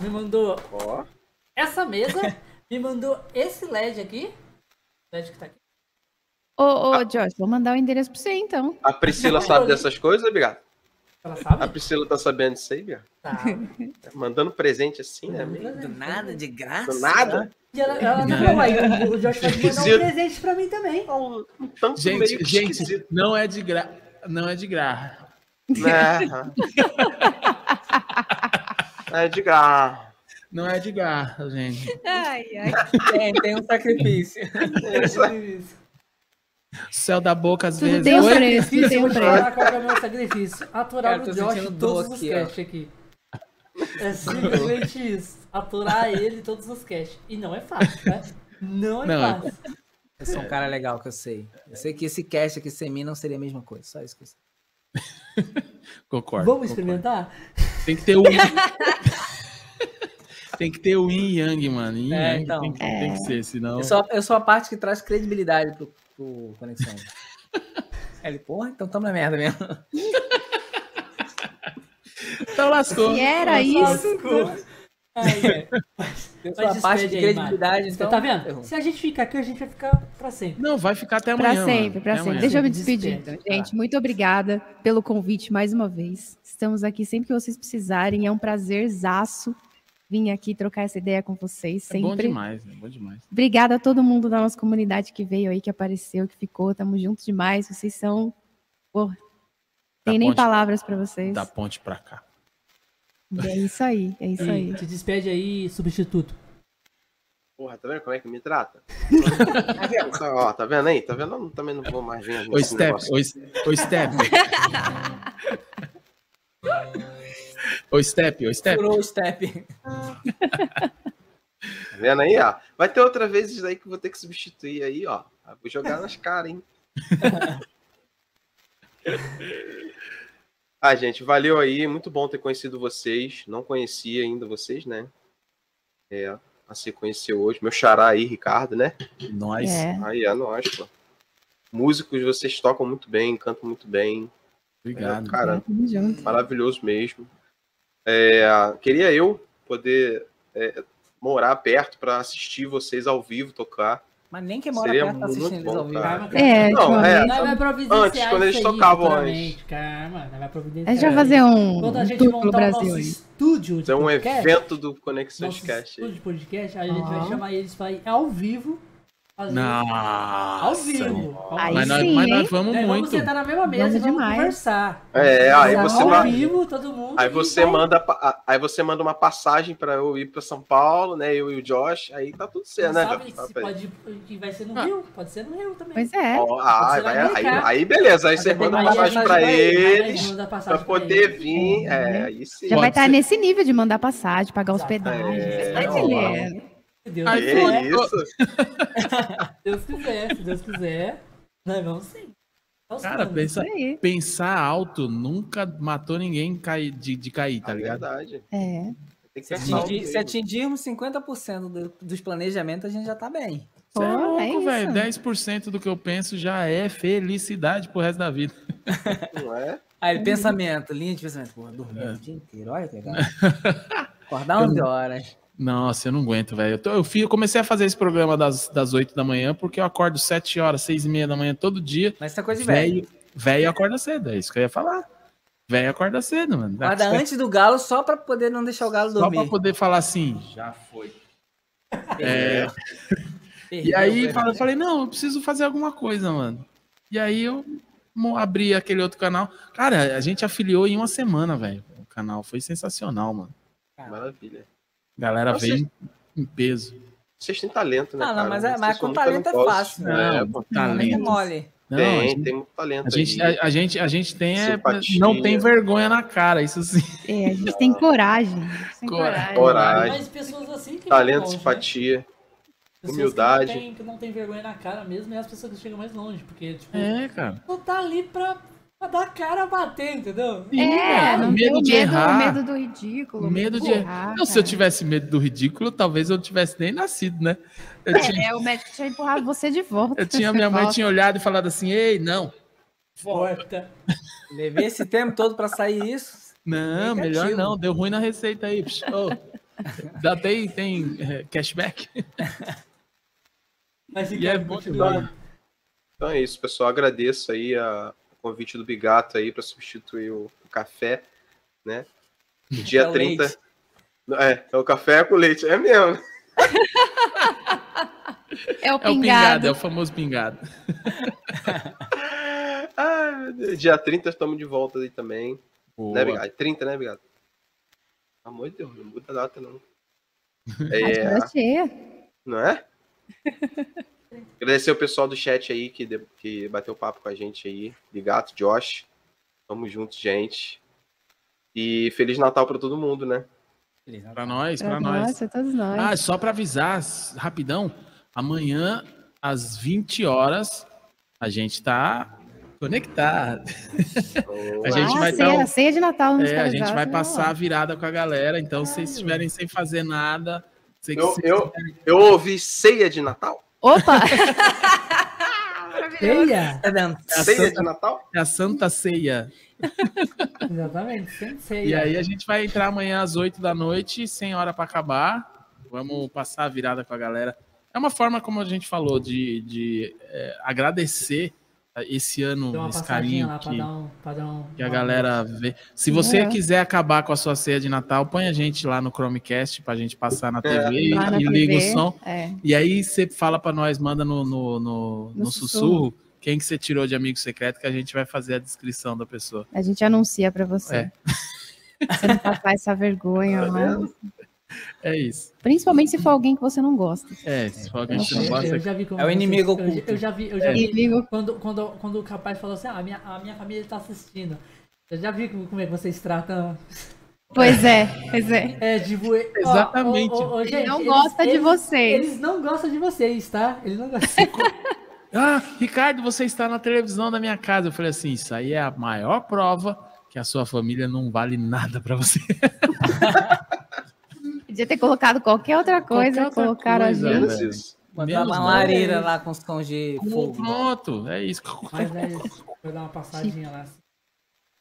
me mandou Ó, essa mesa, me mandou esse LED aqui. LED que tá aqui. Ô, ô, Josh, vou mandar o endereço pra você então. a Priscila sabe dessas coisas, obrigado. Ela A sabe? Priscila tá sabendo disso aí, Biga? Tá. Mandando presente assim, né? Do nada, de graça. Do nada. E ela, ela não falou aí, o, Josh vai mandar um presente pra mim também. Um, um tanto Gente, meio gente, esquisito, não é de gra... não é de graça. né? É de graça. Não é de graça, gente. Ai, ai. Tem, tem um sacrifício. Céu da boca às Tudo vezes. tem um preço, tem um preço. qual é o meu sacrifício. Aturar Cara, o Josh todos os aqui. É simplesmente isso. Aturar ele todos os casts. E não é fácil, né? Não é Não, é- fácil. Eu sou um cara legal que eu sei. Eu sei que esse cast aqui sem mim não seria a mesma coisa. Só isso que eu sei. Concordo. Vamos concordo. experimentar? Tem que ter o Tem que ter o yin e yang, mano. Yin e É, yang então. tem, que, tem que ser, senão. Eu sou, eu sou a parte que traz credibilidade pro, pro Conexão. Ele, porra, então tamo na merda mesmo. Então lascou. Se era isso. Ai, é. Eu sou Mas a parte de aí, credibilidade, Você então. tá vendo? Se a gente ficar aqui, a gente vai ficar pra sempre. Não, vai ficar até Pra amanhã. sempre, mano. pra Até sempre. amanhã. Deixa eu me despedir, então. Gente, muito obrigada pelo convite mais uma vez. Estamos aqui sempre que vocês precisarem. É um prazerzaço vir aqui trocar essa ideia com vocês. É bom Sempre. demais, é bom demais. Obrigada a todo mundo da nossa comunidade que veio aí, que apareceu, que ficou. Tamo juntos demais. Vocês são. Da tem nem ponte- palavras pra vocês. Da ponte pra cá. É isso aí, é isso aí. E se despede aí, substituto. Porra, tá vendo como é que me trata? Ó, tá vendo aí? Tá vendo? Eu também não vou mais vir Ô, Step, ô, Step. Ô, Step, ô, Step. Furou o step. Tá vendo aí, ó? Vai ter outra vez isso aí que eu vou ter que substituir aí, ó. Vou jogar nas caras, hein? ah, gente, valeu aí. Muito bom ter conhecido vocês. Não conhecia ainda vocês, né? É, a se conheceu hoje. Meu xará aí, Ricardo, né? Nós. É. Aí é nós, pô. Músicos, vocês tocam muito bem, cantam muito bem. Obrigado. É, cara, junto. maravilhoso mesmo. É, queria eu poder é, morar perto para assistir vocês ao vivo tocar. Mas nem quem mora Seria perto tá assistindo eles ao vivo. cara. Calma, É, Não, ultimamente. é, vai Antes, quando eles tocavam futuramente, Calma, vai providenciar. A gente vai fazer um Quando a gente tour montar pelo o nosso Brasil estúdio de É um podcast, evento do Conexões Cast. estúdio de podcast, a gente vai Ó. chamar eles pra ir ao vivo. Nossa. ao vivo. Ao Aí Mas, vivo. nós, sim, mas nós vamos Nós muito. Vamos sentar na mesma mesa Vamos e vamos demais. conversar. É, aí você ao vai- vivo, todo mundo. Aí você vai- manda, aí você manda uma passagem para eu ir para São Paulo, né? Eu e o Josh, aí tá tudo certo, Não né? sabe Josh? se pode, que vai ser no Ah. Rio, pode ser no Rio também. Pois é. Ó, ah, vai aí, aí beleza, aí você manda uma passagem para eles para pra poder eles. vir. É, aí sim. Já vai estar ser. nesse nível de mandar passagem, pagar hospedagem. É, Você Deus Ai, Que quiser, isso? se Deus quiser, se Deus quiser, nós vamos sim. Nós Cara, pensa, pensar alto nunca matou ninguém cair, de, de cair, tá É ligado? verdade. É. Se, atingir- se atingirmos 50% do- dos planejamentos, a gente já tá bem. Você é Pô, louco, é isso. velho. 10% do que eu penso já é felicidade pro resto da vida. Não é? Aí, pensamento, linha de pensamento. Porra, dormir É. o dia inteiro, olha que legal. Acordar 11 horas. Nossa, eu não aguento, velho. Eu, eu, eu comecei a fazer esse programa das, das 8 da manhã porque eu acordo 7 horas, 6 e meia da manhã todo dia. Mas isso é coisa de velho. Velho, acorda cedo, é isso que eu ia falar. Velho acorda cedo, mano. Guarda antes do galo só pra poder não deixar o galo Só dormir. pra poder falar assim, já foi. É, e aí eu falei, não, eu preciso fazer alguma coisa, mano. E aí eu abri aquele outro canal. Cara, a gente afiliou em uma semana, velho. O canal foi sensacional, mano. Maravilha. A galera Nossa, veio em peso. Vocês têm talento, né? Ah, não, cara? mas é- mas com talento é fácil, É, Não, Não é talento. mole. Não, tem, gente, tem muito talento a gente, aí. a, a gente, a gente tem é, Simpatia. não tem vergonha na cara, isso sim. É, a gente tem coragem. a gente tem Coragem. coragem. Mas pessoas assim que talento, longe, né? simpatia. Pessoas humildade. Que não, tem, que não tem vergonha na cara mesmo, é as pessoas que chegam mais longe. Porque, tipo, É, cara. não tá ali pra, pra dar a cara a bater, entendeu? É, não medo de medo, errar. medo do ridículo. Medo de errar. Não, se eu tivesse medo do ridículo, talvez eu não tivesse nem nascido, né? Eu tinha, É, o médico tinha empurrado você de volta. eu tinha minha mãe volta. tinha olhado e falado assim: "Ei, não. Porta. Levei esse tempo todo pra sair isso. Não, Negativo. melhor não, deu ruim na receita aí. Ô. Dá tem tem é, cashback. Mas E é bom demais. Então é isso, pessoal. Agradeço aí a, convite do Bigato aí para substituir o, o café, né? No Dia É o 30. leite. É, é o café com leite. É mesmo. É o É o pingado. pingado, é o famoso pingado. Ai, meu Deus. Dia 30 estamos de volta aí também. Boa. Né, Bigato? 30, né, Bigato? Pelo amor de Deus, não muda a data, não. É, não é? Agradecer o pessoal do chat aí que, de- que bateu papo com a gente aí. Bigato, Josh. Tamo junto, gente. E Feliz Natal para todo mundo, né? Pra nós, pra Pra nós. pra todos nós. Ah, só pra avisar, rapidão, amanhã às 20 horas a gente tá conectado. A gente ah, vai ceia, um- ceia de Natal nos É, a gente vai né, passar a virada com a galera, então se vocês estiverem sem fazer nada, sei que Eu, eu, eu ouvi ceia de Natal? Opa! Ceia? Tá vendo? É a Ceia Santa- de Natal? é a Santa Ceia. Exatamente, sem ceia. E aí a gente vai entrar amanhã às 8 da noite, sem hora pra acabar. Vamos passar a virada com a galera. É uma forma, como a gente falou, de, de é, agradecer esse ano, esse carinho lá pra que, dar um. Pra dar um que a galera vê. Se você É. quiser acabar com a sua ceia de Natal, põe a gente lá no Chromecast pra gente passar na TV e, Lá na e liga o som. É. E aí você fala pra nós, manda no, no, no, No no sussurro quem que você tirou de amigo secreto que a gente vai fazer a descrição da pessoa. A gente anuncia pra você. É. Você não passar essa vergonha, mas... É isso. Principalmente se for alguém que você não gosta. É, se for alguém que você não gosta, eu já vi como É o inimigo já- oculto. Eu já vi, eu já É. vi Inimigo- quando, quando, quando o capaz falou assim: ah, a minha, a minha família tá assistindo. Eu já vi como como é que vocês tratam. Pois é, pois é. É, tipo. Exatamente. ó, ó, ó, Ele gente, não eles- gosta de eles- vocês. Eles não gostam de vocês, tá? Eles não gostam. Ah, Ricardo, você está na televisão da minha casa. Eu falei assim: isso aí é a maior prova que a sua família não vale nada pra você. Podia ter colocado qualquer outra coisa, Qualquer outra colocaram coisa, a gente. Botar Menos uma lareira lá com sons de Pô, fogo. Pronto, é isso. Mas é isso. Vou dar uma passadinha lá.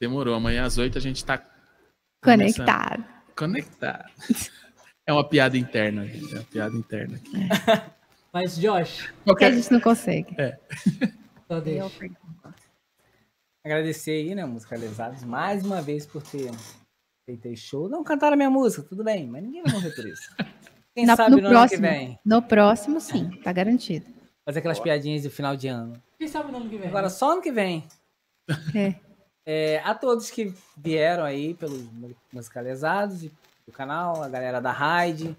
Demorou. Amanhã às 8 a gente tá Conectado. conectado. É uma piada interna, gente. É uma piada interna. aqui. Mas, Josh, Que a Qualquer... gente não consegue. só deixa. Agradecer aí, né, Musicalizados, mais uma vez por ter feito show. Não cantaram a minha música, tudo bem, mas ninguém vai morrer por isso. Quem Na- sabe no no, ano que próximo. vem. No próximo, sim, tá garantido. Fazer aquelas piadinhas de final de ano. Quem sabe no ano que vem? Agora, só ano que vem. É. É, a todos que vieram aí pelos mu- musicalizados e do canal, a galera da Raid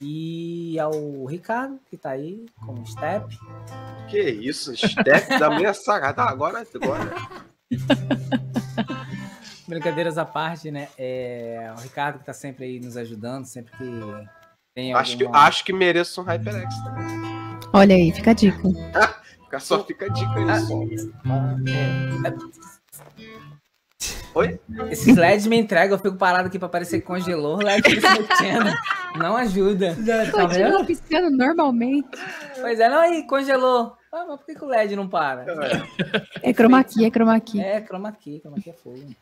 e ao Ricardo, que tá aí com o Step. Que isso, step da minha saga. Tá, agora, agora. Brincadeiras à parte, né? É, o Ricardo que tá sempre aí nos ajudando, sempre que tem Acho que, acho que mereço um HyperX também. Olha aí, fica a dica. Fica- Só fica a dica aí. Oi? Esses LEDs me entregam, eu fico parado aqui pra parecer que congelou, o LED fica se mexendo. Não ajuda. Tá vendo? Continua piscando normalmente. Pois é, não, aí, congelou. Ah, mas por que, que o LED não para? É chroma key, é chroma key. É, chroma key, chroma key é fogo.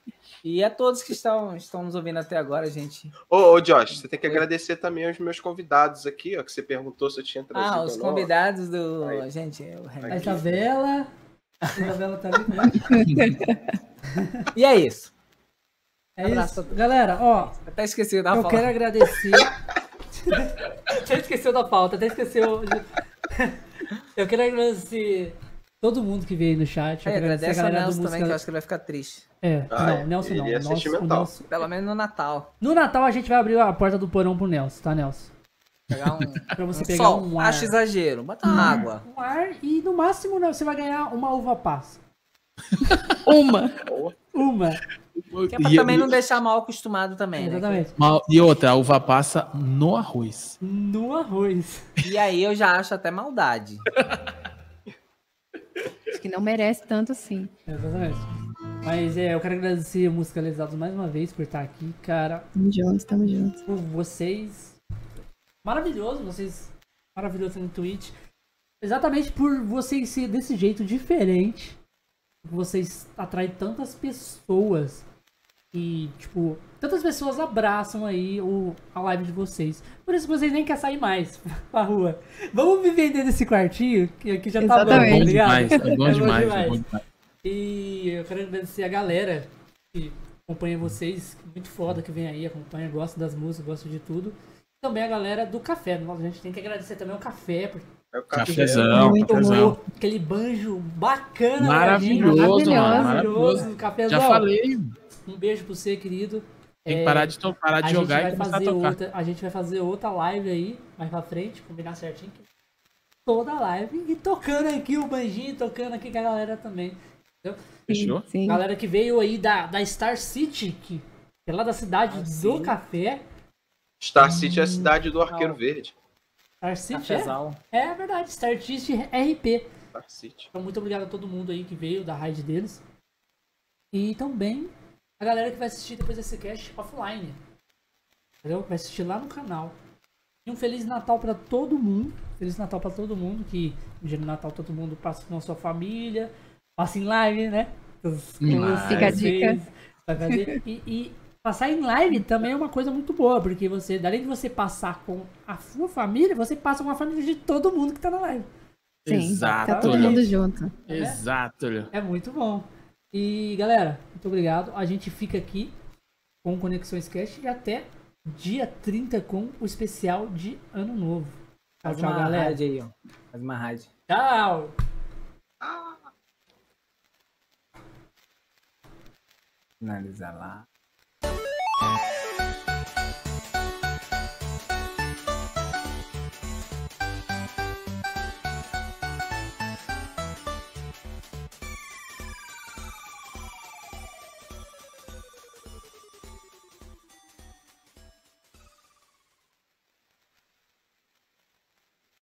E a todos que estão, estão nos ouvindo até agora, gente. Ô, ô, Josh, você tem que agradecer também aos meus convidados aqui, ó, que você perguntou se eu tinha trazido. Ah, os convidados do. Aí. Gente, é o A. Isabela. A Isabela tá ali, né? E é isso. É Abraço isso. Galera, ó, Até esqueci da eu foto. quero agradecer. até esqueceu da pauta, até esqueceu. Eu quero agradecer todo mundo que veio aí no chat. Eu É, agradece ao Nelson também, que eu acho que ele vai ficar triste. É, Ah, não. Nelson não. Ele é Nelson- o. Nelson- Pelo menos no Natal. No Natal a gente vai abrir a porta do porão pro Nelson, tá, Nelson? Pegar um, Pra você um pegar sol. um ar. Acho exagero. Bota água. Um ar e no máximo né, você vai ganhar uma uva passa. Uma. Uma. Que é pra E- também e- não deixar mal acostumado também, né? Exatamente. Mal- E outra, a uva passa no arroz. No arroz. E aí eu já acho até maldade. Acho que não merece tanto assim. Exatamente. Mas é, eu quero agradecer a Musicalizados mais uma vez por estar aqui, cara. Tamo juntos, tamo juntos. por vocês. Maravilhoso, vocês. Maravilhoso no Twitch. Exatamente por vocês ser desse jeito diferente. Vocês atraem tantas pessoas. E, tipo, tantas pessoas abraçam aí o, a live de vocês. Por isso que vocês nem querem sair mais pra rua. Vamos me vender nesse quartinho, que aqui já tá bom, tá. Bom ligado? demais, é bom É bom demais, é demais. bom demais. E eu quero agradecer a galera que acompanha vocês, muito foda que vem aí, acompanha, gosta das músicas, gosta de tudo. Também a galera do café. Nossa, a gente tem que agradecer também ao café, porque É o café. Cafezão, Muito cafezão. tomou aquele banjo bacana. Maravilhoso, mano, maravilhoso. Cafezão. Já falei. Um beijo pra você, querido. Tem É, que parar de, to- parar de a gente jogar vai e começar a fazer tocar. outra, a gente vai fazer outra live aí, mais pra frente, combinar certinho. Toda a live e tocando aqui o banjinho, tocando aqui com a galera também. Fechou? Sim. Galera que veio aí da, da Star City, que é lá da cidade do café. Star City é a cidade do Arqueiro Verde. Star City é? É verdade, Star City RP. Star City. Então, muito obrigado a todo mundo aí que veio da raid deles. E também a galera que vai assistir depois desse cast offline. Entendeu? Vai assistir lá no canal. E um Feliz Natal pra todo mundo. Feliz Natal pra todo mundo. Que no dia do Natal todo mundo passa com a sua família. Passa em live, né? Os-. Fica a dica. Vai fazer. E, e passar em live também é uma coisa muito boa. Porque você, além de você passar com a sua família, você passa com a família de todo mundo que tá na live. Sim. Exato, Tá todo mundo junto. Exato, olha. É muito bom. E galera, muito obrigado. A gente fica aqui com Conexões Cast e até dia 30 com o especial de Ano Novo. Tchau, Faz tchau, uma galera. rádio aí, ó. Faz uma rádio. Tchau. Finalizar lá.